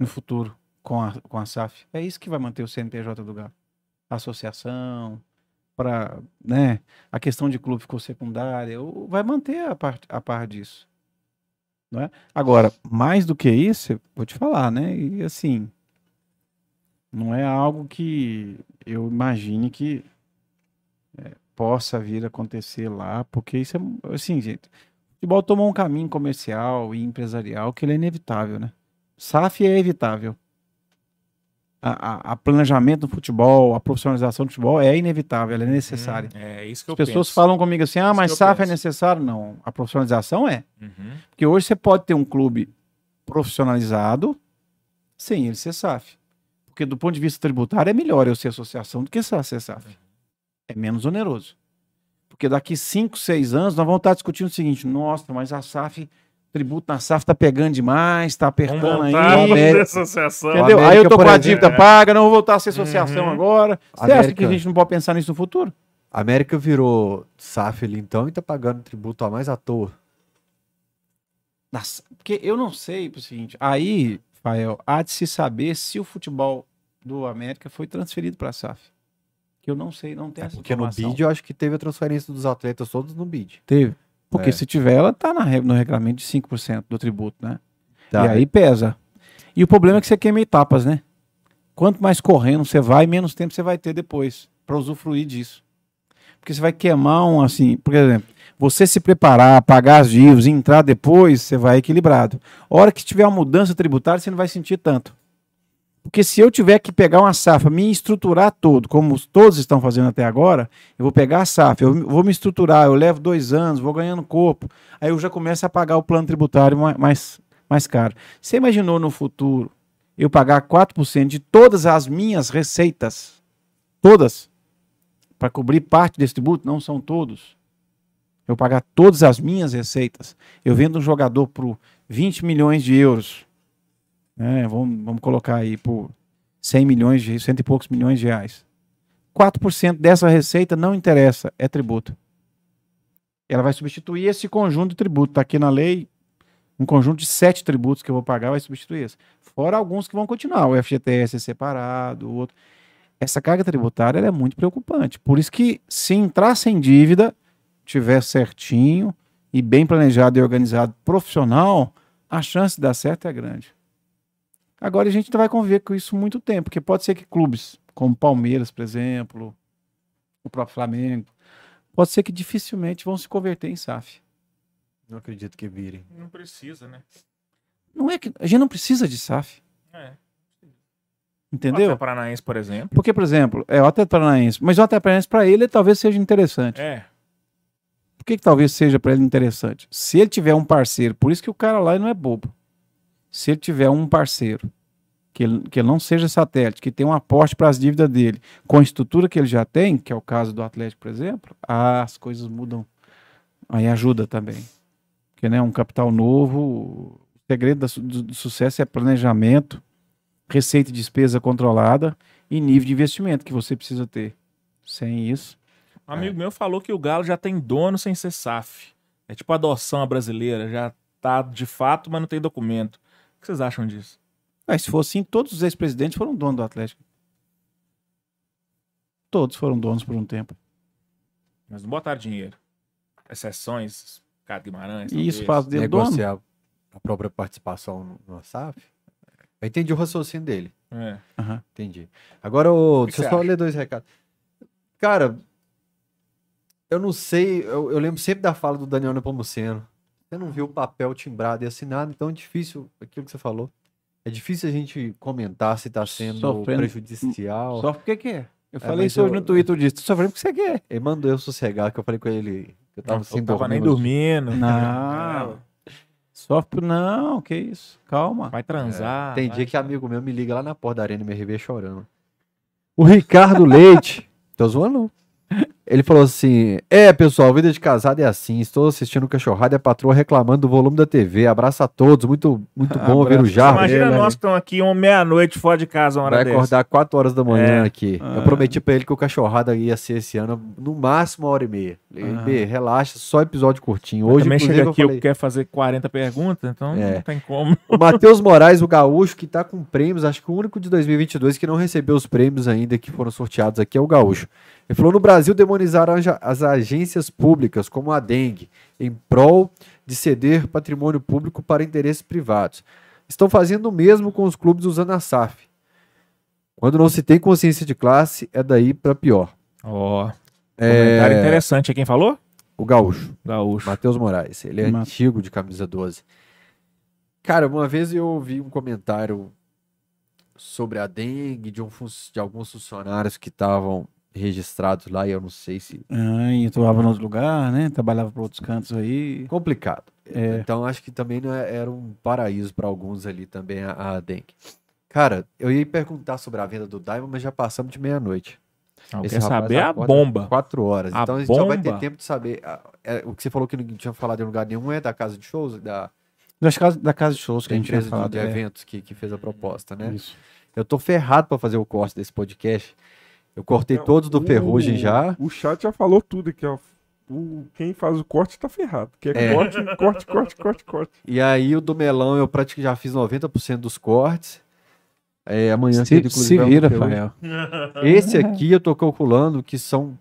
no futuro, com a, com a SAF. É isso que vai manter o CNPJ do. A associação, para, né, a questão de clube ficou secundária, vai manter a par, a par disso. Não é? Agora, mais do que isso, vou te falar, né? E assim, não é algo que eu imagine que é, possa vir a acontecer lá, porque isso é, assim, gente, o futebol tomou um caminho comercial e empresarial que ele é inevitável, né? SAF é evitável. A, a- a planejamento do futebol, a profissionalização do futebol é inevitável, ela é necessária. Hum, É isso que eu As pessoas penso. falam comigo assim, ah, mas eu SAF é penso. necessário? Não, a profissionalização é. Uhum. Porque hoje você pode ter um clube profissionalizado sem ele ser SAF. Porque do ponto de vista tributário é melhor eu ser associação do que ser SAF. É menos oneroso. Porque daqui 5, 6 anos nós vamos estar discutindo o seguinte: nossa, mas a SAF, tributo na SAF tá pegando demais, tá Vamos apertando aí. América- a associação. Entendeu? América, aí eu tô com a dívida paga, não vou voltar a ser associação Uhum. agora. Você acha América- que a gente não pode pensar nisso no futuro? A América virou SAF ali então e tá pagando tributo a mais à toa. Nossa, porque eu não sei, pro seguinte, aí, Fael, há de se saber se o futebol do América foi transferido para a SAF. Que eu não sei, não tem É essa porque no informação. bid eu acho que teve a transferência dos atletas todos no bid. Teve. Porque É. se tiver, ela tá na, no regulamento de 5% do tributo, né? Tá. E aí pesa. E o problema é que você queima etapas, né? Quanto mais correndo você vai, menos tempo você vai ter depois para usufruir disso. Porque você vai queimar um assim, por exemplo, você se preparar, pagar as dívidas, e entrar depois, você vai equilibrado. A hora que tiver uma mudança tributária, você não vai sentir tanto. Porque se eu tiver que pegar uma safra, me estruturar todo, como os- todos estão fazendo até agora, eu vou pegar a safra, eu vou me estruturar, eu levo dois anos, vou ganhando corpo, aí eu já começo a pagar o plano tributário ma- mais, mais caro. Você imaginou no futuro eu pagar 4% de todas as minhas receitas, todas, para cobrir parte desse tributo? Não são todos. Eu pagar todas as minhas receitas. Eu vendo um jogador por 20 milhões de euros. Né? vamos, vamos colocar aí por 100 milhões de cento e poucos milhões de reais. 4% dessa receita não interessa, é tributo. Ela vai substituir esse conjunto de tributo. Está aqui na lei um conjunto de sete tributos que eu vou pagar vai substituir esse. Fora alguns que vão continuar. O FGTS é separado, o outro. Essa carga tributária é muito preocupante. Por isso que se entrar sem dívida, tiver certinho e bem planejado e organizado profissional, a chance de dar certo é grande. Agora a gente vai conviver com isso muito tempo, porque pode ser que clubes como Palmeiras, por exemplo, o próprio Flamengo, pode ser que dificilmente vão se converter em SAF. Não acredito que virem. Não precisa, né? Não é que a gente não precisa de SAF, É. entendeu? O Paranaense, por exemplo. Porque, por exemplo, é o Atlético Paranaense, mas o Atlético Paranaense para ele talvez seja interessante. É. Por que, que talvez seja para ele interessante? Se ele tiver um parceiro, por isso que o cara lá não é bobo. Se ele tiver um parceiro que ele, que ele não seja satélite, que tem um aporte para as dívidas dele, com a estrutura que ele já tem, que é o caso do Atlético, por exemplo, ah, as coisas mudam. Aí ajuda também. Porque né, um capital novo, o segredo do, do sucesso é planejamento, receita e despesa controlada e nível de investimento que você precisa ter. Sem isso, Um amigo meu falou que o Galo já tem dono sem ser SAF. É tipo adoção brasileira. Já tá de fato, mas não tem documento. O que vocês acham disso? Mas se for assim, todos os ex-presidentes foram donos do Atlético. Todos foram donos por um tempo. Mas não botaram dinheiro. Exceções, Ricardo Guimarães. E isso faz dele dono. Negociar a própria participação no, SAF. Eu entendi o raciocínio dele. É. Aham. Entendi. Agora, que deixa eu só acha? ler dois recados. Cara, eu não sei, eu, eu lembro sempre da fala do Daniel Nepomuceno. Você não viu o papel timbrado e assinado, então é difícil, aquilo que você falou. É difícil a gente comentar se está sendo Sofrendo- prejudicial. Só porque quer. Eu É, falei isso hoje eu- no Twitter, eu disse, tô sofrendo porque você quer. Ele mandou eu sossegar, que eu falei com ele que eu tava Não, sem tava nem dormir. dormindo. Não. Sofre por... Não, que isso. Calma. Vai transar. Tem vai- dia que amigo meu me liga lá na porta da Arena MRV chorando. O Ricardo Leite. Tô zoando, não. Ele falou assim: É, pessoal, vida de casado é assim. Estou assistindo o Cachorrada e a patroa reclamando do volume da TV. Abraço a todos. Muito, muito bom ouvir o. Jardim. Imagina Ele, nós que estamos aqui uma meia-noite fora de casa, uma hora Vai dessa. acordar 4 horas da manhã É. aqui. Ah. Eu prometi pra ele que o Cachorrada ia ser esse ano no máximo uma hora e meia. Ele, Ah. "Bê, relaxa, só episódio curtinho. Hoje, também inclusive, chega eu aqui, falei, eu quer fazer 40 perguntas, então É. não tem como. O Matheus Moraes, o gaúcho, que tá com prêmios, acho que o único de 2022 que não recebeu os prêmios ainda que foram sorteados aqui é o gaúcho. Ele falou: no Brasil demonizaram anja- as agências públicas, como a dengue, em prol de ceder patrimônio público para interesses privados. Estão fazendo o mesmo com os clubes usando a SAF. Quando não se tem consciência de classe, é daí para pior. Ó, comentário É, interessante. É quem falou? o gaúcho. Gaúcho. Matheus Moraes. Ele é Ma- antigo de camisa 12. Cara, uma vez eu ouvi um comentário sobre a dengue de, um fun- de alguns funcionários que estavam registrados lá e eu não sei se. Ah, e atuava em outro lugar, né? Trabalhava para outros cantos aí. Complicado. É. Então acho que também não é- era um paraíso para alguns ali também a, a dengue. Cara, eu ia perguntar sobre a venda do Diamond, mas já passamos de meia-noite. Não, Esse quer saber a bomba. Quatro horas. A então a gente só vai ter bomba? tempo de saber. é, o que você falou que não tinha falado em lugar nenhum é da casa de shows, da, Das casas, da casa de shows que a gente tinha empresa de, de é. eventos que, que fez a proposta, né? Isso. Eu tô ferrado pra fazer o corte desse podcast. Eu cortei Não, todos do o- Ferrugem já. O chat já falou tudo aqui, ó. o, quem faz o corte tá ferrado. Que é, É. corte, corte, corte, corte, corte. E aí o do melão eu praticamente já fiz 90% dos cortes. É, amanhã Se, cedo, se é vira. Rafael. Esse aqui eu tô calculando que são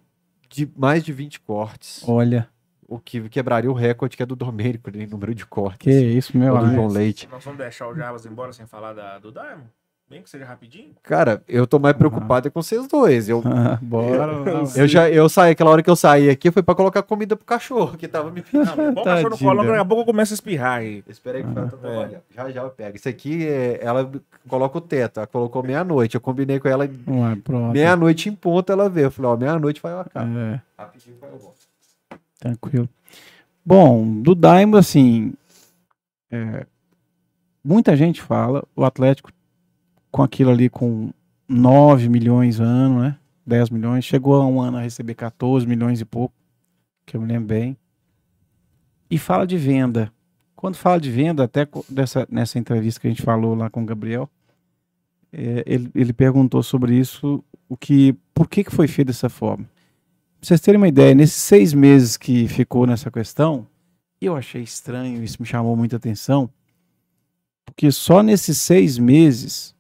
de mais de 20 cortes. Olha, O que quebraria o recorde que é do Domênico em número de cortes. que isso, meu Ou do João amigo. Leite. Nós vamos deixar o Jarbas embora sem falar da, do Diamond? Bem que seja rapidinho. Cara, eu tô mais preocupado é com vocês dois. Eu, Bora. eu já eu saí, aquela hora que eu saí aqui foi pra colocar comida pro cachorro que tava me pedindo. Não, bom cachorro no colo, daqui a pouco eu começo a espirrar aí. Espera aí que eu tô trabalhando. Já já eu pego. Isso aqui, é, ela coloca o teto. Ela colocou meia-noite. Eu combinei com ela meia-noite em ponto. Ela veio. Eu falei, ó, meia-noite vai eu cá. É. Rapidinho vai eu volto. Tranquilo. Bom, do Daimler, assim, é, muita gente fala, o Atlético com aquilo ali com 9 milhões ano, né? 10 milhões, chegou a um ano a receber 14 milhões e pouco, que eu me lembro bem. E fala de venda. Quando fala de venda, até dessa, nessa entrevista que a gente falou lá com o Gabriel, é, ele, ele perguntou sobre isso, o que, por que, que foi feito dessa forma. Pra vocês terem uma ideia, nesses seis meses que ficou nessa questão, eu achei estranho, isso me chamou muita atenção, porque só nesses seis meses,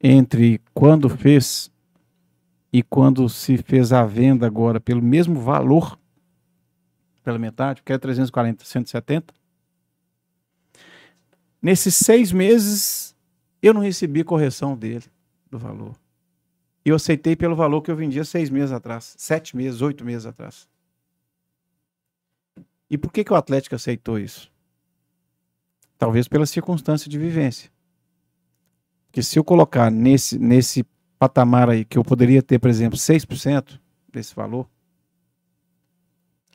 entre quando fez e quando se fez a venda agora pelo mesmo valor, pela metade, que é 340, 170, nesses seis meses eu não recebi correção dele, do valor eu aceitei pelo valor que eu vendia seis meses atrás, sete meses, oito meses atrás. E por que, que o Atlético aceitou isso? Talvez pela circunstância de vivência. Porque se eu colocar nesse, nesse patamar aí, que eu poderia ter, por exemplo, 6% desse valor,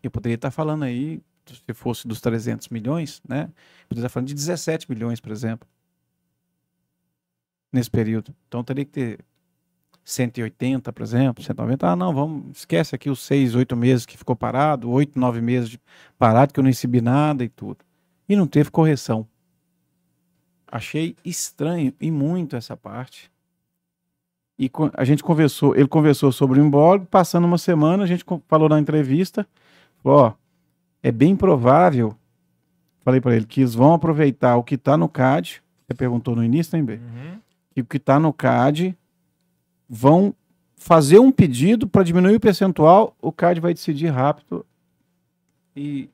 eu poderia estar falando aí, se fosse dos 300 milhões, né? Eu poderia estar falando de 17 milhões, por exemplo, nesse período. Então teria que ter 180, por exemplo, 190. Ah, não, vamos, esquece aqui os seis, oito meses que ficou parado, oito, nove meses de parado que eu não recebi nada e tudo. E não teve correção. Achei estranho e muito essa parte. E a gente conversou, ele conversou sobre o embargo, passando uma semana, a gente falou na entrevista, ó, é bem provável, falei para ele, que eles vão aproveitar o que está no CAD, você perguntou no início, né, B? Uhum. e o que está no CAD vão fazer um pedido para diminuir o percentual, o CAD vai decidir rápido e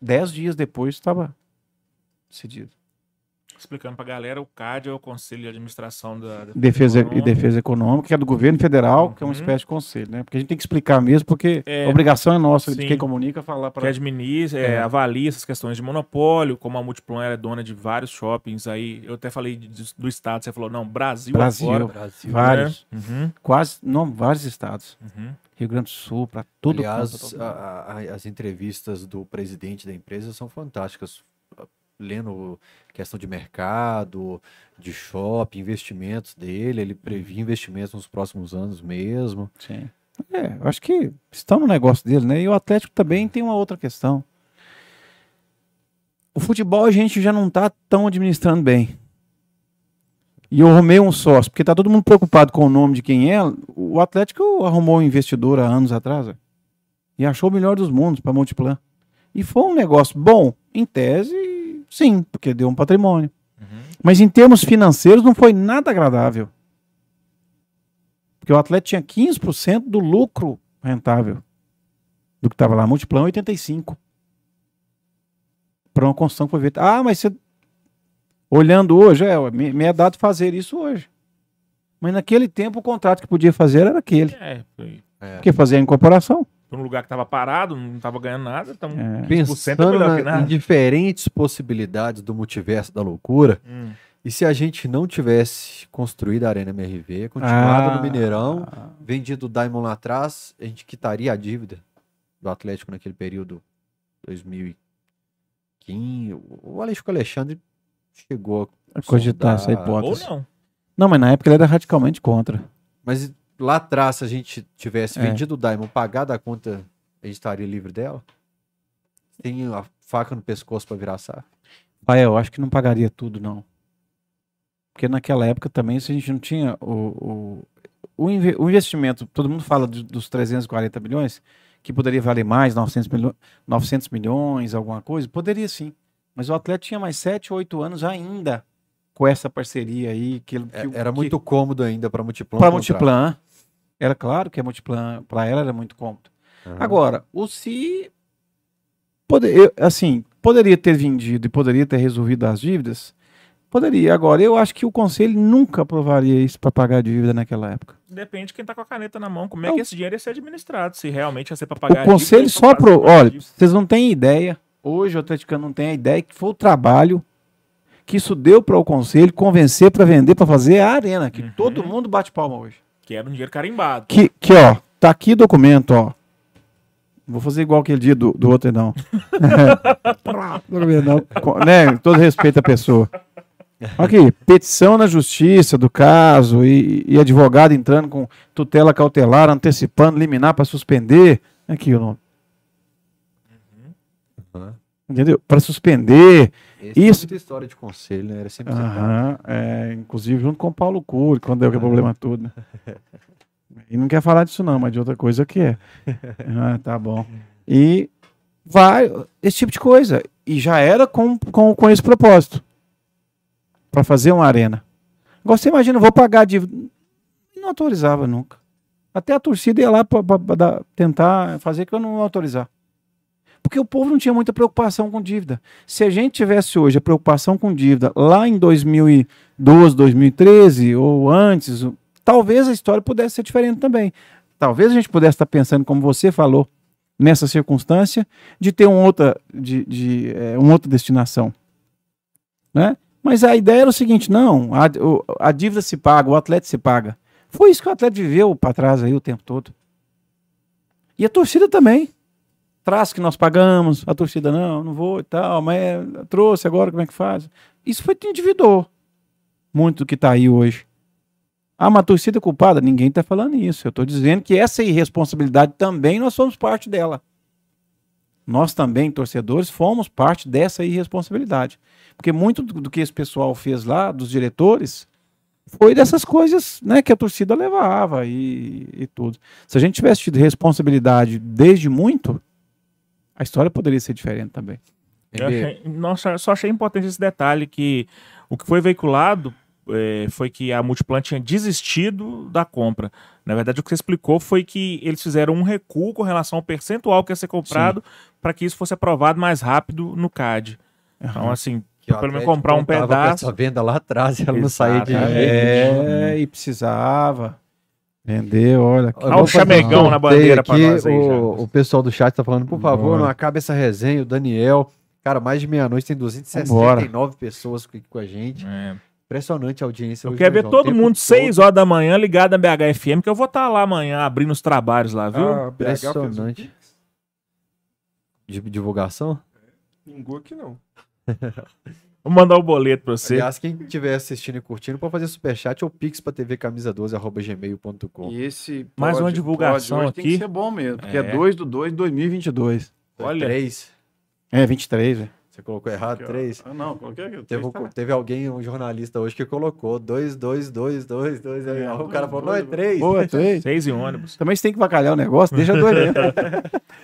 dez dias depois estava decidido. Explicando pra galera, o CAD é o Conselho de Administração da Defesa e Econômica. defesa econômica, que é do governo federal, que é uma Uhum. espécie de conselho, né? Porque a gente tem que explicar mesmo, porque É. a obrigação é nossa de Sim. quem comunica falar que para administra, é, É. avalia essas questões de monopólio, como a Multiplan é dona de vários shoppings aí. Eu até falei de- do estado, você falou, não, Brasil, Brasil, afora. Brasil. vários, né? Uhum, quase, não, vários estados. uhum. Rio Grande do Sul, para tudo. Aliás, a- a- as entrevistas do presidente da empresa são fantásticas. Lendo questão de mercado, de shopping, investimentos dele, ele previa investimentos nos próximos anos mesmo. Sim. É, eu acho que estão no negócio dele, né? E o Atlético também tem uma outra questão. O futebol a gente já não tá tão administrando bem. E eu arrumei um sócio, porque tá todo mundo preocupado com o nome de quem é. O Atlético arrumou um investidor há anos atrás, e achou o melhor dos mundos para Multiplan. E foi um negócio bom, em tese, sim, porque deu um patrimônio. Uhum. Mas em termos financeiros não foi nada agradável. Porque o Atlético tinha 15% do lucro rentável do que estava lá. Multiplan 85%. Para uma construção que foi feita. Ah, mas você. Olhando hoje, é, me, é dado fazer isso hoje. Mas naquele tempo o contrato que podia fazer era aquele. É, foi. Porque fazia a incorporação. Pra um lugar que tava parado, não tava ganhando nada, então É. 15% é Pensando melhor que na- nada. em diferentes possibilidades do multiverso da loucura, Hum. e se a gente não tivesse construído a Arena MRV, continuado Ah. no Mineirão, vendido o Diamond lá atrás, a gente quitaria a dívida do Atlético naquele período 2015. O Alexandre Alexandre chegou A cogitar essa sondar- Ou hipótese. não. Não, mas na época ele era radicalmente contra. Mas lá atrás, se a gente tivesse É. vendido o Diamond, pagado a conta, a gente estaria livre dela? Tem a faca no pescoço para virar SAF? Ah, eu acho que não pagaria tudo, não. Porque naquela época também, se a gente não tinha o, o, o, inve- o investimento, todo mundo fala do- dos 340 milhões, que poderia valer mais, 900, milho 900 milhões, alguma coisa? Poderia sim. Mas o Atlético tinha mais 7, 8 anos ainda com essa parceria aí. Que, que É, Era muito cômodo ainda para Multiplan. Para. Multiplan. Era claro que a Multiplan, para ela, era muito cômodo. Aham. Agora, o se pode, eu, assim, poderia ter vendido e poderia ter resolvido as dívidas? Poderia. Agora, eu acho que o conselho nunca aprovaria isso para pagar a dívida naquela época. Depende de quem tá com a caneta na mão. Como é Não. que esse dinheiro ia ser administrado? Se realmente ia ser pra pagar o a conselho dívida, só ou pra pro, olha, vocês não têm ideia. Hoje o atleticano não tem a ideia que foi o trabalho que isso deu para o conselho convencer para vender, para fazer a arena, que Uhum. todo mundo bate palma hoje. Que era um dinheiro carimbado. Que, que ó, tá aqui o documento, ó. Vou fazer igual aquele dia do, do outro, não. não. Né? Todo respeito à pessoa. Aqui, petição na justiça do caso e, e advogado entrando com tutela cautelar, antecipando, liminar para suspender. Aqui o nome. Aham. Entendeu? Para suspender. Esse Isso. Muita história de conselho, né? Era sempre é, inclusive junto com o Paulo Cury, quando deu aquele problema todo. né? E não quer falar disso não, mas de outra coisa que é. Ah, tá bom. E vai, esse tipo de coisa. E já era com, com, com esse propósito. Para fazer uma arena. Agora você imagina, vou pagar a dívida. Não autorizava nunca. Até a torcida ia lá para tentar fazer que eu não autorizar. Porque o povo não tinha muita preocupação com dívida. Se a gente tivesse hoje a preocupação com dívida lá em 2012, 2013 ou antes, talvez a história pudesse ser diferente também. Talvez a gente pudesse estar pensando, como você falou, nessa circunstância, de ter um outra, de, de, eh, uma outra destinação. Né? Mas a ideia era o seguinte: não, a, a dívida se paga, o atleta se paga. Foi isso que o atleta viveu para trás aí o tempo todo. E a torcida também traz que nós pagamos, a torcida não, não vou e tal, mas é, trouxe agora, como é que faz? Isso foi individual. Muito do que está aí hoje. Ah, uma torcida culpada? Ninguém está falando isso. Eu estou dizendo que essa irresponsabilidade também nós somos parte dela. Nós também, torcedores, fomos parte dessa irresponsabilidade. Porque muito do, do que esse pessoal fez lá, dos diretores, foi dessas coisas né, que a torcida levava e, e tudo. Se a gente tivesse tido responsabilidade desde muito, a história poderia ser diferente também. Eu achei- nossa, só achei importante esse detalhe que o que foi veiculado eh, foi que a Multiplan tinha desistido da compra. Na verdade, o que você explicou foi que eles fizeram um recuo com relação ao percentual que ia ser comprado para que isso fosse aprovado mais rápido no CAD. Então, assim, Que pelo menos comprar um com pedaço. Essa venda lá atrás, ela não saía de Exato, jeito. É, e precisava. Vender, olha. Vou o chamegão na bandeira pra aqui, nós aí, o, o pessoal do chat tá falando, por favor, Bora. não acabe essa resenha. O Daniel, cara, mais de meia-noite tem 269 pessoas aqui com a gente. é. Impressionante a audiência. Eu quero né, ver todo mundo todo. 6 horas da manhã ligado na BHFM, que eu vou estar lá amanhã abrindo os trabalhos lá, viu? Ah, Impressionante. De divulgação? Pingou aqui não. Vou mandar o boleto pra você. Aliás, quem estiver assistindo e curtindo, pode fazer superchat ou pix pra TV camisa 12 arroba gmail.com. E esse Mais uma divulgação pod hoje Tem aqui. que ser bom mesmo, porque é, É. 2 do 2 de 2022. Olha. 3. É, 23, velho. Você colocou errado, 3. Ah, não, coloquei aqui. Teve, um- teve alguém, um jornalista hoje, que colocou 2, 2, 2, 2, 2. Aí o cara falou, não, é 3. Boa, é 3. 6 e ônibus. Também você tem que vacalhar o negócio, deixa dois mesmo.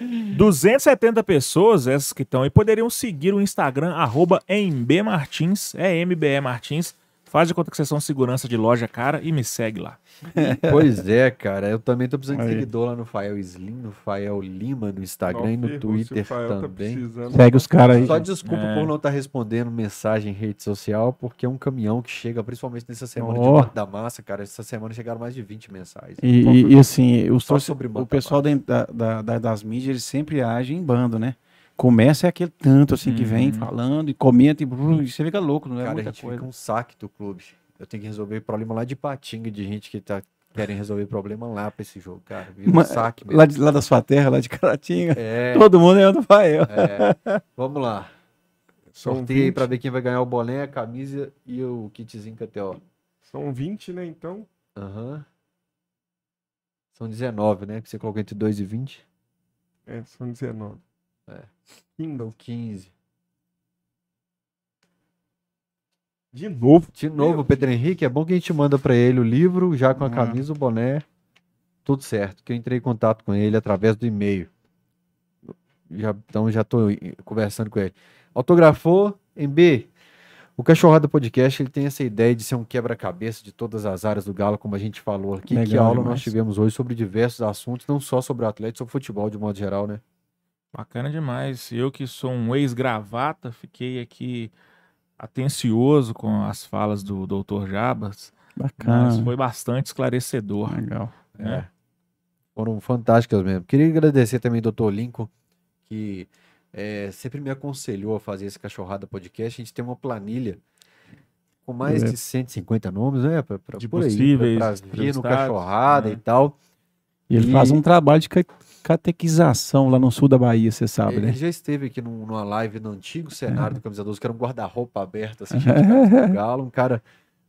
270 pessoas, essas que estão aí, poderiam seguir o Instagram, arroba mbmartins, é MBE Martins. Faz de conta que vocês são segurança de loja cara e me segue lá. Pois é, cara. Eu também tô precisando de Aí. seguidor lá no Fael Slim, no Fael Lima, no Instagram e Não, no ferrou, se o Twitter tá também. precisando. Segue os caras aí. Só desculpa É. por não estar respondendo mensagem em rede social, porque é um caminhão que chega, principalmente nessa semana Ó. de da Massa, cara. Essa semana chegaram mais de 20 mensagens. E, e- e assim, Só torce- sobre o pessoal da, da- da- das mídias, eles sempre agem em bando, né? Começa é aquele tanto assim que vem Uhum. falando e comenta e, brum, e você fica louco, não é Cara, a muita gente coisa. fica um saque do clube. Eu tenho que resolver problema lá de Patinga, de gente que tá querem resolver problema lá pra esse jogo, cara. Vira um saque mesmo. Lá, de- lá da sua terra, lá de Caratinga, É, todo mundo é do Fael. é. Vamos lá. Sorteio aí 20, pra ver quem vai ganhar o boné, a camisa e o kitzinho KTO. são 20, né? Então, Aham. São 19, né? Que você colocou entre 2 e 20. é, são 19. É. São 15. De novo. De novo, Pedro Henrique, é bom que a gente manda pra ele o livro, já com a Ah. camisa, o boné. Tudo certo. Que eu entrei em contato com ele através do e-mail. já, então já tô conversando com ele. Autografou, MB. O Cachorrada Podcast ele tem essa ideia de ser um quebra-cabeça de todas as áreas do Galo, como a gente falou aqui. Legal que aula demais. nós tivemos hoje sobre diversos assuntos, não só sobre o Atlético, sobre futebol de modo geral, né? Bacana demais. Eu que sou um ex-gravata, fiquei aqui atencioso com as falas do Dr. Jabas, mas Bacana. foi bastante esclarecedor. Legal. né? Foram fantásticas mesmo. Queria agradecer também ao Dr. Lincoln, que é, sempre me aconselhou a fazer esse Cachorrada Podcast. A gente tem uma planilha com mais É. de 150 nomes, né? Pra, pra, De por aí, possíveis pra, pra vir no Cachorrada né? e tal. E ele E- faz um trabalho de ca- catequização lá no sul da Bahia, você sabe, Ele né? já esteve aqui num- numa live no antigo cenário do Camisa 12, que era um guarda-roupa aberto, assim, É. camisa do Galo, um cara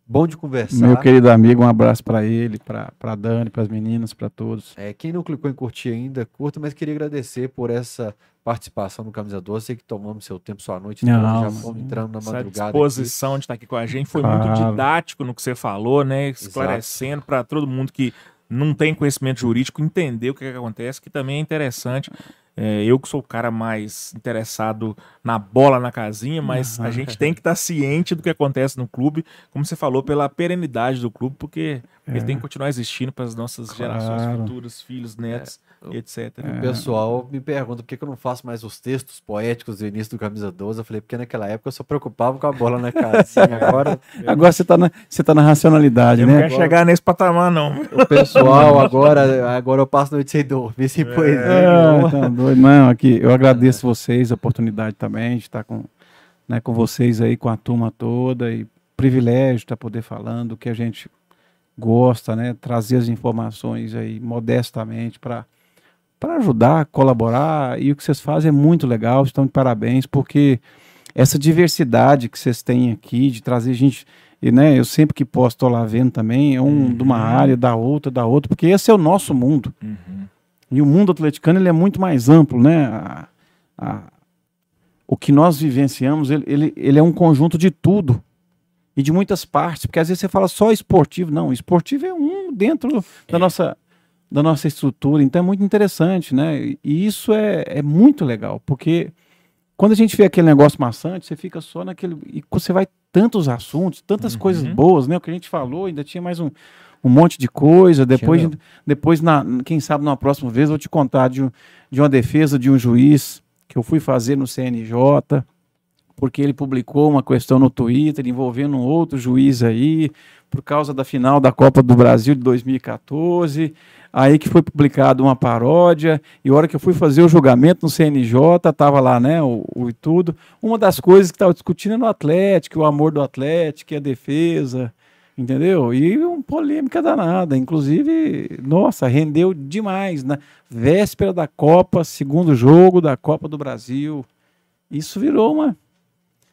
bom de conversar. Meu querido amigo, um abraço pra ele, pra pra Dani, pras meninas, pra todos. É, quem não clicou em curtir ainda, curta, mas queria agradecer por essa participação no Camisa 12. Sei que tomamos seu tempo, sua noite, Não, toda, já fomos entrando na madrugada. aqui. disposição de estar aqui com a gente foi muito Claro. didático no que você falou, né? Esclarecendo para todo mundo que não tem conhecimento jurídico entender o que, que acontece, que também é interessante. É, eu que sou o cara mais interessado na bola na casinha, mas a Aham. gente tem que estar ciente do que acontece no clube, como você falou, pela perenidade do clube, porque ele É. tem que continuar existindo para as nossas gerações Claro. futuras, filhos, netos, etc. O pessoal me pergunta por que, eu não faço mais os textos poéticos do início do Camisa 12. Eu falei, porque naquela época eu só preocupava com a bola na casinha. Agora Agora você tá na, você tá na racionalidade, Eu não né? quero chegar nesse patamar, não. o pessoal, agora, agora eu passo a noite sem dormir, sem poesia. Ah, nenhuma. tá doido. Não, aqui, eu agradeço vocês a oportunidade também de estar com, né, com vocês aí, com a turma toda, e privilégio estar poder falando o que a gente gosta, né? Trazer as informações aí modestamente para para ajudar, colaborar, e o que vocês fazem é muito legal, estão de parabéns, porque essa diversidade que vocês têm aqui, de trazer gente, e né, eu sempre que posso estou lá vendo também, é um de uma Uhum. área, da outra, da outra, porque esse é o nosso mundo. Uhum. E o mundo atleticano ele é muito mais amplo, né? A- a- o que nós vivenciamos, ele, ele, ele é um conjunto de tudo e de muitas partes, porque às vezes você fala só esportivo, não, esportivo é um dentro da nossa da nossa estrutura, então é muito interessante, né? E isso é, é muito legal, porque quando a gente vê aquele negócio maçante, você fica só naquele e você vai tantos assuntos, tantas Uhum. coisas boas, né? O que a gente falou, ainda tinha mais um, um monte de coisa, depois depois, na, quem sabe, numa próxima vez, eu vou te contar de, de uma defesa de um juiz que eu fui fazer no CNJ, porque ele publicou uma questão no Twitter envolvendo um outro juiz aí, por causa da final da Copa do Brasil de 2014. Aí que foi publicado uma paródia, e a hora que eu fui fazer o julgamento no CNJ, tava lá, né, o, o e tudo. Uma das coisas que estava discutindo é no Atlético, o amor do Atlético, a defesa. Entendeu? E uma polêmica danada. Inclusive, nossa, rendeu demais. Na véspera da Copa, segundo jogo da Copa do Brasil. Isso virou uma.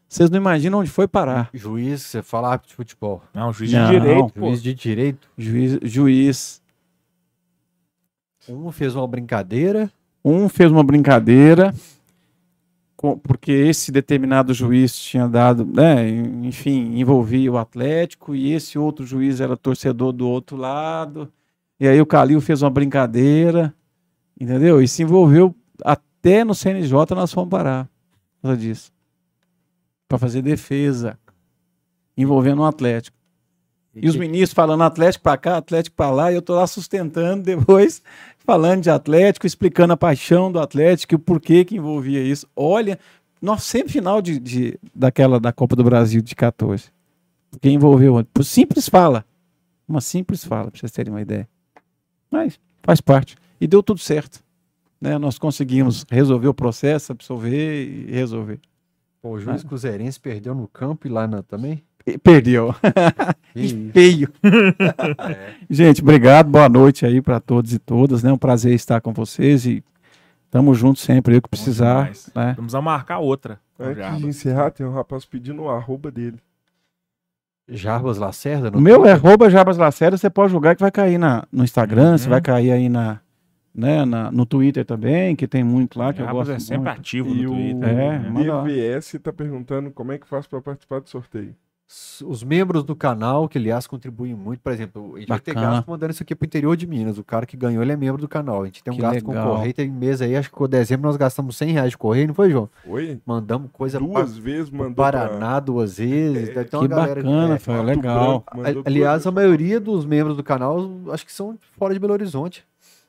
Vocês não imaginam onde foi parar. Juiz, você fala árbitro de futebol. Não, juiz Não. de direito, pô. Juiz de direito. Juiz, juiz. Um fez uma brincadeira. Um fez uma brincadeira, porque esse determinado juiz tinha dado, né, enfim, envolvia o Atlético, e esse outro juiz era torcedor do outro lado. E aí o Calil fez uma brincadeira, entendeu? E se envolveu até no CNJ nós fomos parar por causa disso. Para fazer defesa, envolvendo o Atlético. E os que- ministros falando Atlético para cá, Atlético para lá, e eu tô lá sustentando depois, falando de Atlético, explicando a paixão do Atlético e o porquê que envolvia isso. Olha, nós sempre final de, de- daquela da Copa do Brasil de 14. Porque envolveu, por simples fala. Uma simples fala, para vocês terem uma ideia. Mas faz parte. E deu tudo certo. Né? Nós conseguimos resolver o processo, absolver e resolver. Pô, o juiz cruzeirense perdeu no campo e lá na, também? E perdeu. Isso. Feio. Gente, obrigado. Boa noite aí para todos e todas. É né? um prazer estar com vocês e tamo junto sempre. Eu que precisar. Né? Vamos a marcar outra. Antes Jarbas. de encerrar, tem um rapaz pedindo o arroba dele. Jarbas Lacerda? O meu é arroba Jabas Lacerda. Você pode julgar que vai cair na, no Instagram, Uhum. você vai cair aí na, né, na, no Twitter também, que tem muito lá que eu Jarbas gosto é sempre muito. ativo E no o Twitter. É, né? manda lá. BVS tá perguntando como é que faz para participar do sorteio. os membros do canal, que aliás contribuem muito, por exemplo, a gente vai ter Bacana. gasto mandando isso aqui pro interior de Minas. O cara que ganhou, ele é membro do canal. A gente tem um Que gasto com legal. correio, tem mês aí, acho que em dezembro nós gastamos 100 reais de correio, não foi, João? Foi? Mandamos coisa Duas vezes para mandou pra- Paraná duas vezes. É, então que a galera bacana, é, foi legal. Branco, Aliás, a maioria dos membros do canal, acho que são fora de Belo Horizonte.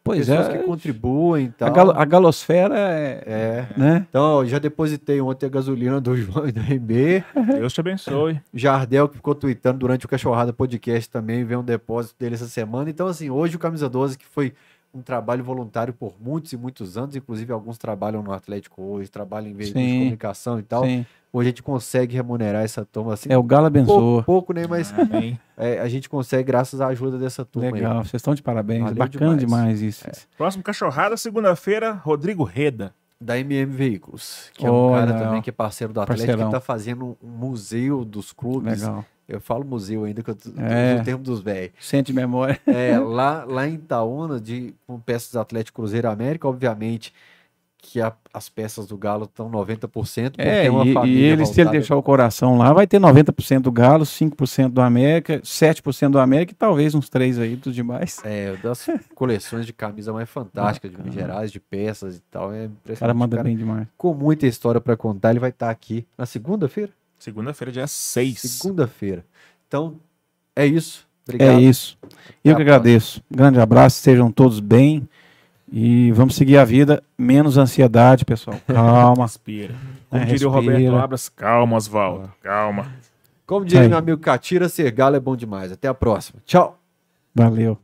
Pois Pessoas é. que contribuem e tal. A, galo- a galosfera é, É. né? Então, já depositei ontem a gasolina do João e do RB. Deus te abençoe. Jardel, que ficou tweetando durante o Cachorrada Podcast também, veio um depósito dele essa semana. Então, assim, hoje o Camisa 12, que foi um trabalho voluntário por muitos e muitos anos, inclusive alguns trabalham no Atlético hoje, trabalham em veículos de comunicação e tal. Sim. Hoje a gente consegue remunerar essa turma assim. É, o Galo pouco, abençoa. pouco, né? Mas Amém. é, a gente consegue graças à ajuda dessa turma aí. Legal, vocês estão de parabéns. Valeu Bacana demais. demais, isso. Próximo cachorrada, segunda-feira, Rodrigo Reda. da MM Veículos, que é um cara também que é parceiro do Atlético, parceirão. que tá fazendo um museu dos clubes. Legal. Eu falo museu ainda, que eu tô É. no tempo dos velhos. Sente memória. É, lá, lá em Itaúna, de, com peças Atlético Cruzeiro América, obviamente que a- as peças do Galo estão 90%, porque É, é uma e, e família ele, se ele deixar o coração lá, vai ter 90% do Galo, 5% do América, 7% do América e talvez uns 3 aí dos demais. É, das coleções de camisa mais fantásticas, de Minas Gerais, de peças e tal. É O impressionante. cara manda Cara, bem demais. Com muita história para contar, ele vai estar aqui na segunda-feira? Segunda-feira, dia 6. Segunda-feira. Então, é isso. Obrigado. É isso. Eu que agradeço. Grande abraço, sejam todos bem. E vamos seguir a vida. Menos ansiedade, pessoal. Calma. Respira. Como É, diria o respira. Roberto Abras, calma, Oswaldo. Calma. Como diria Aí. meu amigo Catira, ser galo é bom demais. Até a próxima. Tchau. Valeu.